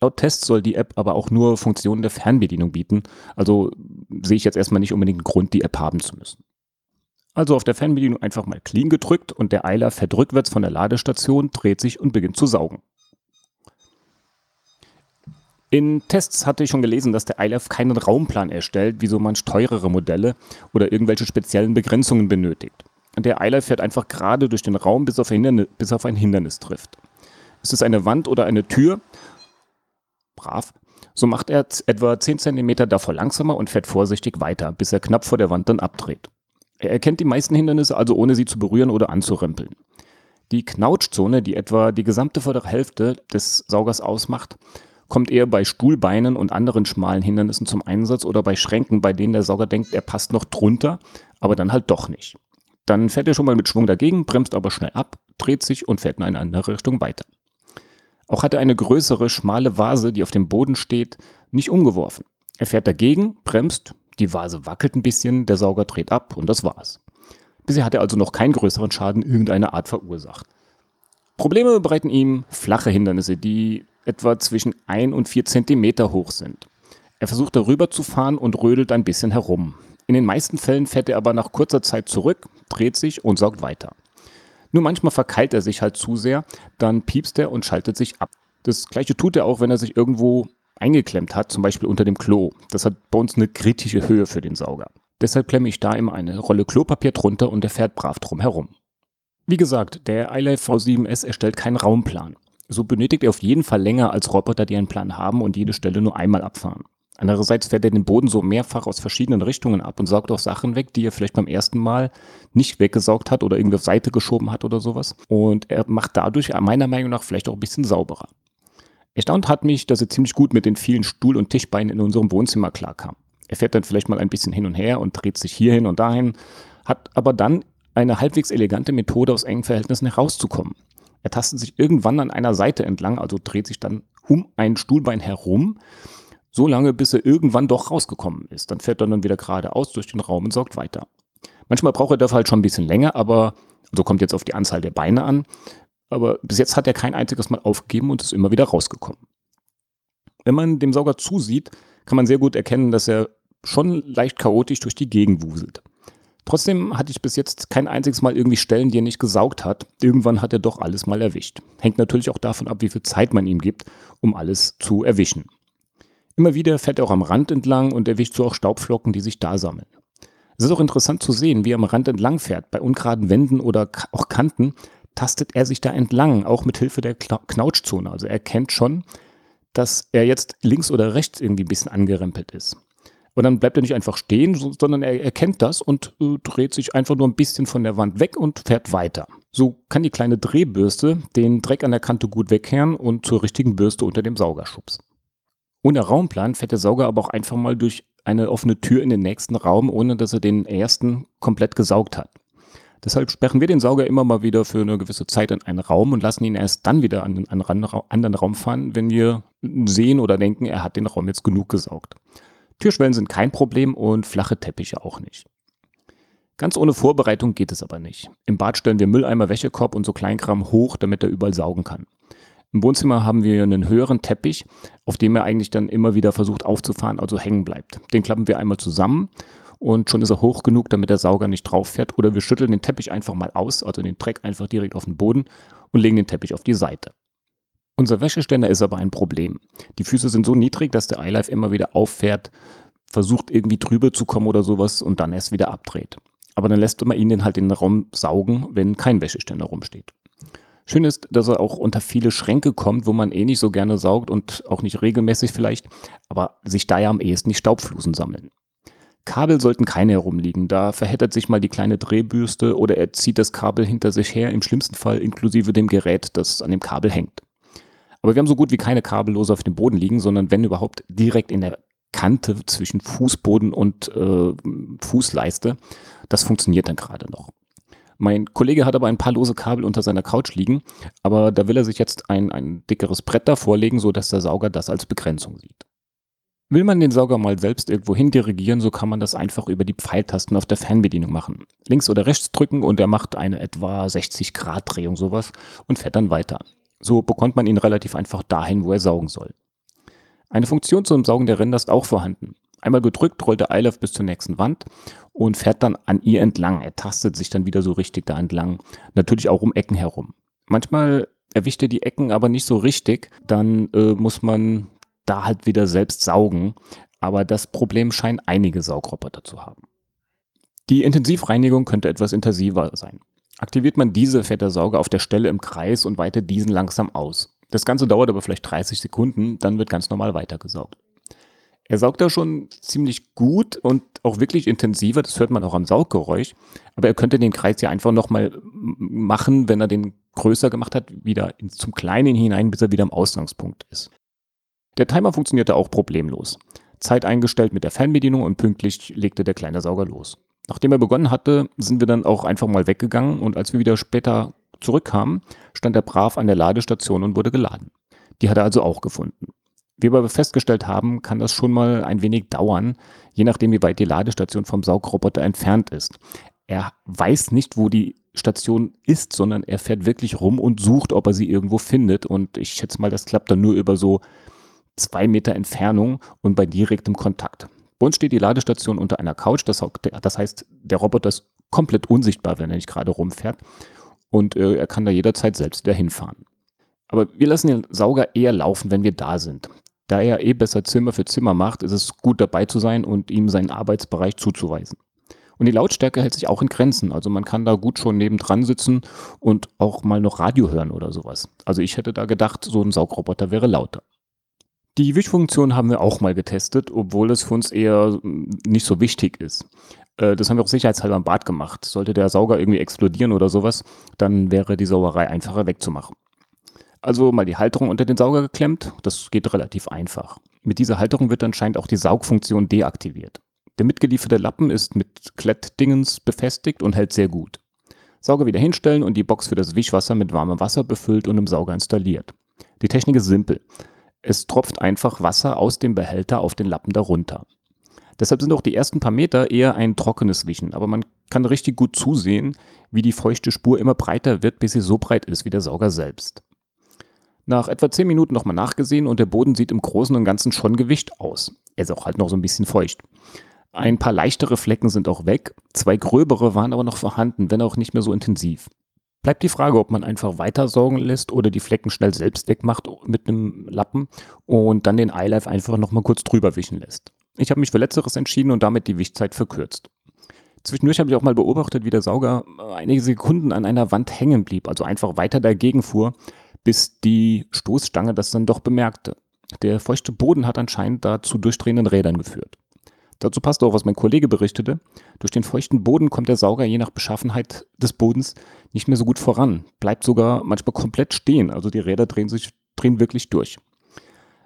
Laut Test soll die App aber auch nur Funktionen der Fernbedienung bieten, also sehe ich jetzt erstmal nicht unbedingt einen Grund, die App haben zu müssen. Also auf der Fernbedienung einfach mal clean gedrückt und der Eiler fährt rückwärts von der Ladestation, dreht sich und beginnt zu saugen. In Tests hatte ich schon gelesen, dass der iLife keinen Raumplan erstellt, wie so manch teurere Modelle oder irgendwelche speziellen Begrenzungen benötigt. Der iLife fährt einfach gerade durch den Raum, bis auf, bis auf ein Hindernis trifft. Ist es eine Wand oder eine Tür? Brav. So macht er etwa 10 cm davor langsamer und fährt vorsichtig weiter, bis er knapp vor der Wand dann abdreht. Er erkennt die meisten Hindernisse also ohne sie zu berühren oder anzurempeln. Die Knautschzone, die etwa die gesamte vordere Hälfte des Saugers ausmacht, kommt eher bei Stuhlbeinen und anderen schmalen Hindernissen zum Einsatz oder bei Schränken, bei denen der Sauger denkt, er passt noch drunter, aber dann halt doch nicht. Dann fährt er schon mal mit Schwung dagegen, bremst aber schnell ab, dreht sich und fährt in eine andere Richtung weiter. Auch hat er eine größere, schmale Vase, die auf dem Boden steht, nicht umgeworfen. Er fährt dagegen, bremst, die Vase wackelt ein bisschen, der Sauger dreht ab und das war's. Bisher hat er also noch keinen größeren Schaden irgendeiner Art verursacht. Probleme bereiten ihm flache Hindernisse, die etwa zwischen 1 und 4 Zentimeter hoch sind. Er versucht darüber zu fahren und rödelt ein bisschen herum. In den meisten Fällen fährt er aber nach kurzer Zeit zurück, dreht sich und saugt weiter. Nur manchmal verkeilt er sich halt zu sehr, dann piepst er und schaltet sich ab. Das gleiche tut er auch, wenn er sich irgendwo eingeklemmt hat, zum Beispiel unter dem Klo. Das hat bei uns eine kritische Höhe für den Sauger. Deshalb klemme ich da immer eine Rolle Klopapier drunter und er fährt brav drum herum. Wie gesagt, der iLife V7S erstellt keinen Raumplan. So benötigt er auf jeden Fall länger als Roboter, die einen Plan haben und jede Stelle nur einmal abfahren. Andererseits fährt er den Boden so mehrfach aus verschiedenen Richtungen ab und saugt auch Sachen weg, die er vielleicht beim ersten Mal nicht weggesaugt hat oder irgendwie auf Seite geschoben hat oder sowas. Und er macht dadurch meiner Meinung nach vielleicht auch ein bisschen sauberer. Erstaunt hat mich, dass er ziemlich gut mit den vielen Stuhl- und Tischbeinen in unserem Wohnzimmer klarkam. Er fährt dann vielleicht mal ein bisschen hin und her und dreht sich hierhin und dahin, hat aber dann eine halbwegs elegante Methode, aus engen Verhältnissen herauszukommen. Er tastet sich irgendwann an einer Seite entlang, also dreht sich dann um ein Stuhlbein herum, so lange, bis er irgendwann doch rausgekommen ist. Dann fährt er dann wieder geradeaus durch den Raum und saugt weiter. Manchmal braucht er dafür halt schon ein bisschen länger, aber so also kommt jetzt auf die Anzahl der Beine an. Aber bis jetzt hat er kein einziges Mal aufgegeben und ist immer wieder rausgekommen. Wenn man dem Sauger zusieht, kann man sehr gut erkennen, dass er schon leicht chaotisch durch die Gegend wuselt. Trotzdem hatte ich bis jetzt kein einziges Mal irgendwie Stellen, die er nicht gesaugt hat. Irgendwann hat er doch alles mal erwischt. Hängt natürlich auch davon ab, wie viel Zeit man ihm gibt, um alles zu erwischen. Immer wieder fährt er auch am Rand entlang und erwischt so auch Staubflocken, die sich da sammeln. Es ist auch interessant zu sehen, wie er am Rand entlang fährt. Bei ungeraden Wänden oder auch Kanten tastet er sich da entlang, auch mit Hilfe der Knautschzone. Also er kennt schon, dass er jetzt links oder rechts irgendwie ein bisschen angerempelt ist. Und dann bleibt er nicht einfach stehen, sondern er erkennt das und äh, dreht sich einfach nur ein bisschen von der Wand weg und fährt weiter. So kann die kleine Drehbürste den Dreck an der Kante gut wegkehren und zur richtigen Bürste unter dem Sauger schubsen. Ohne Raumplan fährt der Sauger aber auch einfach mal durch eine offene Tür in den nächsten Raum, ohne dass er den ersten komplett gesaugt hat. Deshalb sperren wir den Sauger immer mal wieder für eine gewisse Zeit in einen Raum und lassen ihn erst dann wieder an den anderen Raum fahren, wenn wir sehen oder denken, er hat den Raum jetzt genug gesaugt. Türschwellen sind kein Problem und flache Teppiche auch nicht. Ganz ohne Vorbereitung geht es aber nicht. Im Bad stellen wir Mülleimer, Wäschekorb und so Kleinkram hoch, damit er überall saugen kann. Im Wohnzimmer haben wir einen höheren Teppich, auf dem er eigentlich dann immer wieder versucht aufzufahren, also hängen bleibt. Den klappen wir einmal zusammen und schon ist er hoch genug, damit der Sauger nicht drauf fährt. Oder wir schütteln den Teppich einfach mal aus, also den Dreck einfach direkt auf den Boden und legen den Teppich auf die Seite. Unser Wäscheständer ist aber ein Problem. Die Füße sind so niedrig, dass der iLife immer wieder auffährt, versucht irgendwie drüber zu kommen oder sowas und dann erst wieder abdreht. Aber dann lässt man ihn den halt in den Raum saugen, wenn kein Wäscheständer rumsteht. Schön ist, dass er auch unter viele Schränke kommt, wo man eh nicht so gerne saugt und auch nicht regelmäßig vielleicht, aber sich da ja am ehesten die Staubflusen sammeln. Kabel sollten keine herumliegen, da verheddert sich mal die kleine Drehbürste oder er zieht das Kabel hinter sich her, im schlimmsten Fall inklusive dem Gerät, das an dem Kabel hängt. Aber wir haben so gut wie keine Kabellose auf dem Boden liegen, sondern wenn überhaupt direkt in der Kante zwischen Fußboden und äh, Fußleiste. Das funktioniert dann gerade noch. Mein Kollege hat aber ein paar lose Kabel unter seiner Couch liegen, aber da will er sich jetzt ein, ein dickeres Brett davor legen, sodass der Sauger das als Begrenzung sieht. Will man den Sauger mal selbst irgendwo hin dirigieren, so kann man das einfach über die Pfeiltasten auf der Fernbedienung machen. Links oder rechts drücken und er macht eine etwa 60 Grad Drehung sowas und fährt dann weiter. So bekommt man ihn relativ einfach dahin, wo er saugen soll. Eine Funktion zum Saugen der Ränder ist auch vorhanden. Einmal gedrückt rollt der iLove bis zur nächsten Wand und fährt dann an ihr entlang. Er tastet sich dann wieder so richtig da entlang. Natürlich auch um Ecken herum. Manchmal erwischt er die Ecken aber nicht so richtig. Dann äh, muss man da halt wieder selbst saugen. Aber das Problem scheinen einige Saugroboter zu haben. Die Intensivreinigung könnte etwas intensiver sein. Aktiviert man diese, fährt der Sauger auf der Stelle im Kreis und weitet diesen langsam aus. Das Ganze dauert aber vielleicht 30 Sekunden, dann wird ganz normal weitergesaugt. Er saugt da schon ziemlich gut und auch wirklich intensiver, das hört man auch am Sauggeräusch, aber er könnte den Kreis ja einfach nochmal machen, wenn er den größer gemacht hat, wieder zum Kleinen hinein, bis er wieder am Ausgangspunkt ist. Der Timer funktionierte auch problemlos. Zeit eingestellt mit der Fernbedienung und pünktlich legte der kleine Sauger los. Nachdem er begonnen hatte, sind wir dann auch einfach mal weggegangen und als wir wieder später zurückkamen, stand er brav an der Ladestation und wurde geladen. Die hat er also auch gefunden. Wie wir aber festgestellt haben, kann das schon mal ein wenig dauern, je nachdem, wie weit die Ladestation vom Saugroboter entfernt ist. Er weiß nicht, wo die Station ist, sondern er fährt wirklich rum und sucht, ob er sie irgendwo findet. Und ich schätze mal, das klappt dann nur über so zwei Meter Entfernung und bei direktem Kontakt. Bei uns steht die Ladestation unter einer Couch, das, das heißt, der Roboter ist komplett unsichtbar, wenn er nicht gerade rumfährt und äh, er kann da jederzeit selbst wieder hinfahren. Aber wir lassen den Sauger eher laufen, wenn wir da sind. Da er eh besser Zimmer für Zimmer macht, ist es gut dabei zu sein und ihm seinen Arbeitsbereich zuzuweisen. Und die Lautstärke hält sich auch in Grenzen. Also man kann da gut schon nebendran sitzen und auch mal noch Radio hören oder sowas. Also ich hätte da gedacht, so ein Saugroboter wäre lauter. Die Wischfunktion haben wir auch mal getestet, obwohl es für uns eher nicht so wichtig ist. Äh, das haben wir auch sicherheitshalber im Bad gemacht. Sollte der Sauger irgendwie explodieren oder sowas, dann wäre die Sauerei einfacher wegzumachen. Also mal die Halterung unter den Sauger geklemmt, das geht relativ einfach. Mit dieser Halterung wird anscheinend auch die Saugfunktion deaktiviert. Der mitgelieferte Lappen ist mit Klettdingens befestigt und hält sehr gut. Sauger wieder hinstellen und die Box für das Wischwasser mit warmem Wasser befüllt und im Sauger installiert. Die Technik ist simpel. Es tropft einfach Wasser aus dem Behälter auf den Lappen darunter. Deshalb sind auch die ersten paar Meter eher ein trockenes Wischen, aber man kann richtig gut zusehen, wie die feuchte Spur immer breiter wird, bis sie so breit ist wie der Sauger selbst. Nach etwa 10 Minuten nochmal nachgesehen und der Boden sieht im Großen und Ganzen schon gewischt aus. Er ist auch halt noch so ein bisschen feucht. Ein paar leichtere Flecken sind auch weg, zwei gröbere waren aber noch vorhanden, wenn auch nicht mehr so intensiv. Bleibt die Frage, ob man einfach weiter saugen lässt oder die Flecken schnell selbst wegmacht mit einem Lappen und dann den iLife einfach nochmal kurz drüber wischen lässt. Ich habe mich für Letzteres entschieden und damit die Wischzeit verkürzt. Zwischendurch habe ich auch mal beobachtet, wie der Sauger einige Sekunden an einer Wand hängen blieb, also einfach weiter dagegen fuhr, bis die Stoßstange das dann doch bemerkte. Der feuchte Boden hat anscheinend da zu durchdrehenden Rädern geführt. Dazu passt auch, was mein Kollege berichtete. Durch den feuchten Boden kommt der Sauger je nach Beschaffenheit des Bodens nicht mehr so gut voran, bleibt sogar manchmal komplett stehen, also die Räder drehen sich drehen wirklich durch.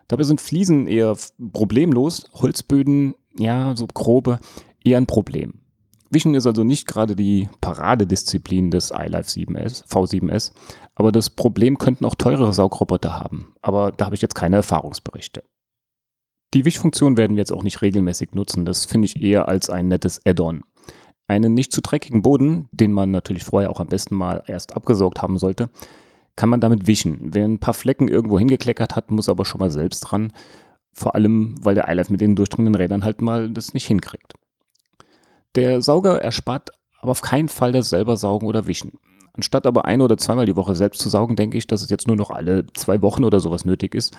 Dabei sind Fliesen eher problemlos, Holzböden, ja, so grobe, eher ein Problem. Wischen ist also nicht gerade die Paradedisziplin des iLife 7S, V7S, aber das Problem könnten auch teurere Saugroboter haben. Aber da habe ich jetzt keine Erfahrungsberichte. Die Wischfunktion werden wir jetzt auch nicht regelmäßig nutzen. Das finde ich eher als ein nettes Add-on. Einen nicht zu dreckigen Boden, den man natürlich vorher auch am besten mal erst abgesaugt haben sollte, kann man damit wischen. Wer ein paar Flecken irgendwo hingekleckert hat, muss aber schon mal selbst dran. Vor allem, weil der iLife mit den durchdringenden Rädern halt mal das nicht hinkriegt. Der Sauger erspart aber auf keinen Fall das selber Saugen oder Wischen. Anstatt aber ein- oder zweimal die Woche selbst zu saugen, denke ich, dass es jetzt nur noch alle zwei Wochen oder sowas nötig ist.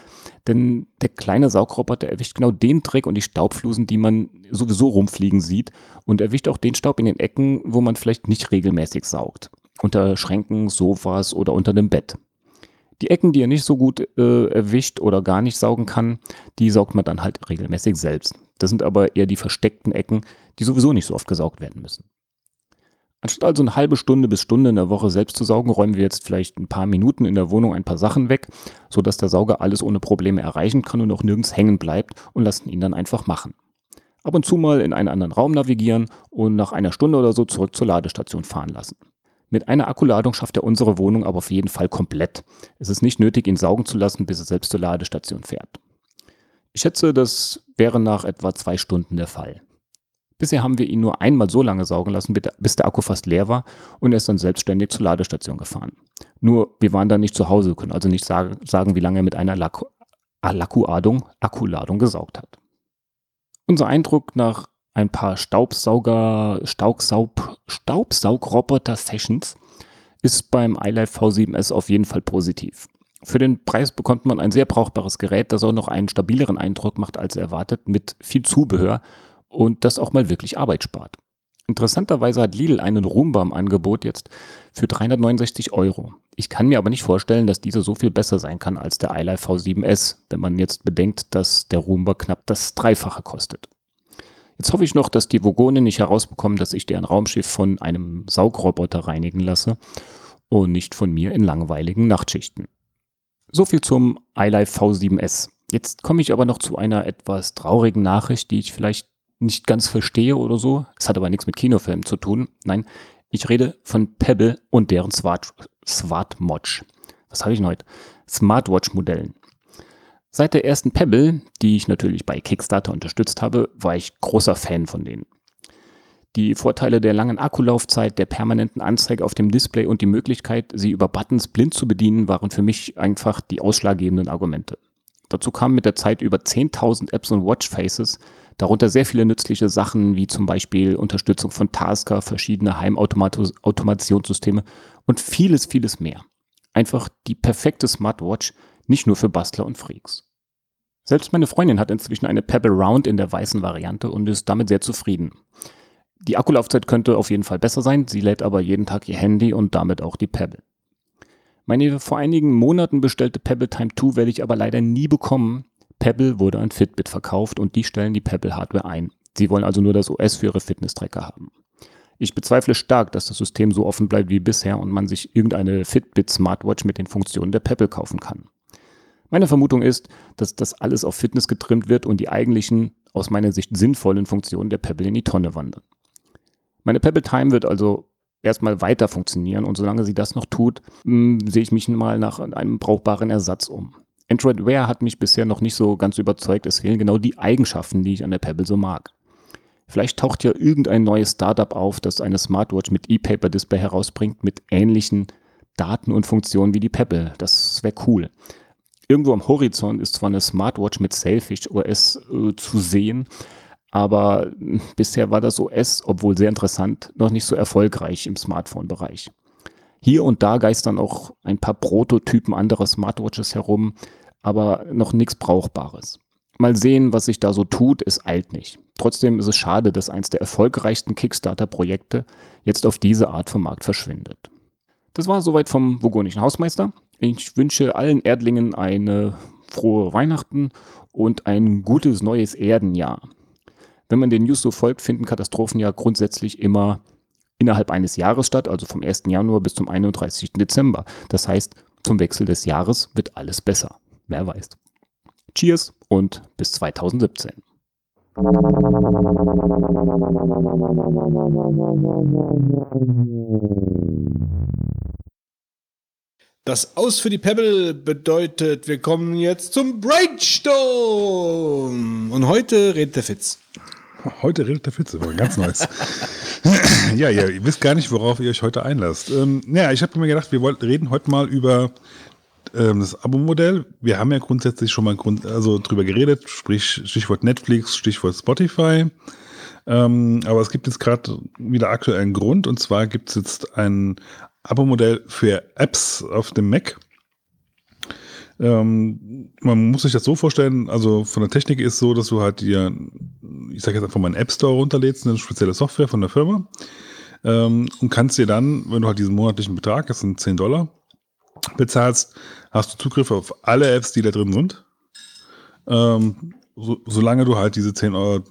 Denn der kleine Saugroboter erwischt genau den Dreck und die Staubflusen, die man sowieso rumfliegen sieht und erwischt auch den Staub in den Ecken, wo man vielleicht nicht regelmäßig saugt. Unter Schränken, Sofas oder unter dem Bett. Die Ecken, die er nicht so gut äh, erwischt oder gar nicht saugen kann, die saugt man dann halt regelmäßig selbst. Das sind aber eher die versteckten Ecken, die sowieso nicht so oft gesaugt werden müssen. Anstatt also eine halbe Stunde bis Stunde in der Woche selbst zu saugen, räumen wir jetzt vielleicht ein paar Minuten in der Wohnung ein paar Sachen weg, sodass der Sauger alles ohne Probleme erreichen kann und auch nirgends hängen bleibt und lassen ihn dann einfach machen. Ab und zu mal in einen anderen Raum navigieren und nach einer Stunde oder so zurück zur Ladestation fahren lassen. Mit einer Akkuladung schafft er unsere Wohnung aber auf jeden Fall komplett. Es ist nicht nötig, ihn saugen zu lassen, bis er selbst zur Ladestation fährt. Ich schätze, das wäre nach etwa zwei Stunden der Fall. Bisher haben wir ihn nur einmal so lange saugen lassen, bis der Akku fast leer war und er ist dann selbstständig zur Ladestation gefahren. Nur wir waren da nicht zu Hause, können also nicht sagen, wie lange er mit einer Akkuladung, Akkuladung gesaugt hat. Unser Eindruck nach ein paar Staubsauger, Staubsaug, Staubsaugroboter-Sessions ist beim iLife V7S auf jeden Fall positiv. Für den Preis bekommt man ein sehr brauchbares Gerät, das auch noch einen stabileren Eindruck macht als erwartet, mit viel Zubehör und das auch mal wirklich Arbeit spart. Interessanterweise hat Lidl einen Roomba im Angebot jetzt für 369 Euro. Ich kann mir aber nicht vorstellen, dass dieser so viel besser sein kann als der iLife V7S, wenn man jetzt bedenkt, dass der Roomba knapp das Dreifache kostet. Jetzt hoffe ich noch, dass die Vogone nicht herausbekommen, dass ich deren Raumschiff von einem Saugroboter reinigen lasse und nicht von mir in langweiligen Nachtschichten. So viel zum iLife V7S. Jetzt komme ich aber noch zu einer etwas traurigen Nachricht, die ich vielleicht nicht ganz verstehe oder so. Es hat aber nichts mit Kinofilmen zu tun. Nein, ich rede von Pebble und deren Smart, Smartwatch. Was habe ich denn heute? Smartwatch-Modellen. Seit der ersten Pebble, die ich natürlich bei Kickstarter unterstützt habe, war ich großer Fan von denen. Die Vorteile der langen Akkulaufzeit, der permanenten Anzeige auf dem Display und die Möglichkeit, sie über Buttons blind zu bedienen, waren für mich einfach die ausschlaggebenden Argumente. Dazu kamen mit der Zeit über 10.000 Apps und Watchfaces, darunter sehr viele nützliche Sachen wie zum Beispiel Unterstützung von Tasker, verschiedene Heimautomationssysteme und vieles, vieles mehr. Einfach die perfekte Smartwatch, nicht nur für Bastler und Freaks. Selbst meine Freundin hat inzwischen eine Pebble Round in der weißen Variante und ist damit sehr zufrieden. Die Akkulaufzeit könnte auf jeden Fall besser sein, sie lädt aber jeden Tag ihr Handy und damit auch die Pebble. Meine vor einigen Monaten bestellte Pebble Time 2 werde ich aber leider nie bekommen. Pebble wurde an Fitbit verkauft und die stellen die Pebble Hardware ein. Sie wollen also nur das OS für ihre Fitness-Tracker haben. Ich bezweifle stark, dass das System so offen bleibt wie bisher und man sich irgendeine Fitbit Smartwatch mit den Funktionen der Pebble kaufen kann. Meine Vermutung ist, dass das alles auf Fitness getrimmt wird und die eigentlichen, aus meiner Sicht sinnvollen Funktionen der Pebble in die Tonne wandern. Meine Pebble Time wird also erstmal weiter funktionieren und solange sie das noch tut, mh, hm, sehe ich mich mal nach einem brauchbaren Ersatz um. Android Wear hat mich bisher noch nicht so ganz überzeugt. Es fehlen genau die Eigenschaften, die ich an der Pebble so mag. Vielleicht taucht ja irgendein neues Startup auf, das eine Smartwatch mit E-Paper-Display herausbringt, mit ähnlichen Daten und Funktionen wie die Pebble. Das wäre cool. Irgendwo am Horizont ist zwar eine Smartwatch mit Selfish OS äh, zu sehen, aber bisher war das OS, obwohl sehr interessant, noch nicht so erfolgreich im Smartphone-Bereich. Hier und da geistern auch ein paar Prototypen anderer Smartwatches herum, aber noch nichts Brauchbares. Mal sehen, was sich da so tut, es eilt nicht. Trotzdem ist es schade, dass eins der erfolgreichsten Kickstarter-Projekte jetzt auf diese Art vom Markt verschwindet. Das war soweit vom Vogonischen Hausmeister. Ich wünsche allen Erdlingen eine frohe Weihnachten und ein gutes neues Erdenjahr. Wenn man den News so folgt, finden Katastrophen ja grundsätzlich immer innerhalb eines Jahres statt, also vom 1. Januar bis zum 31. Dezember. Das heißt, zum Wechsel des Jahres wird alles besser. Wer weiß. Cheers und bis 2017. Das Aus für die Pebble bedeutet, wir kommen jetzt zum Brainstorm. Und heute redet der Fitz. Heute redet der Fitz, aber ganz Neues. ja, ja, ihr wisst gar nicht, worauf ihr euch heute einlasst. Ähm, ja, ich habe mir gedacht, wir wollten reden heute mal über das Abo-Modell. Wir haben ja grundsätzlich schon mal Grund, also drüber geredet, sprich Stichwort Netflix, Stichwort Spotify. Ähm, aber es gibt jetzt gerade wieder aktuell einen Grund und zwar gibt es jetzt ein Abo-Modell für Apps auf dem Mac. Ähm, man muss sich das so vorstellen, also von der Technik ist es so, dass du halt dir, ich sage jetzt einfach mal einen App Store runterlädst, eine spezielle Software von der Firma ähm, und kannst dir dann, wenn du halt diesen monatlichen Betrag, das sind 10 Dollar, bezahlst, hast du Zugriff auf alle Apps, die da drin sind. Ähm, so, solange du halt diese 10 Euro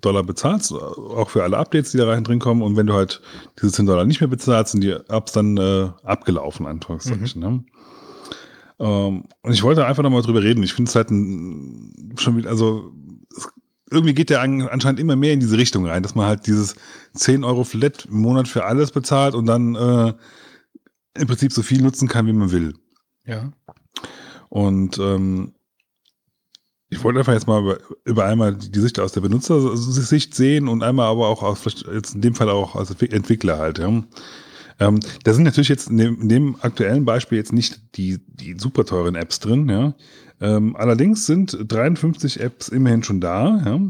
Dollar bezahlst, auch für alle Updates, die da rein drin kommen. Und wenn du halt diese 10 Dollar nicht mehr bezahlst, sind die Apps dann äh, abgelaufen, Anführungszeichen. Mhm. Ne? Ähm, und ich wollte einfach nochmal drüber reden. Ich finde es halt ein, schon wieder, also irgendwie geht der anscheinend immer mehr in diese Richtung rein, dass man halt dieses 10 Euro Flat im Monat für alles bezahlt und dann äh, im Prinzip so viel nutzen kann, wie man will. Ja. Und ähm, Ich wollte einfach jetzt mal über, über einmal die Sicht aus der Benutzersicht sehen und einmal aber auch aus, vielleicht jetzt in dem Fall auch als Entwickler halt. Ja. Ähm, da sind natürlich jetzt in dem, in dem, aktuellen Beispiel jetzt nicht die, die super teuren Apps drin, ja. Ähm, allerdings sind 53 Apps immerhin schon da, ja.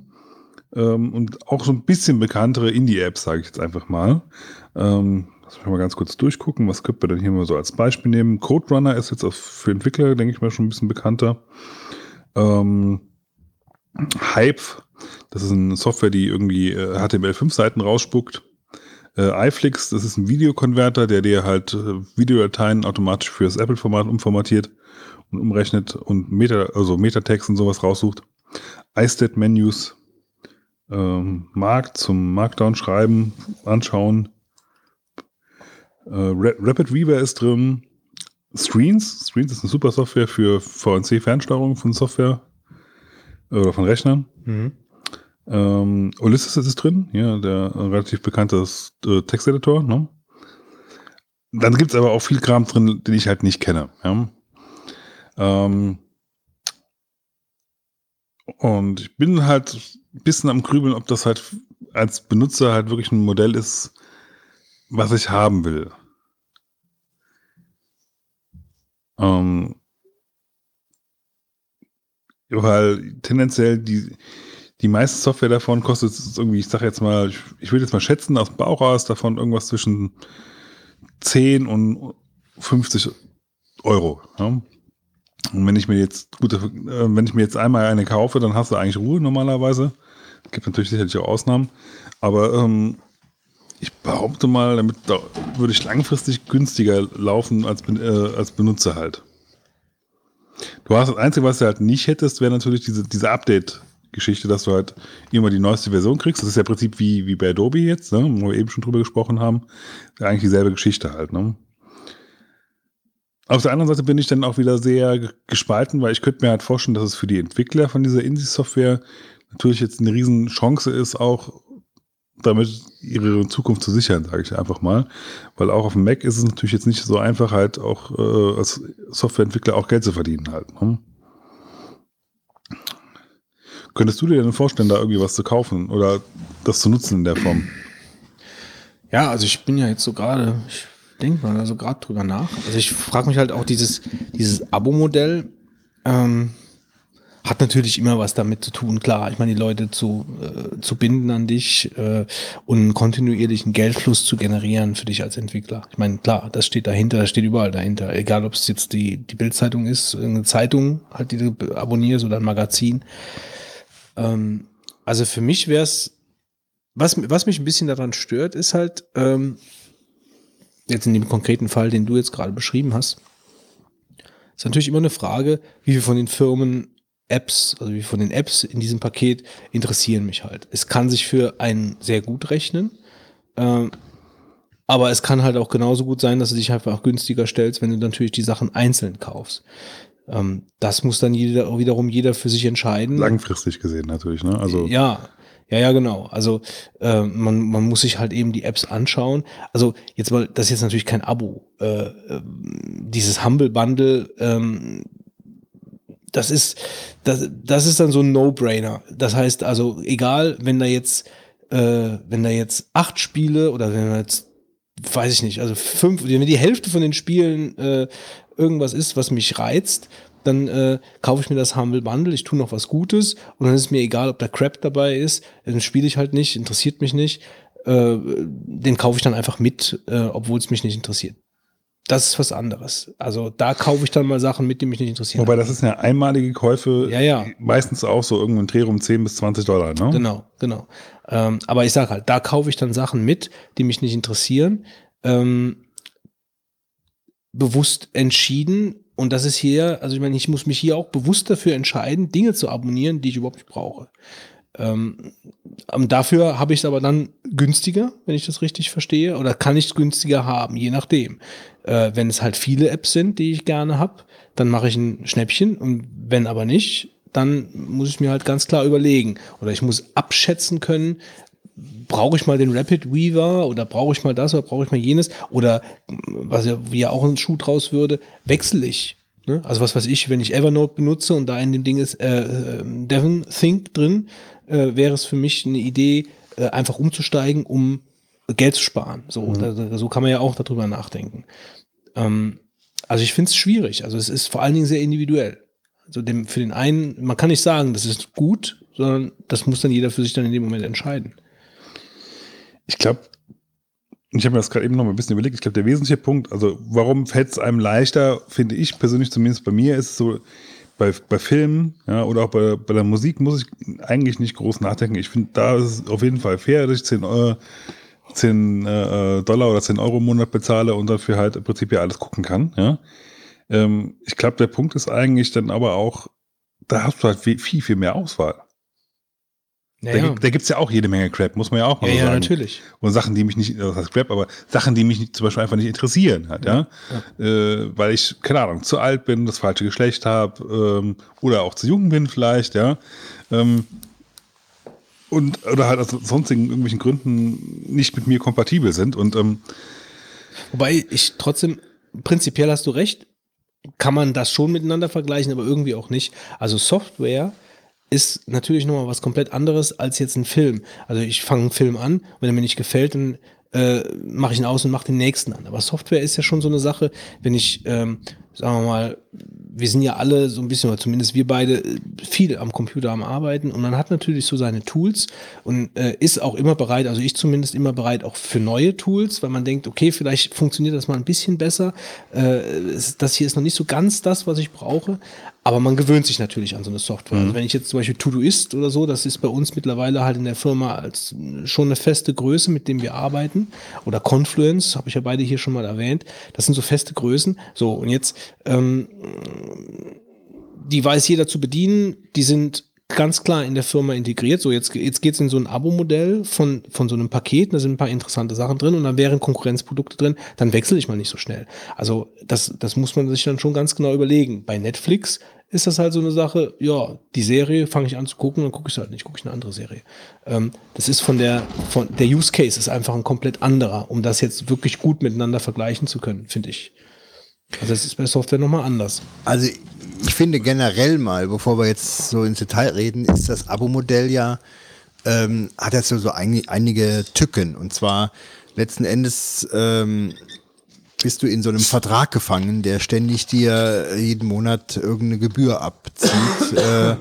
Ähm, und auch so ein bisschen bekanntere Indie-Apps, sage ich jetzt einfach mal. Ähm, lass mich mal ganz kurz durchgucken, was könnte man denn hier mal so als Beispiel nehmen. Code Runner ist jetzt für Entwickler, denke ich mal, schon ein bisschen bekannter. Ähm, Hype, das ist eine Software, die irgendwie äh, HTML5-Seiten rausspuckt. Äh, iFlix, das ist ein Videokonverter, der dir halt äh, Videodateien automatisch für das Apple-Format umformatiert und umrechnet und Meta, also Metatext und sowas raussucht. iStat Menus, ähm, Markt zum Markdown schreiben, anschauen. Äh, Rapid Weaver ist drin. Screens. Screens ist eine super Software für VNC-Fernsteuerung von Software oder von Rechnern. Mhm. Ähm, Ulysses ist drin, ja, der relativ bekannte äh, Texteditor. Ne? Dann gibt es aber auch viel Kram drin, den ich halt nicht kenne. Ja? Ähm, und ich bin halt ein bisschen am Grübeln, ob das halt als Benutzer halt wirklich ein Modell ist, was ich haben will. Ähm, weil tendenziell die, die meiste Software davon kostet irgendwie, ich sag jetzt mal, ich, würde jetzt mal schätzen, aus dem Bauch raus davon irgendwas zwischen 10 und 50 Euro. Ja? Und wenn ich mir jetzt, gut, äh, wenn ich mir jetzt einmal eine kaufe, dann hast du eigentlich Ruhe normalerweise. Gibt natürlich sicherlich auch Ausnahmen. Aber ähm, ich behaupte mal, damit würde ich langfristig günstiger laufen als, äh, als Benutzer halt. Du hast das Einzige, was du halt nicht hättest, wäre natürlich diese, diese Update-Geschichte, dass du halt immer die neueste Version kriegst. Das ist ja im Prinzip wie, wie bei Adobe jetzt, ne, wo wir eben schon drüber gesprochen haben. Eigentlich dieselbe Geschichte halt. Ne? Auf der anderen Seite bin ich dann auch wieder sehr gespalten, weil ich könnte mir halt vorstellen, dass es für die Entwickler von dieser Indie-Software natürlich jetzt eine riesen Chance ist, auch damit ihre Zukunft zu sichern, sage ich einfach mal. Weil auch auf dem Mac ist es natürlich jetzt nicht so einfach, halt auch äh, als Softwareentwickler auch Geld zu verdienen halt. Ne? Könntest du dir denn vorstellen, da irgendwie was zu kaufen oder das zu nutzen in der Form? Ja, also ich bin ja jetzt so gerade, ich denke mal also gerade drüber nach. Also ich frage mich halt auch dieses, dieses Abo-Modell, ähm, hat natürlich immer was damit zu tun, klar. Ich meine, die Leute zu, äh, zu binden an dich äh, und einen kontinuierlichen Geldfluss zu generieren für dich als Entwickler. Ich meine, klar, das steht dahinter, das steht überall dahinter. Egal, ob es jetzt die, die Bildzeitung ist, eine Zeitung, halt, die du abonnierst oder ein Magazin. Ähm, also für mich wäre es, was, was mich ein bisschen daran stört, ist halt, ähm, jetzt in dem konkreten Fall, den du jetzt gerade beschrieben hast, ist natürlich immer eine Frage, wie viel von den Firmen Apps, also wie von den Apps in diesem Paket interessieren mich halt. Es kann sich für einen sehr gut rechnen, ähm, aber es kann halt auch genauso gut sein, dass du dich einfach günstiger stellst, wenn du natürlich die Sachen einzeln kaufst. Ähm, das muss dann jeder, wiederum jeder für sich entscheiden. Langfristig gesehen natürlich, ne? Also ja, ja, ja, genau. Also äh, man, man muss sich halt eben die Apps anschauen. Also jetzt mal, das ist jetzt natürlich kein Abo. Äh, äh, dieses Humble Bundle, ähm, das ist, das, das ist dann so ein No-Brainer. Das heißt also, egal, wenn da jetzt, äh, wenn da jetzt acht Spiele oder wenn da jetzt, weiß ich nicht, also fünf, wenn die Hälfte von den Spielen äh, irgendwas ist, was mich reizt, dann äh, kaufe ich mir das Humble Bundle, ich tue noch was Gutes und dann ist mir egal, ob da Crap dabei ist, dann spiele ich halt nicht, interessiert mich nicht, äh, den kaufe ich dann einfach mit, äh, obwohl es mich nicht interessiert das ist was anderes. Also da kaufe ich dann mal Sachen mit, die mich nicht interessieren. Wobei das ist ja einmalige Käufe, ja, ja. meistens auch so irgendwo ein Dreh um 10 bis 20 Dollar, ne? Genau, genau. Ähm, aber ich sage halt, da kaufe ich dann Sachen mit, die mich nicht interessieren. Ähm, bewusst entschieden. Und das ist hier, also ich meine, ich muss mich hier auch bewusst dafür entscheiden, Dinge zu abonnieren, die ich überhaupt nicht brauche. Ähm, dafür habe ich es aber dann günstiger, wenn ich das richtig verstehe, oder kann ich es günstiger haben, je nachdem. Äh, wenn es halt viele Apps sind, die ich gerne habe, dann mache ich ein Schnäppchen und wenn aber nicht, dann muss ich mir halt ganz klar überlegen oder ich muss abschätzen können, brauche ich mal den Rapid Weaver oder brauche ich mal das oder brauche ich mal jenes oder was ja, wie ja auch ein Schuh draus würde, wechsle ich Ne? Also was weiß ich, wenn ich Evernote benutze und da in dem Ding ist äh, äh, Devon Think drin, äh, wäre es für mich eine Idee, äh, einfach umzusteigen, um Geld zu sparen. So, Mhm. da, so kann man ja auch darüber nachdenken. Ähm, also ich finde es schwierig. Also es ist vor allen Dingen sehr individuell. Also dem, für den einen, man kann nicht sagen, das ist gut, sondern das muss dann jeder für sich dann in dem Moment entscheiden. Ich glaube, ich habe mir das gerade eben noch mal ein bisschen überlegt. Ich glaube, der wesentliche Punkt, also warum fällt es einem leichter, finde ich persönlich, zumindest bei mir, ist so, bei, bei Filmen ja, oder auch bei, bei der Musik muss ich eigentlich nicht groß nachdenken. Ich finde, da ist es auf jeden Fall fair, dass ich 10, Euro, 10 äh, Dollar oder 10 Euro im Monat bezahle und dafür halt im Prinzip ja alles gucken kann. Ja. Ähm, ich glaube, der Punkt ist eigentlich dann aber auch, da hast du halt viel, viel, viel mehr Auswahl. Ja, Da, ja. gibt- da gibt es ja auch jede Menge Crap, muss man ja auch mal ja, so ja sagen. natürlich. Und Sachen, die mich nicht, das heißt Crap, aber Sachen, die mich zum Beispiel einfach nicht interessieren hat, ja. Äh, weil ich, keine Ahnung, zu alt bin, das falsche Geschlecht habe ähm, oder auch zu jung bin vielleicht, ja. Ähm, und oder halt aus sonstigen irgendwelchen Gründen nicht mit mir kompatibel sind. Und ähm, Wobei ich trotzdem, prinzipiell hast du recht, kann man das schon miteinander vergleichen, aber irgendwie auch nicht. Also Software ist natürlich nochmal was komplett anderes als jetzt ein Film. Also ich fange einen Film an, wenn er mir nicht gefällt, dann äh, mache ich ihn aus und mache den nächsten an. Aber Software ist ja schon so eine Sache, wenn ich, ähm, sagen wir mal, wir sind ja alle so ein bisschen, oder zumindest wir beide, äh, viel am Computer am Arbeiten und man hat natürlich so seine Tools und äh, ist auch immer bereit, also ich zumindest immer bereit auch für neue Tools, weil man denkt, okay, vielleicht funktioniert das mal ein bisschen besser. Äh, das hier ist noch nicht so ganz das, was ich brauche, aber man gewöhnt sich natürlich an so eine Software. Also wenn ich jetzt zum Beispiel Todoist oder so, das ist bei uns mittlerweile halt in der Firma als schon eine feste Größe, mit dem wir arbeiten. Oder Confluence, habe ich ja beide hier schon mal erwähnt. Das sind so feste Größen. So, und jetzt ähm, die weiß jeder zu bedienen, die sind ganz klar in der Firma integriert. So, jetzt, jetzt geht es in so ein Abo-Modell von, von so einem Paket, da sind ein paar interessante Sachen drin und dann wären Konkurrenzprodukte drin, dann wechsle ich mal nicht so schnell. Also das, das muss man sich dann schon ganz genau überlegen. Bei Netflix ist das halt so eine Sache, ja, die Serie fange ich an zu gucken, dann gucke ich halt nicht, gucke ich eine andere Serie. Ähm, das ist von der, von der Use Case ist einfach ein komplett anderer, um das jetzt wirklich gut miteinander vergleichen zu können, finde ich. Also das ist bei Software nochmal anders. Also ich finde generell mal, bevor wir jetzt so ins Detail reden, ist das Abo-Modell ja, ähm, hat jetzt so, so ein, einige Tücken. Und zwar letzten Endes ähm, bist du in so einem Vertrag gefangen, der ständig dir jeden Monat irgendeine Gebühr abzieht. äh,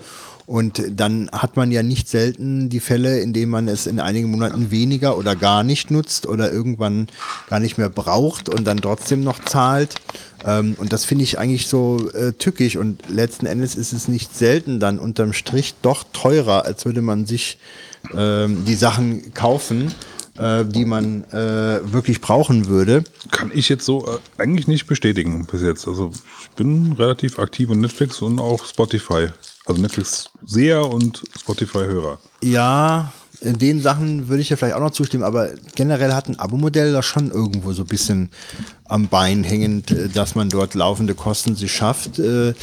und dann hat man ja nicht selten die Fälle, in denen man es in einigen Monaten weniger oder gar nicht nutzt oder irgendwann gar nicht mehr braucht und dann trotzdem noch zahlt. Ähm, und das finde ich eigentlich so äh, tückisch. Und letzten Endes ist es nicht selten dann unterm Strich doch teurer, als würde man sich ähm, die Sachen kaufen, äh, die man äh, wirklich brauchen würde. kann ich jetzt so äh, eigentlich nicht bestätigen bis jetzt. Also ich bin relativ aktiv in Netflix und auch Spotify. Also Netflix sehr und Spotify Hörer. Ja, in den Sachen würde ich ja vielleicht auch noch zustimmen, aber generell hat ein Abo-Modell da schon irgendwo so ein bisschen am Bein hängend, äh, dass man dort laufende Kosten sich schafft, äh,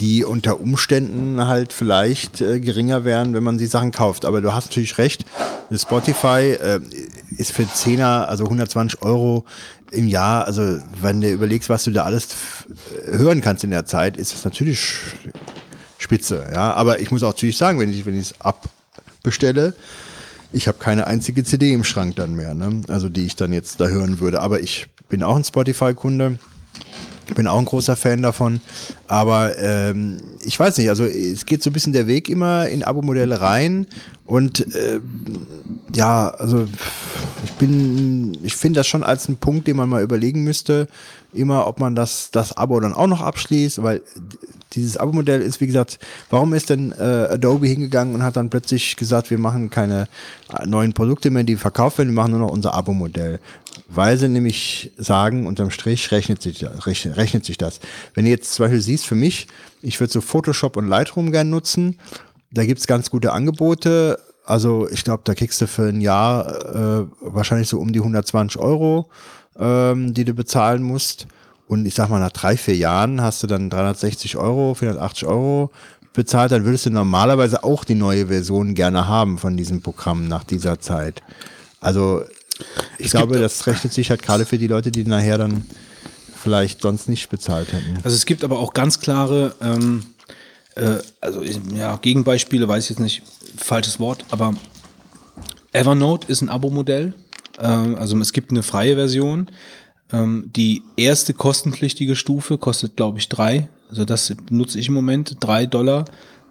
die unter Umständen halt vielleicht äh, geringer wären, wenn man die Sachen kauft. Aber du hast natürlich recht, Spotify äh, ist für 10er, also 120 Euro im Jahr, also wenn du überlegst, was du da alles hören kannst in der Zeit, ist das natürlich spitze. Ja, aber ich muss auch natürlich sagen, wenn ich wenn ich es abbestelle, ich habe keine einzige CD im Schrank dann mehr, ne? also die ich dann jetzt da hören würde. Aber ich bin auch ein Spotify-Kunde. Bin auch ein großer Fan davon. Aber ähm, ich weiß nicht, also es geht so ein bisschen der Weg immer in Abo-Modelle rein. Und ähm, ja, also ich bin, ich finde das schon als einen Punkt, den man mal überlegen müsste, immer, ob man das, das Abo dann auch noch abschließt, weil dieses Abo-Modell ist, wie gesagt, warum ist denn äh, Adobe hingegangen und hat dann plötzlich gesagt, wir machen keine äh, neuen Produkte mehr, die verkauft werden, wir machen nur noch unser Abo-Modell. Weil sie nämlich sagen, unterm Strich rechnet sich, rechnet sich das. Wenn du jetzt zum Beispiel siehst, für mich, ich würde so Photoshop und Lightroom gern nutzen, da gibt's ganz gute Angebote. Also ich glaube, da kriegst du für ein Jahr äh, wahrscheinlich so um die 120 Euro, ähm, die du bezahlen musst. Und ich sag mal, nach drei, vier Jahren hast du dann 360 Euro, 480 Euro bezahlt, dann würdest du normalerweise auch die neue Version gerne haben von diesem Programm nach dieser Zeit. Also ich glaube, das rechnet sich halt gerade für die Leute, die nachher dann vielleicht sonst nicht bezahlt hätten. Also es gibt aber auch ganz klare, ähm, äh, also ja, Gegenbeispiele, weiß ich jetzt nicht, falsches Wort, aber Evernote ist ein Abo-Modell. Ähm, also es gibt eine freie Version. Ähm, die erste kostenpflichtige Stufe kostet, glaube ich, drei. Also das nutze ich im Moment, drei Dollar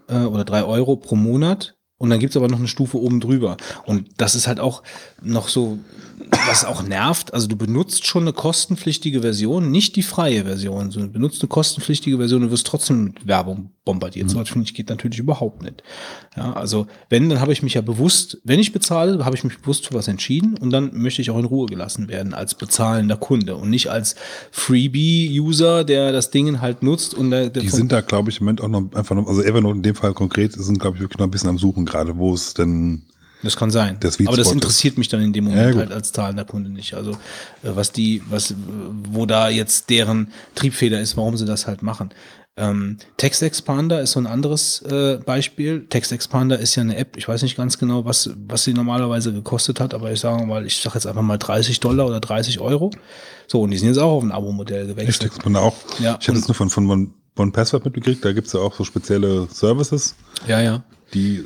äh, oder drei Euro pro Monat. Und dann gibt's aber noch eine Stufe oben drüber. Und das ist halt auch noch so, was auch nervt. Also du benutzt schon eine kostenpflichtige Version, nicht die freie Version, sondern du benutzt eine kostenpflichtige Version und wirst trotzdem mit Werbung bombardiert. So was finde ich geht natürlich überhaupt nicht. Ja, also wenn, dann habe ich mich ja bewusst, wenn ich bezahle, habe ich mich bewusst für was entschieden und dann möchte ich auch in Ruhe gelassen werden als bezahlender Kunde und nicht als Freebie-User, der das Ding halt nutzt und der, der Die sind da, glaube ich, im Moment auch noch einfach noch, also Evernote in dem Fall konkret, sind, glaube ich, wirklich noch ein bisschen am Suchen gerade, wo es denn Das kann sein. Sweet Aber das interessiert mich dann in dem Ja, Moment gut. halt als zahlender Kunde nicht. Also äh, was die, was, wo da jetzt deren Triebfeder ist, warum sie das halt machen. Ähm, Text Expander ist so ein anderes äh, Beispiel. Text Expander ist ja eine App, ich weiß nicht ganz genau, was, was sie normalerweise gekostet hat, aber ich sage mal, ich sage jetzt einfach mal 30 Dollar oder 30 Euro. So, und die sind jetzt auch auf ein Abo-Modell gewechselt. Hashtag Spinner auch. Ja, ich habe das nur von, von One, One Password mitgekriegt, da gibt's ja auch so spezielle Services, Ja, ja. die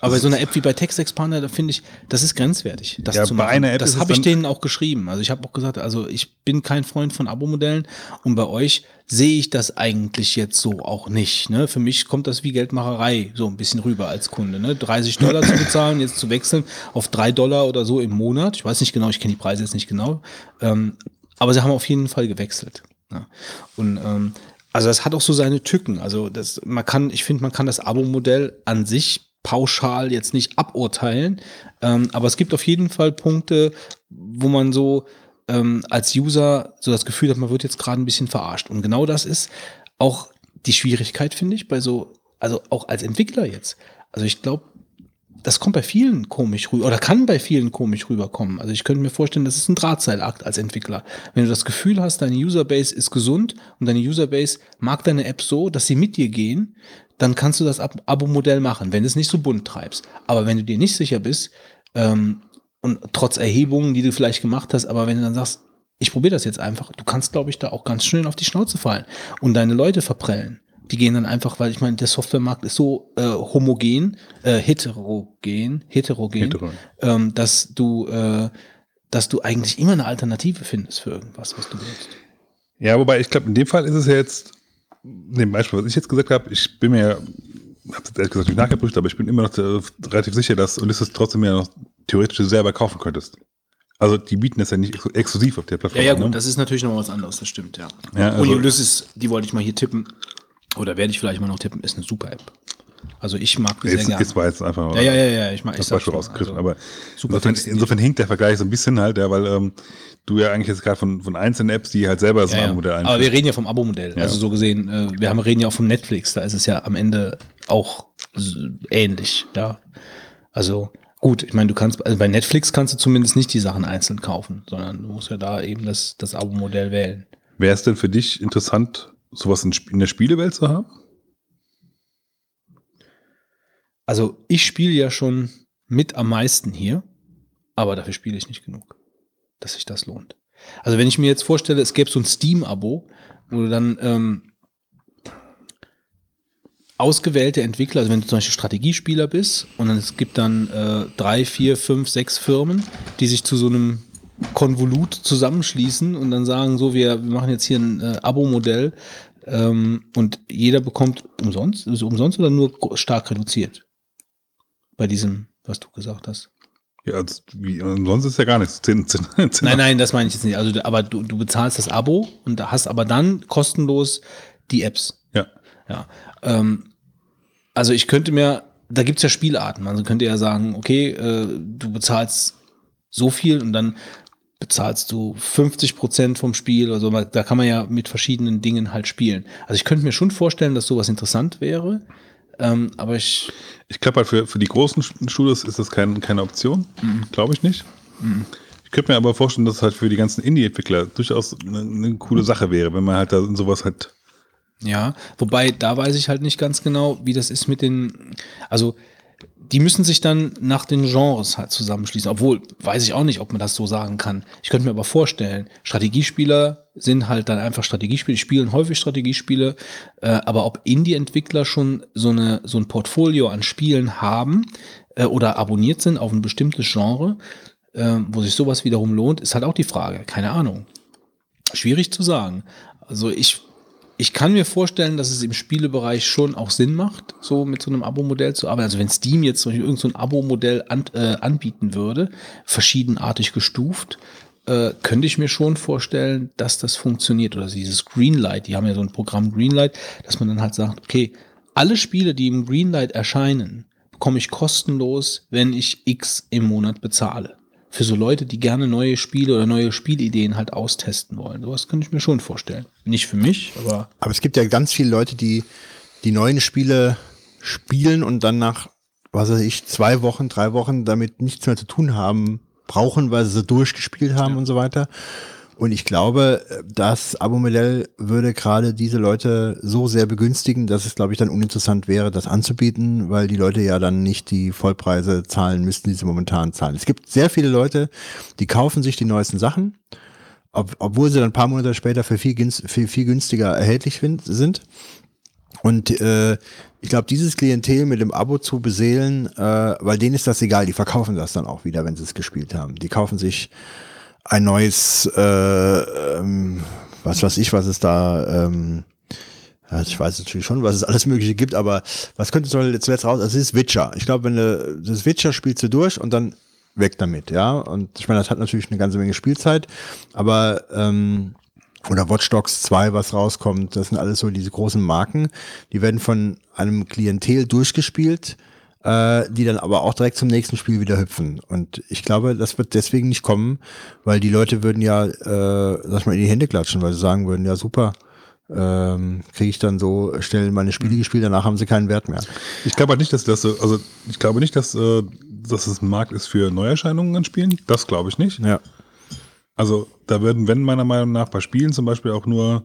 Aber so eine App wie bei Text Expander, da finde ich, das ist grenzwertig. Das Ja, zu bei machen. einer App das habe ich denen auch geschrieben. Also ich habe auch gesagt, also ich bin kein Freund von Abo-Modellen und bei euch sehe ich das eigentlich jetzt so auch nicht. Ne? Für mich kommt das wie Geldmacherei so ein bisschen rüber als Kunde. Ne? 30 Dollar zu bezahlen, jetzt zu wechseln auf 3 Dollar oder so im Monat. Ich weiß nicht genau, ich kenne die Preise jetzt nicht genau. Ähm, aber sie haben auf jeden Fall gewechselt. Ja. Und ähm, also das hat auch so seine Tücken. Also das, man kann, ich finde, man kann das Abo-Modell an sich pauschal jetzt nicht aburteilen. Ähm, aber es gibt auf jeden Fall Punkte, wo man so ähm, als User so das Gefühl hat, man wird jetzt gerade ein bisschen verarscht. Und genau das ist auch die Schwierigkeit, finde ich, bei so, also auch als Entwickler jetzt. Also ich glaube, das kommt bei vielen komisch rüber oder kann bei vielen komisch rüberkommen. Also ich könnte mir vorstellen, das ist ein Drahtseilakt als Entwickler. Wenn du das Gefühl hast, deine Userbase ist gesund und deine Userbase mag deine App so, dass sie mit dir gehen, dann kannst du das Ab- Abo-Modell machen, wenn du es nicht so bunt treibst. Aber wenn du dir nicht sicher bist ähm, und trotz Erhebungen, die du vielleicht gemacht hast, aber wenn du dann sagst, ich probiere das jetzt einfach, du kannst, glaube ich, da auch ganz schnell auf die Schnauze fallen und deine Leute verprellen. Die gehen dann einfach, weil ich meine, der Softwaremarkt ist so äh, homogen, äh, heterogen, heterogen, Heterogen. Ähm, dass du, äh, dass du eigentlich immer eine Alternative findest für irgendwas, was du willst. Ja, wobei ich glaube, in dem Fall ist es ja jetzt, dem Beispiel, was ich jetzt gesagt habe, ich bin mir, habe jetzt ehrlich gesagt nicht nachgeprüft, aber ich bin immer noch äh, relativ sicher, dass Ulysses trotzdem ja noch theoretisch selber kaufen könntest. Also die bieten das ja nicht ex exklusiv auf der Plattform. Ja, ja, gut, ne? das ist natürlich noch was anderes, das stimmt, ja. Ja, also- und Ulysses, die wollte ich mal hier tippen, oder werde ich vielleicht mal noch tippen, ist eine super App. Also ich mag die sehr gerne. jetzt war jetzt einfach Ja, ja, ja, ja, ich mag das Beispiel schon, rausgegriffen. also aber super insofern, insofern hinkt der Vergleich so ein bisschen halt, ja, weil ähm, du ja eigentlich jetzt gerade von, von einzelnen Apps, die halt selber so Ja, ein ja. Modell Aber wir reden ja vom Abo-Modell. Ja. Also so gesehen, äh, wir haben, reden ja auch vom Netflix, da ist es ja am Ende auch ähnlich, ja. Also gut, ich meine, du kannst, also bei Netflix kannst du zumindest nicht die Sachen einzeln kaufen, sondern du musst ja da eben das, das Abo-Modell wählen. Wäre es denn für dich interessant, sowas in, in der Spielewelt zu haben? Also ich spiele ja schon mit am meisten hier, aber dafür spiele ich nicht genug, dass sich das lohnt. Also wenn ich mir jetzt vorstelle, es gäbe so ein Steam-Abo, wo du dann ähm, ausgewählte Entwickler, also wenn du zum Beispiel Strategiespieler bist und dann, es gibt dann äh, drei, vier, fünf, sechs Firmen, die sich zu so einem Konvolut zusammenschließen und dann sagen, so, wir, wir machen jetzt hier ein äh, Abo-Modell ähm, und jeder bekommt umsonst, also umsonst oder nur stark reduziert? Bei diesem, was du gesagt hast. Ja, also, wie, sonst ist ja gar nichts. Zehn, zehn, zehn, Nein, nein, das meine ich jetzt nicht. Also, aber du, du bezahlst das Abo und hast aber dann kostenlos die Apps. Ja. Ja. Ähm, also ich könnte mir, da gibt's ja Spielarten. Also könnte ja sagen, okay, äh, du bezahlst so viel und dann bezahlst du 50 Prozent vom Spiel oder so. Da kann man ja mit verschiedenen Dingen halt spielen. Also ich könnte mir schon vorstellen, dass sowas interessant wäre. Ähm, aber ich, Ich glaube halt für, für die großen Studios ist das kein, keine Option. Mhm. Glaube ich nicht. Ich könnte mir aber vorstellen, dass es halt für die ganzen Indie-Entwickler durchaus eine, eine coole Sache wäre, wenn man halt da sowas halt. Ja, wobei da weiß ich halt nicht ganz genau, wie das ist mit den, also die müssen sich dann nach den Genres halt zusammenschließen. Obwohl, weiß ich auch nicht, ob man das so sagen kann. Ich könnte mir aber vorstellen, Strategiespieler sind halt dann einfach Strategiespiele, spielen häufig Strategiespiele, äh, aber ob Indie-Entwickler schon so, eine, so ein Portfolio an Spielen haben äh, oder abonniert sind auf ein bestimmtes Genre, äh, wo sich sowas wiederum lohnt, ist halt auch die Frage. Keine Ahnung. Schwierig zu sagen. Also ich ich kann mir vorstellen, dass es im Spielebereich schon auch Sinn macht, so mit so einem Abo-Modell zu arbeiten. Also wenn Steam jetzt zum Beispiel irgendein so Abo-Modell an, äh, anbieten würde, verschiedenartig gestuft, äh, könnte ich mir schon vorstellen, dass das funktioniert. Oder dieses Greenlight, die haben ja so ein Programm Greenlight, dass man dann halt sagt, okay, alle Spiele, die im Greenlight erscheinen, bekomme ich kostenlos, wenn ich X im Monat bezahle für so Leute, die gerne neue Spiele oder neue Spielideen halt austesten wollen. Sowas könnte ich mir schon vorstellen. Nicht für mich, aber. Aber es gibt ja ganz viele Leute, die die neuen Spiele spielen und dann nach, was weiß ich, zwei Wochen, drei Wochen damit nichts mehr zu tun haben, brauchen, weil sie so durchgespielt haben ja. und so weiter. Und ich glaube, das Abo-Modell würde gerade diese Leute so sehr begünstigen, dass es, glaube ich, dann uninteressant wäre, das anzubieten, weil die Leute ja dann nicht die Vollpreise zahlen müssten, die sie momentan zahlen. Es gibt sehr viele Leute, die kaufen sich die neuesten Sachen, ob, obwohl sie dann ein paar Monate später für viel, viel, viel günstiger erhältlich sind. Und äh, ich glaube, dieses Klientel mit dem Abo zu beseelen, äh, weil denen ist das egal, die verkaufen das dann auch wieder, wenn sie es gespielt haben. Die kaufen sich ein neues, äh, ähm, was weiß ich, was es da, ähm, ja, ich weiß natürlich schon, was es alles Mögliche gibt, aber was könnte zuletzt raus? Also es ist Witcher. Ich glaube, wenn du das Witcher spielst du durch und dann weg damit, ja. Und ich meine, das hat natürlich eine ganze Menge Spielzeit, aber ähm, oder Watch Dogs 2, was rauskommt, das sind alles so diese großen Marken, die werden von einem Klientel durchgespielt, äh, die dann aber auch direkt zum nächsten Spiel wieder hüpfen. Und ich glaube, das wird deswegen nicht kommen, weil die Leute würden ja, äh, sag mal, in die Hände klatschen, weil sie sagen würden, ja super, ähm, kriege ich dann so schnell meine Spiele gespielt, danach haben sie keinen Wert mehr. Ich glaube nicht, dass das, also ich glaube nicht, dass, äh, dass es ein Markt ist für Neuerscheinungen an Spielen. Das glaube ich nicht. Ja. Also da würden, wenn meiner Meinung nach bei Spielen zum Beispiel auch nur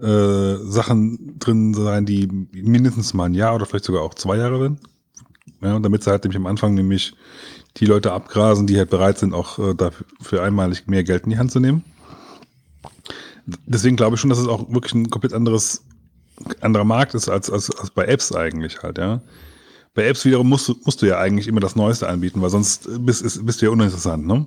äh, Sachen drin sein, die mindestens mal ein Jahr oder vielleicht sogar auch zwei Jahre sind. Ja, damit sie halt nämlich am Anfang nämlich die Leute abgrasen, die halt bereit sind, auch äh, dafür einmalig mehr Geld in die Hand zu nehmen. Deswegen glaube ich schon, dass es auch wirklich ein komplett anderes, anderer Markt ist als, als, als bei Apps eigentlich halt, ja. Bei Apps wiederum musst du, musst du ja eigentlich immer das Neueste anbieten, weil sonst bist, bist du ja uninteressant, ne?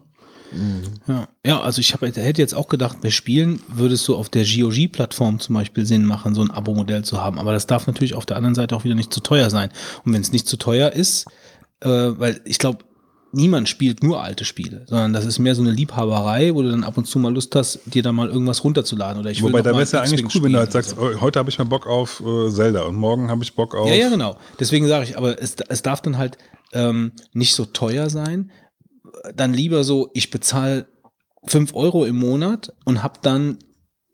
Ja, ja also ich hab, hätte jetzt auch gedacht, bei Spielen würde es so auf der GOG-Plattform zum Beispiel Sinn machen, so ein Abo-Modell zu haben. Aber das darf natürlich auf der anderen Seite auch wieder nicht zu teuer sein. Und wenn es nicht zu teuer ist, äh, weil ich glaube, niemand spielt nur alte Spiele, sondern das ist mehr so eine Liebhaberei, wo du dann ab und zu mal Lust hast, dir da mal irgendwas runterzuladen. Oder ich Wobei, da wäre es ja eigentlich cool, wenn du halt sagst, so. heute habe ich mal Bock auf äh, Zelda und morgen habe ich Bock auf. Ja, ja, genau. Deswegen sage ich, aber es, es darf dann halt ähm, nicht so teuer sein, dann lieber so, ich bezahle 5 Euro im Monat und habe dann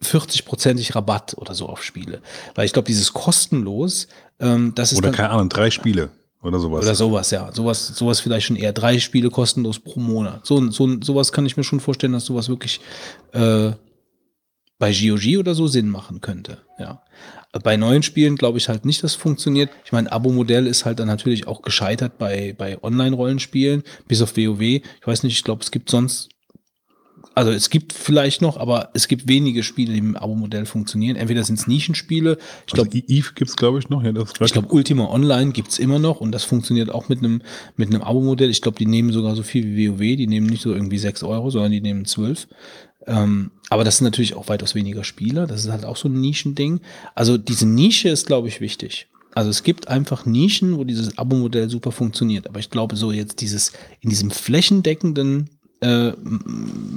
40-prozentig Rabatt oder so auf Spiele. Weil ich glaube, dieses kostenlos, ähm, das ist. Oder keine Ahnung, drei Spiele oder sowas. Oder sowas, ja. Sowas, sowas vielleicht schon eher drei Spiele kostenlos pro Monat. So, so, sowas kann ich mir schon vorstellen, dass sowas wirklich äh, bei GOG oder so Sinn machen könnte. Ja. Bei neuen Spielen glaube ich halt nicht, dass es funktioniert. Ich meine, Abo-Modell ist halt dann natürlich auch gescheitert bei, bei Online-Rollenspielen, bis auf WoW. Ich weiß nicht, ich glaube, es gibt sonst, also es gibt vielleicht noch, aber es gibt wenige Spiele, die mit dem Abo-Modell funktionieren. Entweder sind es Nischenspiele. Ich glaube, also Eve gibt es, glaube ich, noch. Ja, das ich glaube, Ultima Online gibt es immer noch und das funktioniert auch mit einem mit einem Abo-Modell. Ich glaube, die nehmen sogar so viel wie WoW. Die nehmen nicht so irgendwie sechs Euro, sondern die nehmen zwölf. Ähm, aber das sind natürlich auch weitaus weniger Spieler. Das ist halt auch so ein Nischending. Also diese Nische ist, glaube ich, wichtig. Also es gibt einfach Nischen, wo dieses Abo-Modell super funktioniert. Aber ich glaube, so jetzt dieses in diesem flächendeckenden äh,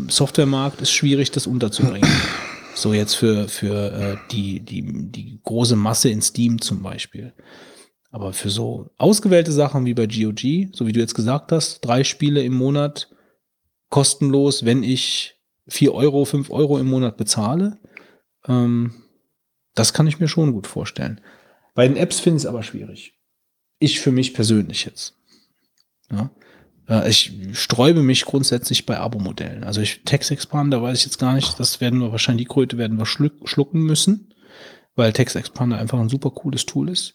Softwaremarkt ist schwierig, das unterzubringen. so jetzt für, für äh, die, die, die große Masse in Steam zum Beispiel. Aber für so ausgewählte Sachen wie bei GOG, so wie du jetzt gesagt hast, drei Spiele im Monat kostenlos, wenn ich 4 Euro, 5 Euro im Monat bezahle. Ähm, das kann ich mir schon gut vorstellen. Bei den Apps finde ich es aber schwierig. Ich für mich persönlich jetzt. Ja. Äh, ich sträube mich grundsätzlich bei Abo-Modellen. Also ich Text Expander weiß ich jetzt gar nicht. Das werden wir wahrscheinlich, die Kröte werden wir schlucken müssen, weil Text Expander einfach ein super cooles Tool ist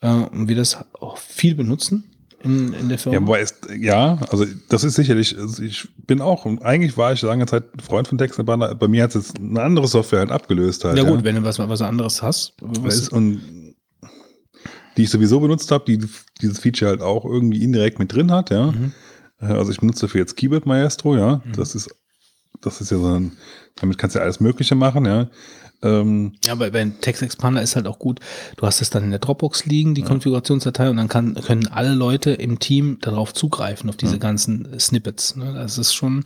äh, und wir das auch viel benutzen. In, in der Firma? Ja, wobei es, ja, also das ist sicherlich, also ich bin auch, eigentlich war ich lange Zeit Freund von Textbanner, bei mir hat es jetzt eine andere Software halt abgelöst halt. ja gut, wenn du was, was anderes hast. Was, ist, und die ich sowieso benutzt habe, die dieses Feature halt auch irgendwie indirekt mit drin hat, ja. Mhm. Äh, Also ich benutze dafür jetzt Keyboard Maestro, ja. Mhm. Das ist, das ist ja so ein, damit kannst du ja alles Mögliche machen, ja. Ähm, Ja, aber beim Text Expander ist halt auch gut. Du hast es dann in der Dropbox liegen, die Konfigurationsdatei, und dann kann, können alle Leute im Team darauf zugreifen, auf diese ganzen Snippets. Ne? Das ist schon,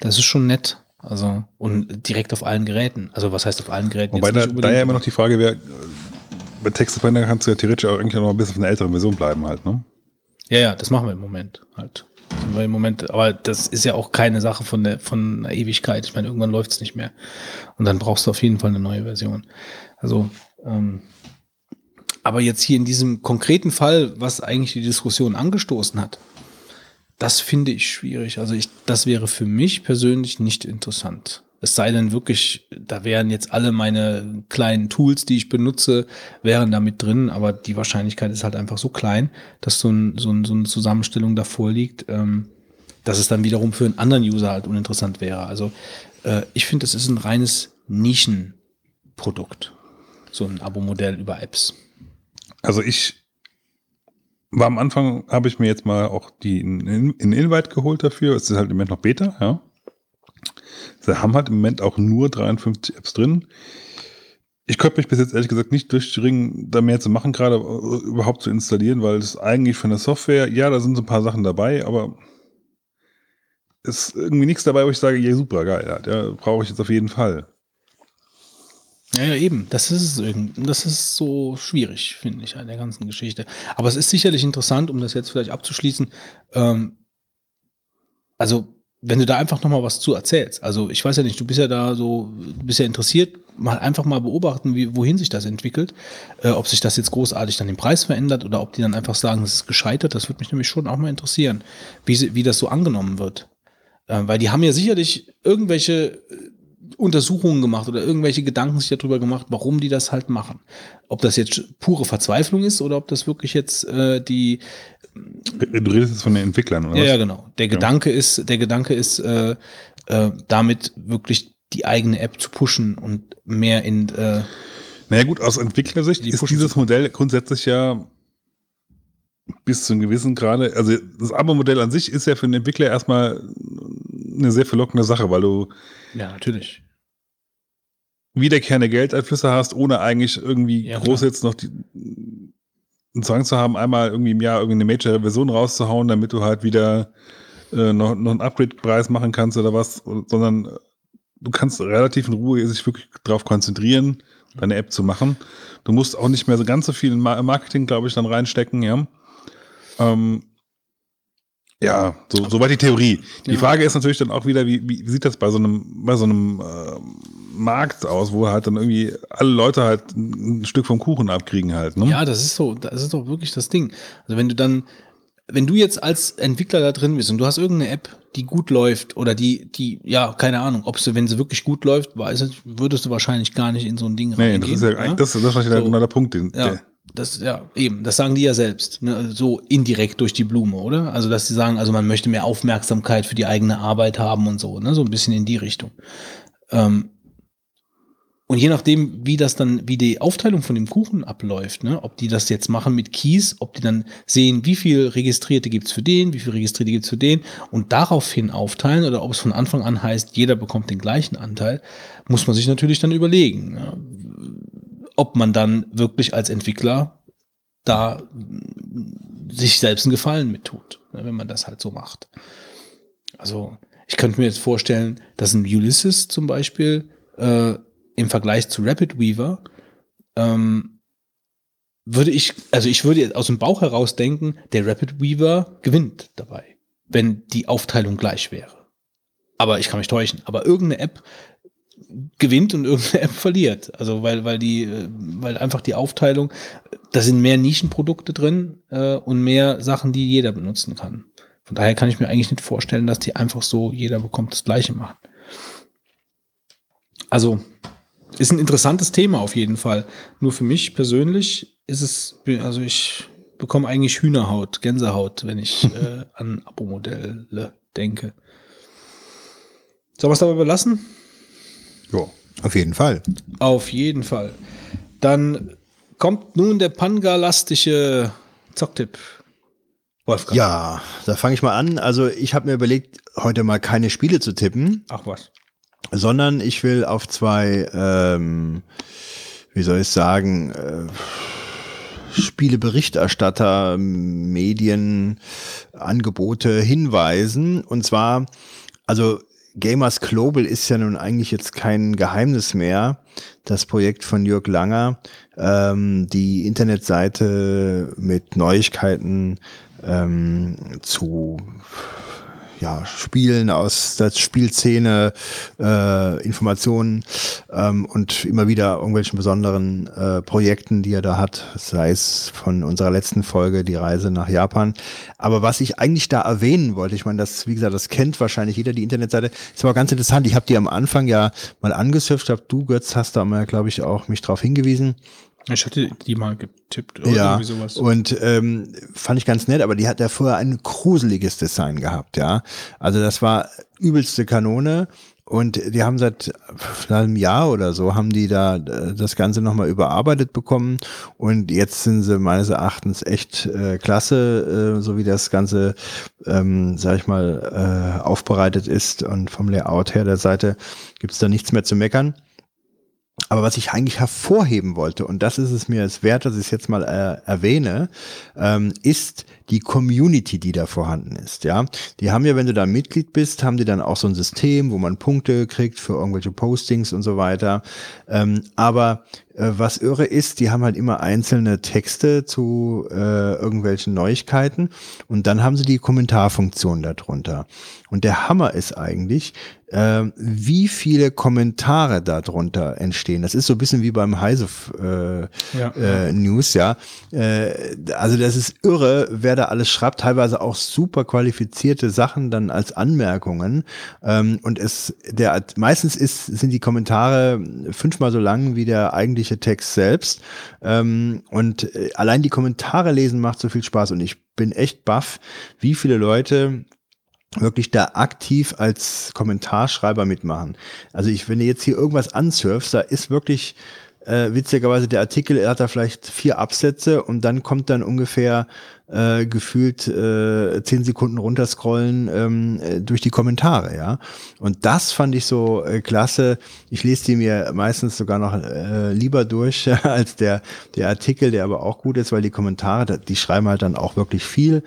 das ist schon nett. Also, und direkt auf allen Geräten. Also, was heißt auf allen Geräten? wobei da, da ja immer noch die Frage wäre, bei Textbanner kannst du ja theoretisch auch eigentlich noch ein bisschen auf einer älteren Version bleiben halt, ne? Ja, ja, das machen wir im Moment halt. Im Moment, aber das ist ja auch keine Sache von der von einer Ewigkeit. Ich meine, irgendwann läuft es nicht mehr. Und dann brauchst du auf jeden Fall eine neue Version. Also, ähm, aber jetzt hier in diesem konkreten Fall, was eigentlich die Diskussion angestoßen hat, das finde ich schwierig. Also ich, das wäre für mich persönlich nicht interessant. Es sei denn wirklich, da wären jetzt alle meine kleinen Tools, die ich benutze, wären da mit drin, aber die Wahrscheinlichkeit ist halt einfach so klein, dass so, ein, so, ein, so eine Zusammenstellung davor liegt, ähm, dass es dann wiederum für einen anderen User halt uninteressant wäre. Also äh, ich finde, es ist ein reines Nischenprodukt. So ein Abo-Modell über Apps. Also ich war am Anfang, habe ich mir jetzt mal auch die in, in Invite geholt dafür. Es ist halt im Moment noch Beta, ja. Sie haben halt im Moment auch nur 53 Apps drin. Ich könnte mich bis jetzt ehrlich gesagt nicht durchringen, da mehr zu machen, gerade äh, überhaupt zu installieren, weil es eigentlich von der Software, ja, da sind so ein paar Sachen dabei, aber ist irgendwie nichts dabei, wo ich sage, ja, super, geil, ja, brauche ich jetzt auf jeden Fall. Ja, ja, eben. Das ist. Das ist so schwierig, finde ich, an der ganzen Geschichte. Aber es ist sicherlich interessant, um das jetzt vielleicht abzuschließen. Ähm, also, wenn du da einfach nochmal was zu erzählst. Also, ich weiß ja nicht, du bist ja da so, du bist ja interessiert, mal einfach mal beobachten, wie, wohin sich das entwickelt. Äh, ob sich das jetzt großartig dann im Preis verändert oder ob die dann einfach sagen, es ist gescheitert. Das würde mich nämlich schon auch mal interessieren, wie, wie das so angenommen wird. Äh, weil die haben ja sicherlich irgendwelche Untersuchungen gemacht oder irgendwelche Gedanken sich darüber gemacht, warum die das halt machen. Ob das jetzt pure Verzweiflung ist oder ob das wirklich jetzt äh, die Du redest jetzt von den Entwicklern, oder ja, was? ja genau. Der Gedanke ist, der Gedanke ist, äh, äh, damit wirklich die eigene App zu pushen und mehr in äh, Naja gut, aus Entwicklersicht Die ist dieses Modell grundsätzlich ja bis zu einem gewissen Grade, also das Abo-Modell an sich ist ja für den Entwickler erstmal eine sehr verlockende Sache, weil du ja natürlich. wiederkehrende Geldeinflüsse hast, ohne eigentlich irgendwie Ja, groß klar. jetzt noch die, einen Zwang zu haben, einmal irgendwie im Jahr irgendeine Major-Version rauszuhauen, damit du halt wieder äh, noch, noch einen Upgrade-Preis machen kannst oder was, sondern du kannst relativ in Ruhe sich wirklich darauf konzentrieren, deine App zu machen. Du musst auch nicht mehr so ganz so viel in Ma- Marketing, glaube ich, dann reinstecken, ja. Ähm, ja, so, soweit die Theorie. Die Ja. Frage ist natürlich dann auch wieder, wie, wie sieht das bei so einem, bei so einem äh, Markt aus, wo halt dann irgendwie alle Leute halt ein, Stück vom Kuchen abkriegen halt, ne? Ja, das ist so, das ist doch wirklich das Ding. Also wenn du dann, wenn du jetzt als Entwickler da drin bist und du hast irgendeine App, die gut läuft oder die, die, ja, keine Ahnung, ob sie, wenn sie wirklich gut läuft, weiß ich, würdest du wahrscheinlich gar nicht in so ein Ding Nee, reingehen. das ist ja, eigentlich- das, das ist wahrscheinlich So. genau der Punkt, den, Ja, der, das, ja, eben, das sagen die ja selbst, ne? so indirekt durch die Blume, oder? Also, dass sie sagen, also man möchte mehr Aufmerksamkeit für die eigene Arbeit haben und so, ne? So ein bisschen in die Richtung. Ähm, und je nachdem, wie das dann, wie die Aufteilung von dem Kuchen abläuft, ne, ob die das jetzt machen mit Keys, ob die dann sehen, wie viel Registrierte gibt's für den, wie viel Registrierte gibt's für den und daraufhin aufteilen oder ob es von Anfang an heißt, jeder bekommt den gleichen Anteil, muss man sich natürlich dann überlegen, ne, ob man dann wirklich als Entwickler da sich selbst einen Gefallen mit tut, ne, wenn man das halt so macht. Also ich könnte mir jetzt vorstellen, dass ein Ulysses zum Beispiel äh, im Vergleich zu Rapid Weaver ähm, würde ich, also ich würde aus dem Bauch heraus denken, der Rapid Weaver gewinnt dabei, wenn die Aufteilung gleich wäre. Aber ich kann mich täuschen. Aber irgendeine App gewinnt und irgendeine App verliert. Also weil, weil die, äh, weil einfach die Aufteilung, da sind mehr Nischenprodukte drin äh, und mehr Sachen, die jeder benutzen kann. Von daher kann ich mir eigentlich nicht vorstellen, dass die einfach so, jeder bekommt das Gleiche machen. Also, ist ein interessantes Thema auf jeden Fall. Nur für mich persönlich ist es, also ich bekomme eigentlich Hühnerhaut, Gänsehaut, wenn ich äh, an Abo-Modelle denke. Sollen wir es dabei belassen? Ja, auf jeden Fall. Auf jeden Fall. Dann kommt nun der pangalastische Zocktipp. Wolfgang. Ja, da fange ich mal an. Also ich habe mir überlegt, heute mal keine Spiele zu tippen, Ach was. sondern ich will auf zwei, ähm, wie soll ich sagen, äh, Spieleberichterstatter, Medien, Angebote hinweisen. Und zwar, also Gamers Global ist ja nun eigentlich jetzt kein Geheimnis mehr. Das Projekt von Jörg Langer, ähm, die Internetseite mit Neuigkeiten ähm, zu ja, Spielen aus der Spielszene, äh, Informationen ähm, und immer wieder irgendwelchen besonderen äh, Projekten, die er da hat, sei es von unserer letzten Folge die Reise nach Japan. Aber was ich eigentlich da erwähnen wollte, ich meine, das, wie gesagt, das kennt wahrscheinlich jeder, die Internetseite, ist aber ganz interessant. Ich habe die am Anfang ja mal angesurft, ich du, Götz, hast da mal, glaube ich, auch mich drauf hingewiesen. Ich hatte die mal getippt oder Ja, irgendwie sowas. und ähm, fand ich ganz nett, aber die hat ja vorher ein gruseliges Design gehabt, ja. Also das war übelste Kanone und die haben seit einem Jahr oder so, haben die da äh, das Ganze nochmal überarbeitet bekommen und jetzt sind sie meines Erachtens echt äh, klasse, äh, so wie das Ganze, ähm, sag ich mal, äh, aufbereitet ist und vom Layout her der Seite gibt's da nichts mehr zu meckern. Aber was ich eigentlich hervorheben wollte, und das ist es mir es wert, dass ich es jetzt mal äh, erwähne, ähm, ist die Community, die da vorhanden ist. Ja, die haben ja, wenn du da Mitglied bist, haben die dann auch so ein System, wo man Punkte kriegt für irgendwelche Postings und so weiter. Ähm, aber äh, was irre ist, die haben halt immer einzelne Texte zu äh, irgendwelchen Neuigkeiten und dann haben sie die Kommentarfunktion darunter. Und der Hammer ist eigentlich, äh, wie viele Kommentare darunter entstehen. Das ist so ein bisschen wie beim Heise äh, Ja. äh, News, ja. Äh, also das ist irre, wer da alles schreibt, teilweise auch super qualifizierte Sachen dann als Anmerkungen. Ähm, und es, der meistens ist, sind die Kommentare fünfmal so lang wie der eigentliche Text selbst. Ähm, und äh, allein die Kommentare lesen macht so viel Spaß. Und ich bin echt baff, wie viele Leute wirklich da aktiv als Kommentarschreiber mitmachen. Also ich, wenn du jetzt hier irgendwas ansurfst, da ist wirklich äh, witzigerweise der Artikel, hat da vielleicht vier Absätze und dann kommt dann ungefähr äh, gefühlt äh, zehn Sekunden runterscrollen ähm, äh, durch die Kommentare, ja. Und das fand ich so äh, klasse. Ich lese die mir meistens sogar noch äh, lieber durch als der, der Artikel, der aber auch gut ist, weil die Kommentare, die schreiben halt dann auch wirklich viel.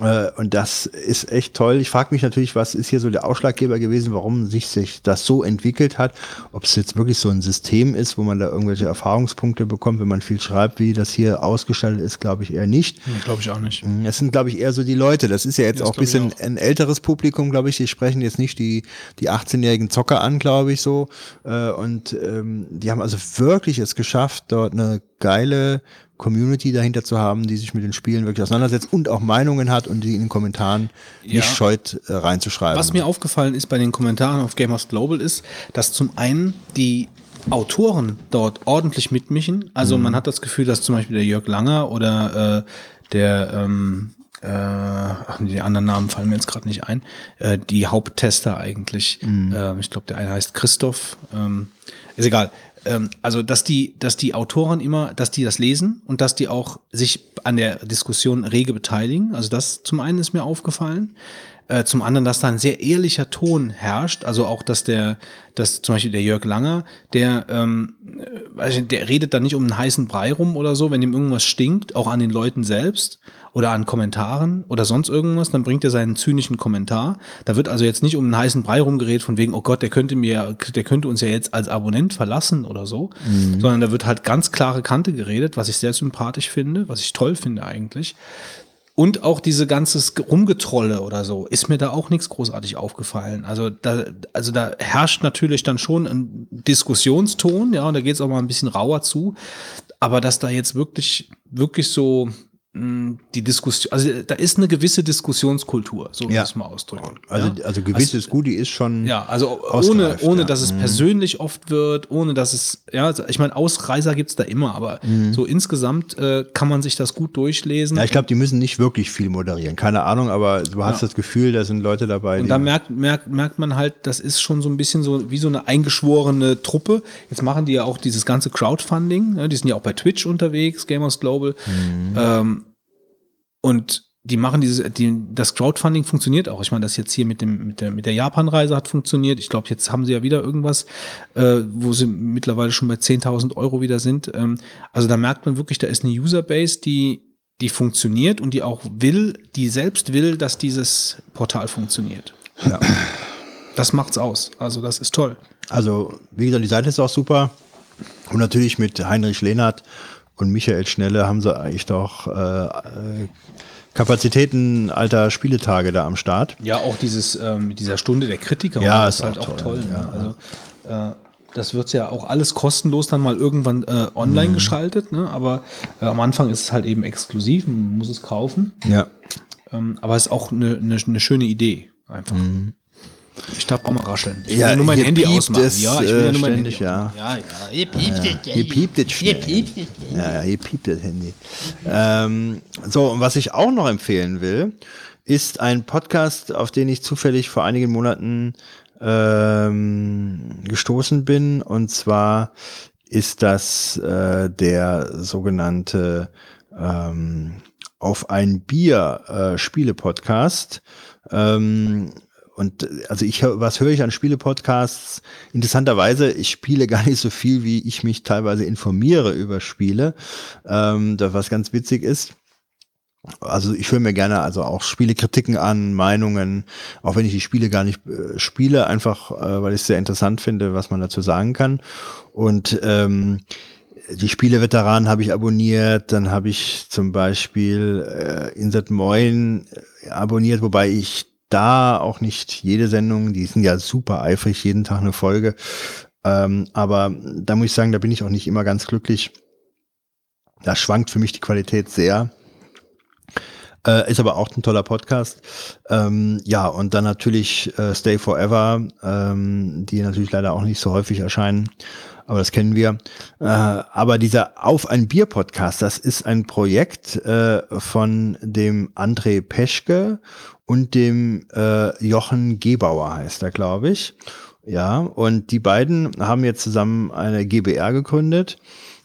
Äh, Und das ist echt toll. Ich frage mich natürlich, was ist hier so der Ausschlaggeber gewesen, warum sich, sich das so entwickelt hat. Ob es jetzt wirklich so ein System ist, wo man da irgendwelche Erfahrungspunkte bekommt, wenn man viel schreibt, wie das hier ausgestaltet ist, glaube ich eher nicht. Glaube ich auch nicht. Es sind, glaube ich, eher so die Leute. Das ist ja jetzt Das auch ein bisschen auch. ein älteres Publikum, glaube ich. Die sprechen jetzt nicht die, die 18-jährigen Zocker an, glaube ich, so. Äh, Und ähm, die haben also wirklich es geschafft, dort eine geile Community dahinter zu haben, die sich mit den Spielen wirklich auseinandersetzt und auch Meinungen hat und die in den Kommentaren Ja. nicht scheut, äh, reinzuschreiben. Was mir aufgefallen ist bei den Kommentaren auf Gamers Global ist, dass zum einen die Autoren dort ordentlich mitmischen. Also man hat das Gefühl, dass zum Beispiel der Jörg Langer oder äh, der ähm, äh, ach, die anderen Namen fallen mir jetzt gerade nicht ein, äh, die Haupttester eigentlich. Ähm, ich glaube, der eine heißt Christoph. Ähm, ist egal. Ähm, also, dass die, dass die Autoren immer, dass die das lesen und dass die auch sich an der Diskussion rege beteiligen. Also das zum einen ist mir aufgefallen. Äh, zum anderen, dass da ein sehr ehrlicher Ton herrscht. Also auch, dass der, dass zum Beispiel der Jörg Langer, der, ähm, äh, weiß ich, der redet da nicht um einen heißen Brei rum oder so, wenn ihm irgendwas stinkt, auch an den Leuten selbst oder an Kommentaren oder sonst irgendwas, dann bringt er seinen zynischen Kommentar. Da wird also jetzt nicht um einen heißen Brei rumgeredet von wegen, oh Gott, der könnte mir, der könnte uns ja jetzt als Abonnent verlassen oder so, sondern da wird halt ganz klare Kante geredet, was ich sehr sympathisch finde, was ich toll finde eigentlich. Und auch diese ganze Rumgetrolle oder so, ist mir da auch nichts großartig aufgefallen. Also da, also da herrscht natürlich dann schon ein Diskussionston, ja, und da geht es auch mal ein bisschen rauer zu. Aber dass da jetzt wirklich, wirklich so, die Diskussion, also da ist eine gewisse Diskussionskultur, so Ja. muss man ausdrücken. Also, ja? also gewiss ist gut, die ist schon. Ja, also ohne, ohne ja. dass es Mhm. persönlich oft wird, ohne dass es, ja, also ich meine, Ausreißer gibt's da immer, aber so insgesamt äh, kann man sich das gut durchlesen. Mhm. Ja, ich glaube, die müssen nicht wirklich viel moderieren. Keine Ahnung, aber du hast das Gefühl, da sind Leute dabei, Und da merkt, merkt, merkt man halt, das ist schon so ein bisschen so wie so eine eingeschworene Truppe. Jetzt machen die ja auch dieses ganze Crowdfunding. Ne? Die sind ja auch bei Twitch unterwegs, Gamers Global. Ähm, und die machen diese, die, das Crowdfunding funktioniert auch. Ich meine, das jetzt hier mit dem, mit der, mit der Japan-Reise hat funktioniert. Ich glaube, jetzt haben sie ja wieder irgendwas, äh, wo sie mittlerweile schon bei 10.000 Euro wieder sind. Ähm, also da merkt man wirklich, da ist eine Userbase, die, die funktioniert und die auch will, die selbst will, dass dieses Portal funktioniert. Ja. Das macht's aus. Also das ist toll. Also, wie gesagt, die Seite ist auch super. Und natürlich mit Heinrich Lehnert und Michael Schnelle haben sie eigentlich doch äh, äh, Kapazitäten alter Spieletage da am Start. Ja, auch dieses ähm, mit dieser Stunde der Kritiker, Ja, das ist auch toll, ne? ja. Also äh, das wird ja auch alles kostenlos dann mal irgendwann äh, online Mhm. geschaltet, ne? aber äh, am Anfang ist es halt eben exklusiv, man muss es kaufen. Ja. Ähm, aber es ist auch eine, eine, eine schöne Idee einfach. Ich darf auch mal rascheln. Ich will. Ja, nur mein Handy piept ausmachen. es, ja, ich will ja äh, nur mein ständig, Handy ja. Ja, ja. Hier piept es. Hier piept es schnell. Ja, ja, hier piept das Handy. Ähm, so, und was ich auch noch empfehlen will, ist ein Podcast, auf den ich zufällig vor einigen Monaten ähm, gestoßen bin. Und zwar ist das äh, der sogenannte ähm, Auf ein Bier äh, Spiele-Podcast. Ähm, und äh, also ich was höre ich an Spiele-Podcasts? Interessanterweise, ich spiele gar nicht so viel, wie ich mich teilweise informiere über Spiele. Ähm, da was ganz witzig ist. Also ich höre mir gerne also auch Spielekritiken an, Meinungen, auch wenn ich die Spiele gar nicht äh, spiele, einfach äh, weil ich es sehr interessant finde, was man dazu sagen kann. Und ähm, die Spieleveteranen habe ich abonniert, dann habe ich zum Beispiel äh, Insert Moin äh, abonniert, wobei ich da auch nicht jede Sendung, die sind ja super eifrig, jeden Tag eine Folge. Ähm, aber da muss ich sagen, da bin ich auch nicht immer ganz glücklich. Da schwankt für mich die Qualität sehr. Äh, ist aber auch ein toller Podcast. Ähm, ja, und dann natürlich äh, Stay Forever, ähm, die natürlich leider auch nicht so häufig erscheinen, aber das kennen wir. Äh, aber dieser Auf ein Bier Podcast, das ist ein Projekt äh, von dem André Peschke und dem äh, Jochen Gebauer heißt er, glaube ich. Ja, und die beiden haben jetzt zusammen eine GBR gegründet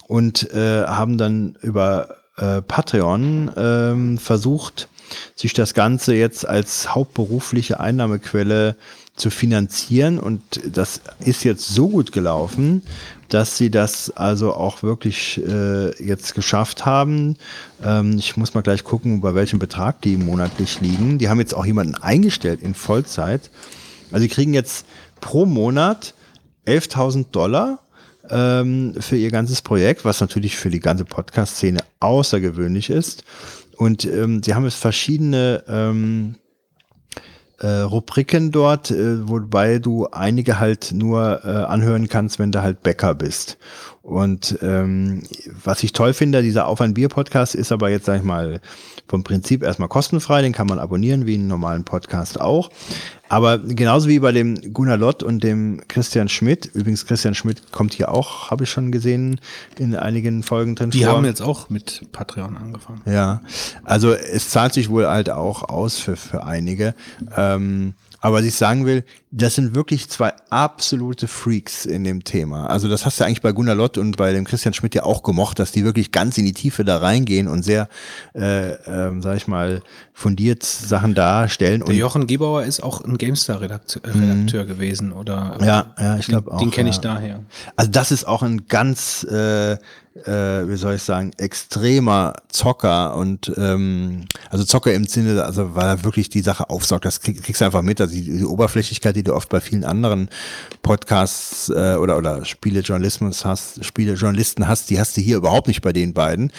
und äh, haben dann über äh, Patreon ähm, versucht, sich das Ganze jetzt als hauptberufliche Einnahmequelle zu finanzieren. Und das ist jetzt so gut gelaufen, dass sie das also auch wirklich äh, jetzt geschafft haben. Ähm, ich muss mal gleich gucken, bei welchem Betrag die monatlich liegen. Die haben jetzt auch jemanden eingestellt in Vollzeit. Also die kriegen jetzt pro Monat 11.000 Dollar ähm, für ihr ganzes Projekt, was natürlich für die ganze Podcast-Szene außergewöhnlich ist. Und ähm, sie haben jetzt verschiedene ähm, äh, Rubriken dort, äh, wobei du einige halt nur äh, anhören kannst, wenn du halt Bäcker bist. Und ähm, was ich toll finde, dieser Auf ein Bier Podcast ist aber jetzt, sag ich mal, vom Prinzip erstmal kostenfrei, den kann man abonnieren, wie einen normalen Podcast auch. Aber genauso wie bei dem Gunnar Lott und dem Christian Schmidt, übrigens Christian Schmidt kommt hier auch, habe ich schon gesehen, in einigen Folgen drin Die vor. haben jetzt auch mit Patreon angefangen. Ja, also es zahlt sich wohl halt auch aus für, für einige. Ähm, aber was ich sagen will, das sind wirklich zwei absolute Freaks in dem Thema. Also das hast du eigentlich bei Gunnar Lott und bei dem Christian Schmidt ja auch gemocht, dass die wirklich ganz in die Tiefe da reingehen und sehr, äh, ähm, sag ich mal, fundiert Sachen darstellen. Der Und Jochen Gebauer ist auch ein GameStar-Redakteur Redakteur gewesen, oder? Mhm. Ja, ja, ich glaub Den- auch, Den kenne ich ja. daher. Also das ist auch ein ganz, äh, äh, wie soll ich sagen, extremer Zocker und ähm, also Zocker im Sinne, also weil er wirklich die Sache aufsaugt, das krieg, kriegst du einfach mit, also die, die Oberflächlichkeit, die du oft bei vielen anderen Podcasts äh, oder oder Spielejournalismus hast, Spielejournalisten hast, die hast du hier überhaupt nicht bei den beiden.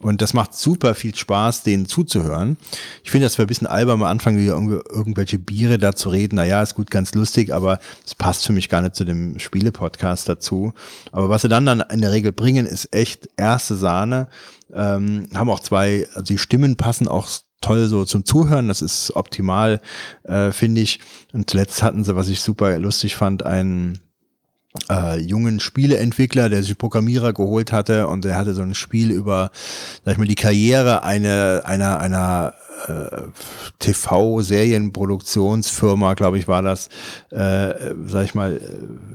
Und das macht super viel Spaß, denen zuzuhören. Ich finde, das war ein bisschen albern am Anfang, wie irgendwelche Biere da zu reden. Naja, ist gut, ganz lustig, aber es passt für mich gar nicht zu dem Spiele-Podcast dazu. Aber was sie dann, dann in der Regel bringen, ist echt erste Sahne. Ähm, haben auch zwei, also die Stimmen passen auch toll so zum Zuhören. Das ist optimal, äh, finde ich. Und zuletzt hatten sie, was ich super lustig fand, einen äh, jungen Spieleentwickler, der sich Programmierer geholt hatte und der hatte so ein Spiel über, sag ich mal, die Karriere einer, einer, einer äh, TV-Serienproduktionsfirma, glaube ich, war das, äh, sag ich mal, äh,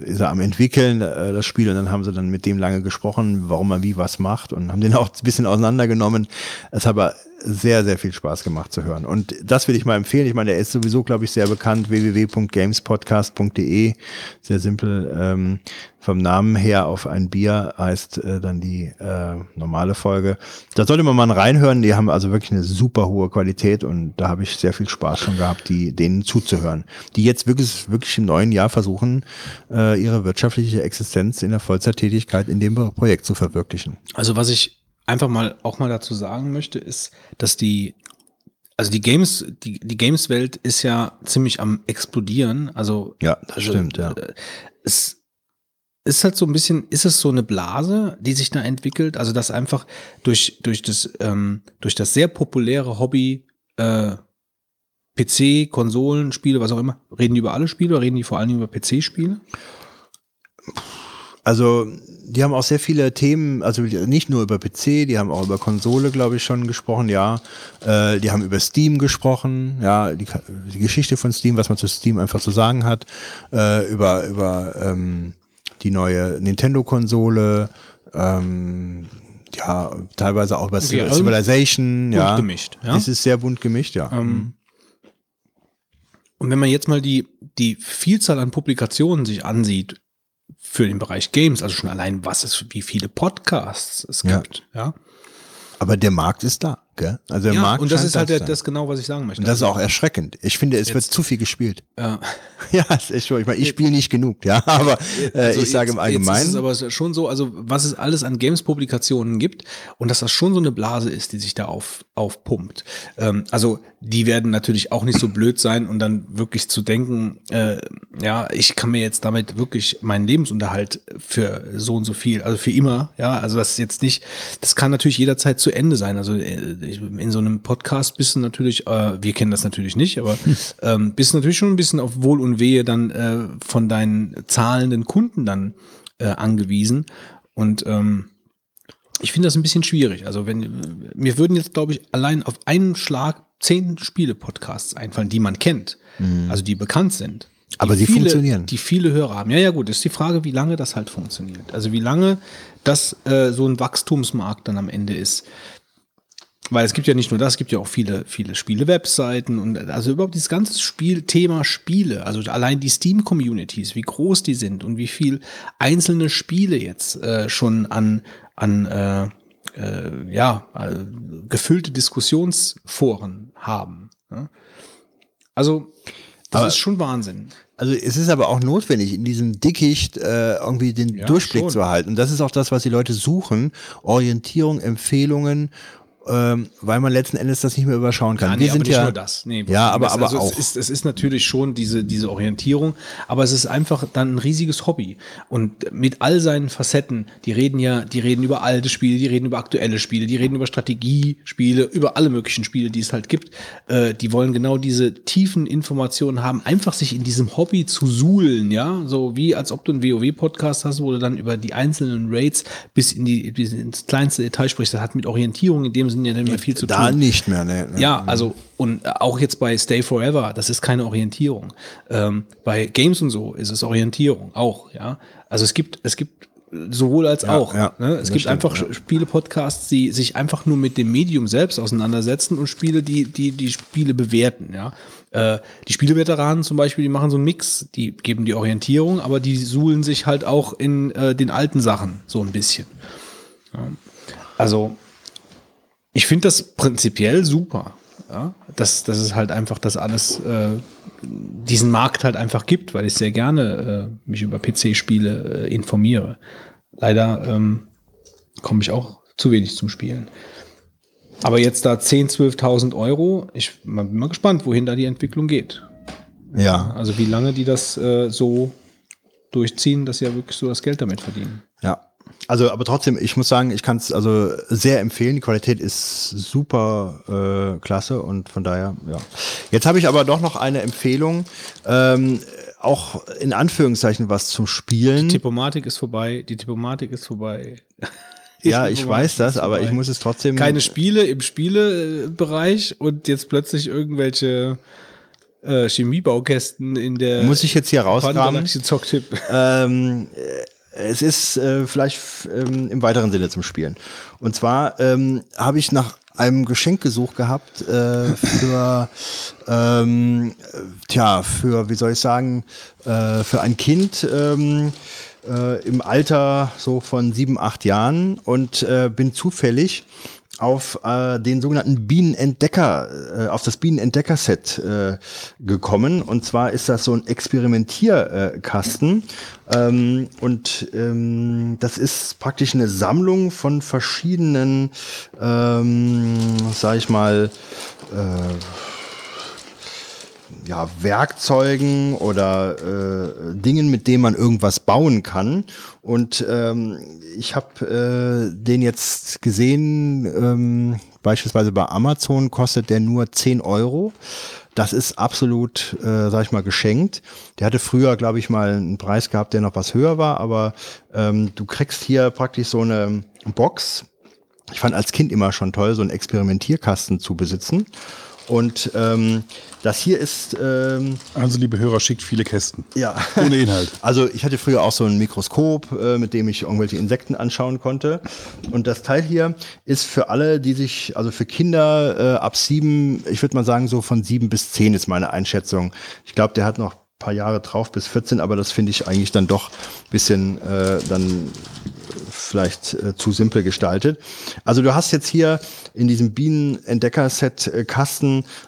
ist er am entwickeln, äh, das Spiel, und dann haben sie dann mit dem lange gesprochen, warum er wie was macht und haben den auch ein bisschen auseinandergenommen. Es hat aber sehr, sehr viel Spaß gemacht zu hören. Und das will ich mal empfehlen. Ich meine, der ist sowieso, glaube ich, sehr bekannt, www.gamespodcast.de. Sehr simpel. Ähm, vom Namen her auf ein Bier heißt äh, dann die äh, normale Folge. Da sollte man mal reinhören. Die haben also wirklich eine super hohe Qualität und da habe ich sehr viel Spaß schon gehabt, die, denen zuzuhören. Die jetzt wirklich, wirklich im neuen Jahr versuchen, äh, ihre wirtschaftliche Existenz in der Vollzeittätigkeit in dem Projekt zu verwirklichen. Also was ich einfach mal auch mal dazu sagen möchte, ist, dass die also die Games, die, die Games-Welt ist ja ziemlich am explodieren. Also ja, das also, stimmt, ja. Äh, es ist halt so ein bisschen, ist es so eine Blase, die sich da entwickelt? Also dass einfach durch durch das ähm, durch das sehr populäre Hobby äh, PC, Konsolen, Spiele, was auch immer, reden die über alle Spiele oder reden die vor allem über PC-Spiele? Also, die haben auch sehr viele Themen, also nicht nur über PC, die haben auch über Konsole, glaube ich, schon gesprochen, ja. Äh, die haben über Steam gesprochen, ja, die, die, Geschichte von Steam, was man zu Steam einfach zu sagen hat, äh, über, über ähm, die neue Nintendo-Konsole, ähm, ja, teilweise auch über okay, also Civilization, bunt ja. gemischt, ja. Es ist sehr bunt gemischt, ja. Ähm, mhm. und wenn man jetzt mal die, die Vielzahl an Publikationen sich ansieht, für den Bereich Games, also schon allein, was es, wie viele Podcasts es gibt, ja. ja. Aber der Markt ist da, gell? Also der ja, Markt und das ist halt der, das genau, was ich sagen möchte. Und das ist auch erschreckend. Ich finde, es jetzt, wird zu viel gespielt. Ja, ja schon. Ich meine, ich spiele nicht genug, ja, aber äh, also ich sage im Allgemeinen. Jetzt ist es aber schon so, also was es alles an Games-Publikationen gibt und dass das schon so eine Blase ist, die sich da auf, aufpumpt. Ähm, also die werden natürlich auch nicht so blöd sein und dann wirklich zu denken, äh, ja, ich kann mir jetzt damit wirklich meinen Lebensunterhalt für so und so viel, also für immer, ja, also das ist jetzt nicht, das kann natürlich jederzeit zu Ende sein. Also äh, in so einem Podcast bist du natürlich, äh, wir kennen das natürlich nicht, aber ähm, bist natürlich schon ein bisschen auf Wohl und Wehe dann äh, von deinen zahlenden Kunden dann äh, angewiesen. Und ähm, ich finde das ein bisschen schwierig. Also wenn mir würden jetzt, glaube ich, allein auf einen Schlag zehn Spiele-Podcasts einfallen, die man kennt, mhm. also die bekannt sind. Aber sie viele, funktionieren. Die viele Hörer haben. Ja, ja, gut. Ist die Frage, wie lange das halt funktioniert. Also wie lange das äh, so ein Wachstumsmarkt dann am Ende ist. Weil es gibt ja nicht nur das, es gibt ja auch viele, viele Spiele-Webseiten und also überhaupt dieses ganze Spielthema Spiele, also allein die Steam-Communities, wie groß die sind und wie viel einzelne Spiele jetzt äh, schon an, an äh, äh, ja, äh, gefüllte Diskussionsforen haben. Ja? Also, das aber, ist schon Wahnsinn. Also es ist aber auch notwendig, in diesem Dickicht äh, irgendwie den ja, Durchblick schon. zu erhalten. Und das ist auch das, was die Leute suchen. Orientierung, Empfehlungen ähm, weil man letzten Endes das nicht mehr überschauen kann. Ja, nee, wir sind ja. Nee, ja, aber, aber also auch. Es ist, es ist natürlich schon diese, diese Orientierung, aber es ist einfach dann ein riesiges Hobby. Und mit all seinen Facetten, die reden ja, die reden über alte Spiele, die reden über aktuelle Spiele, die reden über Strategiespiele, über alle möglichen Spiele, die es halt gibt. Äh, die wollen genau diese tiefen Informationen haben, einfach sich in diesem Hobby zu suhlen, ja, so wie als ob du einen WoW-Podcast hast, wo du dann über die einzelnen Raids bis in die bis ins kleinste Detail sprichst. Das hat mit Orientierung in dem sind ja nicht mehr viel zu da tun. Da nicht mehr, ne, ne. Ja, also und auch jetzt bei Stay Forever, das ist keine Orientierung. Ähm, bei Games und so ist es Orientierung auch, ja. Also es gibt, es gibt sowohl als ja, auch. Ja, ne? Es gibt stimmt, einfach ja. Spiele-Podcasts, die sich einfach nur mit dem Medium selbst auseinandersetzen und Spiele, die die, die Spiele bewerten. Ja? Äh, die Spieleveteranen zum Beispiel, die machen so einen Mix, die geben die Orientierung, aber die suhlen sich halt auch in äh, den alten Sachen so ein bisschen. Ja? Also ich finde das prinzipiell super. Ja? Dass, dass es halt einfach das alles, äh, diesen Markt halt einfach gibt, weil ich sehr gerne äh, mich über PC-Spiele äh, informiere. Leider ähm, komme ich auch zu wenig zum Spielen. Aber jetzt da 10.000, 12.000 Euro, ich bin mal gespannt, wohin da die Entwicklung geht. Ja, Also wie lange die das äh, so durchziehen, dass sie ja wirklich so das Geld damit verdienen. ja. Also, aber trotzdem, ich muss sagen, ich kann es also sehr empfehlen. Die Qualität ist super äh, klasse und von daher, ja. Jetzt habe ich aber doch noch eine Empfehlung, ähm, auch in Anführungszeichen was zum Spielen. Die Tippomatik ist vorbei, die Tippomatik ist vorbei. ja, Die ich weiß das, aber ich muss es trotzdem. Keine Spiele im Spielebereich und jetzt plötzlich irgendwelche äh, Chemiebaukästen in der Muss ich jetzt hier Zocktipp. Ähm, äh, es ist äh, vielleicht ähm, im weiteren Sinne zum Spielen. Und zwar ähm, habe ich nach einem Geschenk gesucht gehabt äh, für, ähm, äh, tja, für, wie soll ich sagen, äh, für ein Kind ähm, äh, im Alter so von sieben, acht Jahren und äh, bin zufällig auf äh, den sogenannten Bienenentdecker, äh, auf das Bienenentdecker-Set äh, gekommen. Und zwar ist das so ein Experimentierkasten. Äh, Kasten. ähm, und ähm, das ist praktisch eine Sammlung von verschiedenen, ähm, sag ich mal, äh, ja, Werkzeugen oder äh, Dingen, mit denen man irgendwas bauen kann. Und ähm, ich habe äh, den jetzt gesehen, ähm, beispielsweise bei Amazon kostet der nur 10 Euro. Das ist absolut, äh, sag ich mal, geschenkt. Der hatte früher, glaube ich, mal einen Preis gehabt, der noch was höher war, aber ähm, du kriegst hier praktisch so eine Box. Ich fand als Kind immer schon toll, so einen Experimentierkasten zu besitzen. Und ähm, das hier ist ähm, Also, liebe Hörer, schickt viele Kästen. ja. Ohne Inhalt. Also ich hatte früher auch so ein Mikroskop, äh, mit dem ich irgendwelche Insekten anschauen konnte. Und das Teil hier ist für alle, die sich, also für Kinder äh, ab sieben, ich würde mal sagen so von sieben bis zehn ist meine Einschätzung. Ich glaube, der hat noch ein paar Jahre drauf bis 14, aber das finde ich eigentlich dann doch ein bisschen äh, dann vielleicht äh, zu simpel gestaltet. Also du hast jetzt hier in diesem Bienenentdecker-Set äh,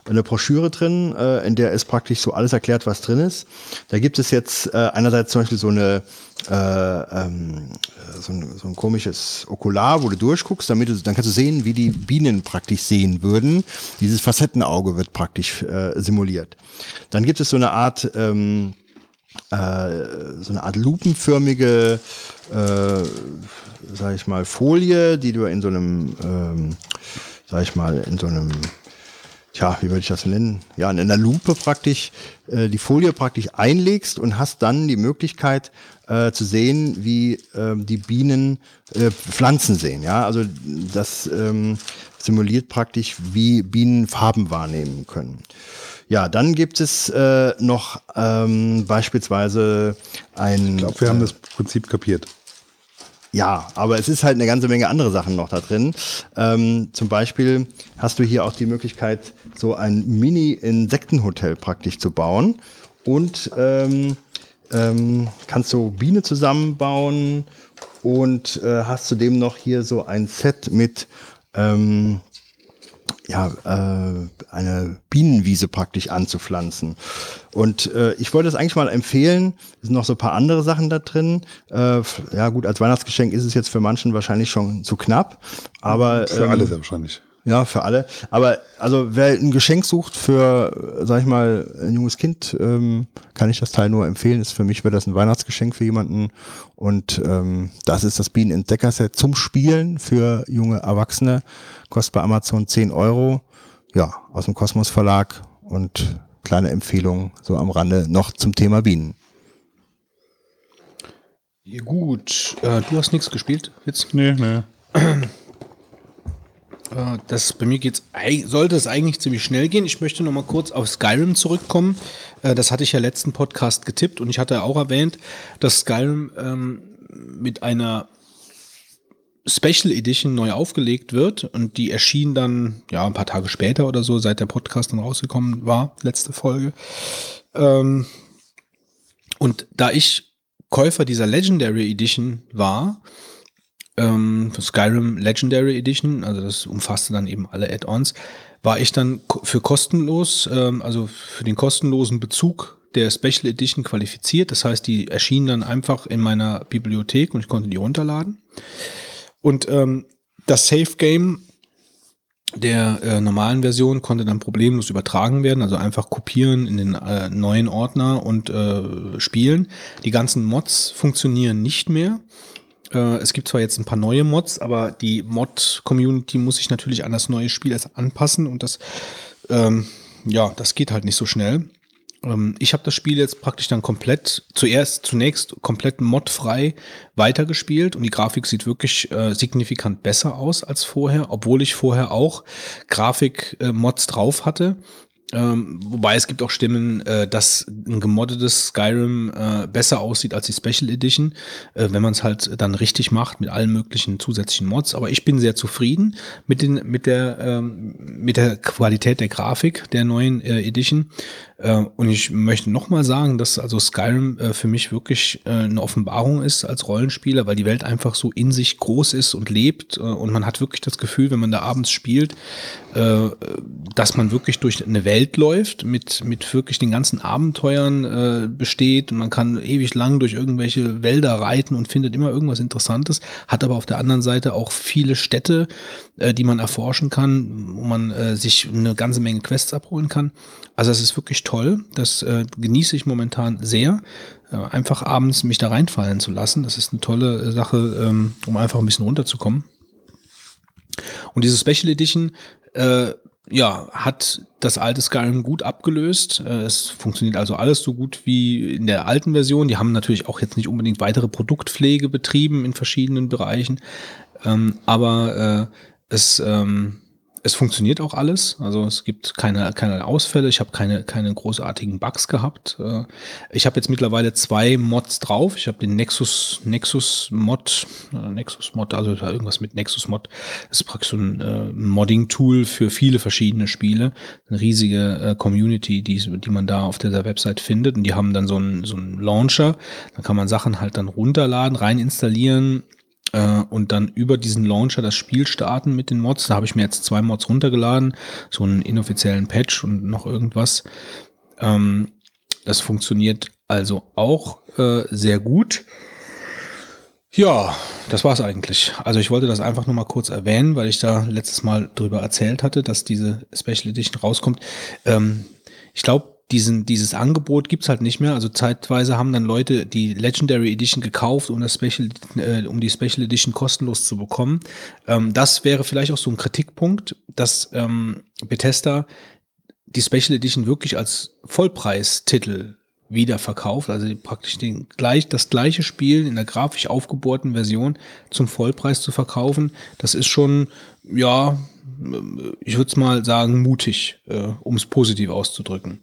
eine Broschüre drin, äh, in der ist praktisch so alles erklärt, was drin ist. Da gibt es jetzt äh, einerseits zum Beispiel so eine äh, ähm, äh, so, ein, so ein komisches Okular, wo du durchguckst, damit du, dann kannst du sehen, wie die Bienen praktisch sehen würden. Dieses Facettenauge wird praktisch äh, simuliert. Dann gibt es so eine Art ähm, äh, so eine Art lupenförmige, äh, sag ich mal, Folie, die du in so einem, ähm, sag ich mal, in so einem, tja, wie würde ich das nennen? Ja, in einer Lupe praktisch, äh, die Folie praktisch einlegst und hast dann die Möglichkeit äh, zu sehen, wie ähm, die Bienen äh, Pflanzen sehen. Ja, also das ähm, simuliert praktisch, wie Bienen Farben wahrnehmen können. Ja, dann gibt es äh, noch ähm, beispielsweise ein. Ich glaube, wir haben das Prinzip kapiert. Ja, aber es ist halt eine ganze Menge andere Sachen noch da drin. Ähm, zum Beispiel hast du hier auch die Möglichkeit, so ein Mini-Insektenhotel praktisch zu bauen und ähm, ähm, kannst so Biene zusammenbauen und äh, hast zudem noch hier so ein Set mit ähm, ja, äh, eine Bienenwiese praktisch anzupflanzen. Und äh, ich wollte es eigentlich mal empfehlen. Es sind noch so ein paar andere Sachen da drin. Äh, ja gut, als Weihnachtsgeschenk ist es jetzt für manchen wahrscheinlich schon zu knapp. Aber Für ähm, alle sehr wahrscheinlich. Ja, für alle. Aber also wer ein Geschenk sucht für, sag ich mal, ein junges Kind, ähm, kann ich das Teil nur empfehlen. Ist für mich wäre das ein Weihnachtsgeschenk für jemanden. Und ähm, das ist das Bienenentdecker-Set zum Spielen für junge Erwachsene. Kostet bei Amazon 10 Euro. Ja, aus dem Kosmos Verlag und kleine Empfehlung so am Rande noch zum Thema Bienen. Gut, äh, du hast nichts gespielt jetzt. Nee, nee. Äh, das bei mir geht's, sollte es eigentlich ziemlich schnell gehen. Ich möchte noch mal kurz auf Skyrim zurückkommen. Äh, das hatte ich ja letzten Podcast getippt und ich hatte auch erwähnt, dass Skyrim ähm, mit einer Special Edition neu aufgelegt wird und die erschien dann ja ein paar Tage später oder so, seit der Podcast dann rausgekommen war, letzte Folge. Ähm, und da ich Käufer dieser Legendary Edition war, ähm, Skyrim Legendary Edition, also das umfasste dann eben alle Add-ons, war ich dann für kostenlos, ähm, also für den kostenlosen Bezug der Special Edition qualifiziert. Das heißt, die erschienen dann einfach in meiner Bibliothek und ich konnte die runterladen. Und ähm, das Safe Game der äh, normalen Version konnte dann problemlos übertragen werden, also einfach kopieren in den äh, neuen Ordner und äh, spielen. Die ganzen Mods funktionieren nicht mehr. Äh, es gibt zwar jetzt ein paar neue Mods, aber die Mod-Community muss sich natürlich an das neue Spiel erst anpassen und das, ähm, ja, das geht halt nicht so schnell. Ähm, ich habe das Spiel jetzt praktisch dann komplett, zuerst, zunächst komplett modfrei weitergespielt und die Grafik sieht wirklich äh, signifikant besser aus als vorher, obwohl ich vorher auch Grafik-Mods äh, drauf hatte. Ähm, wobei es gibt auch Stimmen, äh, dass ein gemoddetes Skyrim äh, besser aussieht als die Special Edition, äh, wenn man es halt dann richtig macht mit allen möglichen zusätzlichen Mods. Aber ich bin sehr zufrieden mit, den, mit, der, ähm, mit der Qualität der Grafik der neuen äh, Edition. Äh, und ich möchte nochmal sagen, dass also Skyrim äh, für mich wirklich äh, eine Offenbarung ist als Rollenspieler, weil die Welt einfach so in sich groß ist und lebt. Und man hat wirklich das Gefühl, wenn man da abends spielt, dass man wirklich durch eine Welt läuft, mit, mit wirklich den ganzen Abenteuern besteht. Und man kann ewig lang durch irgendwelche Wälder reiten und findet immer irgendwas Interessantes, hat aber auf der anderen Seite auch viele Städte, die man erforschen kann, wo man sich eine ganze Menge Quests abholen kann. Also es ist wirklich toll. Das äh, genieße ich momentan sehr. Äh, einfach abends mich da reinfallen zu lassen. Das ist eine tolle Sache, ähm, um einfach ein bisschen runterzukommen. Und diese Special Edition äh, ja, hat das alte Skyrim gut abgelöst. Äh, es funktioniert also alles so gut wie in der alten Version. Die haben natürlich auch jetzt nicht unbedingt weitere Produktpflege betrieben in verschiedenen Bereichen. Ähm, aber äh, es ähm, es funktioniert auch alles. Also es gibt keine, keine Ausfälle. Ich habe keine, keine großartigen Bugs gehabt. Äh, ich habe jetzt mittlerweile zwei Mods drauf. Ich habe den Nexus, Nexus Mod, äh, Nexus Mod, also irgendwas mit Nexus Mod. Das ist praktisch so ein äh, Modding-Tool für viele verschiedene Spiele. Eine riesige äh, Community, die, die man da auf dieser Website findet. Und die haben dann so einen, so einen Launcher. Da kann man Sachen halt dann runterladen, rein installieren äh, und dann über diesen Launcher das Spiel starten mit den Mods. Da habe ich mir jetzt zwei Mods runtergeladen, so einen inoffiziellen Patch und noch irgendwas. Ähm, das funktioniert also auch äh, sehr gut. Ja, das war's eigentlich. Also ich wollte das einfach nur mal kurz erwähnen, weil ich da letztes Mal drüber erzählt hatte, dass diese Special Edition rauskommt. Ähm, ich glaube, diesen, dieses Angebot gibt's halt nicht mehr. Also zeitweise haben dann Leute die Legendary Edition gekauft, um das Special, äh, um die Special Edition kostenlos zu bekommen. Ähm, das wäre vielleicht auch so ein Kritikpunkt, dass ähm, Bethesda die Special Edition wirklich als Vollpreistitel wieder verkauft, also praktisch den, gleich, das gleiche Spiel in der grafisch aufgebohrten Version zum Vollpreis zu verkaufen, das ist schon, ja, ich würde es mal sagen, mutig, äh, um es positiv auszudrücken.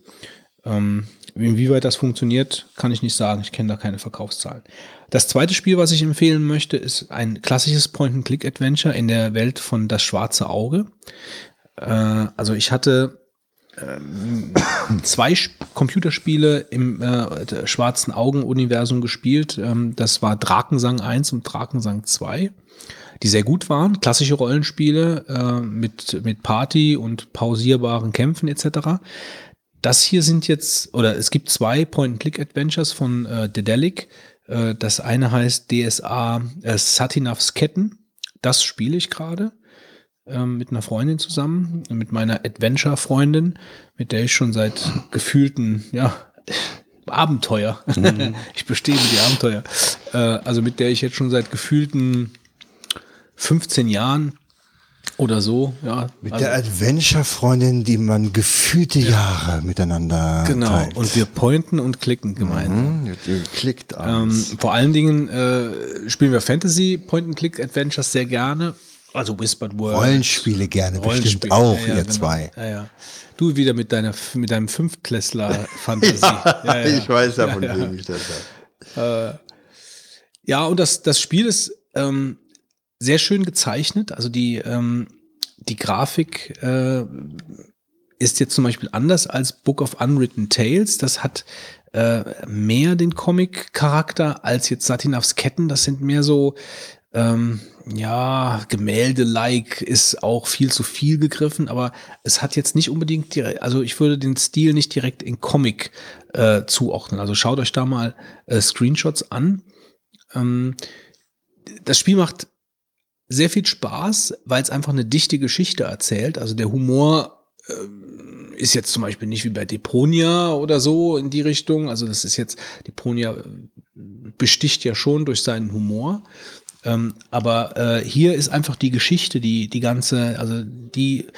Ähm, inwieweit das funktioniert, kann ich nicht sagen. Ich kenne da keine Verkaufszahlen. Das zweite Spiel, was ich empfehlen möchte, ist ein klassisches Point-and-Click-Adventure in der Welt von Das Schwarze Auge. Äh, also ich hatte ähm, zwei Computerspiele im äh, Schwarzen Augen-Universum gespielt. Ähm, das war Drakensang 1 und Drakensang 2 die sehr gut waren. Klassische Rollenspiele äh, mit, mit Party und pausierbaren Kämpfen etc. Das hier sind jetzt, oder es gibt zwei Point-and-Click-Adventures von äh, Dedelic. Äh, das eine heißt DSA äh, Satinavs Ketten. Das spiele ich gerade äh, mit einer Freundin zusammen, mit meiner Adventure-Freundin, mit der ich schon seit gefühlten, ja, Abenteuer. Mhm. ich bestehe mit die Abenteuer. Äh, also mit der ich jetzt schon seit gefühlten 15 Jahren oder so, ja. Mit also, der Adventure-Freundin, die man gefühlte ja. Jahre miteinander Genau, teilt. und wir pointen und klicken gemeinsam. Mhm, ihr klickt ähm, Vor allen Dingen äh, spielen wir Fantasy Point-and-Click-Adventures sehr gerne. Also Whispered World. Rollenspiele gerne, Rollenspiele. bestimmt auch, ja, ja, ihr genau. zwei. Ja, ja. Du wieder mit deiner mit deinem Fünftklässler-Fantasie. ja, ich weiß ja, von wem ich das habe. Äh, ja, und das, das Spiel ist ähm, sehr schön gezeichnet. Also die, ähm, die Grafik äh, ist jetzt zum Beispiel anders als Book of Unwritten Tales. Das hat äh, mehr den Comic-Charakter als jetzt Satinavs Ketten. Das sind mehr so, ähm, ja, Gemälde-like ist auch viel zu viel gegriffen, aber es hat jetzt nicht unbedingt, direkt, also ich würde den Stil nicht direkt in Comic äh, zuordnen. Also schaut euch da mal äh, Screenshots an. Ähm, das Spiel macht sehr viel Spaß, weil es einfach eine dichte Geschichte erzählt. Also der Humor ähm, ist jetzt zum Beispiel nicht wie bei Deponia oder so in die Richtung. Also das ist jetzt, Deponia äh, besticht ja schon durch seinen Humor. Ähm, aber äh, hier ist einfach die Geschichte, die, die ganze, also die,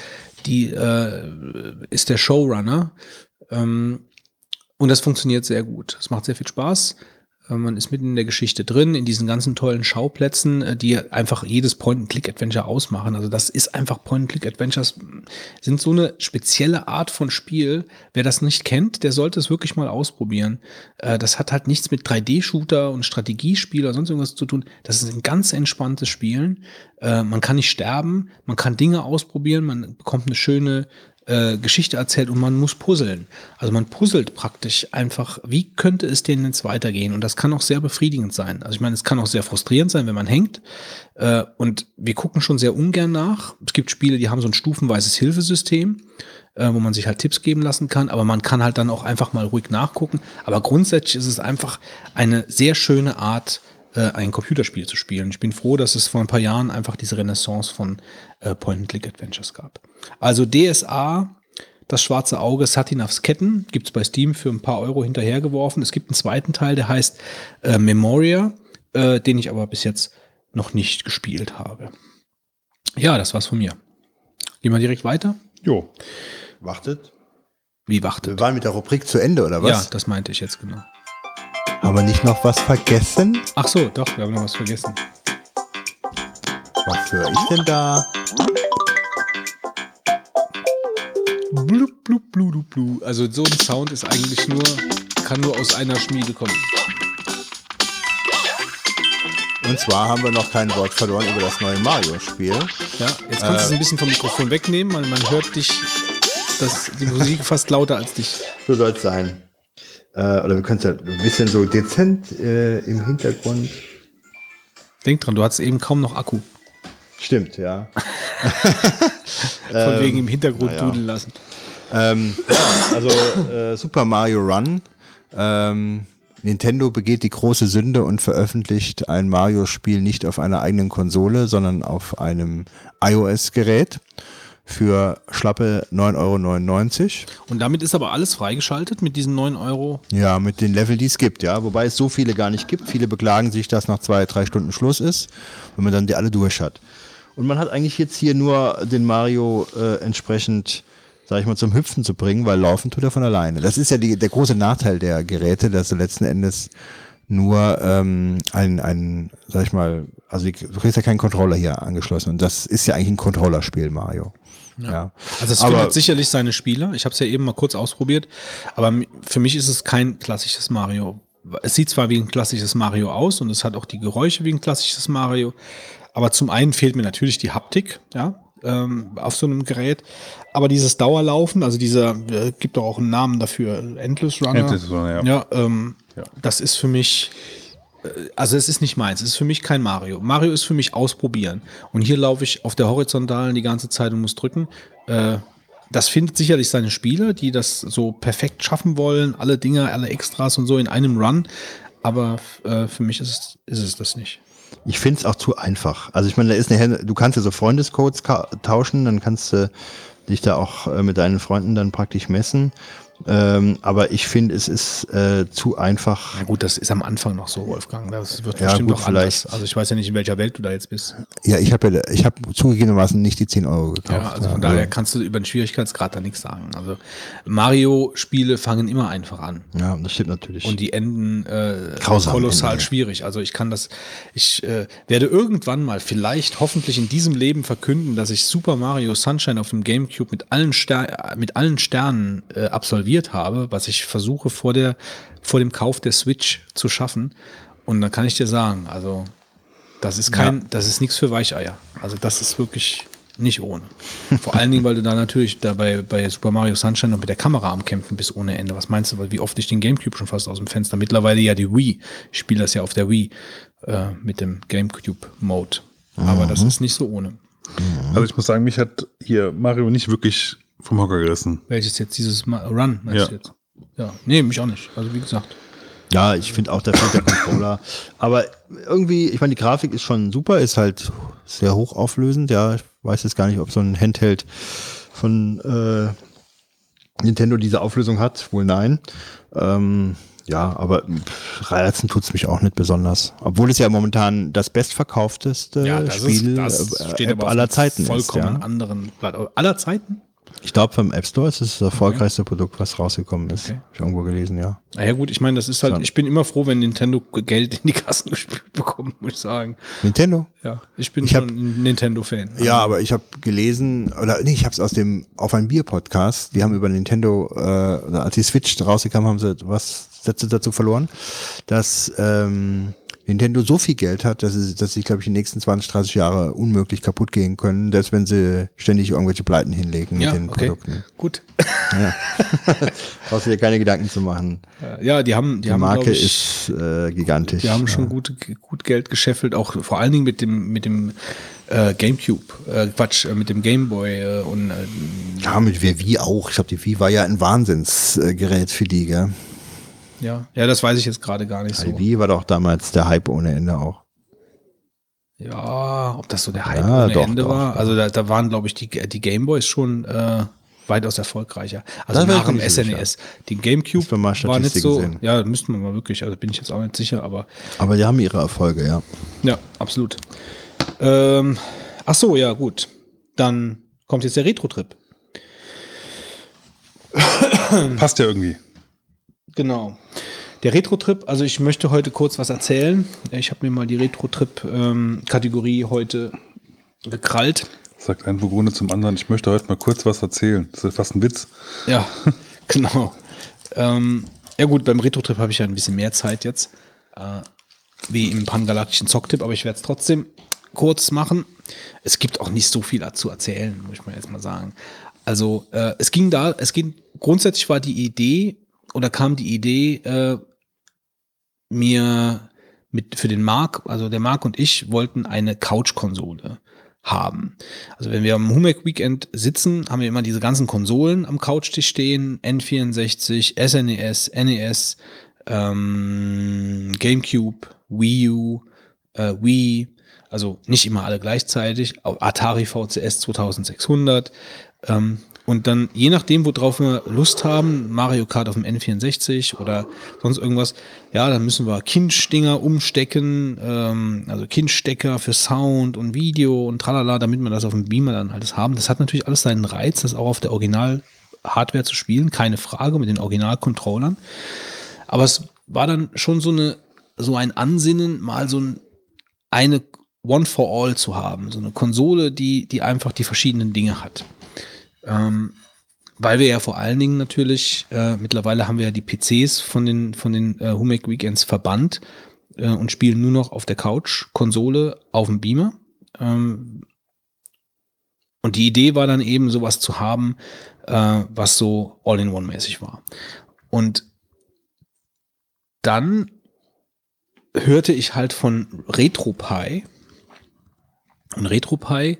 die äh, ist der Showrunner. Ähm, und das funktioniert sehr gut. Es macht sehr viel Spaß. Äh, Man ist mitten in der Geschichte drin, in diesen ganzen tollen Schauplätzen, äh, die einfach jedes Point-and-Click-Adventure ausmachen. Also das ist einfach Point-and-Click-Adventures sind so eine spezielle Art von Spiel. Wer das nicht kennt, der sollte es wirklich mal ausprobieren. Äh, Das hat halt nichts mit 3D-Shooter und Strategiespiel oder sonst irgendwas zu tun. Das ist ein ganz entspanntes Spielen. Äh, Man kann nicht sterben, man kann Dinge ausprobieren, man bekommt eine schöne äh, Geschichte erzählt und man muss puzzeln. Also man puzzelt praktisch einfach, wie könnte es denn jetzt weitergehen? Und das kann auch sehr befriedigend sein. Also ich meine, es kann auch sehr frustrierend sein, wenn man hängt. Äh, und wir gucken schon sehr ungern nach. Es gibt Spiele, die haben so ein stufenweises Hilfesystem, äh, wo man sich halt Tipps geben lassen kann, aber man kann halt dann auch einfach mal ruhig nachgucken. Aber grundsätzlich ist es einfach eine sehr schöne Art, äh, ein Computerspiel zu spielen. Ich bin froh, dass es vor ein paar Jahren einfach diese Renaissance von äh, Point-and-Click-Adventures gab. Also DSA, das schwarze Auge, Satinavs Ketten, gibt's bei Steam für ein paar Euro hinterhergeworfen. Es gibt einen zweiten Teil, der heißt äh, Memoria, äh, den ich aber bis jetzt noch nicht gespielt habe. Ja, das war's von mir. Gehen wir direkt weiter? Jo. Wartet. Wie Wir wartet? waren mit der Rubrik zu Ende, oder Ja, was? das meinte ich jetzt genau. Haben wir nicht noch was vergessen? Ach so, doch, wir haben noch was vergessen. Was höre ich denn da? Blub, blub, blub, blub, blub. Also so ein Sound ist eigentlich nur, kann nur aus einer Schmiede kommen. Und zwar haben wir noch kein Wort verloren über das neue Mario-Spiel. Ja, jetzt kannst du es ein bisschen vom Mikrofon wegnehmen, weil man hört dich, das, die Musik fast lauter als dich. So soll es sein. Äh, oder wir können es ja ein bisschen so dezent äh, im Hintergrund. Denk dran, du hattest eben kaum noch Akku. Stimmt, ja. Von wegen im Hintergrund naja. dudeln lassen. Ähm, ja, also äh, Super Mario Run. Ähm, Nintendo begeht die große Sünde und veröffentlicht ein Mario-Spiel nicht auf einer eigenen Konsole, sondern auf einem iOS-Gerät für schlappe 9,99 Euro. Und damit ist aber alles freigeschaltet mit diesen 9 Euro. Ja, mit den Level, die es gibt, ja. Wobei es so viele gar nicht gibt. Viele beklagen sich, dass nach zwei, drei Stunden Schluss ist, wenn man dann die alle durch hat. Und man hat eigentlich jetzt hier nur den Mario äh, entsprechend, sag ich mal, zum Hüpfen zu bringen, weil laufen tut er von alleine. Das ist ja die, der große Nachteil der Geräte, dass du letzten Endes nur ähm, ein, ein, sag ich mal, also du kriegst ja keinen Controller hier angeschlossen. Und das ist ja eigentlich ein Controllerspiel, Mario. Ja. Also es findet sicherlich seine Spieler. Ich habe es ja eben mal kurz ausprobiert, aber für mich ist es kein klassisches Mario. Es sieht zwar wie ein klassisches Mario aus und es hat auch die Geräusche wie ein klassisches Mario, aber zum einen fehlt mir natürlich die Haptik, ja, ähm, auf so einem Gerät. Aber dieses Dauerlaufen, also dieser, äh, gibt doch auch einen Namen dafür, Endless Runner. Endless Runner, ja. Ja, ähm, Ja. das ist für mich, also es ist nicht meins, es ist für mich kein Mario. Mario ist für mich ausprobieren. Und hier laufe ich auf der Horizontalen die ganze Zeit und muss drücken. Äh, das findet sicherlich seine Spieler, die das so perfekt schaffen wollen, alle Dinge, alle Extras und so in einem Run. Aber äh, für mich ist es, ist es das nicht. Ich finde es auch zu einfach. Also ich meine, da ist eine, du kannst ja so Freundescodes tauschen, dann kannst du dich da auch äh, mit deinen Freunden dann praktisch messen. Ähm, aber ich finde, es ist äh, zu einfach. Na gut, das ist am Anfang noch so, Wolfgang. Das wird Ja, bestimmt gut, noch anders. vielleicht. Also ich weiß ja nicht, in welcher Welt du da jetzt bist. Ja, ich habe ja, ich habe zugegebenermaßen nicht die 10 Euro gekauft. Ja, also von daher kannst du über den Schwierigkeitsgrad da nichts sagen. Also Mario-Spiele fangen immer einfach an. Ja, das stimmt natürlich. Und die enden äh, Grausam kolossal enden, ja. schwierig. Also ich kann das, ich äh, werde irgendwann mal, vielleicht hoffentlich in diesem Leben verkünden, dass ich Super Mario Sunshine auf dem Gamecube mit allen, Ster mit allen Sternen äh, absolviert habe, was ich versuche vor, der, vor dem Kauf der Switch zu schaffen. Und dann kann ich dir sagen, also das ist kein, das ist nichts für Weicheier. Also das ist wirklich nicht ohne. Vor allen Dingen, weil du da natürlich dabei bei Super Mario Sunshine noch mit der Kamera am Kämpfen bist ohne Ende. Was meinst du, weil wie oft ich den Gamecube schon fast aus dem Fenster? Mittlerweile ja die Wii. Ich spiele das ja auf der Wii äh, mit dem Gamecube-Mode. Aber das ist nicht so ohne. Also ich muss sagen, mich hat hier Mario nicht wirklich vom Hocker gerissen. Welches jetzt dieses Run meinst Ja. du jetzt? Ja, nee, mich auch nicht. Also wie gesagt. Ja, ich finde auch, da fehlt der Controller. Aber irgendwie, ich meine, die Grafik ist schon super, ist halt sehr hochauflösend. Ja, ich weiß jetzt gar nicht, ob so ein Handheld von äh, Nintendo diese Auflösung hat. Wohl nein. Ähm, ja, aber pff, reizen tut's mich auch nicht besonders. Obwohl es ja momentan das bestverkaufteste Spiel äh, App aller Zeiten vollkommen ist. Ja. anderen Blatt. Aller Zeiten? Ich glaube, vom App Store ist es das erfolgreichste Produkt, was rausgekommen ist. Okay. Hab ich irgendwo gelesen, ja. Naja gut, ich meine, das ist halt, ich bin immer froh, wenn Nintendo Geld in die Kassen gespielt bekommt, muss ich sagen. Nintendo? Ja, ich bin Ich hab- ein Nintendo-Fan. Ja, aber ich habe gelesen, oder nee, ich habe es aus dem Auf ein Bier Podcast, die haben über Nintendo, äh, als die Switch rauskam, haben sie was Sätze dazu verloren, dass ähm, Nintendo so viel Geld hat, dass sie, dass sie, glaube ich, die nächsten 20, 30 Jahre unmöglich kaputt gehen können, selbst wenn sie ständig irgendwelche Pleiten hinlegen Ja, mit den okay. Produkten. Gut. Brauchst du dir keine Gedanken zu machen. Ja, die haben, die, Die haben, Marke ich, ist äh, gigantisch. die haben schon ja. gut, gut Geld gescheffelt, auch vor allen Dingen mit dem, mit dem äh, Gamecube, äh, Quatsch, äh, mit dem Gameboy äh, und äh, Ja, mit der Wii auch. Ich glaube, die Wii war ja ein Wahnsinnsgerät für die, gell? Ja, ja, das weiß ich jetzt gerade gar nicht so. Wii war doch damals der Hype ohne Ende auch. Ja, ob das so der Hype Ja, ohne doch, Ende doch, war. doch. Also da, da waren, glaube ich, die, die Gameboys schon äh, weitaus erfolgreicher. Also Das nach ich dem SNES. Die Gamecube Müssen wir mal war nicht so. sehen. Ja, müssten wir mal wirklich. Also bin ich jetzt auch nicht sicher, aber Aber die haben ihre Erfolge, ja. ja, absolut. Ähm, ach so, ja, gut. Dann kommt jetzt der Retro-Trip. Passt ja irgendwie. Genau. Der Retro-Trip, also ich möchte heute kurz was erzählen. Ich habe mir mal die Retro-Trip-Kategorie heute gekrallt. Sagt ein Burgunde zum anderen, ich möchte heute mal kurz was erzählen. Das ist fast ein Witz. Ja, genau. Ähm, ja gut, beim Retro-Trip habe ich ja ein bisschen mehr Zeit jetzt, äh, wie im pangalaktischen Zocktipp, aber ich werde es trotzdem kurz machen. Es gibt auch nicht so viel zu erzählen, muss ich mal jetzt mal sagen. Also äh, es ging da, es ging, grundsätzlich war die Idee oder kam die Idee, äh, mir mit für den Marc, also der Marc und ich wollten eine Couch-Konsole haben. Also wenn wir am Humek Weekend sitzen, haben wir immer diese ganzen Konsolen am Couchtisch stehen, N64, SNES, NES, ähm, GameCube, Wii U, äh, Wii, also nicht immer alle gleichzeitig, Atari VCS 2600, ähm, und dann, je nachdem, worauf wir Lust haben, Mario Kart auf dem N64 oder sonst irgendwas, ja, dann müssen wir Kindstinger umstecken, ähm, also Kindstecker für Sound und Video und tralala, damit wir das auf dem Beamer dann alles haben. Das hat natürlich alles seinen Reiz, das auch auf der Original-Hardware zu spielen, keine Frage, mit den Original-Controllern. Aber es war dann schon so eine, so ein Ansinnen, mal so ein, eine One for All zu haben, so eine Konsole, die, die einfach die verschiedenen Dinge hat. Ähm, weil wir ja vor allen Dingen natürlich, äh, mittlerweile haben wir ja die PCs von den, von den äh, Humek Weekends verbannt äh, und spielen nur noch auf der Couch, Konsole, auf dem Beamer. Ähm, und die Idee war dann eben, sowas zu haben, äh, was so All-in-One-mäßig war. Und dann hörte ich halt von RetroPie. Und RetroPie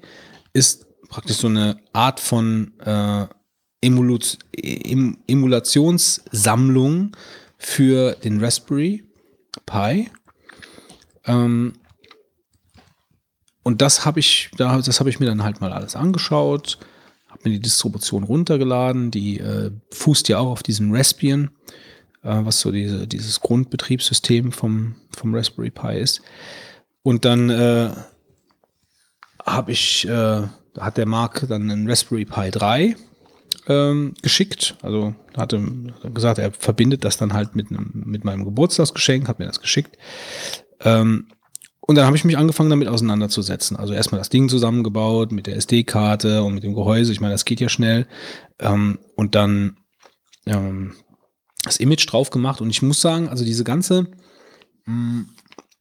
ist praktisch so eine Art von äh, Emulut em Emulationssammlung für den Raspberry Pi. Ähm, und das habe ich, da, das habe ich mir dann halt mal alles angeschaut, habe mir die Distribution runtergeladen, die äh, fußt ja auch auf diesem Raspbian, äh, was so diese, dieses Grundbetriebssystem vom, vom Raspberry Pi ist. Und dann äh, habe ich, äh, hat der Marc dann einen Raspberry Pi 3 ähm, geschickt. Also hatte hat gesagt, er verbindet das dann halt mit, einem, mit meinem Geburtstagsgeschenk, hat mir das geschickt. Ähm, und dann habe ich mich angefangen, damit auseinanderzusetzen. Also erstmal das Ding zusammengebaut mit der SD-Karte und mit dem Gehäuse. Ich meine, das geht ja schnell. Ähm, und dann ähm, das Image drauf gemacht. Und ich muss sagen, also diese ganze, mh,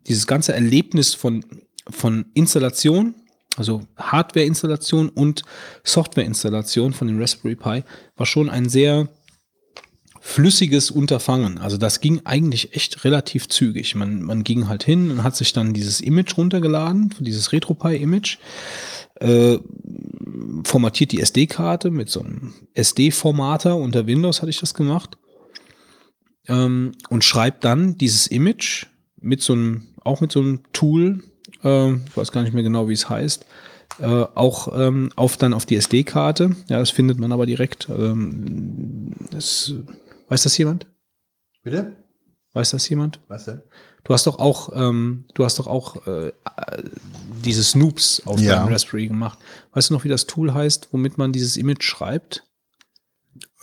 dieses ganze Erlebnis von, von Installation, also Hardware-Installation und Software-Installation von dem Raspberry Pi, war schon ein sehr flüssiges Unterfangen. Also das ging eigentlich echt relativ zügig. Man, man ging halt hin und hat sich dann dieses Image runtergeladen, dieses RetroPie-Image, äh, formatiert die SD-Karte mit so einem SD-Formater unter Windows hatte ich das gemacht. ähm, und schreibt dann dieses Image mit so einem, auch mit so einem Tool, äh, ich weiß gar nicht mehr genau, wie es heißt, äh, auch ähm, auf dann auf die SD-Karte. Ja, das findet man aber direkt. Ähm, das, weiß das jemand? Bitte? Weiß das jemand? Was denn? Du hast doch auch, ähm, du hast doch auch äh, diese Snoops auf Ja. deinem Raspberry gemacht. Weißt du noch, wie das Tool heißt, womit man dieses Image schreibt?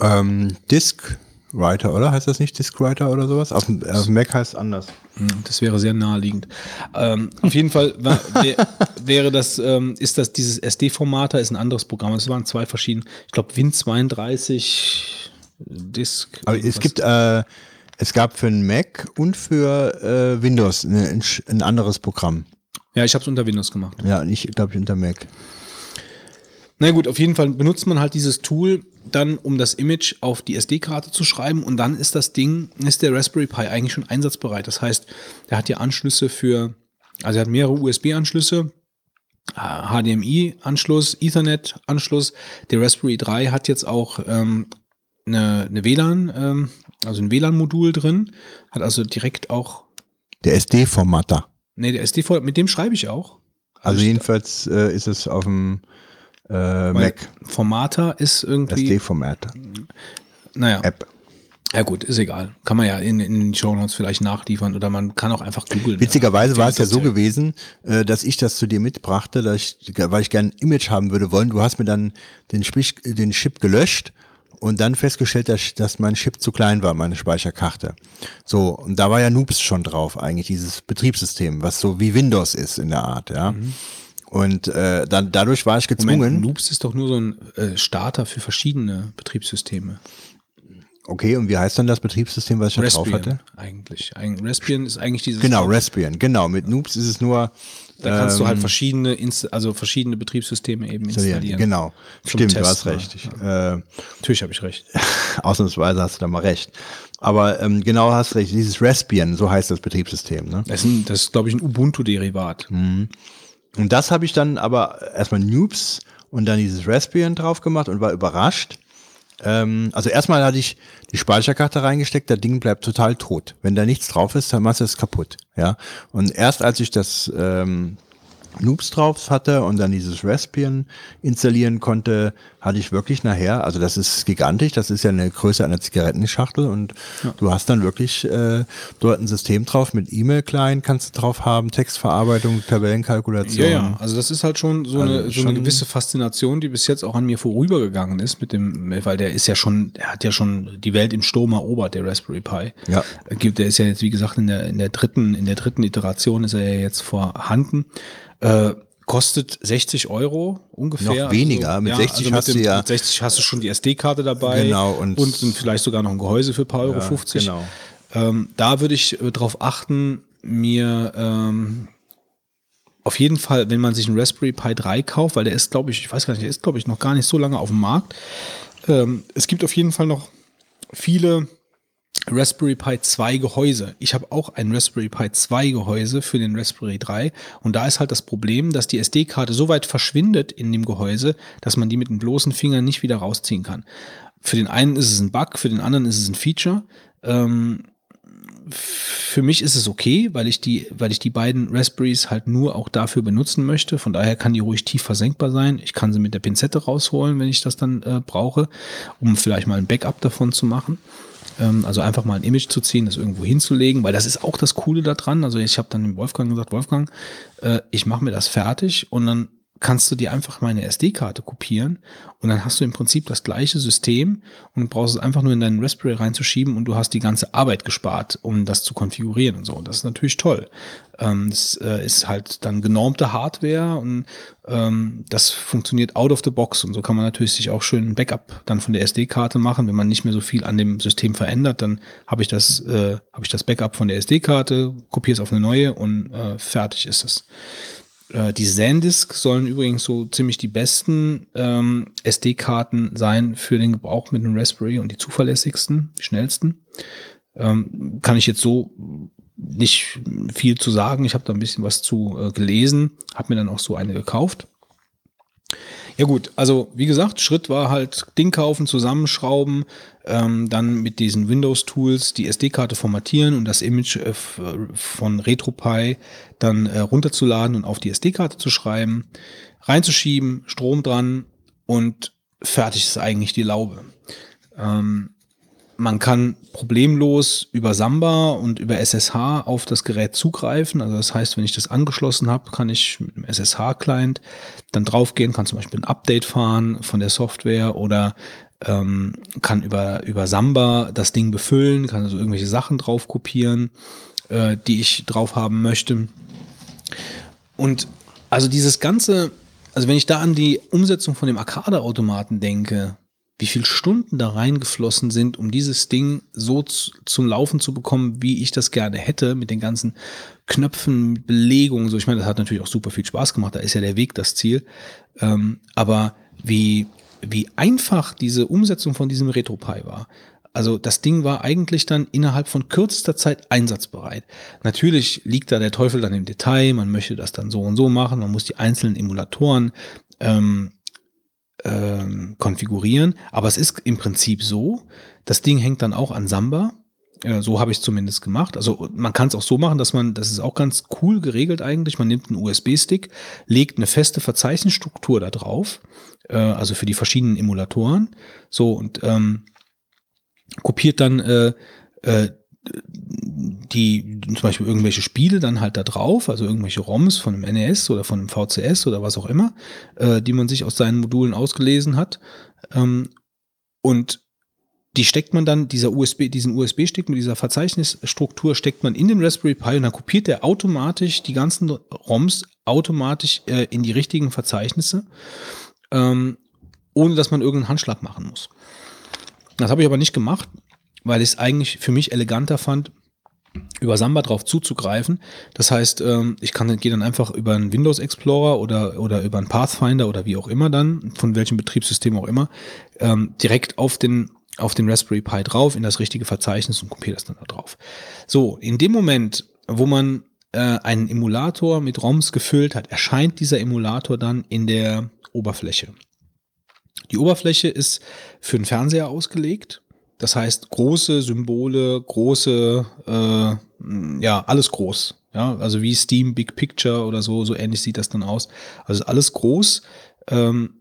Ähm, Disk Writer, oder? Heißt das nicht Disk Writer oder sowas? Auf dem, auf dem Mac heißt es anders. Hm, Das wäre sehr naheliegend. Ähm, auf jeden Fall wär, wäre das, ähm, ist das dieses SD-Formater, ist ein anderes Programm. Es waren zwei verschiedene, ich glaube Win32 Disk. Aber es gibt, äh, es gab für einen Mac und für äh, Windows ein, ein anderes Programm. Ja, ich habe es unter Windows gemacht. Ja, ich glaube ich unter Mac. Na gut, auf jeden Fall benutzt man halt dieses Tool dann, um das Image auf die SD-Karte zu schreiben und dann ist das Ding, ist der Raspberry Pi eigentlich schon einsatzbereit. Das heißt, der hat ja Anschlüsse für, also er hat mehrere USB-Anschlüsse, HDMI-Anschluss, Ethernet-Anschluss. Der Raspberry 3 hat jetzt auch ähm, eine, eine WLAN, ähm, also ein WLAN-Modul drin, hat also direkt auch, Der SD-Formatter. nee, der SD, mit dem schreibe ich auch. Also jedenfalls äh, ist es auf dem äh, Mac. Formater ist irgendwie, SD-Format. naja. App. Ja gut, ist egal. Kann man ja in, in den Show Notes vielleicht nachliefern oder man kann auch einfach googeln. Witzigerweise war es ja so Findet gewesen, äh, dass ich das zu dir mitbrachte, dass ich, weil ich gerne ein Image haben würde wollen. Du hast mir dann den, Sprich, den Chip gelöscht und dann festgestellt, dass, dass mein Chip zu klein war, meine Speicherkarte. So, und da war ja Noobs schon drauf, eigentlich, dieses Betriebssystem, was so wie Windows ist in der Art, ja. Und äh, dann dadurch war ich gezwungen. Moment, Noobs ist doch nur so ein äh, Starter für verschiedene Betriebssysteme. Okay, und wie heißt dann das Betriebssystem, was ich da drauf Raspbian hatte? eigentlich. Ein, Raspbian ist eigentlich dieses. Genau, Raspbian, genau. Mit Noobs ist es nur Da kannst du halt ähm, verschiedene, Inst also verschiedene Betriebssysteme eben installieren. Genau. Stimmt, du Testen, hast recht. Ich, äh, Natürlich habe ich recht. ausnahmsweise hast du da mal recht. Aber ähm, genau hast recht, dieses Raspbian, so heißt das Betriebssystem. Ne? Das ist, das ist glaube ich, ein Ubuntu-Derivat. Und das habe ich dann aber erstmal Noobs und dann dieses Raspbian drauf gemacht und war überrascht. Ähm, also erstmal hatte ich die Speicherkarte reingesteckt, das Ding bleibt total tot. Wenn da nichts drauf ist, dann machst du es kaputt. Ja. Und erst als ich das ähm, Noobs drauf hatte und dann dieses Raspbian installieren konnte, hatte ich wirklich nachher, also das ist gigantisch, das ist ja eine Größe einer Zigarettenschachtel und du hast dann wirklich äh, dort ein System drauf mit E-Mail-Client kannst du drauf haben, Textverarbeitung, Tabellenkalkulation. Ja, ja, also das ist halt schon so, Also eine, so schon- eine gewisse Faszination, die bis jetzt auch an mir vorübergegangen ist mit dem, weil der ist ja schon, der hat ja schon die Welt im Sturm erobert, der Raspberry Pi. Ja. Äh, Gibt, der ist ja jetzt, wie gesagt, in der, in der dritten, in der dritten Iteration ist er ja jetzt vorhanden. Äh, kostet 60 Euro ungefähr. Noch weniger, mit 60 hast dem, du ja- Mit 60 hast du schon die SD-Karte dabei. Genau, und- und vielleicht sogar noch ein Gehäuse für ein paar Euro Ja, 50. genau. Ähm, da würde ich äh, darauf achten, mir ähm, auf jeden Fall, wenn man sich einen Raspberry Pi 3 kauft, weil der ist, glaube ich, ich weiß gar nicht, der ist, glaube ich, noch gar nicht so lange auf dem Markt. Ähm, es gibt auf jeden Fall noch viele Raspberry Pi 2 Gehäuse. Ich habe auch ein Raspberry Pi 2 Gehäuse für den Raspberry 3 und da ist halt das Problem, dass die SD-Karte so weit verschwindet in dem Gehäuse, dass man die mit dem bloßen Finger nicht wieder rausziehen kann. Für den einen ist es ein Bug, für den anderen ist es ein Feature. Ähm, für mich ist es okay, weil ich die, weil ich die beiden Raspberries halt nur auch dafür benutzen möchte. Von daher kann die ruhig tief versenkbar sein. Ich kann sie mit der Pinzette rausholen, wenn ich das dann äh, brauche, um vielleicht mal ein Backup davon zu machen. Ähm, also einfach mal ein Image zu ziehen, das irgendwo hinzulegen, weil das ist auch das Coole daran. Also ich habe dann dem Wolfgang gesagt, Wolfgang, äh, ich mache mir das fertig und dann kannst du dir einfach meine SD-Karte kopieren und dann hast du im Prinzip das gleiche System und brauchst es einfach nur in deinen Raspberry reinzuschieben und du hast die ganze Arbeit gespart, um das zu konfigurieren und so. Und das ist natürlich toll. Ähm, das äh, ist halt dann genormte Hardware und ähm, das funktioniert out of the box und so kann man natürlich sich auch schön ein Backup dann von der SD-Karte machen. Wenn man nicht mehr so viel an dem System verändert, dann habe ich das, äh, habe ich das Backup von der SD-Karte, kopiere es auf eine neue und äh, fertig ist es. Äh, Die SanDisk sollen übrigens so ziemlich die besten ähm, SD-Karten sein für den Gebrauch mit einem Raspberry und die zuverlässigsten, die schnellsten. Ähm, kann ich jetzt so nicht viel zu sagen. Ich habe da ein bisschen was zu äh, gelesen, habe mir dann auch so eine gekauft. Ja gut, also wie gesagt, Schritt war halt Ding kaufen, zusammenschrauben, ähm, dann mit diesen Windows-Tools die SD-Karte formatieren und das Image äh, von RetroPie dann äh, runterzuladen und auf die SD-Karte zu schreiben, reinzuschieben, Strom dran und fertig ist eigentlich die Laube. Ähm, man kann problemlos über Samba und über SSH auf das Gerät zugreifen. Also das heißt, wenn ich das angeschlossen habe, kann ich mit dem SSH-Client dann draufgehen, kann zum Beispiel ein Update fahren von der Software oder ähm, kann über, über Samba das Ding befüllen, kann also irgendwelche Sachen drauf kopieren, äh, die ich drauf haben möchte. Und also dieses ganze, also wenn ich da an die Umsetzung von dem Arcade-Automaten denke, wie viele Stunden da reingeflossen sind, um dieses Ding so zum Laufen zu bekommen, wie ich das gerne hätte, mit den ganzen Knöpfen, Belegungen. So, ich meine, das hat natürlich auch super viel Spaß gemacht. Da ist ja der Weg das Ziel. Ähm, aber wie, wie einfach diese Umsetzung von diesem RetroPie war. Also das Ding war eigentlich dann innerhalb von kürzester Zeit einsatzbereit. Natürlich liegt da der Teufel dann im Detail, man möchte das dann so und so machen, man muss die einzelnen Emulatoren ähm, ähm, konfigurieren. Aber es ist im Prinzip so, das Ding hängt dann auch an Samba. Äh, so habe ich es zumindest gemacht. Also man kann es auch so machen, dass man, das ist auch ganz cool geregelt eigentlich. Man nimmt einen USB-Stick, legt eine feste Verzeichnisstruktur da drauf, äh, also für die verschiedenen Emulatoren. So und ähm, kopiert dann äh, äh, die zum Beispiel irgendwelche Spiele dann halt da drauf, also irgendwelche ROMs von einem NES oder von einem VCS oder was auch immer, äh, die man sich aus seinen Modulen ausgelesen hat. Ähm, und die steckt man dann, dieser USB, diesen USB-Stick mit dieser Verzeichnisstruktur steckt man in den Raspberry Pi und dann kopiert der automatisch die ganzen ROMs automatisch äh, in die richtigen Verzeichnisse, ähm, ohne dass man irgendeinen Handschlag machen muss. Das habe ich aber nicht gemacht, weil ich es eigentlich für mich eleganter fand, über Samba drauf zuzugreifen. Das heißt, ähm, ich kann gehe dann einfach über einen Windows Explorer oder, oder über einen Pathfinder oder wie auch immer dann, von welchem Betriebssystem auch immer, ähm, direkt auf den, auf den Raspberry Pi drauf, in das richtige Verzeichnis und kopiere das dann da drauf. So, in dem Moment, wo man äh, einen Emulator mit ROMs gefüllt hat, erscheint dieser Emulator dann in der Oberfläche. Die Oberfläche ist für den Fernseher ausgelegt das heißt, große Symbole, große, äh, ja, alles groß. Ja, also wie Steam Big Picture oder so, so ähnlich sieht das dann aus. Also alles groß. Ähm,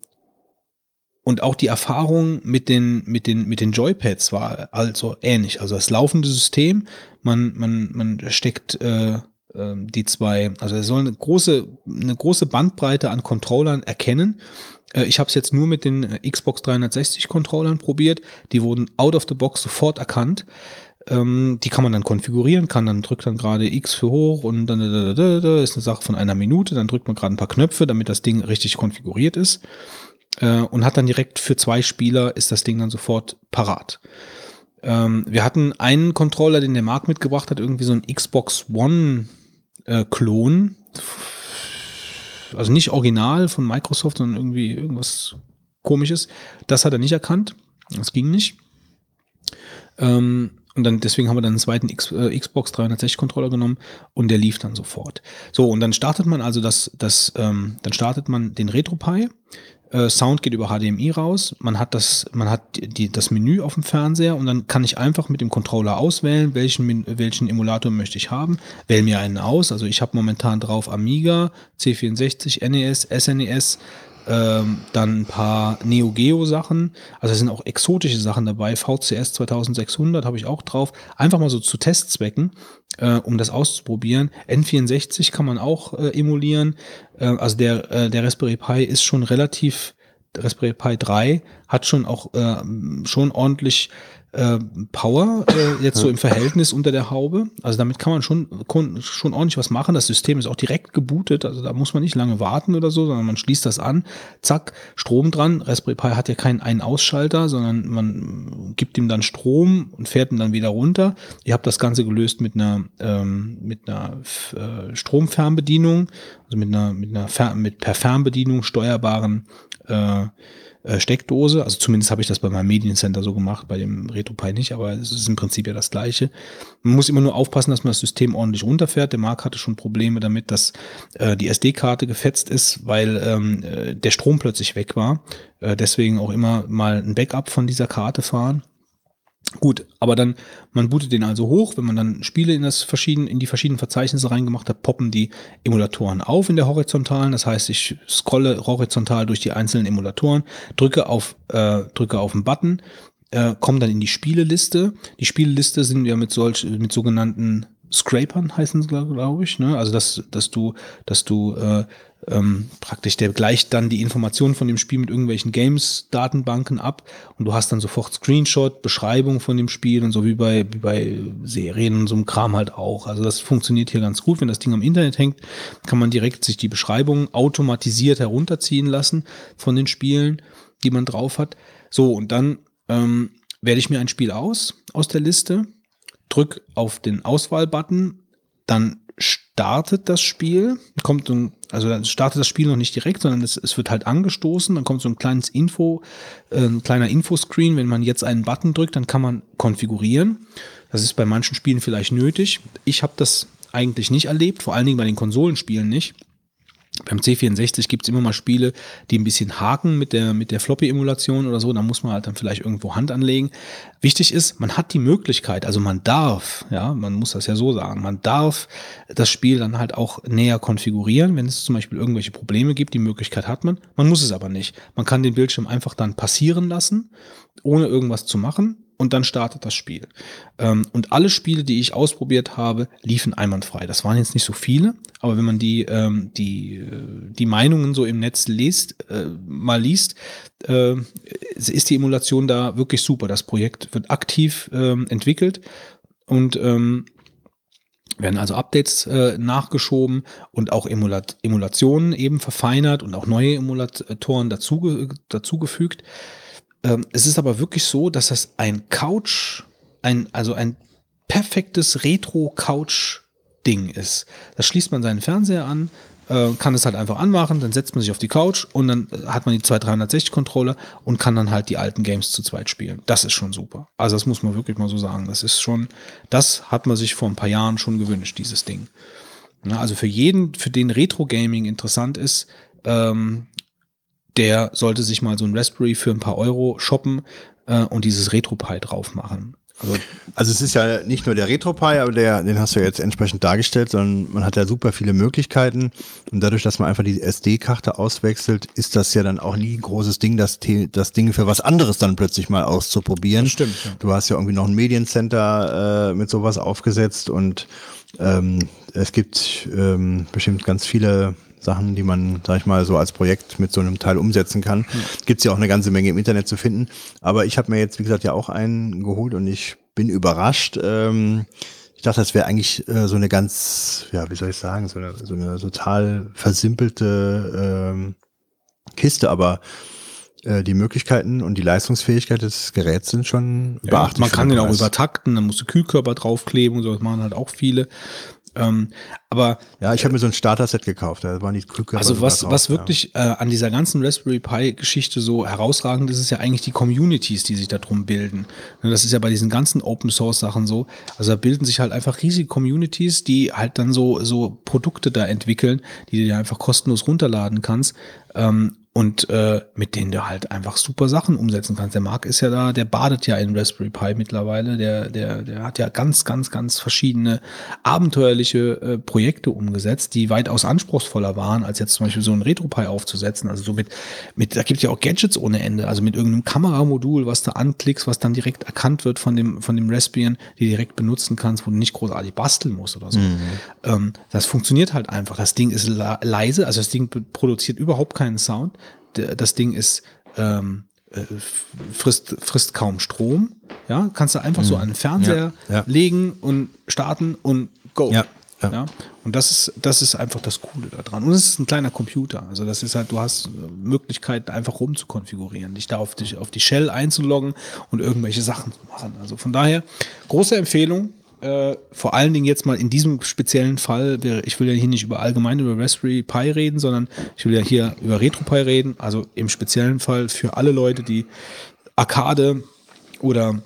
und auch die Erfahrung mit den, mit den, mit den Joypads war also ähnlich. Also das laufende System, man, man, man steckt äh, die zwei, also er soll eine große, eine große Bandbreite an Controllern erkennen äh, ich habe es jetzt nur mit den äh, Xbox 360 Controllern probiert. Die wurden out of the box sofort erkannt. Ähm, die kann man dann konfigurieren, kann dann drückt dann gerade X für hoch und dann da, da, da, ist eine Sache von einer Minute. Dann drückt man gerade ein paar Knöpfe, damit das Ding richtig konfiguriert ist äh, und hat dann direkt für zwei Spieler ist das Ding dann sofort parat. Ähm, wir hatten einen Controller, den der Markt mitgebracht hat, irgendwie so ein Xbox One äh, Klon also nicht original von Microsoft, sondern irgendwie irgendwas komisches. Das hat er nicht erkannt. Das ging nicht. Ähm, und dann, deswegen haben wir dann einen zweiten X, äh, Xbox 360 Controller genommen und der lief dann sofort. So, und dann startet man also das, das, ähm, dann startet man den RetroPie Sound geht über HDMI raus. Man hat das, man hat die, das Menü auf dem Fernseher und dann kann ich einfach mit dem Controller auswählen, welchen, welchen Emulator möchte ich haben. Wähle mir einen aus. Also ich habe momentan drauf Amiga, C64, NES, SNES, ähm, dann ein paar Neo Geo Sachen. Also es sind auch exotische Sachen dabei. VCS 2600 habe ich auch drauf. Einfach mal so zu Testzwecken, äh, um das auszuprobieren. N64 kann man auch äh, emulieren. Äh, also der, äh, der Raspberry Pi ist schon relativ Raspberry Pi 3 hat schon auch äh, schon ordentlich äh, Power äh, jetzt so im Verhältnis unter der Haube. Also damit kann man schon, schon ordentlich was machen. Das System ist auch direkt gebootet, also da muss man nicht lange warten oder so, sondern man schließt das an, zack, Strom dran. Raspberry Pi hat ja keinen einen Ausschalter, sondern man gibt ihm dann Strom und fährt ihn dann wieder runter. Ihr habt das Ganze gelöst mit einer, ähm, mit einer äh, Stromfernbedienung. also mit einer, mit einer Fer mit per Fernbedienung steuerbaren äh, äh, Steckdose. Also zumindest habe ich das bei meinem Mediencenter so gemacht, bei dem RetroPie nicht, aber es ist im Prinzip ja das gleiche. Man muss immer nur aufpassen, dass man das System ordentlich runterfährt. Der Marc hatte schon Probleme damit, dass äh, die SD-Karte gefetzt ist, weil ähm, äh, der Strom plötzlich weg war. Äh, deswegen auch immer mal ein Backup von dieser Karte fahren. Gut, aber dann, man bootet den also hoch, wenn man dann Spiele in, das verschieden, in die verschiedenen Verzeichnisse reingemacht hat, poppen die Emulatoren auf in der horizontalen. Das heißt, ich scrolle horizontal durch die einzelnen Emulatoren, drücke auf, äh, drücke auf den Button, äh, komme dann in die Spieleliste. Die Spieleliste sind ja mit solch, mit sogenannten Scrapern heißen glaube ich. Ne? Also dass, dass du, dass du äh, ähm, praktisch der gleicht dann die Informationen von dem Spiel mit irgendwelchen Games-Datenbanken ab und du hast dann sofort Screenshot, Beschreibung von dem Spiel und so wie bei, wie bei Serien und so einem Kram halt auch. Also das funktioniert hier ganz gut. Wenn das Ding am Internet hängt, kann man direkt sich die Beschreibung automatisiert herunterziehen lassen von den Spielen, die man drauf hat. So, und dann ähm, wähle ich mir ein Spiel aus, aus der Liste, drück auf den Auswahlbutton, dann startet das Spiel, kommt ein, also dann startet das Spiel noch nicht direkt, sondern es, es wird halt angestoßen, dann kommt so ein kleines Info, äh, ein kleiner Infoscreen, wenn man jetzt einen Button drückt, dann kann man konfigurieren. Das ist bei manchen Spielen vielleicht nötig. Ich habe das eigentlich nicht erlebt, vor allen Dingen bei den Konsolenspielen nicht. Beim C64 gibt es immer mal Spiele, die ein bisschen haken mit der, mit der Floppy-Emulation oder so. Da muss man halt dann vielleicht irgendwo Hand anlegen. Wichtig ist, man hat die Möglichkeit, also man darf, ja, man muss das ja so sagen, man darf das Spiel dann halt auch näher konfigurieren, wenn es zum Beispiel irgendwelche Probleme gibt. Die Möglichkeit hat man. Man muss es aber nicht. Man kann den Bildschirm einfach dann passieren lassen, ohne irgendwas zu machen und dann startet das Spiel. Ähm, und alle Spiele, die ich ausprobiert habe, liefen einwandfrei. Das waren jetzt nicht so viele, aber wenn man die, ähm, die, äh, die Meinungen so im Netz liest, äh, mal liest, äh, ist die Emulation da wirklich super. Das Projekt wird aktiv ähm, entwickelt und werden also Updates nachgeschoben und auch Emulat Emulationen eben verfeinert und auch neue Emulatoren dazu, dazugefügt. Ähm, es ist aber wirklich so, dass das ein Couch, ein, also ein perfektes Retro-Couch-Ding ist. Da schließt man seinen Fernseher an, äh, kann es halt einfach anmachen, dann setzt man sich auf die Couch und dann hat man die 2360-Controller und kann dann halt die alten Games zu zweit spielen. Das ist schon super. Also das muss man wirklich mal so sagen. Das ist schon, das hat man sich vor ein paar Jahren schon gewünscht, dieses Ding. Ja, also für jeden, für den Retro-Gaming interessant ist, ähm, der sollte sich mal so ein Raspberry für ein paar Euro shoppen äh, und dieses RetroPie drauf machen. Also, also es ist ja nicht nur der RetroPie, aber der, den hast du ja jetzt entsprechend dargestellt, sondern man hat ja super viele Möglichkeiten. Und dadurch, dass man einfach die SD-Karte auswechselt, ist das ja dann auch nie ein großes Ding, das, das Ding für was anderes dann plötzlich mal auszuprobieren. Das stimmt. Ja. Du hast ja irgendwie noch ein Mediencenter äh, mit sowas aufgesetzt und ähm, es gibt ähm, bestimmt ganz viele Sachen, die man, sag ich mal, so als Projekt mit so einem Teil umsetzen kann. Mhm. Gibt es ja auch eine ganze Menge im Internet zu finden. Aber ich habe mir jetzt, wie gesagt, ja auch einen geholt und ich bin überrascht. Ähm, ich dachte, das wäre eigentlich äh, so eine ganz, ja, wie soll ich sagen, so eine, so eine total versimpelte ähm, Kiste, aber äh, die Möglichkeiten und die Leistungsfähigkeit des Geräts sind schon ja, beachtlich. Man kann den auch übertakten, dann musst du Kühlkörper draufkleben und so, das machen halt auch viele. Ähm, aber ja, ich habe mir so ein Starter-Set gekauft. Da waren die Glück Also was, drauf, was wirklich äh, an dieser ganzen Raspberry Pi-Geschichte so herausragend ist, ist ja eigentlich die Communities, die sich darum bilden. Ne, das ist ja bei diesen ganzen Open Source Sachen so. Also da bilden sich halt einfach riesige Communities, die halt dann so so Produkte da entwickeln, die du dir einfach kostenlos runterladen kannst. Ähm, und äh, mit denen du halt einfach super Sachen umsetzen kannst. Der Marc ist ja da, der badet ja in Raspberry Pi mittlerweile, der, der, der hat ja ganz, ganz, ganz verschiedene abenteuerliche äh, Projekte umgesetzt, die weitaus anspruchsvoller waren, als jetzt zum Beispiel so ein RetroPie aufzusetzen. Also so mit, mit da gibt ja auch Gadgets ohne Ende, also mit irgendeinem Kameramodul, was du anklickst, was dann direkt erkannt wird von dem, von dem Raspbian, die du direkt benutzen kannst, wo du nicht großartig basteln musst oder so. Mhm. Ähm, das funktioniert halt einfach. Das Ding ist leise, also das Ding produziert überhaupt keinen Sound das Ding ist, ähm, äh, frisst, frisst kaum Strom. Ja, kannst du einfach mhm. so an den Fernseher ja, ja. legen und starten und go. Ja, ja. Und das ist, das ist einfach das Coole daran. Und es ist ein kleiner Computer. Also das ist halt, du hast Möglichkeit, einfach rumzukonfigurieren, dich da auf die, auf die Shell einzuloggen und irgendwelche Sachen zu machen. Also von daher, große Empfehlung. Äh, vor allen Dingen jetzt mal in diesem speziellen Fall, ich will ja hier nicht über allgemein über Raspberry Pi reden, sondern ich will ja hier über RetroPie reden, also im speziellen Fall für alle Leute, die Arcade oder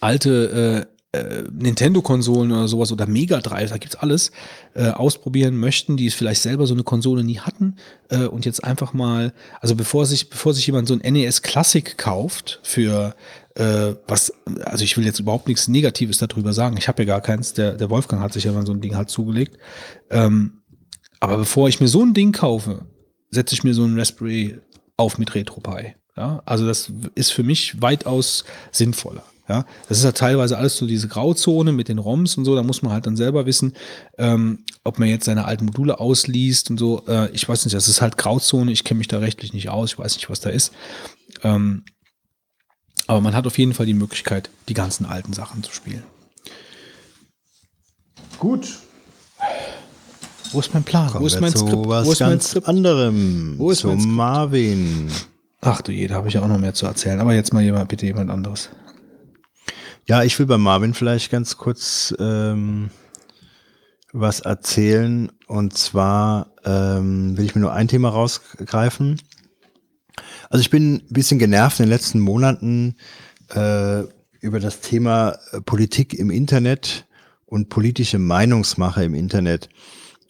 alte äh, äh, Nintendo-Konsolen oder sowas oder Mega Drive, da gibt's alles, äh, ausprobieren möchten, die vielleicht selber so eine Konsole nie hatten äh, und jetzt einfach mal, also bevor sich, bevor sich jemand so ein NES Classic kauft für äh, was, also ich will jetzt überhaupt nichts Negatives darüber sagen, ich habe ja gar keins, der, der Wolfgang hat sich ja mal so ein Ding halt zugelegt, ähm, aber bevor ich mir so ein Ding kaufe, setze ich mir so ein Raspberry auf mit RetroPie. Ja, also das ist für mich weitaus sinnvoller. Ja, das ist ja teilweise alles so diese Grauzone mit den ROMs und so. Da muss man halt dann selber wissen, ähm, ob man jetzt seine alten Module ausliest und so. Äh, ich weiß nicht, das ist halt Grauzone. Ich kenne mich da rechtlich nicht aus. Ich weiß nicht, was da ist. Ähm, aber man hat auf jeden Fall die Möglichkeit, die ganzen alten Sachen zu spielen. Gut. Wo ist mein Plan? Kommen Wo ist mein Skript? was Wo ist mein Skript? anderem. Wo ist zu mein Skript? Marvin. Ach du je, da habe ich ja auch noch mehr zu erzählen. Aber jetzt mal jemand, bitte jemand anderes. Ja, ich will bei Marvin vielleicht ganz kurz ähm, was erzählen. Und zwar ähm, will ich mir nur ein Thema rausgreifen. Also ich bin ein bisschen genervt in den letzten Monaten äh, über das Thema äh, Politik im Internet und politische Meinungsmache im Internet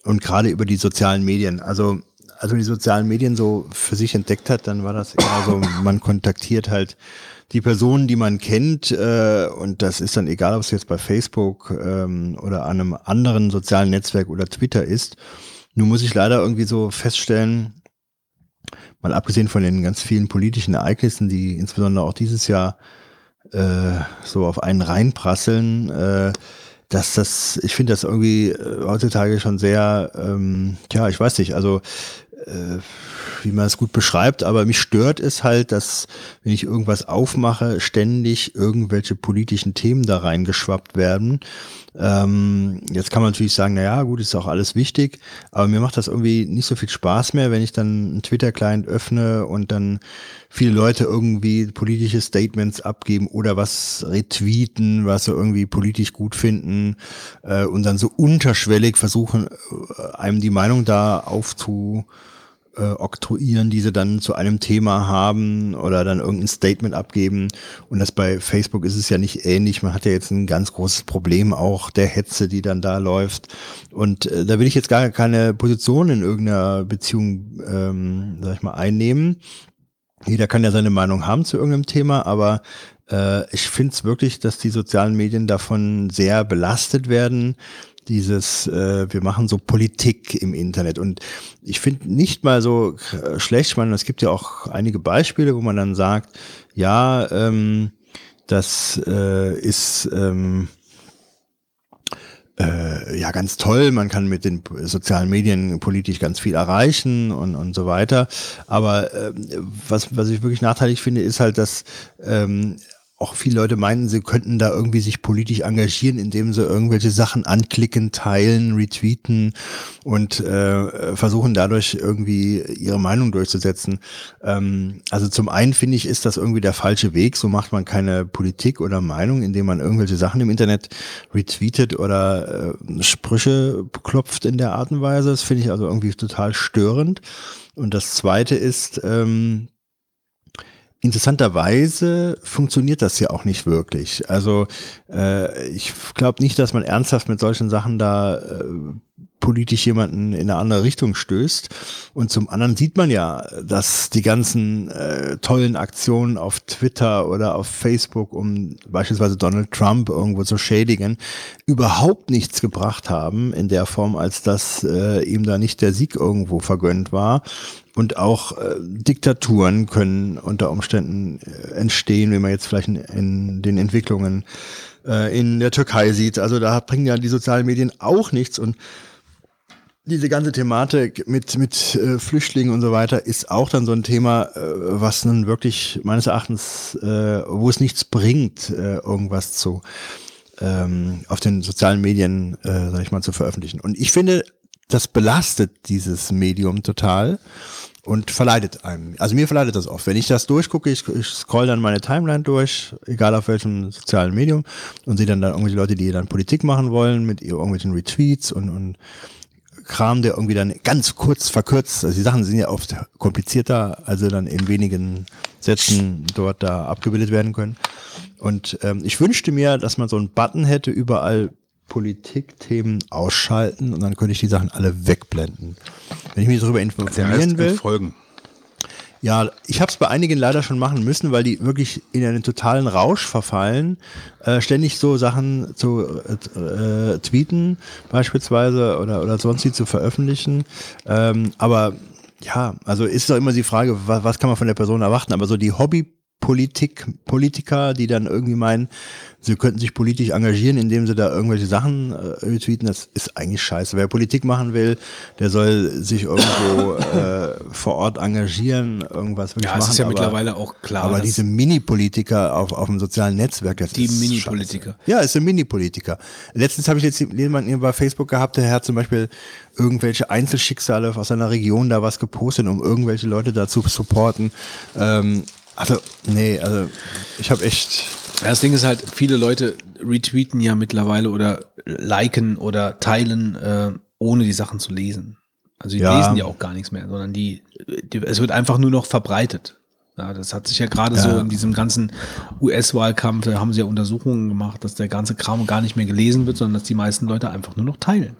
und gerade über die sozialen Medien. Also als man die sozialen Medien so für sich entdeckt hat, dann war das eher so, man kontaktiert halt die Personen, die man kennt, äh, und das ist dann egal, ob es jetzt bei Facebook ähm, oder einem anderen sozialen Netzwerk oder Twitter ist. Nun muss ich leider irgendwie so feststellen, mal abgesehen von den ganz vielen politischen Ereignissen, die insbesondere auch dieses Jahr äh, so auf einen reinprasseln, äh, dass das, ich finde das irgendwie äh, heutzutage schon sehr, ähm, ja, ich weiß nicht, also äh, wie man es gut beschreibt, aber mich stört es halt, dass wenn ich irgendwas aufmache, ständig irgendwelche politischen Themen da reingeschwappt werden. Ähm, jetzt kann man natürlich sagen, na ja, gut, ist auch alles wichtig, aber mir macht das irgendwie nicht so viel Spaß mehr, wenn ich dann einen Twitter-Client öffne und dann viele Leute irgendwie politische Statements abgeben oder was retweeten, was sie irgendwie politisch gut finden äh, und dann so unterschwellig versuchen, äh, einem die Meinung da aufzu äh, oktroyieren, die sie dann zu einem Thema haben oder dann irgendein Statement abgeben. Und das bei Facebook ist es ja nicht ähnlich. Man hat ja jetzt ein ganz großes Problem auch der Hetze, die dann da läuft. Und äh, da will ich jetzt gar keine Position in irgendeiner Beziehung, ähm, sag ich mal, einnehmen. Jeder kann ja seine Meinung haben zu irgendeinem Thema, aber äh, ich finde es wirklich, dass die sozialen Medien davon sehr belastet werden, dieses, äh, wir machen so Politik im Internet. Und ich finde nicht mal so äh, schlecht, man, es gibt ja auch einige Beispiele, wo man dann sagt, ja, ähm, das äh, ist ähm, äh, ja ganz toll, man kann mit den sozialen Medien politisch ganz viel erreichen und, und so weiter. Aber äh, was, was ich wirklich nachteilig finde, ist halt, dass ähm, auch viele Leute meinen, sie könnten da irgendwie sich politisch engagieren, indem sie irgendwelche Sachen anklicken, teilen, retweeten und äh, versuchen dadurch irgendwie ihre Meinung durchzusetzen. Ähm, also zum einen finde ich, ist das irgendwie der falsche Weg. So macht man keine Politik oder Meinung, indem man irgendwelche Sachen im Internet retweetet oder äh, Sprüche klopft in der Art und Weise. Das finde ich also irgendwie total störend. Und das zweite ist, ähm, Interessanterweise funktioniert das ja auch nicht wirklich. Also äh, ich glaube nicht, dass man ernsthaft mit solchen Sachen da äh, politisch jemanden in eine andere Richtung stößt. Und zum anderen sieht man ja, dass die ganzen äh, tollen Aktionen auf Twitter oder auf Facebook, um beispielsweise Donald Trump irgendwo zu schädigen, überhaupt nichts gebracht haben in der Form, als dass äh, ihm da nicht der Sieg irgendwo vergönnt war. Und auch äh, Diktaturen können unter Umständen äh, entstehen, wie man jetzt vielleicht in, in den Entwicklungen äh, in der Türkei sieht. Also da bringen ja die sozialen Medien auch nichts. Und diese ganze Thematik mit, mit äh, Flüchtlingen und so weiter ist auch dann so ein Thema, äh, was nun wirklich meines Erachtens, äh, wo es nichts bringt, äh, irgendwas zu ähm, auf den sozialen Medien, äh, sag ich mal, zu veröffentlichen. Und ich finde, das belastet dieses Medium total. und verleitet einem. Also mir verleitet das oft. Wenn ich das durchgucke, ich, ich scroll dann meine Timeline durch, egal auf welchem sozialen Medium, und sehe dann da irgendwelche Leute, die dann Politik machen wollen mit irgendwelchen Retweets und, und Kram, der irgendwie dann ganz kurz verkürzt, also die Sachen sind ja oft komplizierter, also dann in wenigen Sätzen dort da abgebildet werden können. Und ähm, ich wünschte mir, dass man so einen Button hätte, überall Politikthemen ausschalten und dann könnte ich die Sachen alle wegblenden. Wenn ich mich darüber informieren heißt will. Folgen. Ja, ich habe es bei einigen leider schon machen müssen, weil die wirklich in einen totalen Rausch verfallen, äh, ständig so Sachen zu äh, tweeten beispielsweise oder, oder sonst die zu veröffentlichen. Ähm, aber ja, also ist doch immer die Frage, was, was kann man von der Person erwarten? Aber so die Hobbypolitik, Politiker, die dann irgendwie meinen, sie könnten sich politisch engagieren, indem sie da irgendwelche Sachen äh, retweeten, das ist eigentlich scheiße. Wer Politik machen will, der soll sich irgendwo äh, vor Ort engagieren, irgendwas wirklich Ja, machen. ist ja aber, mittlerweile auch klar, Aber diese Mini-Politiker auf, auf dem sozialen Netzwerk, das Die ist Mini-Politiker. scheiße. Ja, es sind Mini-Politiker. Letztens habe ich jetzt jemanden bei Facebook gehabt, der hat zum Beispiel irgendwelche Einzelschicksale aus seiner Region da was gepostet, um irgendwelche Leute da zu supporten. Ähm, also, nee, also ich habe echt. Ja, Das Ding ist halt, viele Leute retweeten ja mittlerweile oder liken oder teilen, äh, ohne die Sachen zu lesen. Also die Ja. lesen ja auch gar nichts mehr, sondern die, die es wird einfach nur noch verbreitet. Ja, das hat sich ja gerade so in diesem ganzen US-Wahlkampf, da haben sie ja Untersuchungen gemacht, dass der ganze Kram gar nicht mehr gelesen wird, sondern dass die meisten Leute einfach nur noch teilen.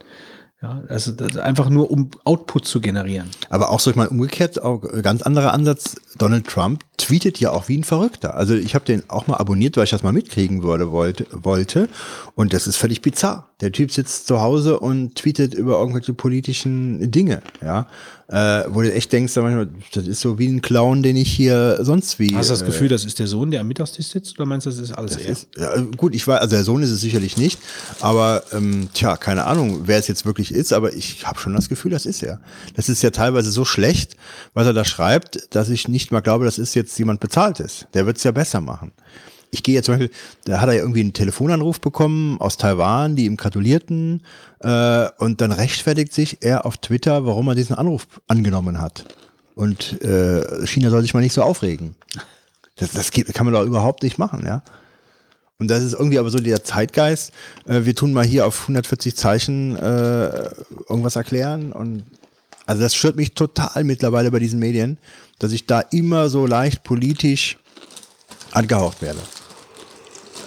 Ja, also einfach nur um Output zu generieren. Aber auch so ich mal umgekehrt, auch ganz anderer Ansatz. Donald Trump tweetet ja auch wie ein Verrückter. Also ich habe den auch mal abonniert, weil ich das mal mitkriegen würde, wollte, wollte. Und das ist völlig bizarr. Der Typ sitzt zu Hause und tweetet über irgendwelche politischen Dinge, ja. Äh, wo du echt denkst, das ist so wie ein Clown, den ich hier sonst wie. Hast du das äh, Gefühl, das ist der Sohn, der am Mittagstisch sitzt, oder meinst du, das ist alles er? ist, ja, gut, ich weiß, also der Sohn ist es sicherlich nicht, aber ähm, tja, keine Ahnung, wer es jetzt wirklich ist, aber ich habe schon das Gefühl, das ist er. Das ist ja teilweise so schlecht, was er da schreibt, dass ich nicht mal glaube, das ist jetzt jemand bezahltes. Der wird es ja besser machen. Ich gehe jetzt zum Beispiel, da hat er ja irgendwie einen Telefonanruf bekommen aus Taiwan, die ihm gratulierten, äh, und dann rechtfertigt sich er auf Twitter, warum er diesen Anruf angenommen hat. Und äh, China soll sich mal nicht so aufregen. Das, das kann man doch überhaupt nicht machen, ja. Und das ist irgendwie aber so der Zeitgeist. Äh, wir tun mal hier auf 140 Zeichen äh, irgendwas erklären. Und also das stört mich total mittlerweile bei diesen Medien, dass ich da immer so leicht politisch angehaucht werde.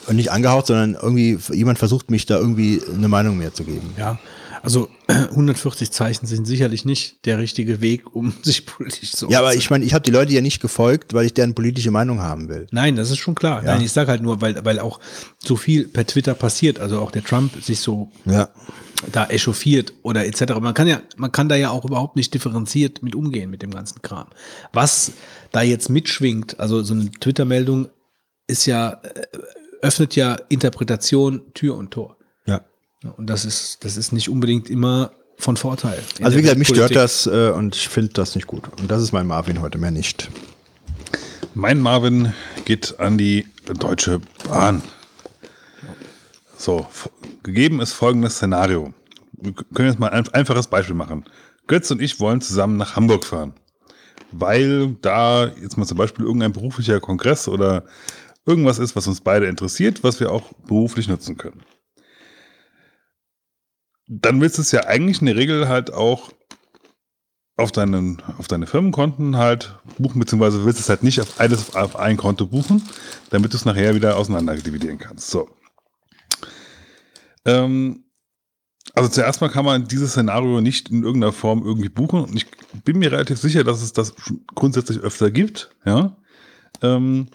Und nicht angehaucht, sondern irgendwie jemand versucht mich da irgendwie eine Meinung mehr zu geben. Ja, also 140 Zeichen sind sicherlich nicht der richtige Weg, um sich politisch zu Ja, aber ich meine, ich habe die Leute ja nicht gefolgt, weil ich deren politische Meinung haben will. Nein, das ist schon klar. Ja. Nein, ich sage halt nur, weil, weil auch so viel per Twitter passiert, also auch der Trump sich so Ja. da echauffiert oder etc. Man kann ja, man kann da ja auch überhaupt nicht differenziert mit umgehen mit dem ganzen Kram. Was da jetzt mitschwingt, also so eine Twitter-Meldung ist ja, äh, öffnet ja Interpretation Tür und Tor. ja. Und das ist, das ist nicht unbedingt immer von Vorteil. Also wie gesagt, mich stört das äh, und ich finde das nicht gut. Und das ist mein Marvin heute mehr nicht. Mein Marvin geht an die Deutsche Bahn. So, gegeben ist folgendes Szenario. Wir können jetzt mal ein einfaches Beispiel machen. Götz und ich wollen zusammen nach Hamburg fahren. Weil da jetzt mal zum Beispiel irgendein beruflicher Kongress oder irgendwas ist, was uns beide interessiert, was wir auch beruflich nutzen können. Dann willst du es ja eigentlich in der Regel halt auch auf, deinen, auf deine Firmenkonten halt buchen, beziehungsweise willst es halt nicht auf alles auf ein Konto buchen, damit du es nachher wieder auseinander dividieren kannst. So. Ähm, also zuerst mal kann man dieses Szenario nicht in irgendeiner Form irgendwie buchen und ich bin mir relativ sicher, dass es das grundsätzlich öfter gibt, ja. Ähm,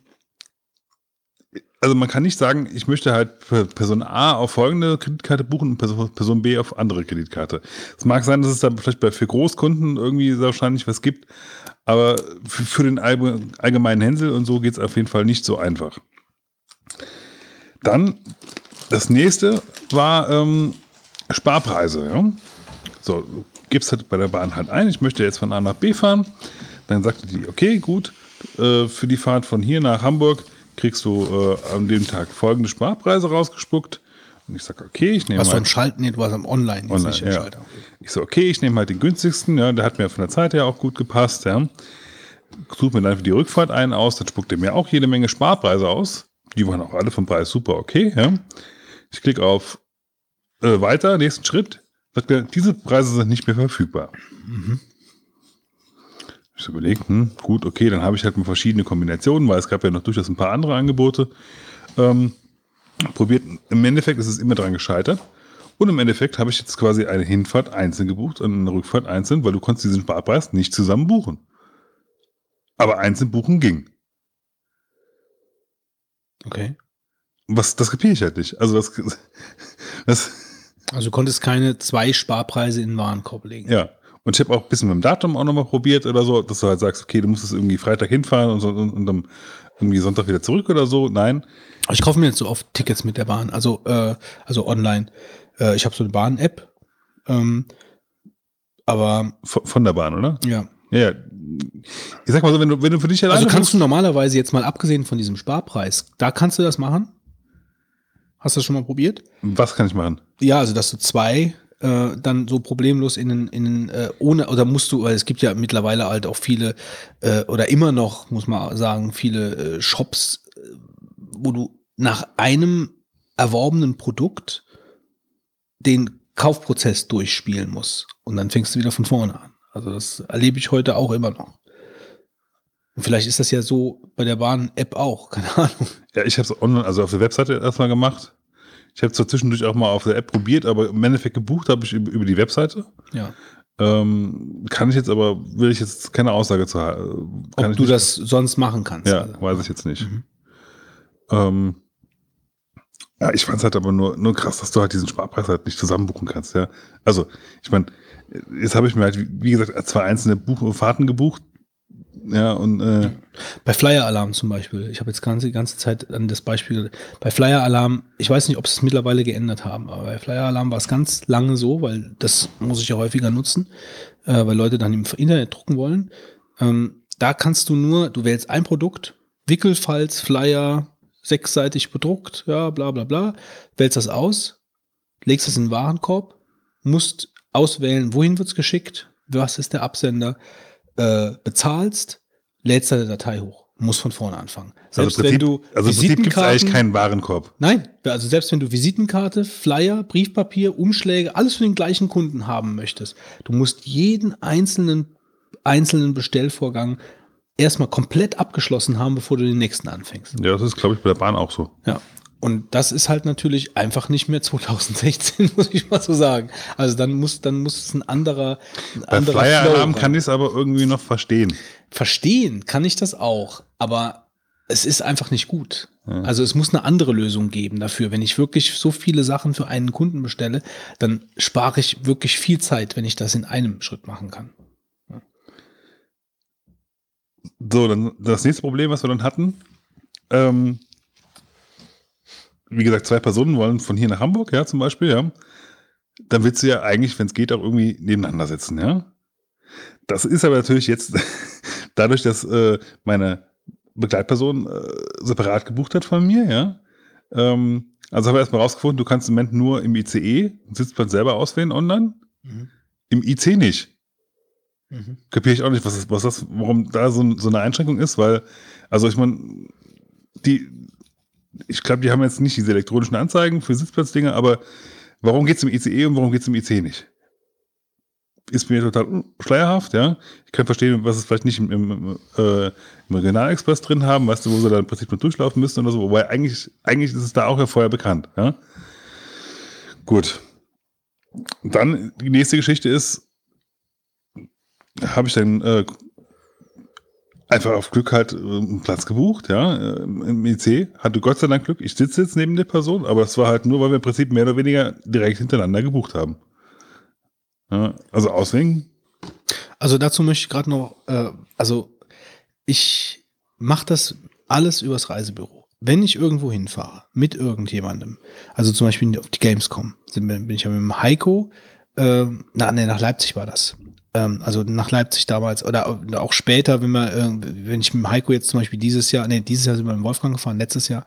also man kann nicht sagen, ich möchte halt Person A auf folgende Kreditkarte buchen und Person B auf andere Kreditkarte. Es mag sein, dass es da vielleicht bei für Großkunden irgendwie wahrscheinlich was gibt, aber für, für den allge- allgemeinen Hänsel und so geht es auf jeden Fall nicht so einfach. Dann das nächste war ähm, Sparpreise. Ja? So, gibst halt bei der Bahn halt ein, ich möchte jetzt von A nach B fahren. Dann sagte die, okay, gut, äh, für die Fahrt von hier nach Hamburg kriegst du äh, an dem Tag folgende Sparpreise rausgespuckt. Und ich sage, okay, ich nehme Was mal. am Schalten, nee, du warst am Online, Online, nicht ja. Schalter. Ich so, okay, ich nehme halt den günstigsten, ja, der hat mir von der Zeit her auch gut gepasst, ja. Suche mir dann für die Rückfahrt einen aus, dann spuckt er mir auch jede Menge Sparpreise aus. Die waren auch alle vom Preis super okay, ja. Ich klicke auf äh, weiter, nächsten Schritt, sagt er, diese Preise sind nicht mehr verfügbar. Ich so überlegt, hm, gut, okay, dann habe ich halt mal verschiedene Kombinationen, weil es gab ja noch durchaus ein paar andere Angebote. Ähm, probiert, im Endeffekt ist es immer dran gescheitert. Und im Endeffekt habe ich jetzt quasi eine Hinfahrt einzeln gebucht und eine Rückfahrt einzeln, weil du konntest diesen Sparpreis nicht zusammen buchen. Aber einzeln buchen ging. Okay. Was, das kapiere ich halt nicht. Also das, das Also du konntest keine zwei Sparpreise in den Warenkorb legen. ja. Und ich habe auch ein bisschen mit dem Datum auch nochmal probiert oder so, dass du halt sagst, okay, du musst es irgendwie Freitag hinfahren und, so, und, und dann irgendwie Sonntag wieder zurück oder so. Nein. Ich kaufe mir jetzt so oft Tickets mit der Bahn, also, äh, also online. Äh, ich habe so eine Bahn-App. Ähm, aber Von, von der Bahn, oder? ja. Ja. Ich sag mal so, wenn du, wenn du für dich alleine Also kannst du normalerweise jetzt mal abgesehen von diesem Sparpreis, da kannst du das machen? Hast du das schon mal probiert? was kann ich machen? Ja, also dass du zwei äh, dann so problemlos in den, in den äh, ohne, oder musst du, weil es gibt ja mittlerweile halt auch viele, äh, oder immer noch, muss man sagen, viele äh, Shops, äh, wo du nach einem erworbenen Produkt den Kaufprozess durchspielen musst. Und dann fängst du wieder von vorne an. Also das erlebe ich heute auch immer noch. Und vielleicht ist das ja so bei der Bahn-App auch, keine Ahnung. Ja, ich habe es online, also auf der Webseite erstmal gemacht. Ich habe zwar zwischendurch auch mal auf der App probiert, aber im Endeffekt gebucht habe ich über, die Webseite. Ja. Ähm, kann ich jetzt aber, will ich jetzt keine Aussage zu haben. Ob du das sonst machen kannst. Ja, Also. weiß ich jetzt nicht. Mhm. Ähm, ja, ich fand es halt aber nur, nur krass, dass du halt diesen Sparpreis halt nicht zusammenbuchen kannst, ja. Also, ich meine, jetzt habe ich mir halt, wie- wie gesagt, zwei einzelne Buch Fahrten gebucht. Ja, und äh, Bei Flyer Alarm zum Beispiel. Ich habe jetzt ganze, die ganze Zeit an das Beispiel. Bei Flyer Alarm, ich weiß nicht, ob sie es mittlerweile geändert haben, aber bei Flyer Alarm war es ganz lange so, weil das muss ich ja häufiger nutzen, äh, weil Leute dann im Internet drucken wollen. Ähm, da kannst du nur, du wählst ein Produkt, Wickelfalz, Flyer, sechsseitig bedruckt, ja, bla bla bla, wählst das aus, legst es in den Warenkorb, musst auswählen, wohin wird's geschickt, was ist der Absender, äh, bezahlst, lädst deine Datei hoch, musst von vorne anfangen. Selbst also im wenn Prinzip, du also Prinzip gibt es Visitenkarten, eigentlich keinen Warenkorb. Nein, also selbst wenn du Visitenkarte, Flyer, Briefpapier, Umschläge, alles für den gleichen Kunden haben möchtest, du musst jeden einzelnen, einzelnen Bestellvorgang erstmal komplett abgeschlossen haben, bevor du den nächsten anfängst. Ja, das ist, glaube ich, bei der Bahn auch so. Ja. Und das ist halt natürlich einfach nicht mehr 2016, muss ich mal so sagen. Also dann muss, dann muss es ein anderer, ein Bei anderer Flyer-Alarm Flow kann ich es aber irgendwie noch verstehen. Verstehen kann ich das auch, aber es ist einfach nicht gut. Also es muss eine andere Lösung geben dafür. Wenn ich wirklich so viele Sachen für einen Kunden bestelle, dann spare ich wirklich viel Zeit, wenn ich das in einem Schritt machen kann. So, dann das nächste Problem, was wir dann hatten, ähm, wie gesagt, zwei Personen wollen von hier nach Hamburg, ja, zum Beispiel, ja. Dann willst du ja eigentlich, wenn es geht, auch irgendwie nebeneinander sitzen, ja. Das ist aber natürlich jetzt dadurch, dass äh, meine Begleitperson äh, separat gebucht hat von mir, ja. Ähm, also habe ich erstmal rausgefunden, du kannst im Moment nur im ICE Sitzplatz selber auswählen online, Mhm. im IC nicht kapiere ich auch nicht, was das, was das, warum da so, so eine Einschränkung ist, weil, also ich meine, die, ich glaube, die haben jetzt nicht diese elektronischen Anzeigen für Sitzplatzdinge, aber warum geht es im ICE und warum geht es im IC nicht? Ist mir total schleierhaft, ja. Ich kann verstehen, was es vielleicht nicht im, im, äh, im Regionalexpress drin haben, weißt du, wo sie dann im Prinzip nur durchlaufen müssen oder so, wobei eigentlich, eigentlich ist es da auch ja vorher bekannt, ja. Gut. Dann die nächste Geschichte ist, habe ich dann äh, einfach auf Glück halt äh, einen Platz gebucht, ja, äh, im IC. Hatte Gott sei Dank Glück. Ich sitze jetzt neben der Person, aber es war halt nur, weil wir im Prinzip mehr oder weniger direkt hintereinander gebucht haben. Ja, also auswählen. Also dazu möchte ich gerade noch, äh, also ich mache das alles übers Reisebüro. Wenn ich irgendwo hinfahre, mit irgendjemandem, also zum Beispiel auf die Gamescom, bin ich ja mit dem Heiko, äh, na, nee, nach Leipzig war das, ähm, also nach Leipzig damals oder auch später, wenn wir, äh, wenn ich mit Heiko jetzt zum Beispiel dieses Jahr, nee, dieses Jahr sind wir mit Wolfgang gefahren, letztes Jahr.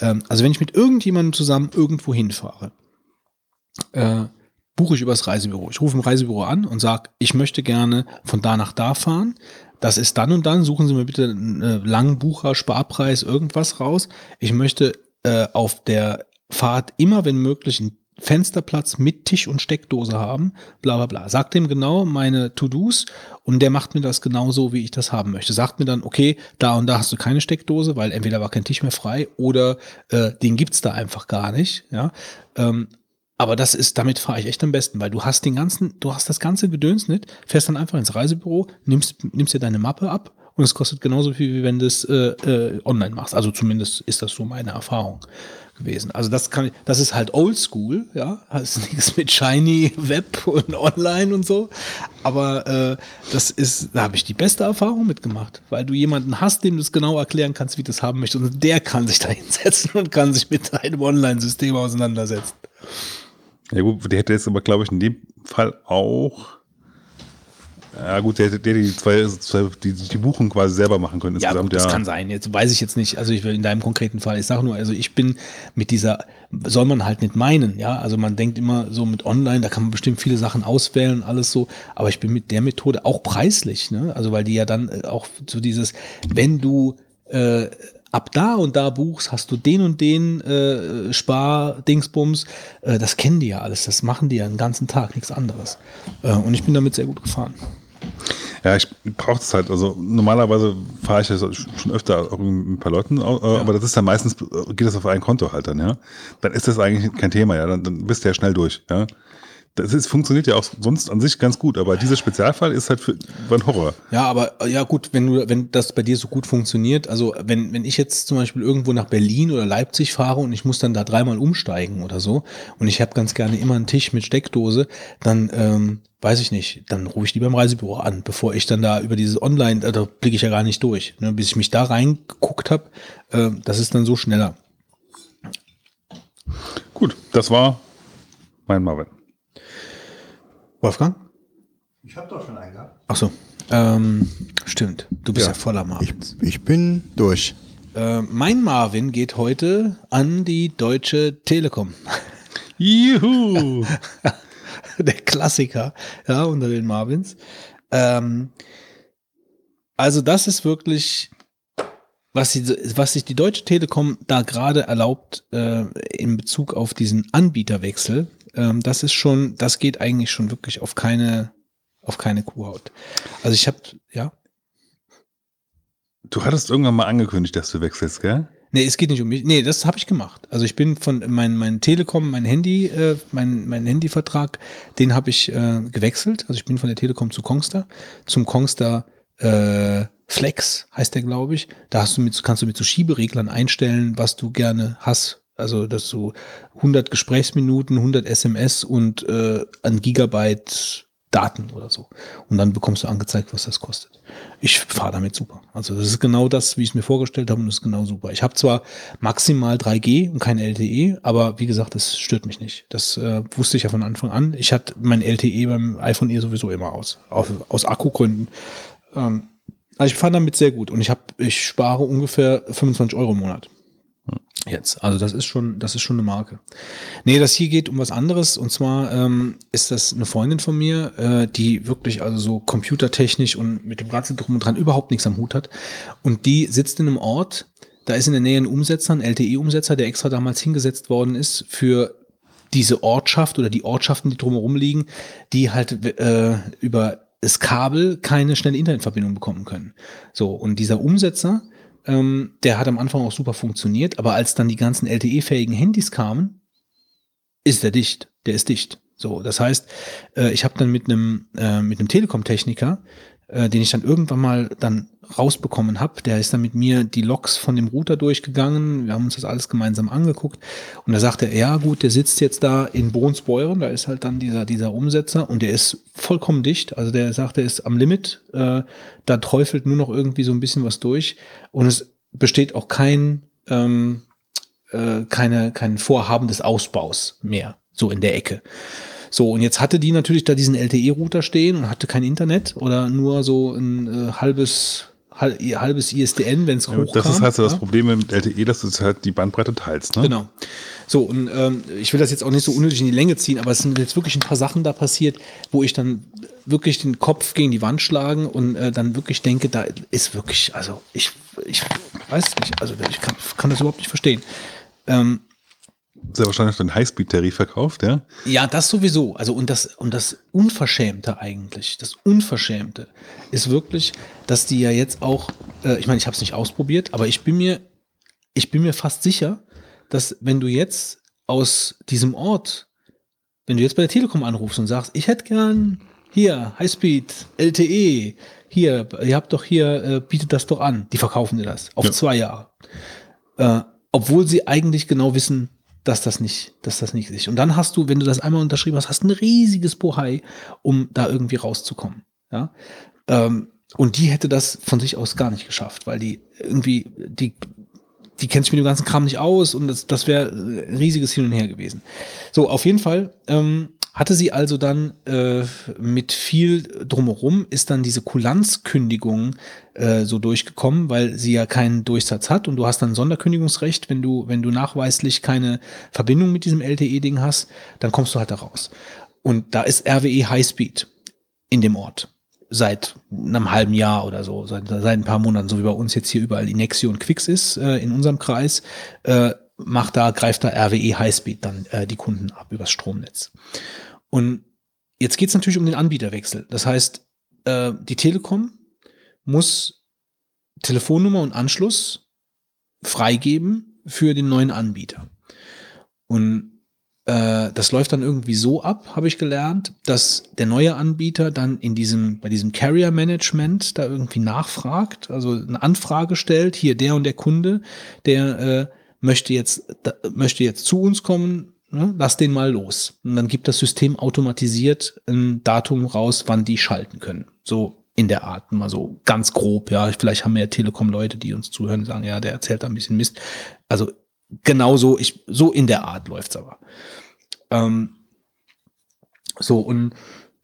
Ähm, also wenn ich mit irgendjemandem zusammen irgendwo hinfahre, äh, buche ich übers Reisebüro. Ich rufe im Reisebüro an und sage, ich möchte gerne von da nach da fahren. Das ist dann und dann. Suchen Sie mir bitte einen äh, langen Bucher, Sparpreis, irgendwas raus. Ich möchte äh, auf der Fahrt immer, wenn möglich, einen Fensterplatz mit Tisch und Steckdose haben, bla bla bla. Sagt dem genau meine To-Dos und der macht mir das genauso, wie ich das haben möchte. Sagt mir dann, okay, da und da hast du keine Steckdose, weil entweder war kein Tisch mehr frei oder äh, den gibt's da einfach gar nicht. Ja, ähm, aber das ist, damit fahre ich echt am besten, weil du hast den ganzen, du hast das ganze Gedöns nicht, fährst dann einfach ins Reisebüro, nimmst, nimmst dir deine Mappe ab und es kostet genauso viel, wie wenn du es äh, äh, online machst. Also zumindest ist das so meine Erfahrung gewesen. Also das kann, das ist halt Oldschool, ja, ist nichts mit Shiny Web und Online und so. Aber äh, das ist, da habe ich die beste Erfahrung mitgemacht, weil du jemanden hast, dem du es genau erklären kannst, wie du es haben möchtest, und der kann sich da hinsetzen und kann sich mit deinem Online-System auseinandersetzen. Ja gut, der hätte jetzt aber, glaube ich, in dem Fall auch ja gut, der hätte die zwei, die, die Buchung quasi selber machen können ja, Gut, das ja. kann sein. Jetzt weiß ich jetzt nicht, also ich will in deinem konkreten Fall, ich sage nur, also ich bin mit dieser, soll man halt nicht meinen, ja, also man denkt immer so mit Online, da kann man bestimmt viele Sachen auswählen, alles so, aber ich bin mit der Methode auch preislich, ne, also weil die ja dann äh, auch so dieses, wenn du äh, ab da und da buchst, hast du den und den äh, Spar-Dingsbums. Äh, das kennen die ja alles. Das machen die ja den ganzen Tag, nichts anderes. Äh, und ich bin damit sehr gut gefahren. Ja, ich brauche das halt. Also normalerweise fahre ich das schon öfter auch mit ein paar Leuten, äh, ja. aber das ist dann meistens, geht das auf ein Konto halt dann, ja. Dann ist das eigentlich kein Thema, ja. Dann, dann bist du ja schnell durch, ja. Das ist, funktioniert ja auch sonst an sich ganz gut, aber dieser Spezialfall ist halt für, ein Horror. Ja, aber ja gut, wenn du, wenn das bei dir so gut funktioniert, also wenn, wenn ich jetzt zum Beispiel irgendwo nach Berlin oder Leipzig fahre und ich muss dann da dreimal umsteigen oder so und ich habe ganz gerne immer einen Tisch mit Steckdose, dann ähm, weiß ich nicht, dann rufe ich die beim Reisebüro an, bevor ich dann da über dieses Online, da blicke ich ja gar nicht durch. Ne? Bis ich mich da reingeguckt habe, äh, das ist dann so schneller. Gut, das war mein Marvin. Wolfgang? Ich habe doch schon einen gehabt. Ach so, ähm, stimmt. Du bist ja, ja voller Marvin. Ich, ich, bin durch. Äh, mein Marvin geht heute an die Deutsche Telekom. Juhu! Der Klassiker, ja, unter den Marvins. Ähm, also das ist wirklich, was, die, was sich die Deutsche Telekom da gerade erlaubt äh, in Bezug auf diesen Anbieterwechsel ähm, das ist schon, das geht eigentlich schon wirklich auf keine, auf keine Kuhhaut. Also ich habe, ja. Du hattest irgendwann mal angekündigt, dass du wechselst, gell? Nee, es geht nicht um mich. Nee, das habe ich gemacht. Also ich bin von mein, mein Telekom, mein Handy, äh, mein, mein Handyvertrag, den habe ich äh, gewechselt. Also ich bin von der Telekom zu Kongstar, zum Kongstar äh, Flex heißt der, glaube ich. Da hast du mit, kannst du mit so Schiebereglern einstellen, was du gerne hast also, dass du 100 Gesprächsminuten, 100 SMS und äh, ein Gigabyte Daten oder so. Und dann bekommst du angezeigt, was das kostet. Ich fahre damit super. Also das ist genau das, wie ich es mir vorgestellt habe und das ist genau super. Ich habe zwar maximal 3G und kein LTE, aber wie gesagt, das stört mich nicht. Das äh, wusste ich ja von Anfang an. Ich hatte mein LTE beim iPhone E sowieso immer aus, aus, aus Akkugründen. Ähm, also ich fahre damit sehr gut und ich habe, ich spare ungefähr 25 Euro im Monat. Jetzt. Also das ist schon, das ist schon eine Marke. Nee, das hier geht um was anderes. Und zwar ähm, ist das eine Freundin von mir, äh, die wirklich also so computertechnisch und mit dem ganzen Drum und Dran überhaupt nichts am Hut hat. Und die sitzt in einem Ort, da ist in der Nähe ein Umsetzer, ein LTE-Umsetzer, der extra damals hingesetzt worden ist für diese Ortschaft oder die Ortschaften, die drumherum liegen, die halt äh, über das Kabel keine schnelle Internetverbindung bekommen können. So, und dieser Umsetzer, ähm, der hat am Anfang auch super funktioniert, aber als dann die ganzen LTE-fähigen Handys kamen, ist der dicht. Der ist dicht. So, das heißt, äh, ich habe dann mit einem äh, mit einem Telekom-Techniker, äh, den ich dann irgendwann mal dann rausbekommen habe, der ist dann mit mir die Logs von dem Router durchgegangen. Wir haben uns das alles gemeinsam angeguckt und da sagte er, ja gut, der sitzt jetzt da in Bohnsbeuren, da ist halt dann dieser dieser Umsetzer und der ist vollkommen dicht. Also der sagt, er ist am Limit. Äh, da träufelt nur noch irgendwie so ein bisschen was durch und es besteht auch kein ähm, äh, keine kein Vorhaben des Ausbaus mehr so in der Ecke. So, und jetzt hatte die natürlich da diesen LTE-Router stehen und hatte kein Internet oder nur so ein äh, halbes, hal- halbes ISDN, wenn es Ja, hochkam. das ist halt so das ja? Problem mit LTE, dass du halt die Bandbreite teilst. Ne? Genau. So, und ähm, ich will das jetzt auch nicht so unnötig in die Länge ziehen, aber es sind jetzt wirklich ein paar Sachen da passiert, wo ich dann wirklich den Kopf gegen die Wand schlagen und äh, dann wirklich denke, da ist wirklich, also ich, ich weiß nicht, also ich kann, kann das überhaupt nicht verstehen. Ähm, Sehr wahrscheinlich den Highspeed-Tarif verkauft, ja. ja, das sowieso. Also und das und das Unverschämte eigentlich, das Unverschämte ist wirklich, dass die ja jetzt auch, äh, ich meine, ich habe es nicht ausprobiert, aber ich bin mir, ich bin mir fast sicher, dass wenn du jetzt aus diesem Ort, wenn du jetzt bei der Telekom anrufst und sagst, ich hätte gern hier Highspeed, LTE, hier, ihr habt doch hier, äh, bietet das doch an, die verkaufen dir das auf Ja. zwei Jahre, äh, obwohl sie eigentlich genau wissen, dass das nicht, dass das nicht ist. Und dann hast du, wenn du das einmal unterschrieben hast, hast ein riesiges Bohai, um da irgendwie rauszukommen. Ja. Ähm, und die hätte das von sich aus gar nicht geschafft, weil die irgendwie, die, die kennt sich mit dem ganzen Kram nicht aus und das, das wäre ein riesiges Hin und Her gewesen. So, auf jeden Fall ähm, hatte sie also dann äh, mit viel drumherum ist dann diese Kulanzkündigung äh, so durchgekommen, weil sie ja keinen Durchsatz hat und du hast dann Sonderkündigungsrecht, wenn du, wenn du nachweislich keine Verbindung mit diesem LTE-Ding hast, dann kommst du halt da raus. Und da ist RWE Highspeed in dem Ort seit einem halben Jahr oder so, seit, seit ein paar Monaten, so wie bei uns jetzt hier überall Inexio und Quix ist äh, in unserem Kreis, äh, macht da, greift da RWE Highspeed dann äh, die Kunden ab übers Stromnetz. Und jetzt geht es natürlich um den Anbieterwechsel. Das heißt, äh, die Telekom muss Telefonnummer und Anschluss freigeben für den neuen Anbieter. Und äh, das läuft dann irgendwie so ab, habe ich gelernt, dass der neue Anbieter dann in diesem, bei diesem Carrier Management da irgendwie nachfragt, also eine Anfrage stellt, hier der und der Kunde, der äh, möchte jetzt, da, möchte jetzt zu uns kommen, ne, lass den mal los. Und dann gibt das System automatisiert ein Datum raus, wann die schalten können. So in der Art, mal so ganz grob, ja. Vielleicht haben wir ja Telekom-Leute, die uns zuhören, sagen, ja, der erzählt da ein bisschen Mist. Also genau so, ich, so in der Art läuft's aber. Ähm, so, und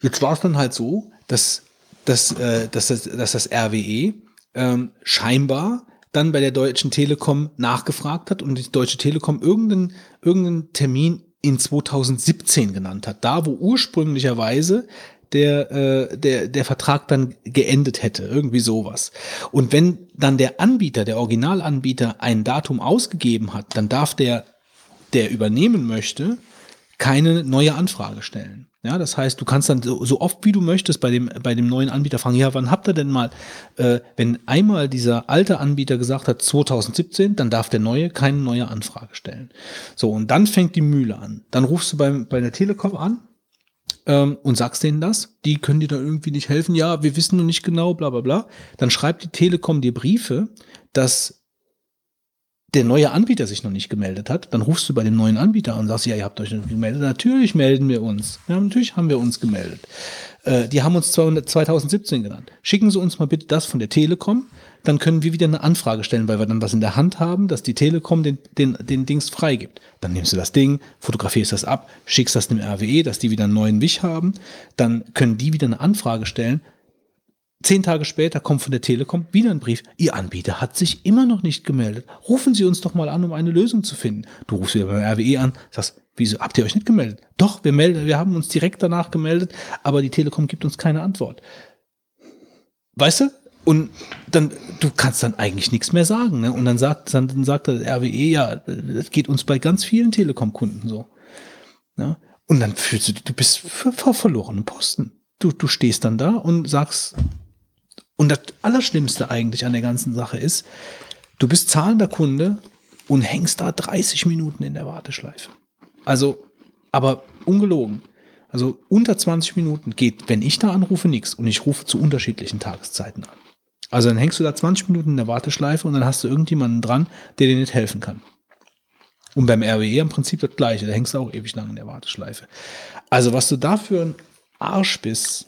jetzt war es dann halt so, dass, dass, äh, dass, das, dass das RWE ähm, scheinbar dann bei der Deutschen Telekom nachgefragt hat und die Deutsche Telekom irgendeinen, irgendeinen Termin in 2017 genannt hat. Da, wo ursprünglicherweise der, äh, der, der Vertrag dann geendet hätte, irgendwie sowas. Und wenn dann der Anbieter, der Originalanbieter ein Datum ausgegeben hat, dann darf der, der übernehmen möchte, keine neue Anfrage stellen. Ja, das heißt, du kannst dann so, so oft wie du möchtest bei dem, bei dem neuen Anbieter fragen, ja, wann habt ihr denn mal, äh, wenn einmal dieser alte Anbieter gesagt hat 2017, dann darf der neue keine neue Anfrage stellen. So, und dann fängt die Mühle an. Dann rufst du beim, bei der Telekom an ähm, und sagst denen das. Die können dir da irgendwie nicht helfen. Ja, wir wissen noch nicht genau, bla bla bla. Dann schreibt die Telekom dir Briefe, dass der neue Anbieter sich noch nicht gemeldet hat, dann rufst du bei dem neuen Anbieter an und sagst, ja, ihr habt euch nicht gemeldet. Natürlich melden wir uns. Ja, natürlich haben wir uns gemeldet. Äh, die haben uns 200, 2017 genannt. Schicken Sie uns mal bitte das von der Telekom, dann können wir wieder eine Anfrage stellen, weil wir dann was in der Hand haben, dass die Telekom den, den, den Dings freigibt. Dann nimmst du das Ding, fotografierst das ab, schickst das dem RWE, dass die wieder einen neuen Wich haben, dann können die wieder eine Anfrage stellen, Zehn Tage später kommt von der Telekom wieder ein Brief. Ihr Anbieter hat sich immer noch nicht gemeldet. Rufen Sie uns doch mal an, um eine Lösung zu finden. Du rufst wieder beim RWE an, sagst, wieso habt ihr euch nicht gemeldet? Doch, wir melden, wir haben uns direkt danach gemeldet, aber die Telekom gibt uns keine Antwort. Weißt du? Und dann, du kannst dann eigentlich nichts mehr sagen. Ne? Und dann sagt, dann, dann sagt der RWE, ja, das geht uns bei ganz vielen Telekom-Kunden so. Ne? Und dann fühlst du, du bist vor verlorenen Posten. Du, du stehst dann da und sagst, und das Allerschlimmste eigentlich an der ganzen Sache ist, du bist zahlender Kunde und hängst da 30 Minuten in der Warteschleife. Also, aber ungelogen. Also unter 20 Minuten geht, wenn ich da anrufe, nichts. Und ich rufe zu unterschiedlichen Tageszeiten an. Also dann hängst du da 20 Minuten in der Warteschleife und dann hast du irgendjemanden dran, der dir nicht helfen kann. Und beim RWE im Prinzip das Gleiche. Da hängst du auch ewig lang in der Warteschleife. Also was du da für ein Arsch bist,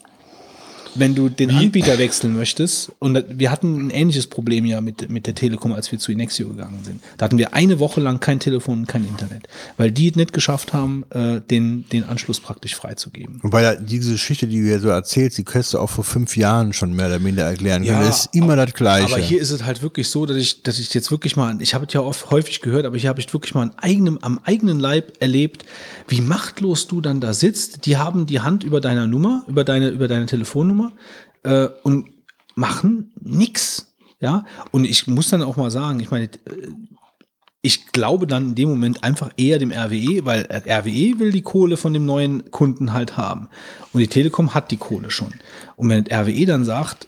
wenn du den Anbieter wechseln möchtest, und wir hatten ein ähnliches Problem ja mit, mit der Telekom, als wir zu Inexio gegangen sind. Da hatten wir eine Woche lang kein Telefon und kein Internet, weil die es nicht geschafft haben, äh, den, den Anschluss praktisch freizugeben. Und weil ja diese Geschichte, die du hier so erzählst, die hättest du auch vor fünf Jahren schon mehr oder minder erklären können. Das ist immer das Gleiche. Aber hier ist es halt wirklich so, dass ich, dass ich jetzt wirklich mal, ich habe es ja oft häufig gehört, aber hier habe ich wirklich mal an eigenem, am eigenen Leib erlebt, wie machtlos du dann da sitzt. Die haben die Hand über deiner Nummer, über deine, über deine Telefonnummer äh, und machen nix. Ja, und ich muss dann auch mal sagen, ich meine, äh, ich glaube dann in dem Moment einfach eher dem RWE, weil RWE will die Kohle von dem neuen Kunden halt haben. Und die Telekom hat die Kohle schon. Und wenn RWE dann sagt,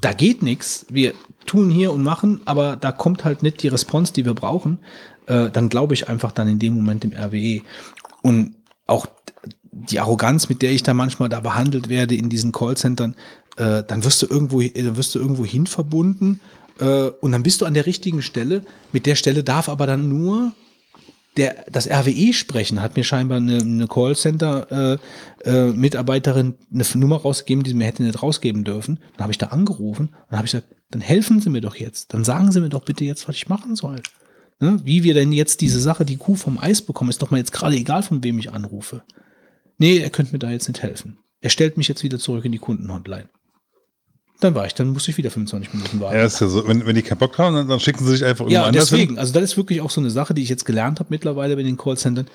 da geht nichts, wir tun hier und machen, aber da kommt halt nicht die Response, die wir brauchen, äh, dann glaube ich einfach dann in dem Moment dem RWE. Und auch die Arroganz, mit der ich da manchmal da behandelt werde in diesen Callcentern, äh, dann wirst du irgendwo, dann wirst du irgendwo hin verbunden äh, und dann bist du an der richtigen Stelle. Mit der Stelle darf aber dann nur der, das RWE sprechen, hat mir scheinbar eine, eine Callcenter-Mitarbeiterin eine Nummer rausgegeben, die sie mir hätte nicht rausgeben dürfen. Dann habe ich da angerufen und habe ich gesagt, dann helfen Sie mir doch jetzt. Dann sagen Sie mir doch bitte jetzt, was ich machen soll. Ne? Wie wir denn jetzt diese Sache, die Kuh vom Eis bekommen, ist doch mal jetzt gerade egal, von wem ich anrufe. Nee, er könnte mir da jetzt nicht helfen. Er stellt mich jetzt wieder zurück in die Kundenhotline. Dann war ich, dann musste ich wieder 25 Minuten warten. Ja, ist ja so. Wenn, wenn die keinen Bock haben, dann, dann schicken sie sich einfach irgendwo Ja, anders deswegen. hin. Also das ist wirklich auch so eine Sache, die ich jetzt gelernt habe mittlerweile bei den Callcentern.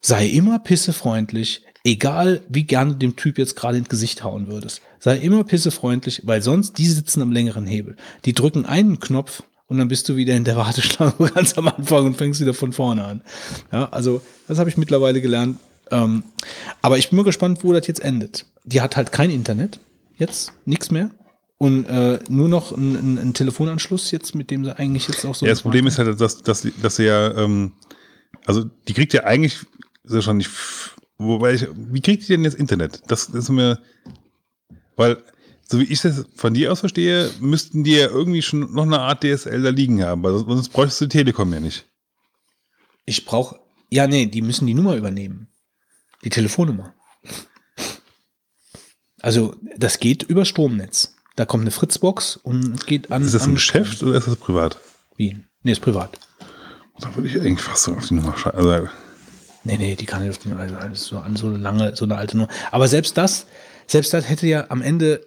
Sei immer pissefreundlich, egal wie gerne du dem Typ jetzt gerade ins Gesicht hauen würdest. Sei immer pissefreundlich, weil sonst die sitzen am längeren Hebel. Die drücken einen Knopf und dann bist du wieder in der Warteschlange ganz am Anfang und fängst wieder von vorne an. Ja, also das habe ich mittlerweile gelernt. Ähm, aber ich bin mal gespannt, wo das jetzt endet. Die hat halt kein Internet jetzt, nichts mehr. Und äh, nur noch ein, ein, ein Telefonanschluss jetzt, mit dem sie eigentlich jetzt auch so. Ja, das Problem ist halt, dass, dass, sie- dass sie ja, ähm, also die kriegt ja eigentlich, ist ja schon nicht, wobei ich, wie kriegt die denn jetzt Internet? Das, das ist mir, weil, so wie ich das von dir aus verstehe, müssten die ja irgendwie schon noch eine Art DSL da liegen haben, weil sonst- sonst bräuchtest du die Telekom ja nicht. Ich brauche. Ja, nee, die müssen die Nummer übernehmen. Die Telefonnummer. Also, das geht über Stromnetz. Da kommt eine Fritzbox und es geht an. Ist das ein Geschäft oder ist das privat? Wie? Nee, ist privat. Da würde ich eigentlich fast so auf die Nummer schreiben. Also, Nee, nee, die kann nicht auf den, also alles so an so eine lange, so eine alte Nummer. Aber selbst das, selbst das hätte ja am Ende,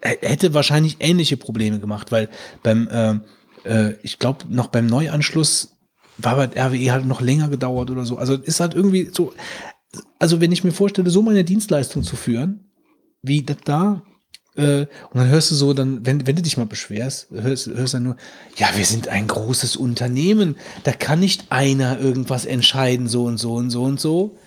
hätte wahrscheinlich ähnliche Probleme gemacht, weil beim, äh, äh, ich glaube, noch beim Neuanschluss war bei RWE halt noch länger gedauert oder so. Also ist halt irgendwie so, also wenn ich mir vorstelle, so meine Dienstleistung zu führen, wie das da, äh, und dann hörst du so, dann, wenn, wenn du dich mal beschwerst, hörst, hörst dann nur, ja, wir sind ein großes Unternehmen, da kann nicht einer irgendwas entscheiden, so und so und so und so.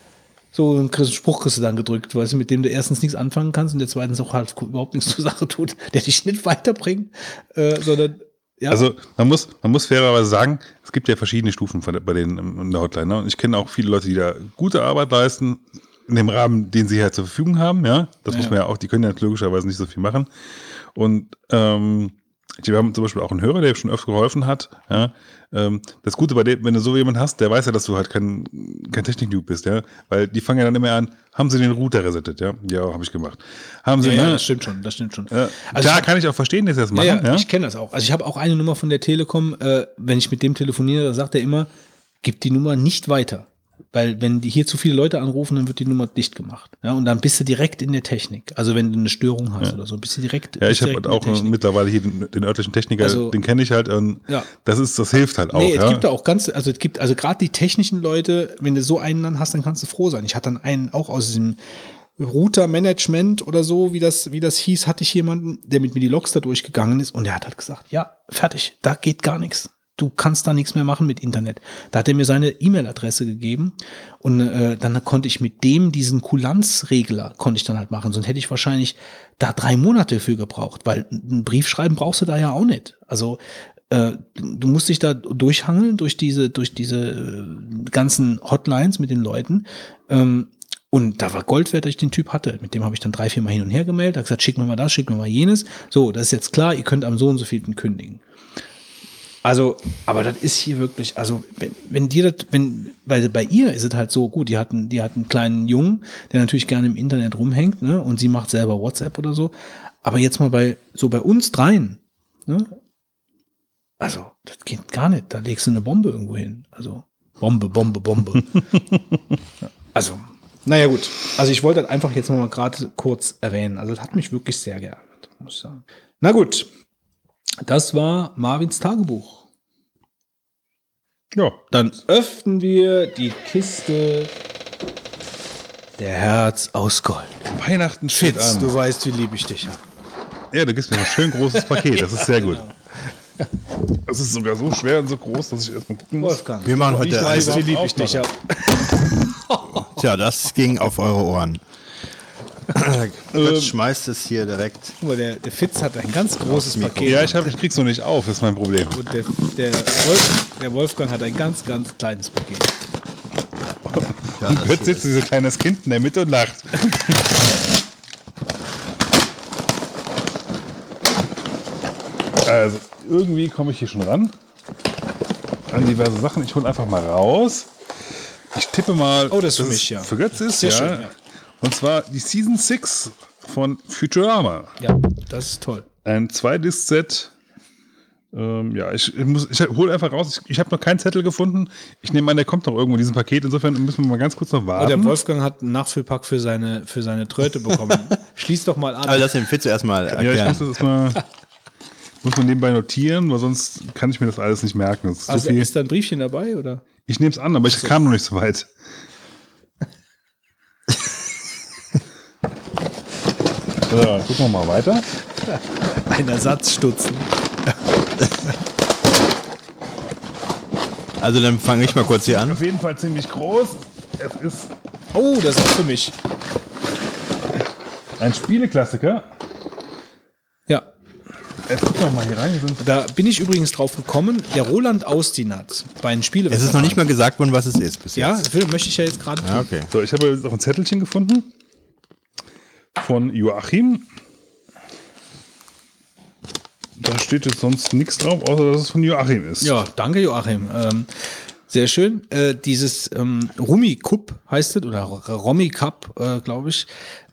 So einen Spruch kriegst du dann gedrückt, weißt du, mit dem du erstens nichts anfangen kannst und der zweitens auch halt überhaupt nichts zur Sache tut, der dich nicht weiterbringt, äh, sondern ja. Also man muss, man muss fairerweise sagen, es gibt ja verschiedene Stufen von, bei denen im- in der Hotline. Ne? Und ich kenne auch viele Leute, die da gute Arbeit leisten, in dem Rahmen, den sie halt zur Verfügung haben. Ja, das muss Ja. man ja auch, die können ja logischerweise nicht so viel machen. Und ähm, wir haben zum Beispiel auch einen Hörer, der schon öfter geholfen hat. Ja? Ähm, das Gute bei dem, wenn du so jemanden hast, der weiß ja, dass du halt kein, kein Technik-Noob bist, ja. Weil die fangen ja dann immer an, haben sie den Router resettet, ja? Ja, habe ich gemacht. Haben sie, ja, ja, ne? das stimmt schon, das stimmt schon. Ja, Also ich- kann ich auch verstehen, dass sie das machen. Ja, Ja, ja, ich kenne das auch. Also ich habe auch eine Nummer von der Telekom, äh, wenn ich mit dem telefoniere, sagt er immer, gib die Nummer nicht weiter. Weil wenn die hier zu viele Leute anrufen, dann wird die Nummer dicht gemacht. Ja, und dann bist du direkt in der Technik. Also wenn du eine Störung hast oder so, bist du direkt. Ja, ich habe auch mittlerweile hier den, den örtlichen Techniker, Also- den kenne ich halt. Und Ja. Das ist, das hilft halt auch. Nee, es ja. gibt da auch ganz, also es gibt, also gerade die technischen Leute, wenn du so einen dann hast, dann kannst du froh sein. Ich hatte dann einen auch aus diesem Router-Management oder so, wie das, wie das hieß, hatte ich jemanden, der mit mir die Logs da durchgegangen ist und der hat halt gesagt, ja, fertig, da geht gar nichts. Du kannst da nichts mehr machen mit Internet. Da hat er mir seine E-Mail-Adresse gegeben und äh, dann konnte ich mit dem diesen Kulanzregler konnte ich dann halt machen. Sonst hätte ich wahrscheinlich da drei Monate für gebraucht, weil ein Brief schreiben brauchst du da ja auch nicht. Also äh, du musst dich da durchhangeln durch diese, durch diese äh, ganzen Hotlines mit den Leuten. Ähm, und da war Gold wert, dass ich den Typ hatte. Mit dem habe ich dann drei, vier Mal hin und her gemeldet, habe gesagt, schick mir mal das, schick mir mal jenes. So, das ist jetzt klar, ihr könnt am so und so vielten kündigen. Also, aber das ist hier wirklich, also wenn, wenn dir das, wenn, weil bei ihr ist es halt so gut, die hatten, die hat einen kleinen Jungen, der natürlich gerne im Internet rumhängt, ne? Und sie macht selber WhatsApp oder so. Aber jetzt mal bei, so bei uns dreien, ne? Also, das geht gar nicht. Da legst du eine Bombe irgendwo hin. Also, Bombe, Bombe, Bombe. Also, naja, gut. Also, ich wollte das einfach jetzt noch mal gerade kurz erwähnen. Also, das hat mich wirklich sehr geärgert, muss ich sagen. Na gut. Das war Marvins Tagebuch. Ja. Dann öffnen wir die Kiste der Herz aus Gold. Weihnachten steht Fitz, an. du weißt, wie lieb ich dich habe. Ja, du gibst mir ein schön großes Paket. Das ist sehr gut. Das ist sogar so schwer und so groß, dass ich erstmal gucken muss. Wolfgang. Wir machen heute ich weiß, wie lieb ich dich habe. Tja, das ging auf eure Ohren. Jetzt schmeißt es hier direkt. Guck mal, der, der Fitz hat ein ganz großes Paket. Ja, ich, hab, ich krieg's noch nicht auf, das ist mein Problem. Und der, der, Wolf, der Wolfgang hat ein ganz, ganz kleines Paket. Ja, Und jetzt sitzt dieses kleines Kind in der Mitte und lacht. Also, irgendwie komme ich hier schon ran. An diverse Sachen. Ich hole einfach mal raus. Ich tippe mal. Oh, das ist für mich, ja. Für Götz ist, Sehr ja. schön, ja. Und zwar die Season 6 von Futurama. Ja, das ist toll. Ein Zwei-Disc-Set. Ähm, ja, ich, ich, muss- ich hole einfach raus. Ich, ich habe noch keinen Zettel gefunden. Ich nehme an, der kommt noch irgendwo in diesem Paket. Insofern müssen wir mal ganz kurz noch Oh, warten. der Wolfgang hat einen Nachfüllpack für seine, für seine Tröte bekommen. Schließ doch mal an. Also das den Fitz erstmal Ja, ich erklären. muss das erstmal muss man nebenbei notieren, weil sonst kann ich mir das alles nicht merken. Ist also so viel. ist da ein Briefchen dabei, oder? Ich nehme es an, aber ich kam noch nicht so weit. So, gucken wir mal weiter. Ein Ersatzstutzen. Also dann fange ich mal kurz hier an. Auf jeden Fall ziemlich groß. Es ist Oh, das ist für mich. ein Spieleklassiker. Ja, Jetzt gucken wir mal hier rein. Da bin ich übrigens drauf gekommen. Der Roland Austinat bei den Spiele. Es ist noch nicht mal gesagt worden, was es ist bis Ja, jetzt. das möchte ich ja jetzt gerade Ja, okay. So, ich habe jetzt auch ein Zettelchen gefunden von Joachim. Da steht jetzt sonst nichts drauf, außer dass es von Joachim ist. Ja, danke Joachim. Ähm, sehr schön. Äh, dieses ähm, Rumi Cup heißt es, oder Romy Cup, äh, glaube ich.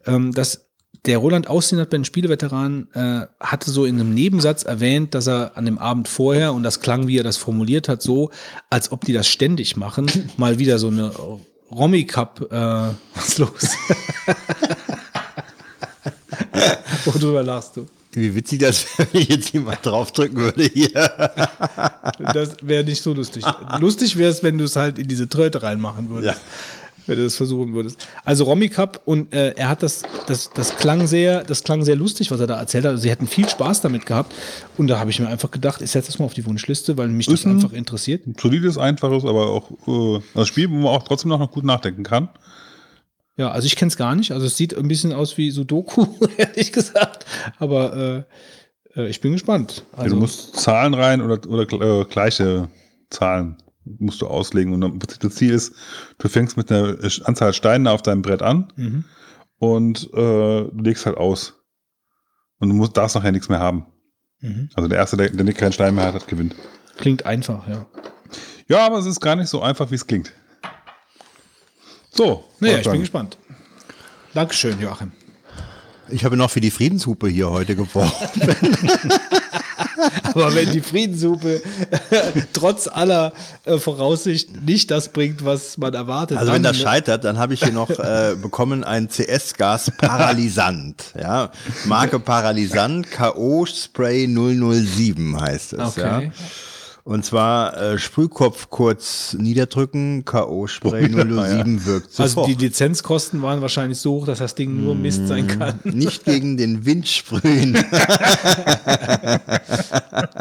Ähm, das der Roland Austinat bei den Spieleveteranen äh, hatte so in einem Nebensatz erwähnt, dass er an dem Abend vorher, und das klang, wie er das formuliert hat, so, als ob die das ständig machen, mal wieder so eine Romy Cup, äh, was los? Worüber lachst du? Wie witzig das wäre, wenn ich jetzt jemand draufdrücken würde hier. Das wäre nicht so lustig. Lustig wäre es, wenn du es halt in diese Tröte reinmachen würdest. Ja. Wenn du das versuchen würdest. Also Romy Cup und äh, er hat das, das, das klang sehr, das klang sehr lustig, was er da erzählt hat. Also sie hatten viel Spaß damit gehabt. Und da habe ich mir einfach gedacht, ich setze das mal auf die Wunschliste, weil mich das Ist einfach interessiert. Ein solides, einfaches, aber auch äh, das Spiel, wo man auch trotzdem noch gut nachdenken kann. Ja, also ich kenne es gar nicht. Also es sieht ein bisschen aus wie Sudoku, ehrlich gesagt. Aber äh, äh, ich bin gespannt. Ja, Also, du musst Zahlen rein oder, oder äh, gleiche Zahlen musst du auslegen. Und das Ziel ist, du fängst mit einer Anzahl Steine auf deinem Brett an mhm. und äh, du legst halt aus. Und du musst, darfst nachher nichts mehr haben. Mhm. Also der Erste, der, der keinen Stein mehr hat, hat gewinnt. Klingt einfach, ja. Ja, aber es ist gar nicht so einfach, wie es klingt. So. Naja, ich bin gespannt. Dankeschön, Joachim. Ich habe noch für die Friedenshupe hier heute geworfen. Aber wenn die Friedenssuppe trotz aller äh, Voraussicht nicht das bringt, was man erwartet. Also wenn das scheitert, dann habe ich hier noch äh, bekommen ein CS-Gas Paralysant. Ja, Marke Paralysant KO Spray 007 heißt es. Okay. Ja. Und zwar äh, Sprühkopf kurz niederdrücken, KO Spray 007 wirkt Also sofort. die Lizenzkosten waren wahrscheinlich so hoch, dass das Ding nur Mist sein kann. Nicht gegen den Wind sprühen.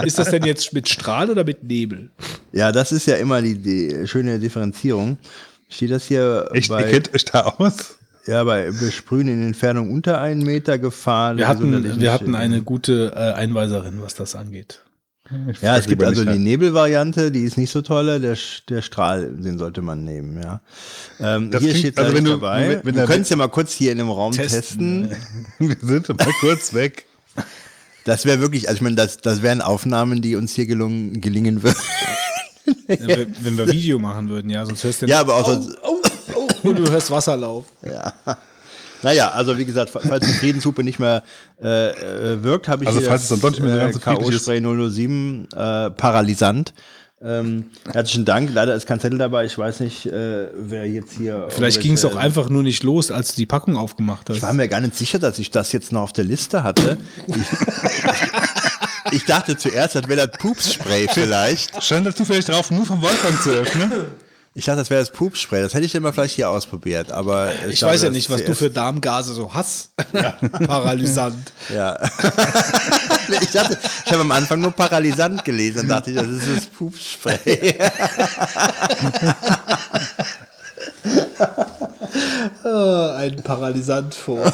Ist das denn jetzt mit Strahl oder mit Nebel? Ja, das ist ja immer die, die schöne Differenzierung. Steht das hier Echt, bei, kennt euch da aus? ja, bei Besprühen in Entfernung unter einen Meter Gefahr. Wir hatten, gesundheitlichen wir hatten eine gute äh, Einweiserin, was das angeht. Ja, es gibt also die ne? Nebelvariante, die ist nicht so tolle. Der, der Strahl, den sollte man nehmen, ja. Ähm, Das hier klingt- steht also wenn du- dabei. wenn- wenn können es ja mal kurz hier in dem Raum testen. Testen, Wir sind mal kurz weg. Das wäre wirklich, also ich meine, das, das wären Aufnahmen, die uns hier gelungen, gelingen würden. Ja, wenn wenn wir Video machen würden, ja, sonst hörst du Ja, aber auch oh, oh, und du hörst Wasserlauf. Naja, also wie gesagt, falls die Friedenshupe nicht mehr äh, äh, wirkt, habe ich Also hier falls es dann doch nicht mehr äh, ganz so friedlich ist. K.O.-Spray 007 äh, Paralysant. Ähm, herzlichen Dank. Leider ist kein Zettel dabei. Ich weiß nicht, äh, wer jetzt hier. Vielleicht ging es auch einfach nur nicht los, als du die Packung aufgemacht hast. Ich war mir gar nicht sicher, dass ich das jetzt noch auf der Liste hatte. Ich, ich dachte zuerst, das wäre das Pupsspray vielleicht. Stand da zufällig drauf, nur vom Wolfgang zu öffnen? Ich dachte, das wäre das Pupsspray. Das hätte ich dann mal vielleicht hier ausprobiert. Aber ich glaube, weiß ja nicht, was du für Darmgase so hast. Paralysant. Ja. ich dachte, ich habe am Anfang nur Paralysant gelesen und dachte, ich, das ist das Pupsspray. Ein Paralysant vor.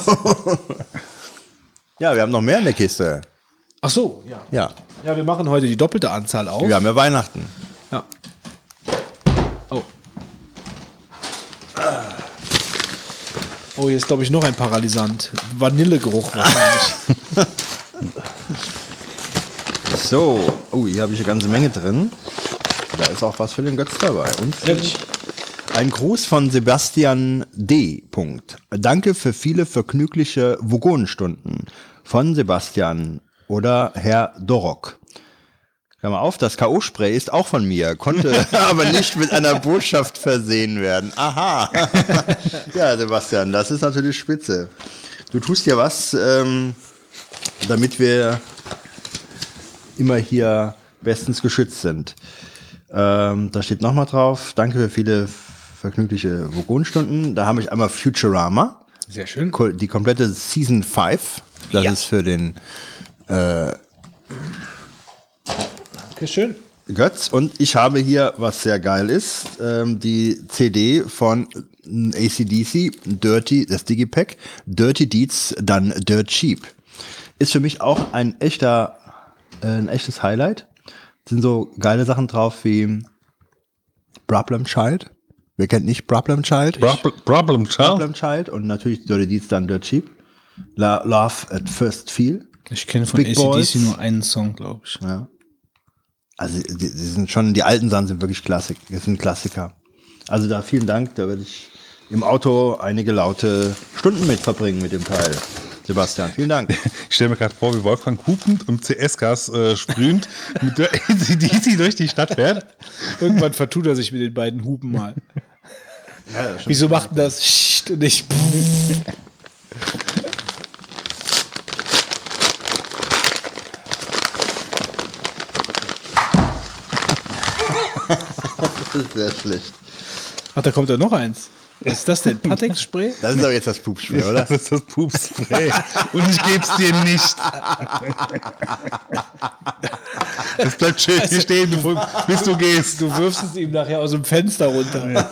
Ja, wir haben noch mehr in der Kiste. Ach so, ja. Ja, Ja, wir machen heute die doppelte Anzahl auf. wir haben ja Weihnachten. Ja. Oh, hier ist, glaube ich, noch ein Paralysant. Vanillegeruch wahrscheinlich. So, oh, hier habe ich eine ganze Menge drin. Da ist auch was für den Götz dabei. Und ein Gruß von Sebastian D. Punkt. Danke für viele vergnügliche Vogonenstunden von Sebastian oder Herr Dorok. Klammer auf, das K.O.-Spray ist auch von mir, konnte aber nicht mit einer Botschaft versehen werden. Aha. ja, Sebastian, das ist natürlich spitze. Du tust ja was, ähm, damit wir immer hier bestens geschützt sind. Ähm, da steht nochmal drauf, danke für viele vergnügliche Vogonstunden. Da habe ich einmal Futurama, Sehr schön. die komplette Season 5. Das ist für den Okay, schön. Götz. Und ich habe hier, was sehr geil ist, ähm, die CD von ACDC, Dirty, das Digipack, Dirty Deeds, dann Dirt Cheap. Ist für mich auch ein echter, äh, ein echtes Highlight. Sind so geile Sachen drauf wie Problem Child. Wer kennt nicht Problem Child? Problem, Problem Child? Problem Child und natürlich Dirty Deeds, dann Dirt Cheap. La Love at First Feel. Ich kenne von Big. ACDC nur einen Song, glaube ich. Ja. Also die, die sind schon, die alten Sachen sind wirklich Klassik, das sind Klassiker. Also da vielen Dank, da werde ich im Auto einige laute Stunden mit verbringen mit dem Teil. Sebastian, vielen Dank. Ich stelle mir gerade vor, wie Wolfgang hupend und CS-Gas äh, sprühend mit der ACDC durch die Stadt fährt. Irgendwann vertut er sich mit den beiden Hupen mal. Wieso macht denn das und nicht ist sehr schlecht. Ach, da kommt ja noch eins. Was ist das denn? Patex-Spray? Das ist aber jetzt das Pupsspiel, oder? Das ist das Pupspray. Und ich geb's dir nicht. Das bleibt schön hier stehen, du- bis du gehst. Du wirfst es ihm nachher aus dem Fenster runter.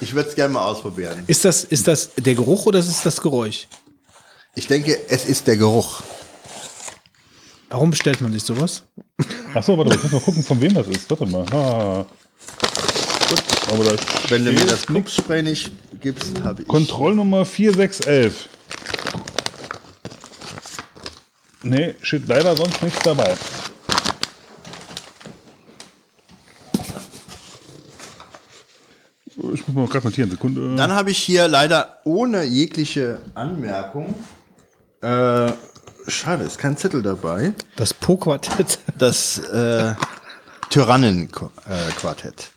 Ich würde es gerne mal ausprobieren. Ist das, ist das der Geruch oder ist es das Geräusch? Ich denke, es ist der Geruch. Warum bestellt man sich sowas? Achso, warte mal, ich muss mal gucken, von wem das ist. Warte mal. Ah. Gut, aber da Wenn du mir das Pupsspray nicht gibst, habe ich. Kontrollnummer 4611. Nee, steht leider sonst nichts dabei. Ich muss mal gerade notieren, Sekunde. Dann habe ich hier leider ohne jegliche Anmerkung. Äh, schade, ist kein Zettel dabei. Das Po-Quartett. das äh, Tyrannen-Quartett.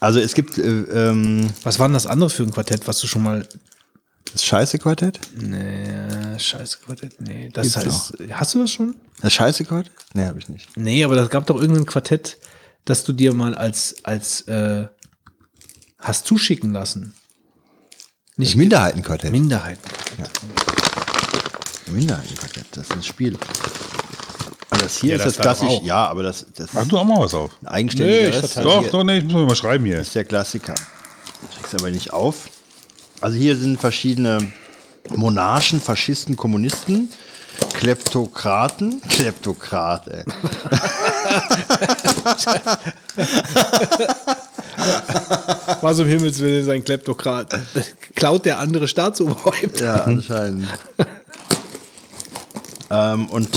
Also es gibt äh, ähm, Was war denn das andere für ein Quartett, was du schon mal. das Scheiße-Quartett. Nee, scheiße Quartett. Nee, das Gibt's heißt. Hast du das schon? Das Scheiße-Quartett? Nee, habe ich nicht. Nee, aber das gab doch irgendein Quartett, das du dir mal als, als äh, hast zuschicken lassen. Nicht Minderheitenquartett. Minderheiten. Minderheitenquartett, das ist ein Spiel. Das hier Ja, ist das das klassisch. auch. Ja, aber das, das Mach du auch mal was auf. eigenständiger Nee, ich. Doch, Hier doch, nee, ich muss mal schreiben hier. ist der Klassiker. Ich krieg's aber nicht auf. Also hier sind verschiedene Monarchen, Faschisten, Kommunisten, Kleptokraten, Kleptokrat, ey. Was um Himmels Willen ist ein Kleptokrat? Klaut der andere Staatsoberhäupter? Ja, anscheinend. Ähm, und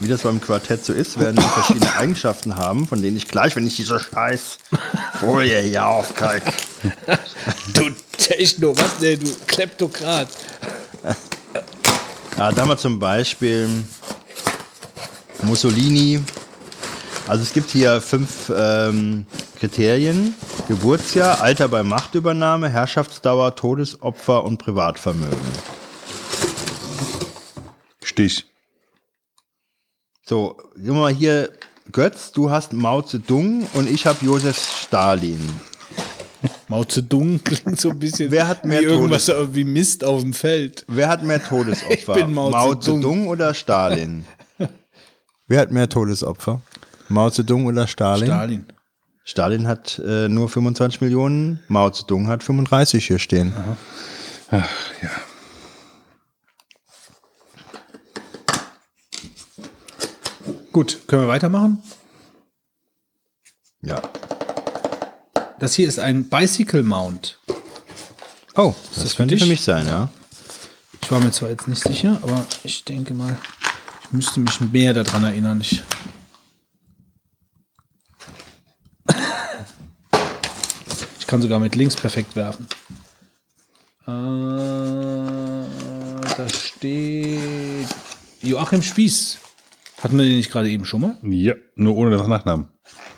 wie das beim Quartett so ist, werden die verschiedene Eigenschaften haben, von denen ich gleich, wenn ich diese scheiß Folie hier aufkrieg. Du Techno, was denn, du Kleptokrat? Ja, da haben wir zum Beispiel Mussolini. Also es gibt hier fünf ähm, Kriterien. Geburtsjahr, Alter bei Machtübernahme, Herrschaftsdauer, Todesopfer und Privatvermögen. Stich. So, wir mal hier, Götz, du hast Mao Zedong und ich habe Josef Stalin. Mao Zedong klingt so ein bisschen Wer hat mehr wie irgendwas wie Mist auf dem Feld. Wer hat mehr Todesopfer? Ich bin Mao Zedong. oder Stalin? Wer hat mehr Todesopfer? Mao Zedong oder Stalin? Stalin. Stalin hat äh, nur 25 Millionen, Mao Zedong hat 35 hier stehen. Ach, ja. Gut, können wir weitermachen? Ja. Das hier ist ein Bicycle Mount. Oh, das, das für könnte für mich sein, ja. Ich war mir zwar jetzt nicht sicher, aber ich denke mal, ich müsste mich mehr daran erinnern. Ich Ich kann sogar mit links perfekt werfen. Äh, da steht Joachim Spieß. Hatten wir den nicht gerade eben schon mal? Ja, nur ohne das Nachnamen.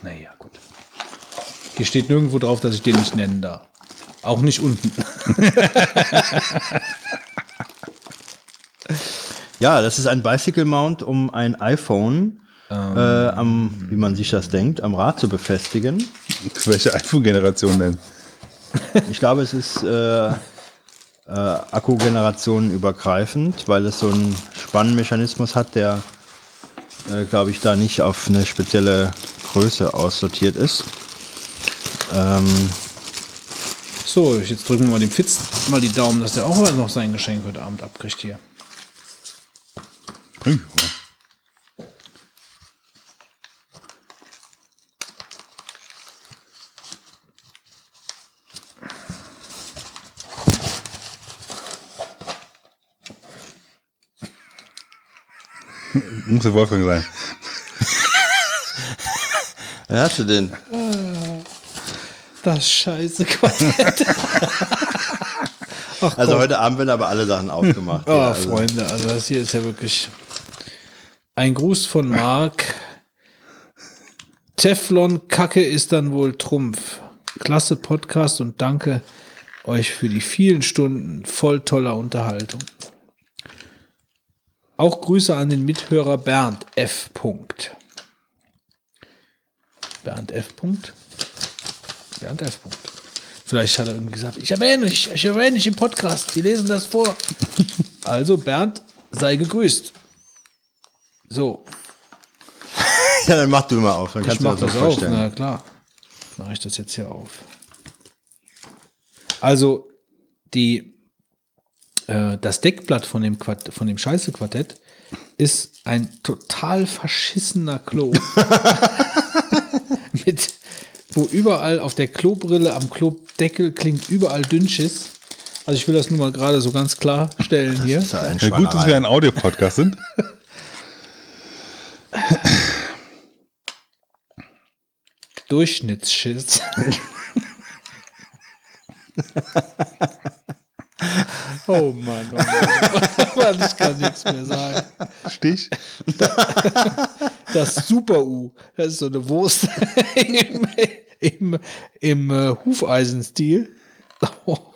Naja, gut. Hier steht nirgendwo drauf, dass ich den nicht nennen darf. Auch nicht unten. Ja, das ist ein Bicycle Mount, um ein iPhone, äh, am, wie man sich das denkt, am Rad zu befestigen. Welche iPhone-Generation denn? Ich glaube, es ist äh, äh, Akkugenerationen übergreifend, weil es so einen Spannmechanismus hat, der, äh, glaube ich, da nicht auf eine spezielle Größe aussortiert ist. Ähm, So, jetzt drücken wir mal dem Fitz mal die Daumen, dass der auch noch sein Geschenk heute Abend abkriegt hier. Ui, Muss der Wolfgang sein. wer hast du denn? Das scheiße Quartett. Ach, Also Gott. heute Abend werden aber alle Sachen aufgemacht. Oh, Ja, also, Freunde, also das hier ist ja wirklich ein Gruß von Marc. Teflon Kacke ist dann wohl Trumpf. Klasse Podcast und danke euch für die vielen Stunden voll toller Unterhaltung. Auch Grüße an den Mithörer Bernd F. Bernd F. Bernd F. Vielleicht hat er irgendwie gesagt, ich erwähne dich, ich erwähne dich im Podcast, die lesen das vor. Also Bernd, sei gegrüßt. So, ja, dann mach du mal auf. Dann ich kannst du mach dir das das auf. vorstellen. Na klar, mache ich das jetzt hier auf. Also die, äh, das Deckblatt von dem, Quart von dem Scheiße-Quartett ist ein total verschissener Klo. Mit, wo überall auf der Klobrille, am Klodeckel klingt überall Dünnschiss. Also ich will das nur mal gerade so ganz klar stellen hier. Das ist ja ein Ja, gut, dass wir ein Audiopodcast sind. Durchschnittsschiss. oh Mann, oh Mann. Ich kann nichts mehr sagen. Stich. Das Super-U, das ist so eine Wurst im, im, im äh, Hufeisenstil.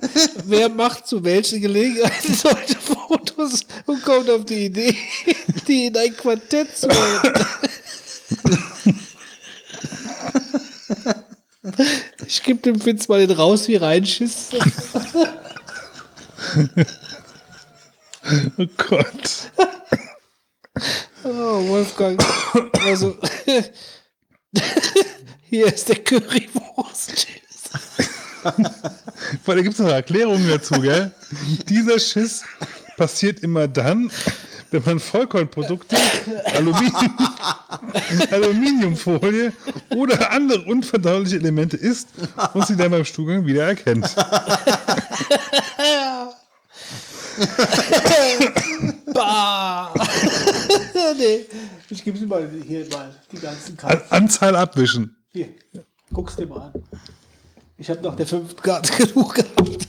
Wer macht zu welchen Gelegenheiten solche Fotos und kommt auf die Idee, die in ein Quartett zu hängen? Ich gebe dem Fitz mal den raus wie reinschiss. Oh Gott. Oh, Wolfgang. Also, hier ist der Currywurst. Weil da gibt es noch Erklärungen dazu, gell? Dieser Schiss passiert immer dann, wenn man Vollkornprodukte, Aluminium, Aluminiumfolie oder andere unverdauliche Elemente isst und sie dann beim Stuhlgang wieder erkennt. Bah! nee, ich gebe sie mal hier mal die ganzen An Anzahl abwischen. Hier, guck's dir mal an. Ich habe nach der fünften Karte genug gehabt.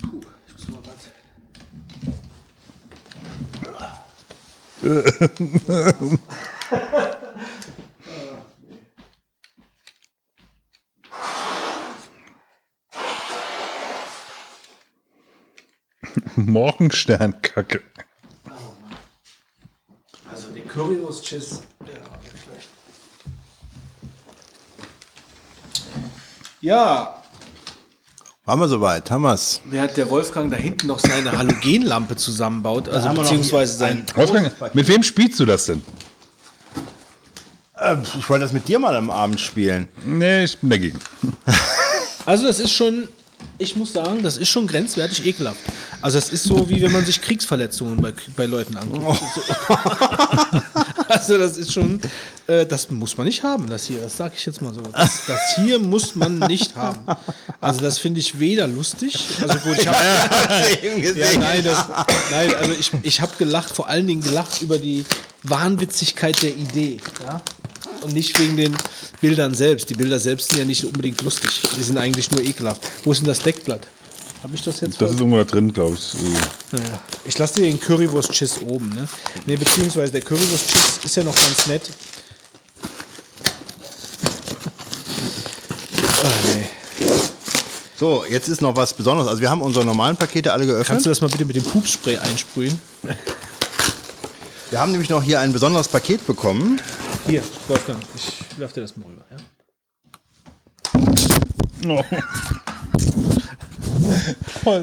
Puh, ich muss mal was. Morgensternkacke. Also den Currywurst-Chiss, der war nicht schlecht. Ja, Haben wir soweit, haben wir's. während der Wolfgang da hinten noch seine Halogenlampe zusammenbaut, also beziehungsweise sein. Wolfgang, mit wem spielst du das denn? Äh, ich wollte das mit dir mal am Abend spielen. Nee, ich bin dagegen. Also das ist schon, ich muss sagen, das ist schon grenzwertig ekelhaft. Also das ist so, wie wenn man sich Kriegsverletzungen bei, bei Leuten anguckt. Also das ist schon, äh, das muss man nicht haben, das hier, das sage ich jetzt mal so. Das, das hier muss man nicht haben. Also das finde ich weder lustig, also gut, ich habe ja, nein, das, nein, also ich, ich habe gelacht, vor allen Dingen gelacht über die Wahnwitzigkeit der Idee. Ja? Und nicht wegen den Bildern selbst. Die Bilder selbst sind ja nicht unbedingt lustig. Die sind eigentlich nur ekelhaft. Wo ist denn das Deckblatt? Habe ich das jetzt? Das ist irgendwo da drin, glaube ich. Naja. Ich lasse dir den Currywurst-Chiss oben, ne? Ne, beziehungsweise der Currywurst-Chiss ist ja noch ganz nett. Ah, nee. So, jetzt ist noch was Besonderes. Also wir haben unsere normalen Pakete alle geöffnet. Kannst du das mal bitte mit dem Pupspray einsprühen? Wir haben nämlich noch hier ein besonderes Paket bekommen. Hier, Wolfgang, ich werf dir das mal rüber. Ja?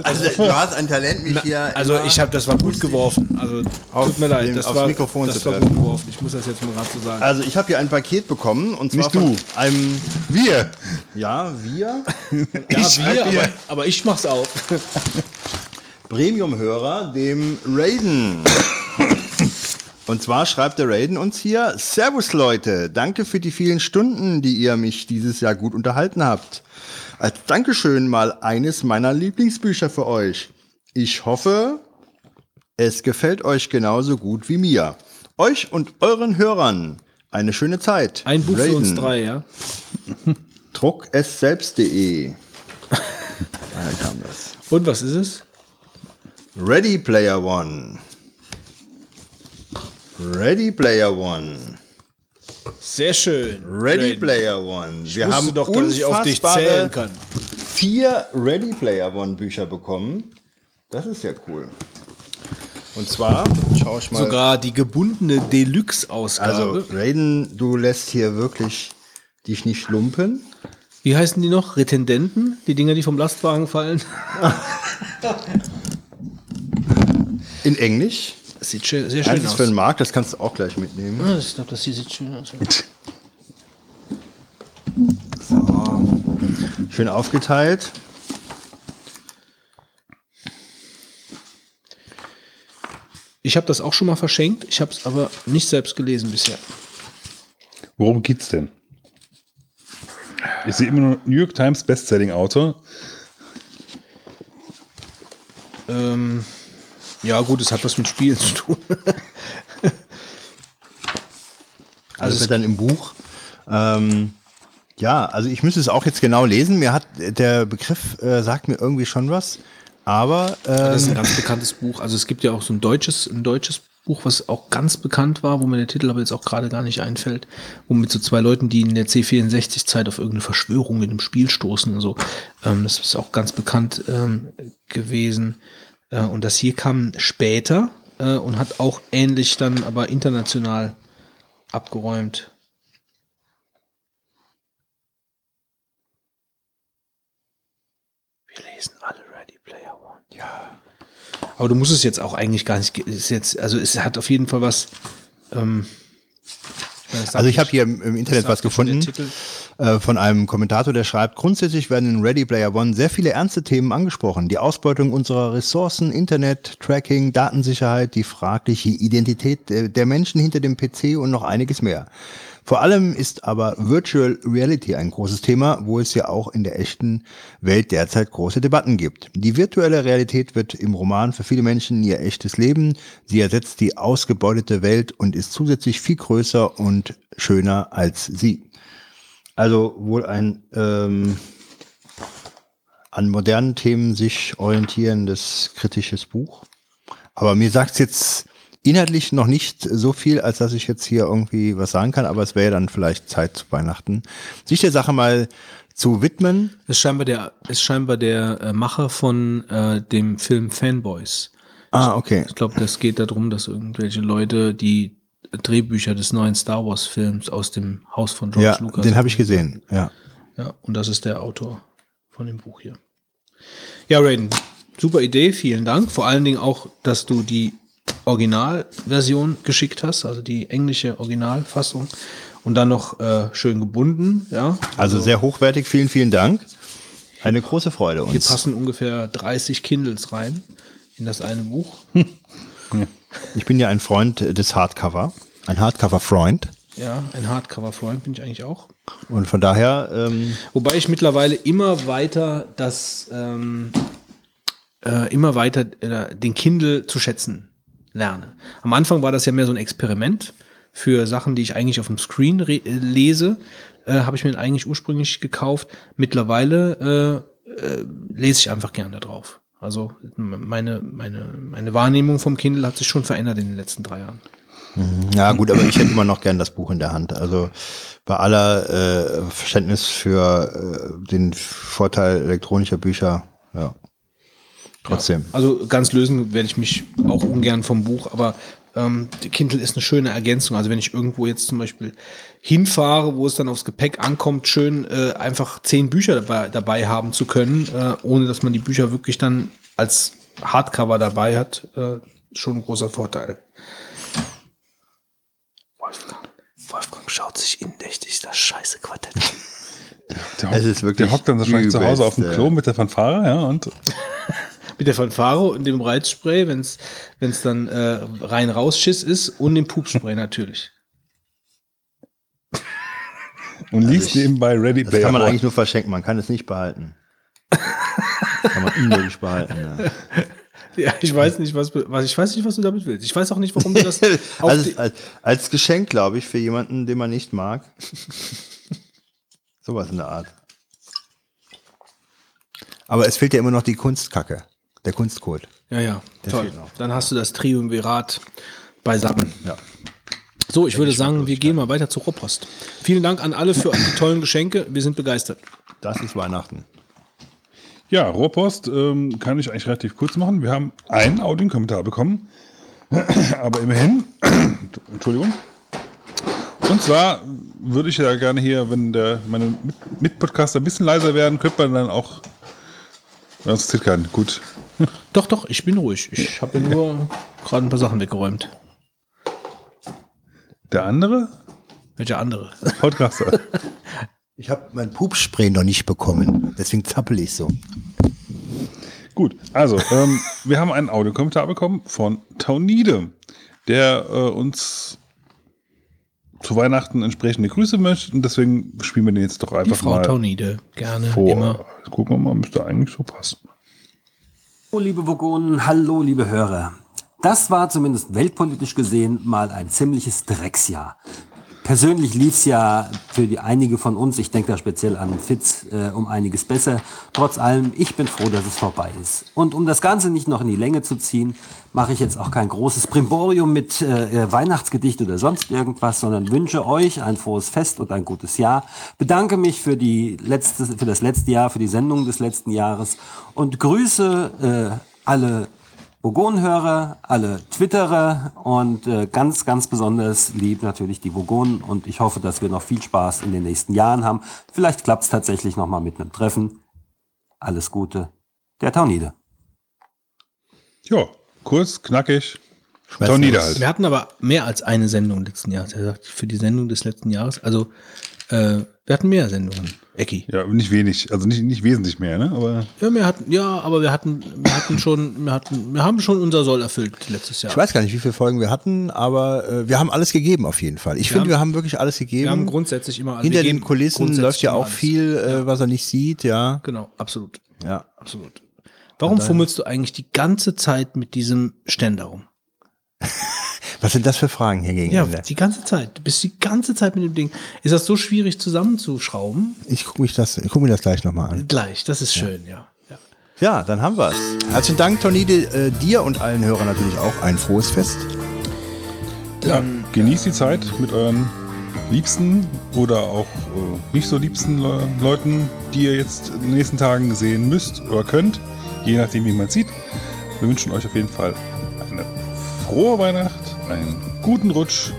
Also du hast ein Talent, mich hier Also ich habe, das war gut geworfen. Also Auf tut mir leid, das war, Mikrofon das war gut geworfen. Ich muss das jetzt mal gerade so sagen. Also ich habe hier ein Paket bekommen und zwar Nicht von du. einem Wir! ja wir ja, wir, aber, aber ich mach's auch. Premium-Hörer, dem Raiden. Und zwar schreibt der Raiden uns hier, Servus Leute, danke für die vielen Stunden, die ihr mich dieses Jahr gut unterhalten habt. Als Dankeschön mal eines meiner Lieblingsbücher für euch. Ich hoffe, es gefällt euch genauso gut wie mir. Euch und euren Hörern eine schöne Zeit. Ein Buch für uns Raiden. drei, ja. Druck es selbst.de. Daher kam das. Und was ist es? Ready Player One. Ready Player One. Sehr schön. Ready Raiden. Player One. Wir haben doch, dass ich auf dich zählen kann. Vier Ready Player One Bücher bekommen. Das ist ja cool. Und zwar, schau ich mal. Sogar die gebundene Deluxe-Ausgabe. also, Raiden, du lässt hier wirklich dich nicht lumpen. Wie heißen die noch? Retendenten? Die Dinger, die vom Lastwagen fallen? In Englisch. Das sieht schön, sehr Das schön ist aus. für den Markt, das kannst du auch gleich mitnehmen. Ah, Ich glaube, das hier sieht schön aus. Schön aufgeteilt. Ich habe das auch schon mal verschenkt. Ich habe es aber nicht selbst gelesen bisher. Worum geht's denn? Ich sehe immer nur New York Times Bestselling Autor. Ähm, ja, gut, es hat was mit Spielen zu tun. Also es wird dann im Buch. Ähm, ja, also ich müsste es auch jetzt genau lesen. Mir hat der Begriff äh, sagt mir irgendwie schon was, aber Das ist ähm, ein ganz bekanntes Buch. Also es gibt ja auch so ein deutsches, ein deutsches Buch, was auch ganz bekannt war, wo mir der Titel aber jetzt auch gerade gar nicht einfällt, wo mit so zwei Leuten, die in der C64-Zeit auf irgendeine Verschwörung in einem Spiel stoßen und so. Ähm, das ist auch ganz bekannt ähm, gewesen. Äh, und das hier kam später äh, und hat auch ähnlich dann aber international abgeräumt. Wir lesen alle Ready Player One. Ja. Aber du musst es jetzt auch eigentlich gar nicht. Ist jetzt, also es hat auf jeden Fall was. Ähm, also ich habe hier im, im Internet was gefunden. Äh, von einem Kommentator, der schreibt, grundsätzlich werden in Ready Player One sehr viele ernste Themen angesprochen. Die Ausbeutung unserer Ressourcen, Internet, Tracking, Datensicherheit, die fragliche Identität der, der Menschen hinter dem PC und noch einiges mehr. Vor allem ist aber Virtual Reality ein großes Thema, wo es ja auch in der echten Welt derzeit große Debatten gibt. Die virtuelle Realität wird im Roman für viele Menschen ihr echtes Leben. Sie ersetzt die ausgebeutete Welt und ist zusätzlich viel größer und schöner als sie. Also wohl ein ähm, an modernen Themen sich orientierendes kritisches Buch. Aber mir sagt jetzt inhaltlich noch nicht so viel, als dass ich jetzt hier irgendwie was sagen kann, aber es wäre dann vielleicht Zeit zu Weihnachten, sich der Sache mal zu widmen. Ist scheinbar der, ist scheinbar der äh, Macher von äh, dem Film Fanboys. Ah, okay. Ich glaube, das geht darum, dass irgendwelche Leute die Drehbücher des neuen Star Wars Films aus dem Haus von George Ja, Lucas. den habe ich gesehen. Ja. Ja, und das ist der Autor von dem Buch hier. Ja, Raiden, super Idee, vielen Dank. Vor allen Dingen auch, dass du die Originalversion geschickt hast, also die englische Originalfassung und dann noch äh, schön gebunden. Ja, Also sehr hochwertig. Vielen, vielen Dank. Eine große Freude hier uns. passen ungefähr 30 Kindles rein in das eine Buch. Ich bin ja ein Freund des Hardcover. Ein Hardcover-Freund. Ja, ein Hardcover-Freund bin ich eigentlich auch. Und von daher, ähm, Wobei ich mittlerweile immer weiter das, ähm, äh, immer weiter äh, den Kindle zu schätzen lerne. Am Anfang war das ja mehr so ein Experiment für Sachen, die ich eigentlich auf dem Screen re- äh, lese. Äh, Habe ich mir eigentlich ursprünglich gekauft. Mittlerweile äh, äh, lese ich einfach gerne drauf. Also meine, meine, meine Wahrnehmung vom Kindle hat sich schon verändert in den letzten drei Jahren. ja gut, aber ich hätte immer noch gern das Buch in der Hand. Also bei aller äh, Verständnis für äh, den Vorteil elektronischer Bücher, ja. Trotzdem. Also ganz lösen werde ich mich auch ungern vom Buch, aber ähm, die Kindle ist eine schöne Ergänzung. Also wenn ich irgendwo jetzt zum Beispiel hinfahre, wo es dann aufs Gepäck ankommt, schön äh, einfach zehn Bücher dabei, dabei haben zu können, äh, ohne dass man die Bücher wirklich dann als Hardcover dabei hat, äh, schon ein großer Vorteil. Wolfgang, Wolfgang schaut sich indächtig das scheiße Quartett an. Der, Es ist wirklich der hockt dann wahrscheinlich zu Hause auf dem Klo mit der Fanfare, ja, und Mit der Fanfare und dem Reizspray, wenn es dann äh, rein rausschiss ist und dem Pupspray natürlich. und liest nebenbei Ready Das kann man One. eigentlich nur verschenken, man kann es nicht behalten. kann man unmöglich behalten. Ja. Ja, ich weiß nicht, was, was ich weiß nicht, was du damit willst. Ich weiß auch nicht, warum du das Also, die, als, als Geschenk, glaube ich, für jemanden, den man nicht mag. Sowas in der Art. Aber es fehlt ja immer noch die Kunstkacke, der Kunstcode. Ja, ja, Der toll. fehlt noch. Dann hast du das Triumvirat beisammen. Ja. So, ich würde sagen, wir gehen mal weiter zur Rohrpost. Vielen Dank an alle für die tollen Geschenke. Wir sind begeistert. Das ist Weihnachten. Ja, Rohrpost ähm, kann ich eigentlich relativ kurz machen. Wir haben einen Audiokommentar bekommen, aber immerhin, Entschuldigung. Und zwar würde ich ja gerne hier, wenn der, meine Mit- Mitpodcaster ein bisschen leiser werden, könnte man dann auch. Das zählt keinen. Gut. Doch, doch, ich bin ruhig. Ich habe ja nur gerade ein paar Sachen weggeräumt. Der andere Welcher andere? Podcaster. Ich habe mein Pupspray noch nicht bekommen, deswegen zappel ich so. Gut, also, ähm, wir haben einen Audiokommentar bekommen von Taunide, der äh, uns zu Weihnachten entsprechende Grüße möchte und deswegen spielen wir den jetzt doch Die einfach Frau mal Taunide. Gerne, vor. immer. Jetzt gucken wir mal, müsste eigentlich so passen. Hallo liebe Vogonen, hallo liebe Hörer. Das war zumindest weltpolitisch gesehen mal ein ziemliches Drecksjahr. Persönlich lief's ja für die einige von uns, ich denke da speziell an Fitz, äh, um einiges besser. Trotz allem, ich bin froh, dass es vorbei ist. Und um das Ganze nicht noch in die Länge zu ziehen, mache ich jetzt auch kein großes Primborium mit äh, Weihnachtsgedicht oder sonst irgendwas, sondern wünsche euch ein frohes Fest und ein gutes Jahr. Bedanke mich für die letzte, für das letzte Jahr, für die Sendung des letzten Jahres und grüße äh, alle Vogonenhörer, alle Twitterer und äh, ganz, ganz besonders lieb natürlich die Vogonen und ich hoffe, dass wir noch viel Spaß in den nächsten Jahren haben. Vielleicht klappt es tatsächlich nochmal mit einem Treffen. Alles Gute, der Taunide. Ja, kurz, knackig. Taunide halt. Wir hatten aber mehr als eine Sendung letzten Jahres. Er sagt, für die Sendung des letzten Jahres. Also Äh, wir hatten mehr Sendungen, Ecki. Ja, nicht wenig, also nicht, nicht wesentlich mehr, ne? Aber Ja, wir hatten, ja, aber wir hatten, wir hatten schon, wir hatten, wir haben schon unser Soll erfüllt letztes Jahr. Ich weiß gar nicht, wie viele Folgen wir hatten, aber äh, wir haben alles gegeben auf jeden Fall. Ich finde, wir haben wirklich alles gegeben. wir haben grundsätzlich immer Hinter wir den Kulissen läuft ja auch alles. viel, äh, was er nicht sieht, ja. Genau, absolut, Ja. absolut. Warum fummelst du eigentlich die ganze Zeit mit diesem Ständer rum? Was sind das für Fragen hier gegen Ja, Ende? die ganze Zeit. Du bist die ganze Zeit mit dem Ding. Ist das so schwierig zusammenzuschrauben? Ich gucke mich das, ich guck mir das gleich nochmal an. Gleich, das ist schön, ja. ja. Ja, dann haben wir's. Herzlichen Dank, Tony, di- äh, dir und allen Hörern natürlich auch ein frohes Fest. ja, genießt die Zeit mit euren Liebsten oder auch äh, nicht so liebsten Le Leuten, die ihr jetzt in den nächsten Tagen sehen müsst oder könnt, je nachdem, wie man sieht. Wir wünschen euch auf jeden Fall eine frohe Weihnacht, einen guten Rutsch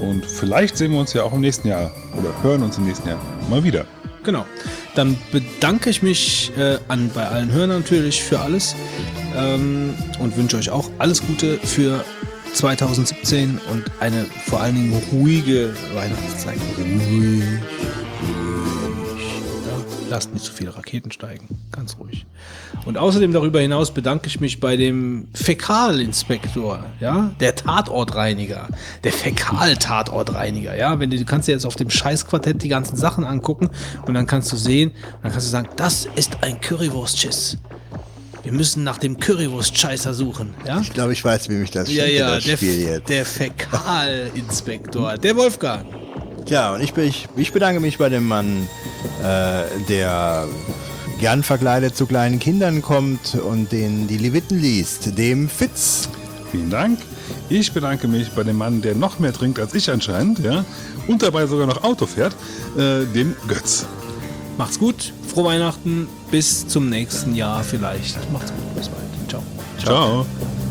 und vielleicht sehen wir uns ja auch im nächsten Jahr oder hören uns im nächsten Jahr mal wieder. Genau. Dann bedanke ich mich äh, an, bei allen Hörern natürlich für alles ähm, und wünsche euch auch alles Gute für 2017 und eine vor allen Dingen ruhige Weihnachtszeit. Ruhig. Lasst nicht zu viele Raketen steigen. Ganz ruhig. Und außerdem darüber hinaus bedanke ich mich bei dem Fäkalinspektor, ja, der Tatortreiniger, der Fäkal-Tatortreiniger, ja. Wenn du, du kannst dir jetzt auf dem Scheißquartett die ganzen Sachen angucken und dann kannst du sehen, dann kannst du sagen, das ist ein Currywurst-Schiss. Wir müssen nach dem Currywurst-Scheißer suchen, ja. Ich glaube, ich weiß, wie mich das Ja, ja, das der, Spiel jetzt. der Fäkalinspektor, der Wolfgang. Ja, und ich, bin, ich, ich bedanke mich bei dem Mann, äh, der gern verkleidet zu kleinen Kindern kommt und den die Leviten liest, dem Fitz. Vielen Dank. Ich bedanke mich bei dem Mann, der noch mehr trinkt als ich anscheinend, ja, und dabei sogar noch Auto fährt, äh, dem Götz. Macht's gut, frohe Weihnachten, bis zum nächsten Jahr vielleicht. Macht's gut, bis bald. Ciao. Ciao. Ähm,